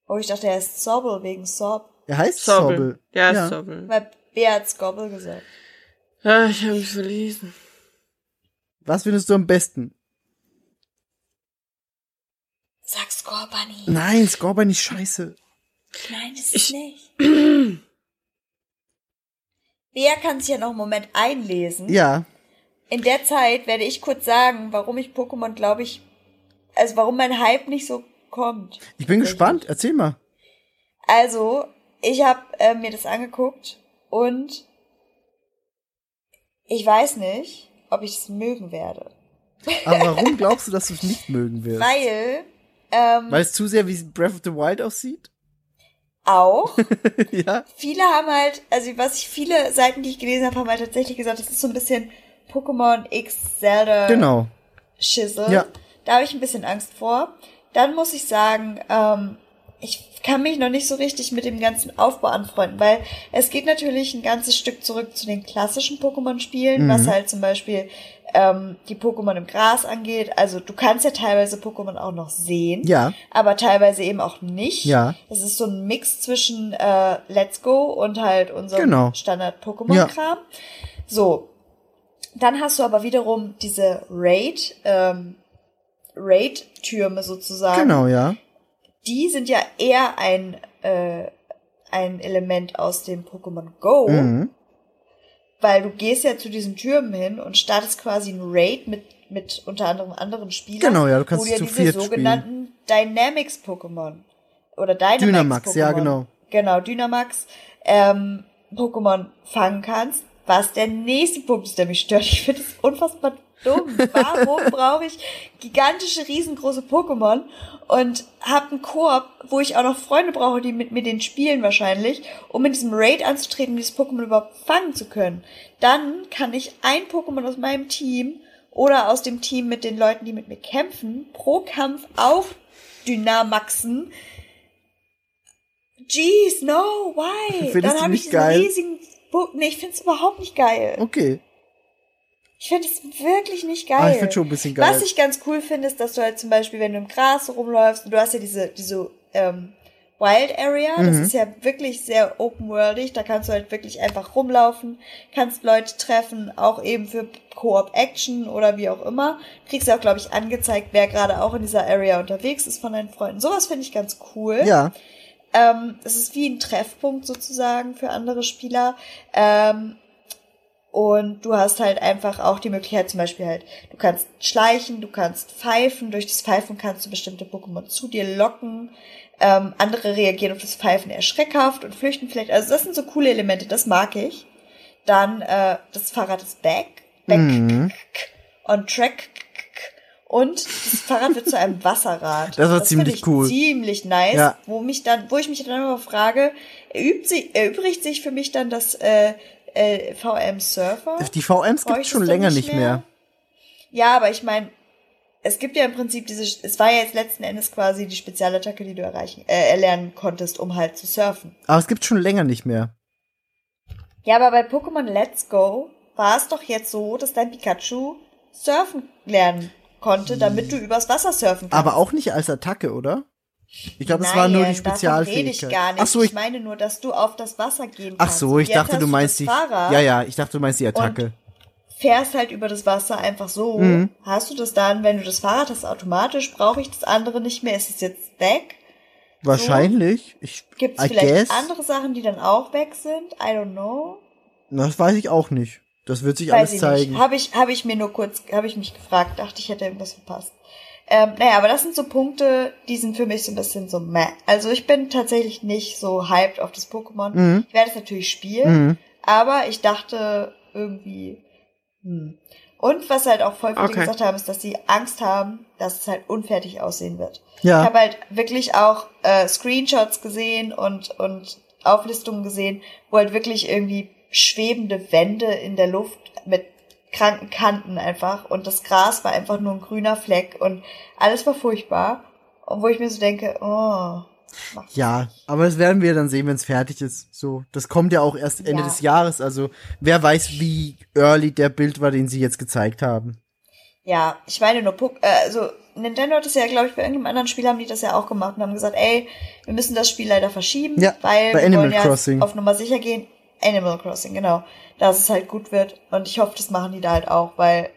Oh, ich dachte, er ist Sobble wegen Sob. Er heißt Sobble. Sobble. Ja, Ja. ist Sobble. Weil Bär hat Scobble gesagt. Ah, ich habe mich verlesen. Was findest du am besten? Sag Score Bunny. Nein, nicht scheiße. Nein, das ist Ich- nicht. Bär kann sich ja noch einen Moment einlesen. Ja. In der Zeit werde ich kurz sagen, warum ich Pokémon, glaube ich, also warum mein Hype nicht so kommt. Ich bin gespannt. Erzähl mal. Also, ich habe äh, mir das angeguckt und ich weiß nicht, ob ich es mögen werde. Aber warum glaubst du, dass du es nicht mögen wirst? Weil, ähm, Weil es zu sehr wie Breath of the Wild aussieht? Auch, ja. viele haben halt, also was ich, viele Seiten, die ich gelesen habe, haben halt tatsächlich gesagt, das ist so ein bisschen Pokémon X Zelda Genau. Schissel. Ja. Da habe ich ein bisschen Angst vor. Dann muss ich sagen, ähm, ich kann mich noch nicht so richtig mit dem ganzen Aufbau anfreunden, weil es geht natürlich ein ganzes Stück zurück zu den klassischen Pokémon-Spielen, Mhm. was halt zum Beispiel ähm, die Pokémon im Gras angeht. Also du kannst ja teilweise Pokémon auch noch sehen, Ja. aber teilweise eben auch nicht. Ja. Es ist so ein Mix zwischen äh, Let's Go und halt unserem Genau. Standard-Pokémon-Kram. So, dann hast du aber wiederum diese Raid, ähm, Raid-Türme sozusagen. Genau, ja. Die sind ja eher ein, äh, ein Element aus dem Pokémon Go, Mhm. Weil du gehst ja zu diesen Türmen hin und startest quasi ein Raid mit, mit unter anderem anderen Spielern. Genau, ja, du kannst wo du zu ja diese viert sogenannten Dynamics-Pokémon oder Dynamax Dynamax, ja, genau. Genau, Dynamax ähm, Pokémon fangen kannst. Was der nächste Punkt ist, der mich stört. Ich finde es unfassbar dumm. Warum brauche ich gigantische, riesengroße Pokémon und habe einen Koop, wo ich auch noch Freunde brauche, die mit mir den spielen wahrscheinlich, um in diesem Raid anzutreten, um dieses Pokémon überhaupt fangen zu können. Dann kann ich ein Pokémon aus meinem Team oder aus dem Team mit den Leuten, die mit mir kämpfen, pro Kampf auf Dynamaxen. Jeez, no, why? Findest Dann habe ich diesen geil? riesigen Po- Nee, ich find's überhaupt nicht geil. Okay. Ich finde es wirklich nicht geil. Ah, ich find schon ein bisschen geil. Was ich ganz cool finde, ist, dass du halt zum Beispiel, wenn du im Gras rumläufst, und du hast ja diese, diese ähm, Wild Area, das Mhm. ist ja wirklich sehr open-worldig, da kannst du halt wirklich einfach rumlaufen, kannst Leute treffen, auch eben für Co-op-Action oder wie auch immer. Kriegst ja auch, glaube ich, angezeigt, wer gerade auch in dieser Area unterwegs ist von deinen Freunden. Sowas finde ich ganz cool. Ja. Ähm, es ist wie ein Treffpunkt sozusagen für andere Spieler. Ähm, und du hast halt einfach auch die Möglichkeit, zum Beispiel halt, du kannst schleichen, du kannst pfeifen, durch das Pfeifen kannst du bestimmte Pokémon zu dir locken. Ähm, andere reagieren auf das Pfeifen eher schreckhaft und flüchten vielleicht. Also das sind so coole Elemente, das mag ich. Dann äh, das Fahrrad ist back, back Mhm. on track. Und das Fahrrad wird zu einem Wasserrad. Das war find ziemlich ich cool. Ziemlich nice, Ja. wo mich dann, wo ich mich dann immer frage, erübt sie, erübrigt sich für mich dann das äh, äh, VM Surfer? Die VMs gibt Bräuchtest schon länger nicht nicht mehr. Ja, aber ich meine, es gibt ja im Prinzip diese, es war ja jetzt letzten Endes quasi die Spezialattacke, die du erreichen, äh, erlernen konntest, um halt zu surfen. Aber es gibt schon länger nicht mehr. Ja, aber bei Pokémon Let's Go war es doch jetzt so, dass dein Pikachu surfen lernen konnte, damit du übers Wasser surfen kannst. Aber auch nicht als Attacke, oder? Ich glaube, es war nur die davon Spezialfähigkeit. rede ich gar nicht. Ach so, ich, ich, meine nur, dass du auf das Wasser gehen ach kannst. so, ich Jetzt dachte, du meinst die. Ja, ja, ich dachte, du meinst die Attacke. fährst halt über das Wasser einfach so. Mhm. Hast du das dann, wenn du das Fahrrad hast, automatisch, brauche ich das andere nicht mehr? Ist es jetzt weg? Wahrscheinlich. Ich, Gibt es vielleicht guess. andere Sachen, die dann auch weg sind? I don't know. Das weiß ich auch nicht. Das wird sich Weiß alles zeigen. Habe ich, hab ich mir nur kurz, habe ich mich gefragt, dachte ich hätte irgendwas verpasst. Ähm, naja, aber das sind so Punkte, die sind für mich so ein bisschen so meh. Also ich bin tatsächlich nicht so hyped auf das Pokémon. Mhm. Ich werde es natürlich spielen, Mhm. aber ich dachte irgendwie, hm. Und was halt auch voll viele Okay. gesagt haben, ist, dass sie Angst haben, dass es halt unfertig aussehen wird. Ich Ja. habe halt wirklich auch äh, Screenshots gesehen und, und Auflistungen gesehen, wo halt wirklich irgendwie schwebende Wände in der Luft mit kranken Kanten einfach und das Gras war einfach nur ein grüner Fleck und alles war furchtbar. Und wo ich mir so denke, oh. Ja, aber das werden wir dann sehen, wenn es fertig ist. So, das kommt ja auch erst Ende Ja. des Jahres. Also wer weiß, wie early der Bild war, den sie jetzt gezeigt haben. Ja, ich meine nur, Pok- äh, also Nintendo hat das ja, glaube ich, bei irgendeinem anderen Spiel haben die das ja auch gemacht und haben gesagt, ey, wir müssen das Spiel leider verschieben, Ja, weil wir Animal wollen ja Crossing. auf Nummer sicher gehen. Animal Crossing, genau. Dass es halt gut wird. Und ich hoffe, das machen die da halt auch, weil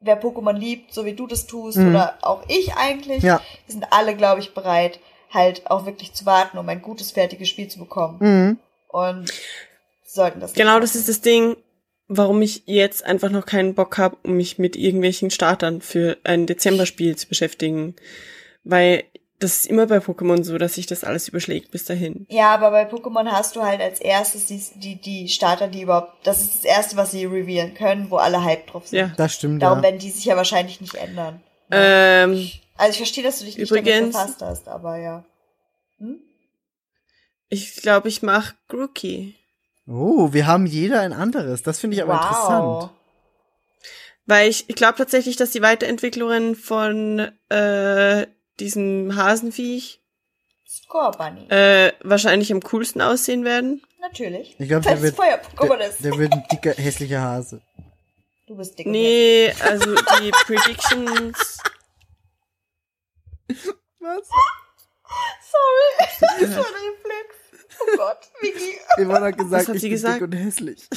wer Pokémon liebt, so wie du das tust, Mhm. oder auch ich eigentlich, Ja. wir sind alle, glaube ich, bereit, halt auch wirklich zu warten, um ein gutes, fertiges Spiel zu bekommen. Mhm. Und sollten das Genau, das machen. ist das Ding, warum ich jetzt einfach noch keinen Bock habe, um mich mit irgendwelchen Startern für ein Dezemberspiel zu beschäftigen. Weil das ist immer bei Pokémon so, dass sich das alles überschlägt bis dahin. Ja, aber bei Pokémon hast du halt als erstes die, die, die Starter, die überhaupt, das ist das erste, was sie revealen können, wo alle Hype drauf sind. Ja. Das stimmt, Darum ja. werden die sich ja wahrscheinlich nicht ändern. Ähm, Also ich verstehe, dass du dich nicht damit Übrigens- befasst hast, aber ja. Hm? ich glaube, ich mach Grookey. Oh, wir haben jeder ein anderes. Das finde ich aber interessant. Weil ich, ich glaube tatsächlich, dass die Weiterentwicklungen von äh, diesem Hasenviech Score Bunny. äh, wahrscheinlich am coolsten aussehen werden. Natürlich. Ich glaube, der wird, der, der wird ein dicker, hässlicher Hase. Du bist dick. Nee, also die Predictions. Was? Sorry. Das war ein Reflex. Oh Gott, Vicky. Jemand hat gesagt, Was hat ich sie bin gesagt? dick und hässlich.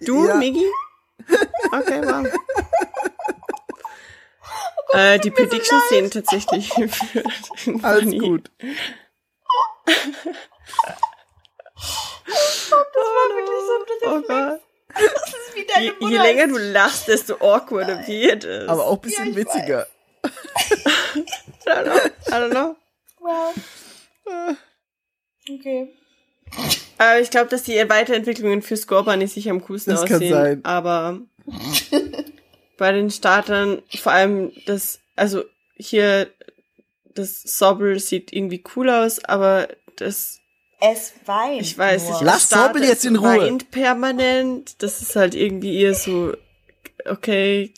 Du, Ja. Miggi? Okay, wow. Äh, die Predictions sehen tatsächlich für Alles gut. Das war wirklich so ein Oh. Das ist wie deine Je, Mutter. je länger du lachst, desto awkwarder wird es. Aber auch ein bisschen Ja, ich witziger. I don't know. I don't know. Wow. Okay. Aber ich glaube, dass die Weiterentwicklungen für Scorbunny sicher am coolsten Das kann aussehen. sein. Aber bei den Startern, vor allem das, also hier, das Sobble sieht irgendwie cool aus, aber das, Es weint. ich weiß nur. nicht. Lass das Sobble jetzt in Ruhe. Weint permanent. Das ist halt irgendwie eher so, okay,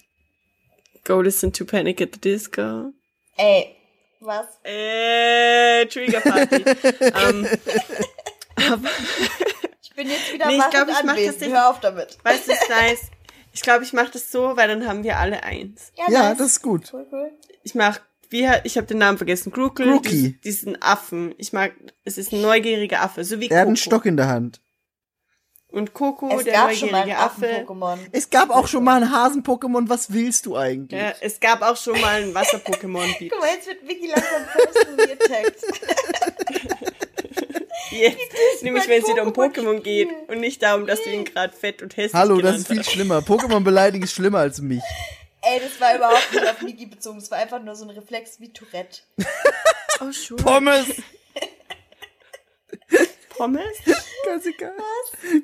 go listen to Panic at the Disco. Ey, was? Äh, Trigger Party. ähm, aber, Ich bin jetzt wieder Nee, ich glaub, ich mach anwesend. tatsächlich- Hör auf damit. weißt du, was ist nice? Ich glaube, ich mache das so, weil dann haben wir alle eins. Ja, nice. das ist gut. Cool, cool. Ich mach, wie ich habe den Namen vergessen, Grookle, Grookey. dies- diesen Affen. Ich mag, es ist ein neugieriger Affe, so wie Er hat einen. Stock in der Hand. Und Coco, Es der gab schon mal neugierige ein Affe. Affen-Pokémon. Es gab auch schon mal ein Hasen-Pokémon. Was willst du eigentlich? Ja, es gab auch schon mal ein Wasser-Pokémon. Guck mal, jetzt wird Vicky langsam personally attacked. Jetzt, nämlich wenn es wieder um Pokémon geht und nicht darum, dass du ihn gerade fett und hässlich Hallo, das ist viel hast. schlimmer. Pokémon beleidigen ist schlimmer als mich. Ey, das war überhaupt nicht auf Niki bezogen. Das war einfach nur so ein Reflex wie Tourette. Oh, sure. Pommes! Pommes? Ganz egal.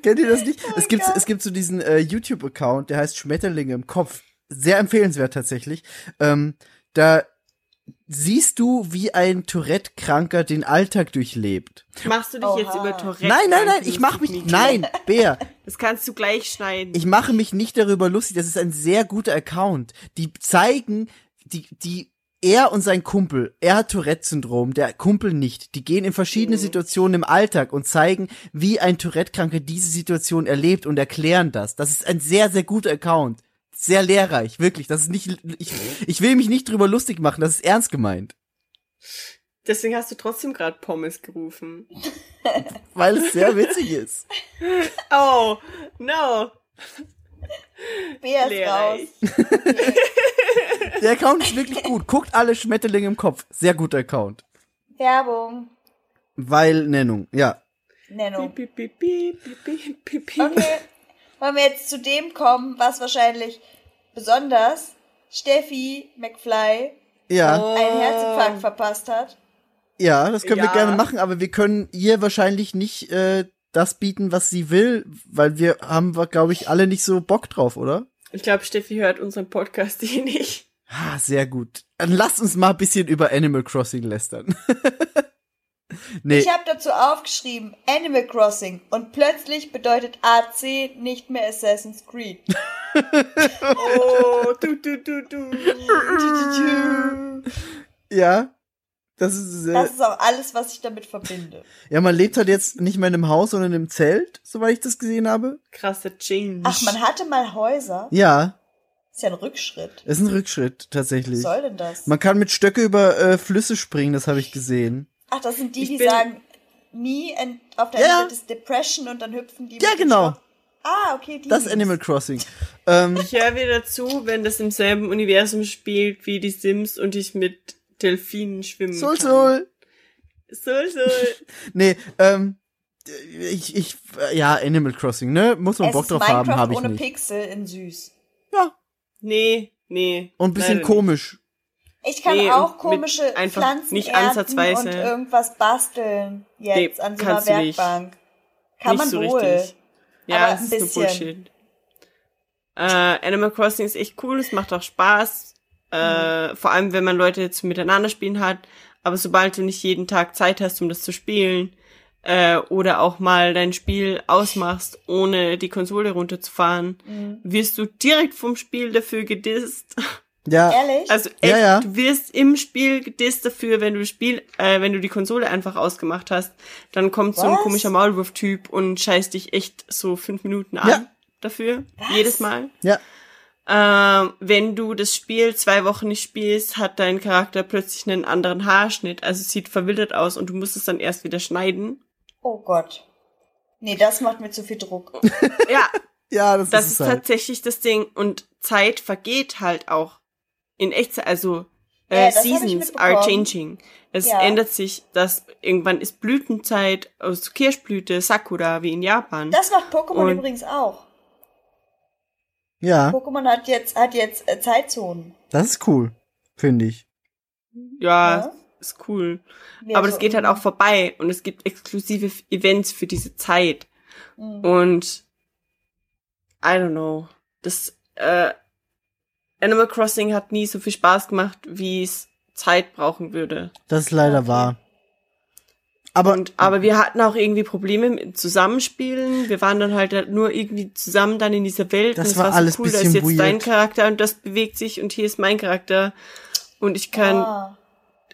Kennt ihr das nicht? Oh es, gibt, es gibt so diesen äh, YouTube-Account, der heißt Schmetterlinge im Kopf. sehr empfehlenswert tatsächlich. Ähm, da siehst du, wie ein Tourette-Kranker den Alltag durchlebt. Machst du dich Oha. jetzt über Tourette? Nein, nein, nein, ich mache mich, nein, Bär, Das kannst du gleich schneiden. ich mache mich nicht darüber lustig. Das ist ein sehr guter Account. Die zeigen, die, die, er und sein Kumpel, er hat Tourette-Syndrom, der Kumpel nicht. Die gehen in verschiedene Situationen im Alltag und zeigen, wie ein Tourette-Kranker diese Situation erlebt und erklären das. Das ist ein sehr, sehr guter Account. Sehr lehrreich, wirklich. Das ist nicht, ich, ich will mich nicht drüber lustig machen, das ist ernst gemeint. Deswegen hast du trotzdem gerade Pommes gerufen. Weil es sehr witzig ist. Oh, no. Bär ist Lehrreich. raus. Der Account ist wirklich gut. Guckt alle Schmetterlinge im Kopf. Sehr guter Account. Werbung. Weil Nennung, ja. Nennung. Piep, piep, piep, piep, piep, piep, piep. Okay. Wollen wir jetzt zu dem kommen, was wahrscheinlich besonders Steffi McFly Ja. Einen Herzinfarkt verpasst hat? Ja, das können wir Ja. gerne machen, aber wir können ihr wahrscheinlich nicht äh, das bieten, was sie will, weil wir haben, glaube ich, alle nicht so Bock drauf, oder? Ich glaube, Steffi hört unseren Podcast eh nicht. Ah, sehr gut. Dann lasst uns mal ein bisschen über Animal Crossing lästern. nee, Ich habe dazu aufgeschrieben Animal Crossing und plötzlich bedeutet AC nicht mehr Assassin's Creed. Oh, du, du, du, du. ja. Das ist, äh, Das ist auch alles, was ich damit verbinde. ja, man lebt halt jetzt nicht mehr in einem Haus, sondern im Zelt, soweit ich das gesehen habe. Krasser Change. Ach, man hatte mal Häuser. Ja, Ist ja ein Rückschritt. ist ein Rückschritt, Was tatsächlich. soll denn das? Man kann mit Stöcke über äh, Flüsse springen, das habe ich gesehen. Ach, das sind die, Ich die bin- sagen, me and auf der Ja. Ist Depression und dann hüpfen die. Ja, mit dem genau. Ah, okay, die. Das ist Animal Crossing. Ähm, Ich höre wieder zu, wenn das im selben Universum spielt wie die Sims und ich mit Delfinen schwimmen Sol kann. Sol. Sol, Sol. Nee, ähm, ich, ich, ja, Animal Crossing, ne? Muss man es Bock ist drauf Minecraft haben, habe ich ohne nicht. Pixel in süß. Ja, Nee, nee. und ein bisschen komisch. Ich kann Nee, auch komische einfach Pflanzen nicht ansatzweise. und irgendwas basteln jetzt Nee, an so einer. Werkbank. Kann nicht man so wohl. richtig. Ja, Aber ein ist bisschen. Bullshit. Äh, Animal Crossing ist echt cool, es macht auch Spaß. Äh, vor allem, wenn man Leute jetzt miteinander spielen hat. Aber sobald du nicht jeden Tag Zeit hast, um das zu spielen, äh, oder auch mal dein Spiel ausmachst, ohne die Konsole runterzufahren, Mhm. wirst du direkt vom Spiel dafür gedisst. Ja, Ehrlich? Also echt, Ja, ja. du wirst im Spiel gedisst dafür, wenn du das Spiel, äh, wenn du die Konsole einfach ausgemacht hast, dann kommt so ein Was? komischer Maulwurf-Typ und scheißt dich echt so fünf Minuten an Ja. dafür. Was? Jedes Mal. ja. Ähm, wenn du das Spiel zwei Wochen nicht spielst, hat dein Charakter plötzlich einen anderen Haarschnitt. Also es sieht verwildert aus und du musst es dann erst wieder schneiden. oh Gott. Nee, das macht mir zu viel Druck. Ja, Ja, das, das ist ist halt. tatsächlich das Ding. Und Zeit vergeht halt auch in Echtzeit. Also Ja, äh, das ich Seasons are changing. Es Ja. ändert sich, dass irgendwann ist Blütenzeit aus Kirschblüte, Sakura, wie in Japan. Das macht Pokémon Und- übrigens auch. Ja, Pokémon hat jetzt, hat jetzt äh, Zeitzonen. das ist cool, finde ich. ja, Ja. ist cool. Wie Aber also es geht halt auch vorbei und es gibt exklusive Events für diese Zeit. Mhm. Und I don't know. Das äh, Animal Crossing hat nie so viel Spaß gemacht, wie es Zeit brauchen würde. Das ist leider wahr. Aber, Und, aber wir hatten auch irgendwie Probleme mit Zusammenspielen. Wir waren dann halt nur irgendwie zusammen dann in dieser Welt. Das und es war war alles so cool, da bisschen ist jetzt weird. dein Charakter und das bewegt sich und hier ist mein Charakter. Und ich kann Ah.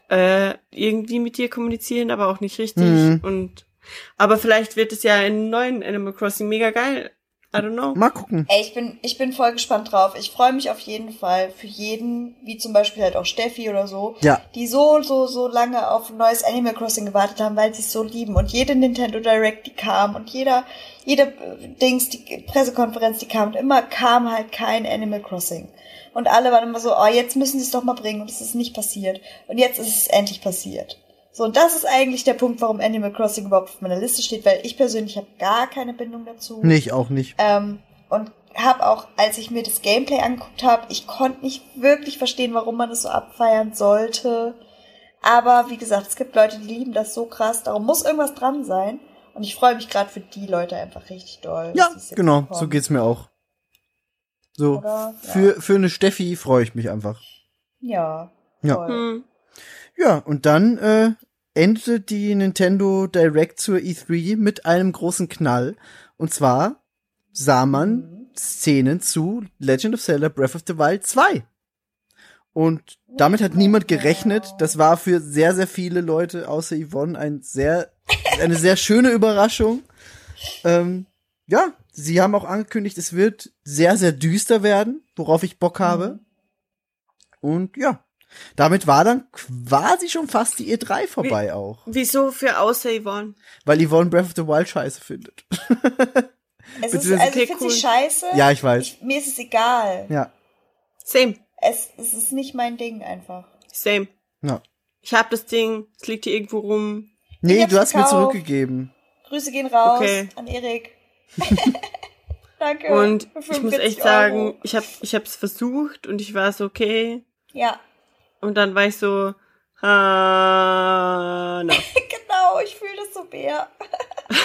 äh, irgendwie mit dir kommunizieren, aber auch nicht richtig. Mhm. Und aber vielleicht wird es ja in neuen Animal Crossing mega geil. I don't know. mal gucken. Ey, ich bin, ich bin voll gespannt drauf. Ich freue mich auf jeden Fall für jeden, wie zum Beispiel halt auch Steffi oder so, Ja. die so, so, so lange auf ein neues Animal Crossing gewartet haben, weil sie es so lieben. Und jede Nintendo Direct, die kam und jeder, jede äh, Dings, die Pressekonferenz, die kam und immer kam halt kein Animal Crossing. Und alle waren immer so, oh, jetzt müssen sie es doch mal bringen und es ist nicht passiert. Und jetzt ist es endlich passiert. So, und das ist eigentlich der Punkt, warum Animal Crossing überhaupt auf meiner Liste steht, weil ich persönlich habe gar keine Bindung dazu. Nee, ich auch nicht. Ähm, und habe auch, als ich mir das Gameplay angeguckt habe, ich konnte nicht wirklich verstehen, warum man es so abfeiern sollte. Aber wie gesagt, es gibt Leute, die lieben das so krass, darum muss irgendwas dran sein. Und ich freue mich gerade für die Leute einfach richtig doll. Ja, genau, bekommen. so geht's mir auch. So, Oder? Ja. für, für eine Steffi freue ich mich einfach. Ja. Ja. Hm. Ja, und dann äh, endete die Nintendo Direct zur E3 mit einem großen Knall. Und zwar sah man. Szenen zu Legend of Zelda Breath of the Wild 2. Und damit hat niemand gerechnet. Das war für sehr, sehr viele Leute außer Yvonne ein sehr, eine sehr schöne Überraschung. Ähm, ja, sie haben auch angekündigt, es wird sehr, sehr düster werden, worauf ich Bock habe. Und ja, damit war dann quasi schon fast die E3 vorbei auch. Wieso für außer Yvonne? Weil Yvonne Breath of the Wild scheiße findet. Es ist, also Okay, ich finde cool. sie scheiße. Ja, ich weiß. Ich, mir ist es egal. Ja, Same, Es, es ist nicht mein Ding einfach. same. ja. Ich hab das Ding, es liegt hier irgendwo rum. Nee, du hast mir gekauft. zurückgegeben. Grüße gehen raus Okay. an Erik. Danke. Und ich muss 45 echt sagen, Euro. ich hab, ich hab's versucht und ich war so, okay. Ja, Und dann war ich so, ah, na. genau, ich fühle das so sehr.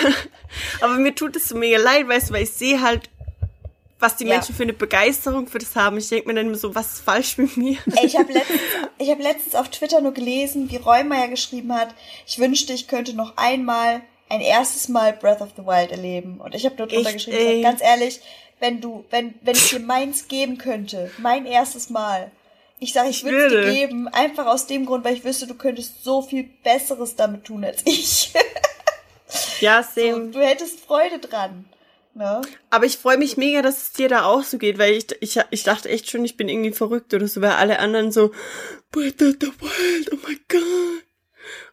Aber mir tut es so mega leid, weißt du, weil ich sehe halt, was die Ja. Menschen für eine Begeisterung für das haben. Ich denke mir dann immer so, was ist falsch mit mir? Ey, ich habe letztens, ich hab letztens auf Twitter nur gelesen, wie Räumer geschrieben hat, ich wünschte, ich könnte noch einmal ein erstes Mal Breath of the Wild erleben. Und ich habe nur drunter Echt, geschrieben, ganz ehrlich, wenn du, wenn, wenn ich dir meins geben könnte, mein erstes Mal, ich sage, ich würde es dir geben, einfach aus dem Grund, weil ich wüsste, du könntest so viel Besseres damit tun als ich. Ja, So, same. du hättest Freude dran. Ne? Aber ich freue mich mega, dass es dir da auch so geht, weil ich, ich, ich dachte echt schon, ich bin irgendwie verrückt oder so, weil alle anderen so, Breath of the Wild, oh my god.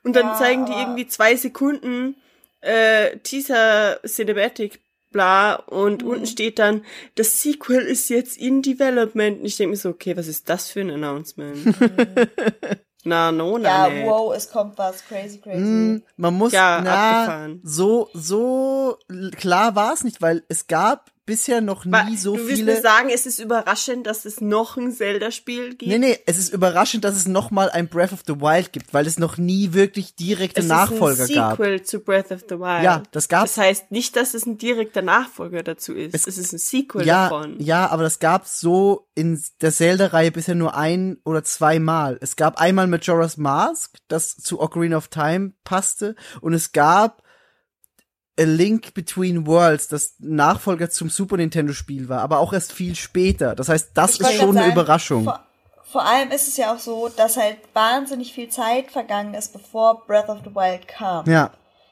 Und dann Ja, zeigen die irgendwie zwei Sekunden äh, Teaser Cinematic bla und Mhm. unten steht dann, das Sequel ist jetzt in Development. Und ich denke mir so, okay, was ist das für ein Announcement? na, no, na, Ja, nee. wow, es kommt was, crazy, crazy. Hm, man muss, Ja, na, abgefahren. so, so klar war es nicht, weil es gab bisher noch nie Wa- so du willst viele. mir sagen, es ist überraschend, dass es noch ein Zelda-Spiel gibt? Nee, nee, es ist überraschend, dass es noch mal ein Breath of the Wild gibt, weil es noch nie wirklich direkte es Nachfolger ist ein gab. Sequel zu Breath of the Wild. Ja, das gab's. Das heißt nicht, dass es ein direkter Nachfolger dazu ist. Es, ist ein Sequel Ja, davon. ja, aber das gab's so in der Zelda-Reihe bisher nur ein oder zweimal. Es gab einmal Majora's Mask, das zu Ocarina of Time passte, und es gab A Link Between Worlds, das Nachfolger zum Super Nintendo Spiel war, aber auch erst viel später. Das heißt, das Ich ist schon grad eine sagen, Überraschung. Vor, vor allem ist es ja auch so, dass halt wahnsinnig viel Zeit vergangen ist, bevor Breath of the Wild kam. Ja,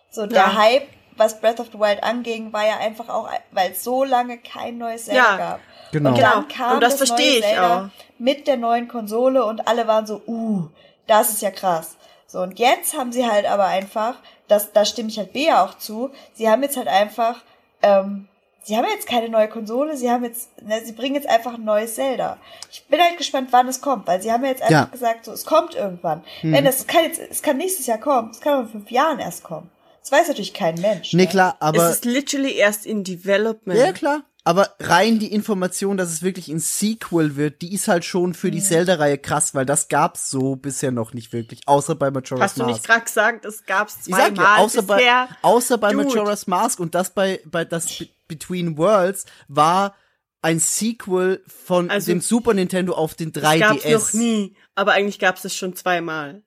So der Ja. Hype, was Breath of the Wild anging, war ja einfach auch, weil es so lange kein neues Zelda Ja, gab. genau. Und dann kam Und das das, verstehe neue ich Zelda auch. mit der neuen Konsole und alle waren so, uh, das ist ja krass. So, und jetzt haben sie halt aber einfach, das, da stimme ich halt Bea auch zu, sie haben jetzt halt einfach, ähm, sie haben jetzt keine neue Konsole, sie haben jetzt, ne, sie bringen jetzt einfach ein neues Zelda. Ich bin halt gespannt, wann es kommt, weil sie haben ja jetzt einfach Ja. gesagt, so, es kommt irgendwann. Hm. Wenn das, es kann jetzt, es kann nächstes Jahr kommen, es kann aber in fünf Jahren erst kommen. Das weiß natürlich kein Mensch. nee, ne? klar, aber. es ist literally erst in Development. Ja, klar. Aber rein die Information, dass es wirklich ein Sequel wird, die ist halt schon für Mhm. die Zelda-Reihe krass, weil das gab's so bisher noch nicht wirklich, außer bei Majora's Hast du Mask. nicht gerade gesagt, es gab's Ich sag ja, zweimal außer bisher? bei, außer bei Dude. Majora's Mask und das bei, bei das Be Between Worlds war ein Sequel von Also, dem Super Nintendo auf den Das gab's 3DS. noch nie, aber eigentlich gab's es schon zweimal.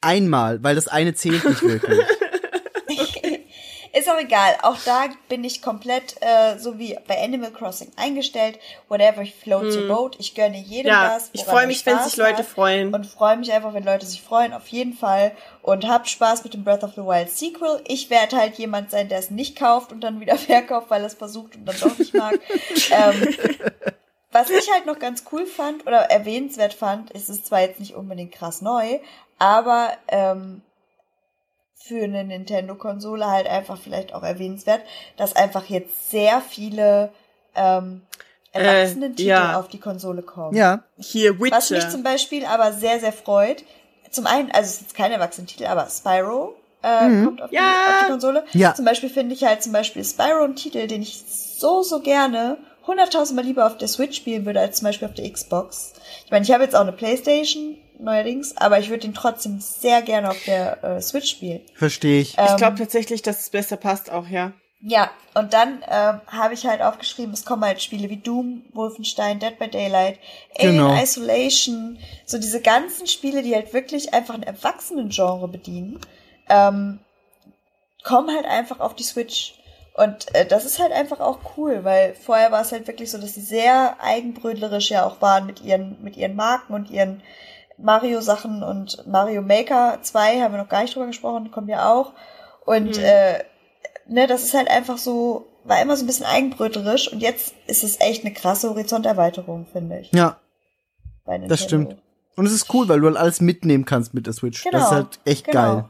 Einmal, weil das eine zählt nicht wirklich. Ist auch egal. Auch da bin ich komplett äh, so wie bei Animal Crossing eingestellt. Whatever floats your boat. Ich gönne jedem. Ja, was. ich freue mich, wenn Spaß sich Leute hat. freuen. Und freue mich einfach, wenn Leute sich freuen, auf jeden Fall. Und habt Spaß mit dem Breath of the Wild Sequel. Ich werde halt jemand sein, der es nicht kauft und dann wieder verkauft, weil er es versucht und dann doch nicht mag. ähm, was ich halt noch ganz cool fand oder erwähnenswert fand, ist es zwar jetzt nicht unbedingt krass neu, aber ähm, für eine Nintendo-Konsole halt einfach vielleicht auch erwähnenswert, dass einfach jetzt sehr viele ähm, Erwachsenen-Titel ja. auf die Konsole kommen. ja. Hier Witcher. Was mich zum Beispiel aber sehr, sehr freut, zum einen, also es ist jetzt kein Erwachsenentitel, aber Spyro äh, kommt auf, die, Ja. auf die Konsole. Ja. Zum Beispiel finde ich halt zum Beispiel Spyro ein Titel, den ich so, so gerne hunderttausendmal lieber auf der Switch spielen würde, als zum Beispiel auf der Xbox. Ich meine, ich habe jetzt auch eine Playstation neuerdings, aber ich würde ihn trotzdem sehr gerne auf der äh, Switch spielen. Verstehe ich. ich Ähm, glaube tatsächlich, dass es besser passt auch, ja. Ja, und dann ähm, habe ich halt aufgeschrieben, es kommen halt Spiele wie Doom, Wolfenstein, Dead by Daylight, Alien Genau. Isolation, so diese ganzen Spiele, die halt wirklich einfach ein Erwachsenen-Genre bedienen, ähm, kommen halt einfach auf die Switch. Und äh, das ist halt einfach auch cool, weil vorher war es halt wirklich so, dass sie sehr eigenbrötlerisch ja auch waren mit ihren, mit ihren Marken und ihren Mario-Sachen und Mario Maker 2 haben wir noch gar nicht drüber gesprochen, kommt ja auch. Und Mhm. äh, ne, das ist halt einfach so, war immer so ein bisschen eigenbrötlerisch und jetzt ist es echt eine krasse Horizonterweiterung, finde ich. Ja, das stimmt. Und es ist cool, weil du halt alles mitnehmen kannst mit der Switch. das ist Genau, halt echt genau. geil.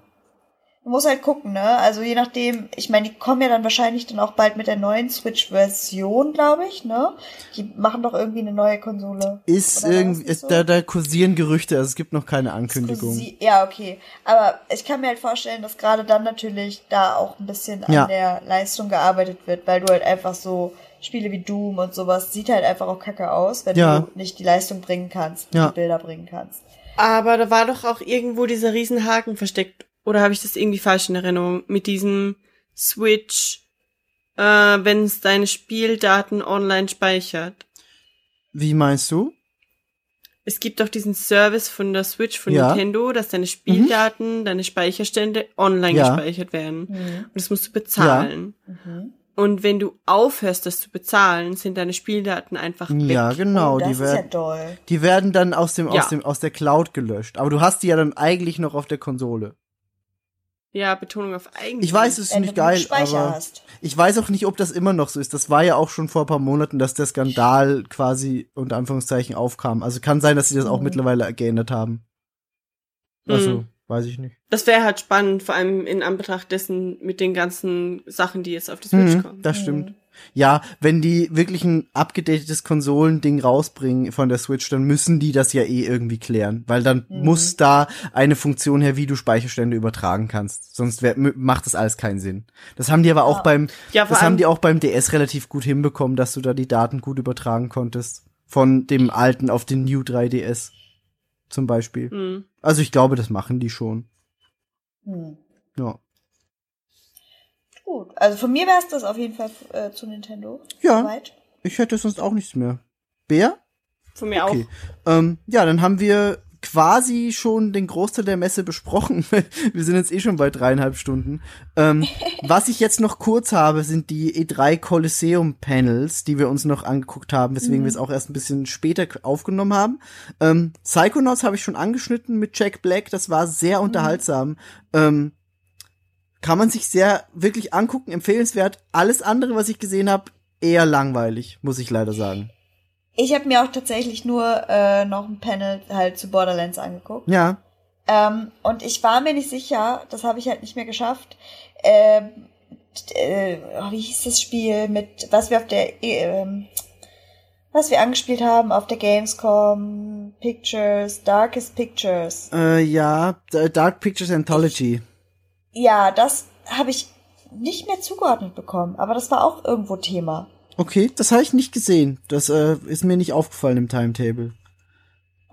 Muss halt gucken, ne? Also je nachdem, ich meine, die kommen ja dann wahrscheinlich dann auch bald mit der neuen Switch-Version, glaube ich, ne? Die machen doch irgendwie eine neue Konsole. Ist Oder irgendwie, ist, so? da, da kursieren Gerüchte, also es gibt noch keine Ankündigung. Ja, okay. Aber ich kann mir halt vorstellen, dass gerade dann natürlich da auch ein bisschen an Ja. der Leistung gearbeitet wird, weil du halt einfach so Spiele wie Doom und sowas sieht halt einfach auch kacke aus, wenn Ja. du nicht die Leistung bringen kannst, Ja. die Bilder bringen kannst. Aber da war doch auch irgendwo dieser Riesenhaken versteckt. Oder habe ich das irgendwie falsch in Erinnerung? Mit diesem Switch, äh, wenn es deine Spieldaten online speichert. Wie meinst du? Es gibt doch diesen Service von der Switch von Ja. Nintendo, dass deine Spieldaten, deine Speicherstände online Ja. gespeichert werden. Mhm. Und das musst du bezahlen. Mhm. Und wenn du aufhörst, das zu bezahlen, sind deine Spieldaten einfach weg. Ja, genau, oh, das die ist ja werden, doll. die werden dann aus dem, Ja. aus dem, aus der Cloud gelöscht. Aber du hast die ja dann eigentlich noch auf der Konsole. Ja, Betonung auf eigentlich. Ich weiß, es ist Wenn nicht geil, aber hast. ich weiß auch nicht, ob das immer noch so ist. Das war ja auch schon vor ein paar Monaten, dass der Skandal quasi unter Anführungszeichen aufkam. Also kann sein, dass sie das auch Mhm. mittlerweile geändert haben. Also, Mhm. weiß ich nicht. Das wäre halt spannend, vor allem in Anbetracht dessen mit den ganzen Sachen, die jetzt auf die Switch Mhm, kommen. das stimmt. Ja, wenn die wirklich ein abgedatetes Konsolending rausbringen von der Switch, dann müssen die das ja eh irgendwie klären, weil dann Mhm. muss da eine Funktion her, wie du Speicherstände übertragen kannst. Sonst wär, macht das alles keinen Sinn. Das haben die aber auch Ja. beim, Ja, das haben die auch beim DS relativ gut hinbekommen, dass du da die Daten gut übertragen konntest. Von dem alten auf den New 3DS zum Beispiel. Mhm. Also ich glaube, das machen die schon. Hm. Ja. Gut. Also von mir wäre es das auf jeden Fall äh, zu Nintendo. Ja. Soweit. Ich hätte sonst auch nichts mehr. Bär? Von mir Okay. Ähm, ja, dann haben wir quasi schon den Großteil der Messe besprochen. wir sind jetzt eh schon bei dreieinhalb Stunden. Ähm, was ich jetzt noch kurz habe, sind die E3 Coliseum Panels, die wir uns noch angeguckt haben, weswegen wir es auch erst ein bisschen später aufgenommen haben. Ähm, Psychonauts habe ich schon angeschnitten mit Jack Black. Das war sehr unterhaltsam. Ähm, kann man sich sehr wirklich angucken, empfehlenswert. Alles andere, was ich gesehen habe, eher langweilig, muss ich leider sagen. Ich habe mir auch tatsächlich nur äh, noch ein Panel halt zu Borderlands angeguckt. Ja, Ähm, und ich war mir nicht sicher, das habe ich halt nicht mehr geschafft. Ähm, äh, oh, wie hieß das Spiel mit, was wir auf der, ähm, was wir angespielt haben auf der Gamescom, Pictures, Darkest Pictures. Äh, ja, Dark Pictures Anthology. Ja, das habe ich nicht mehr zugeordnet bekommen, aber das war auch irgendwo Thema. Okay, das habe ich nicht gesehen. Das äh, ist mir nicht aufgefallen im Timetable.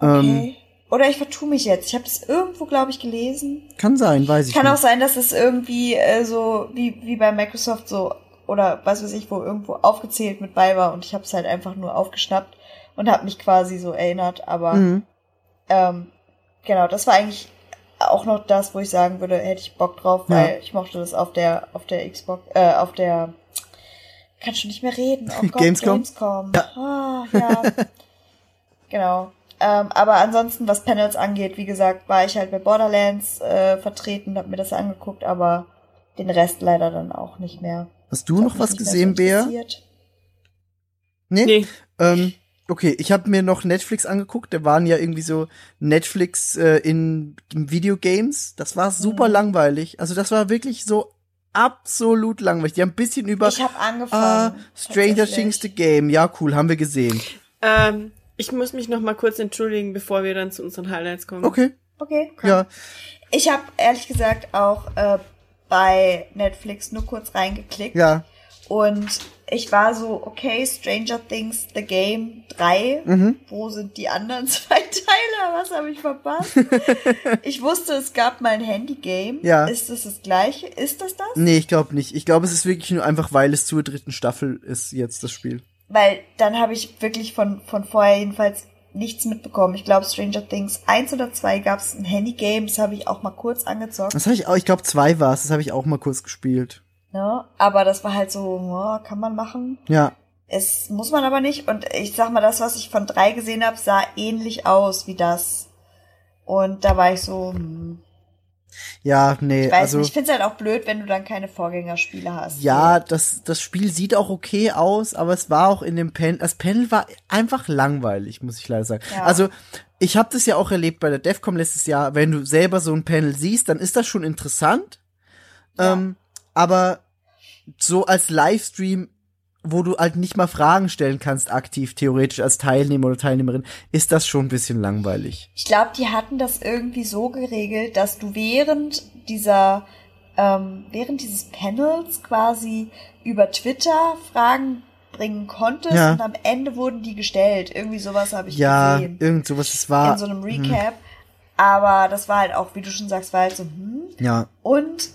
Ähm, Okay. Oder ich vertue mich jetzt. Ich habe das irgendwo, glaube ich, gelesen. kann sein, weiß ich Kann auch nicht. sein, dass es irgendwie äh, so wie, wie bei Microsoft so oder was weiß ich, wo irgendwo aufgezählt mit bei war und ich habe es halt einfach nur aufgeschnappt und habe mich quasi so erinnert. Aber Mhm. ähm, genau, das war eigentlich auch noch das, wo ich sagen würde, hätte ich Bock drauf, Ja. weil ich mochte das auf der auf der Xbox, äh, auf der kann schon nicht mehr reden. Oh Gott, Gamescom? Gamescom. Ah, ja. genau. Ähm, aber ansonsten, was Panels angeht, wie gesagt, war ich halt bei Borderlands äh, vertreten, hab mir das angeguckt, aber den Rest leider dann auch nicht mehr. Hast du noch was gesehen, interessiert. Nee? Nee, Ähm, okay, ich habe mir noch Netflix angeguckt. Da waren ja irgendwie so Netflix äh, in, in Videogames. Das war super Mhm. langweilig. Also das war wirklich so absolut langweilig. Die haben ein bisschen über Ich habe ah, angefangen. Stranger tatsächlich. Things the Game. Ja, cool, haben wir gesehen. ähm, ich muss mich noch mal kurz entschuldigen, bevor wir dann zu unseren Highlights kommen. Okay, Okay. ja. Ich habe ehrlich gesagt auch äh, bei Netflix nur kurz reingeklickt. Ja, Und ich war so, okay, Stranger Things, The Game 3. Mhm. Wo sind die anderen zwei Teile? Was habe ich verpasst? ich wusste, es gab mal ein Handy-Game. Ja. Ist das das gleiche? Ist das das? Nee, ich glaube nicht. Ich glaube, es ist wirklich nur einfach, weil es zur dritten Staffel ist jetzt das Spiel. Weil dann habe ich wirklich von, von vorher jedenfalls nichts mitbekommen. Ich glaube, Stranger Things 1 oder 2 gab es ein Handy-Game. Das habe ich auch mal kurz angezockt. Das habe ich auch, ich glaube zwei war es, das habe ich auch mal kurz gespielt. Ne? Aber das war halt so, oh, kann man machen. Ja. Es muss man aber nicht. Und ich sag mal, das, was ich von drei gesehen habe, sah ähnlich aus wie das. Und da war ich so, hm, Ja, nee, ich weiß also nicht, ich find's halt auch blöd, wenn du dann keine Vorgängerspiele hast. ja, das das Spiel sieht auch okay aus, aber es war auch in dem Panel, das Panel war einfach langweilig, muss ich leider sagen. Ja. Also, ich habe das ja auch erlebt bei der DEFCOM letztes Jahr, wenn du selber so ein Panel siehst, dann ist das schon interessant. Ja. Ähm, aber so als Livestream, wo du halt nicht mal Fragen stellen kannst, aktiv, theoretisch als Teilnehmer oder Teilnehmerin, ist das schon ein bisschen langweilig. Ich glaube, die hatten das irgendwie so geregelt, dass du während dieser, ähm, während dieses Panels quasi über Twitter Fragen bringen konntest Ja. und am Ende wurden die gestellt. Irgendwie sowas habe ich Ja, gesehen. irgend sowas, es war. in so einem Recap. Aber das war halt auch, wie du schon sagst, war halt so, hm. Ja, Und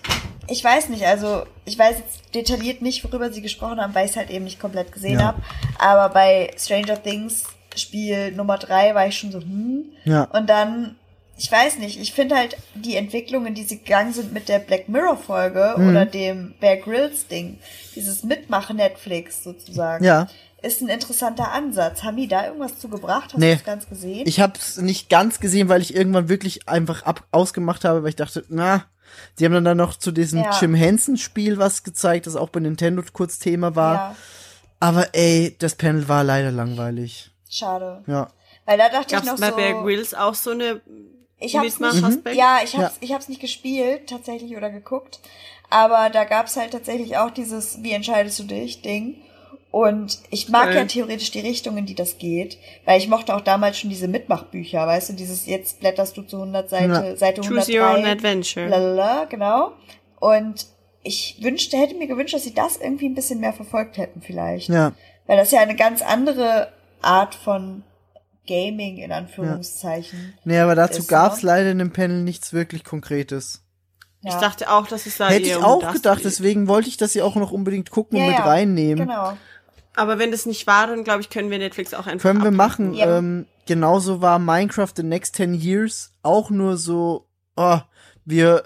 ich weiß nicht, also ich weiß jetzt detailliert nicht, worüber sie gesprochen haben, weil ich es halt eben nicht komplett gesehen Ja. habe. Aber bei Stranger Things Spiel Nummer drei war ich schon so, hm. ja. Und dann, ich weiß nicht, ich finde halt die Entwicklungen, die sie gegangen sind mit der Black Mirror Folge Mhm. oder dem Bear Grylls Ding, dieses Mitmachen Netflix sozusagen, Ja. ist ein interessanter Ansatz. Haben die da irgendwas zu gebracht? Hast Nee. du das ganz gesehen? Ich habe es nicht ganz gesehen, weil ich irgendwann wirklich einfach ab ausgemacht habe, weil ich dachte, na, sie haben dann, dann noch zu diesem Ja. Jim Henson Spiel was gezeigt, das auch bei Nintendo kurz Thema war. ja, Aber ey, das Panel war leider langweilig. schade. Ja. Weil da dachte Gab's ich noch bei so. Bear Grylls auch so eine Ich hab's nicht, Mitmachaspekt? ja, ich hab's, Ja. ich hab's nicht gespielt, tatsächlich, oder geguckt. Aber da gab's halt tatsächlich auch dieses Wie entscheidest du dich Ding. Und ich mag Okay. ja theoretisch die Richtung, in die das geht. Weil ich mochte auch damals schon diese Mitmachbücher, weißt du, dieses jetzt blätterst du zu 100 Seite, Ja. Seite Choose Your Own 103. Adventure. Lalala, genau. Und ich wünschte, hätte mir gewünscht, dass sie das irgendwie ein bisschen mehr verfolgt hätten vielleicht. Ja. Weil das ja eine ganz andere Art von Gaming in Anführungszeichen. Nee, aber dazu Ist, gab's ne? leider in dem Panel nichts wirklich Konkretes. Ich Ja. dachte auch, dass es da Hätte ich auch gedacht, geht. deswegen wollte ich das ja auch noch unbedingt gucken Ja, und mit ja, reinnehmen. Genau. Aber wenn das nicht war, dann glaube ich, können wir Netflix auch einfach Können wir abhaken. machen. Ja. Ähm, genauso war Minecraft The Next 10 Years auch nur so, oh, wir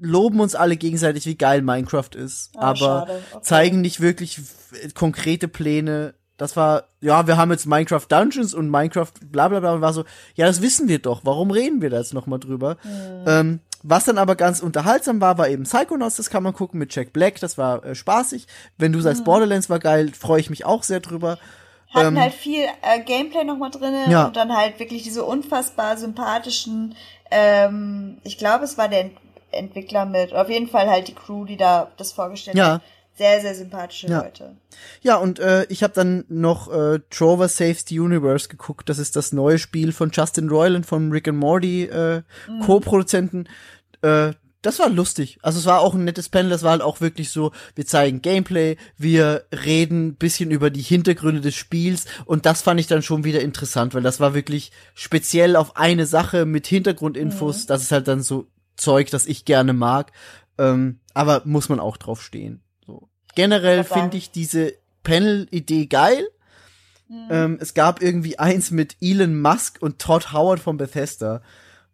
loben uns alle gegenseitig, wie geil Minecraft ist, Ah, aber. Okay. zeigen nicht wirklich konkrete Pläne. Das war, ja, wir haben jetzt Minecraft Dungeons und Minecraft bla bla bla und war so, ja, das wissen wir doch, warum reden wir da jetzt nochmal drüber? Ähm, was dann aber ganz unterhaltsam war, war eben Psychonauts, das kann man gucken mit Jack Black, das war äh, spaßig. Wenn du sagst, Borderlands war geil, freue ich mich auch sehr drüber. Hatten ähm, halt viel äh, Gameplay nochmal drinne Ja. und dann halt wirklich diese unfassbar sympathischen, ähm, ich glaube, es war der Ent Entwickler mit, auf jeden Fall halt die Crew, die da das vorgestellt Ja. hat. Sehr, sehr sympathische Ja. Leute. Ja, und äh, ich habe dann noch äh, Trover Saves the Universe geguckt. Das ist das neue Spiel von Justin Roiland vom Rick and Morty äh, Co-Produzenten. Äh, das war lustig. Also es war auch ein nettes Panel. Das war halt auch wirklich so, wir zeigen Gameplay, wir reden ein bisschen über die Hintergründe des Spiels und das fand ich dann schon wieder interessant, weil das war wirklich speziell auf eine Sache mit Hintergrundinfos. Das ist halt dann so Zeug, das ich gerne mag. Ähm, aber muss man auch drauf stehen. So. Generell finde ich diese Panel-Idee geil. Ähm, es gab irgendwie eins mit Elon Musk und Todd Howard von Bethesda,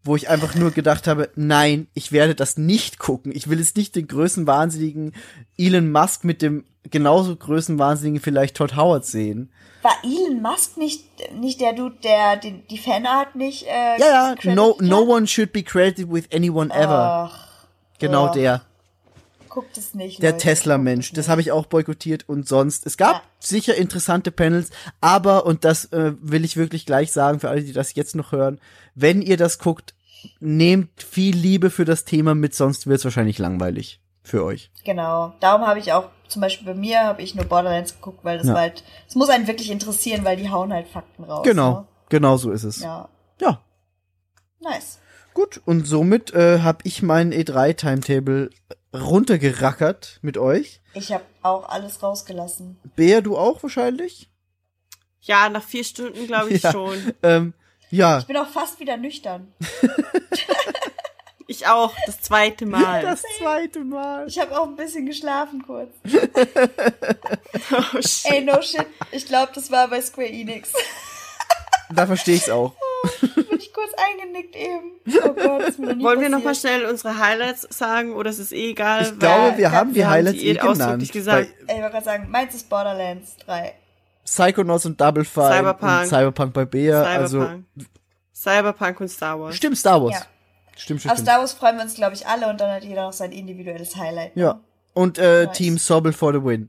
wo ich einfach nur gedacht habe, nein, ich werde das nicht gucken. Ich will jetzt nicht den größten Wahnsinnigen Elon Musk mit dem genauso größten Wahnsinnigen vielleicht Todd Howard sehen. War Elon Musk nicht, nicht der Dude, der die, die Fanart nicht, äh, Ja, ja, no, no one should be credited with anyone ever. Ach, genau ja. der. Guckt es nicht, Der. Tesla-Mensch, das habe ich auch boykottiert und sonst. Es gab Ja. sicher interessante Panels, aber, und das äh, will ich wirklich gleich sagen für alle, die das jetzt noch hören, wenn ihr das guckt, nehmt viel Liebe für das Thema mit, sonst wird es wahrscheinlich langweilig für euch. Genau. Darum habe ich auch, zum Beispiel bei mir, habe ich nur Borderlands geguckt, weil das Ja. halt, es muss einen wirklich interessieren, weil die hauen halt Fakten raus. Genau, Ne? genau so ist es. Ja. ja. Nice. Gut, und somit äh, habe ich meinen E3-Timetable runtergerackert mit euch. Ich habe auch alles rausgelassen. Bea, du auch wahrscheinlich? Ja, nach vier Stunden glaube ich Ja. schon. Ähm, ja, Ich bin auch fast wieder nüchtern. Ich auch, das zweite Mal. das zweite Mal. Ich habe auch ein bisschen geschlafen kurz. oh, shit. Ey, no shit. Ich glaube, das war bei Square Enix. Da verstehe ich's auch. Kurz eingenickt eben. Oh Gott, ist mir noch nie Wollen wir noch mal passiert. schnell unsere Highlights sagen oder ist es eh egal? Ich glaube, wir haben die wir haben Highlights die eh eh genannt. ausdrücklich gesagt. Bei ich wollte gerade sagen, meins ist Borderlands 3. Psychonauts und Double Fine Cyberpunk. und Cyberpunk bei Bea. Also Cyberpunk. Cyberpunk und Star Wars. stimmt Star Wars. Ja. Stimmt, stimmt, Auf. Star Wars freuen wir uns, glaube ich, alle und dann hat jeder noch sein individuelles Highlight. ne? Ja. Und äh, Nice. Team Sobel for the win.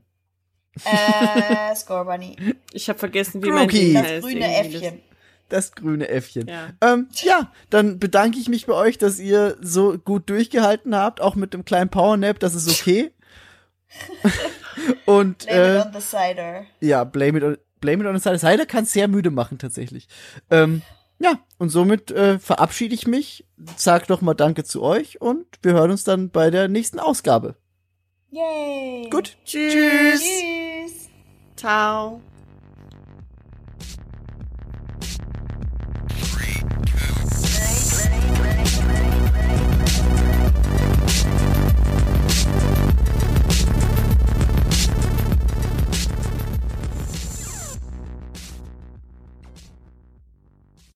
Äh, Score Bunny. Ich habe vergessen, wie mein Crookie. Ding Das heißt. grüne. Äffchen. Das grüne Äffchen. Ja. Ähm, ja, dann bedanke ich mich bei euch, dass ihr so gut durchgehalten habt, auch mit dem kleinen Powernap, das ist okay. Und Blame äh, it on the cider. ja, blame it on, blame it on the side. Cider kann sehr müde machen tatsächlich. Ähm, ja, und somit äh, verabschiede ich mich, sag noch mal Danke zu euch und wir hören uns dann bei der nächsten Ausgabe. Yay. Gut. Tschüss. Tschüss. Ciao.